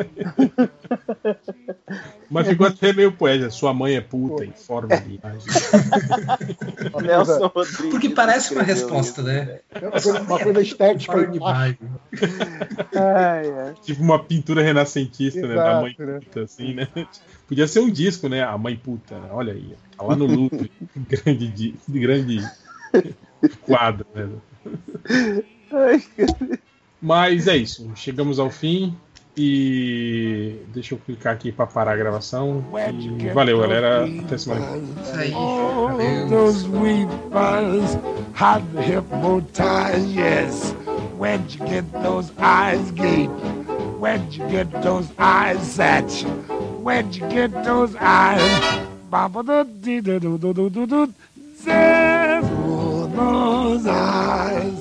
Mas ficou até meio poético. Sua mãe é puta em forma de imagem. Nelson Rodrigues. Porque parece uma resposta, isso. né? É uma coisa, estética de. Ai, ai. Tipo uma pintura renascentista, né? Da Exato, mãe né? puta, assim, né? Podia ser um disco, né? A mãe puta, né? olha aí. Tá lá no luto. grande, grande quadro, né? Ai, cara. Mas é isso. Chegamos ao fim. E deixa eu clicar aqui para parar a gravação. E valeu, galera. Até semana. All those wee buns had hypnotized, yes. Where'd you get those eyes, Gabe? Where'd you get those eyes, Satch? Where'd you get those eyes? Baba do dee do do do do do do. Those eyes.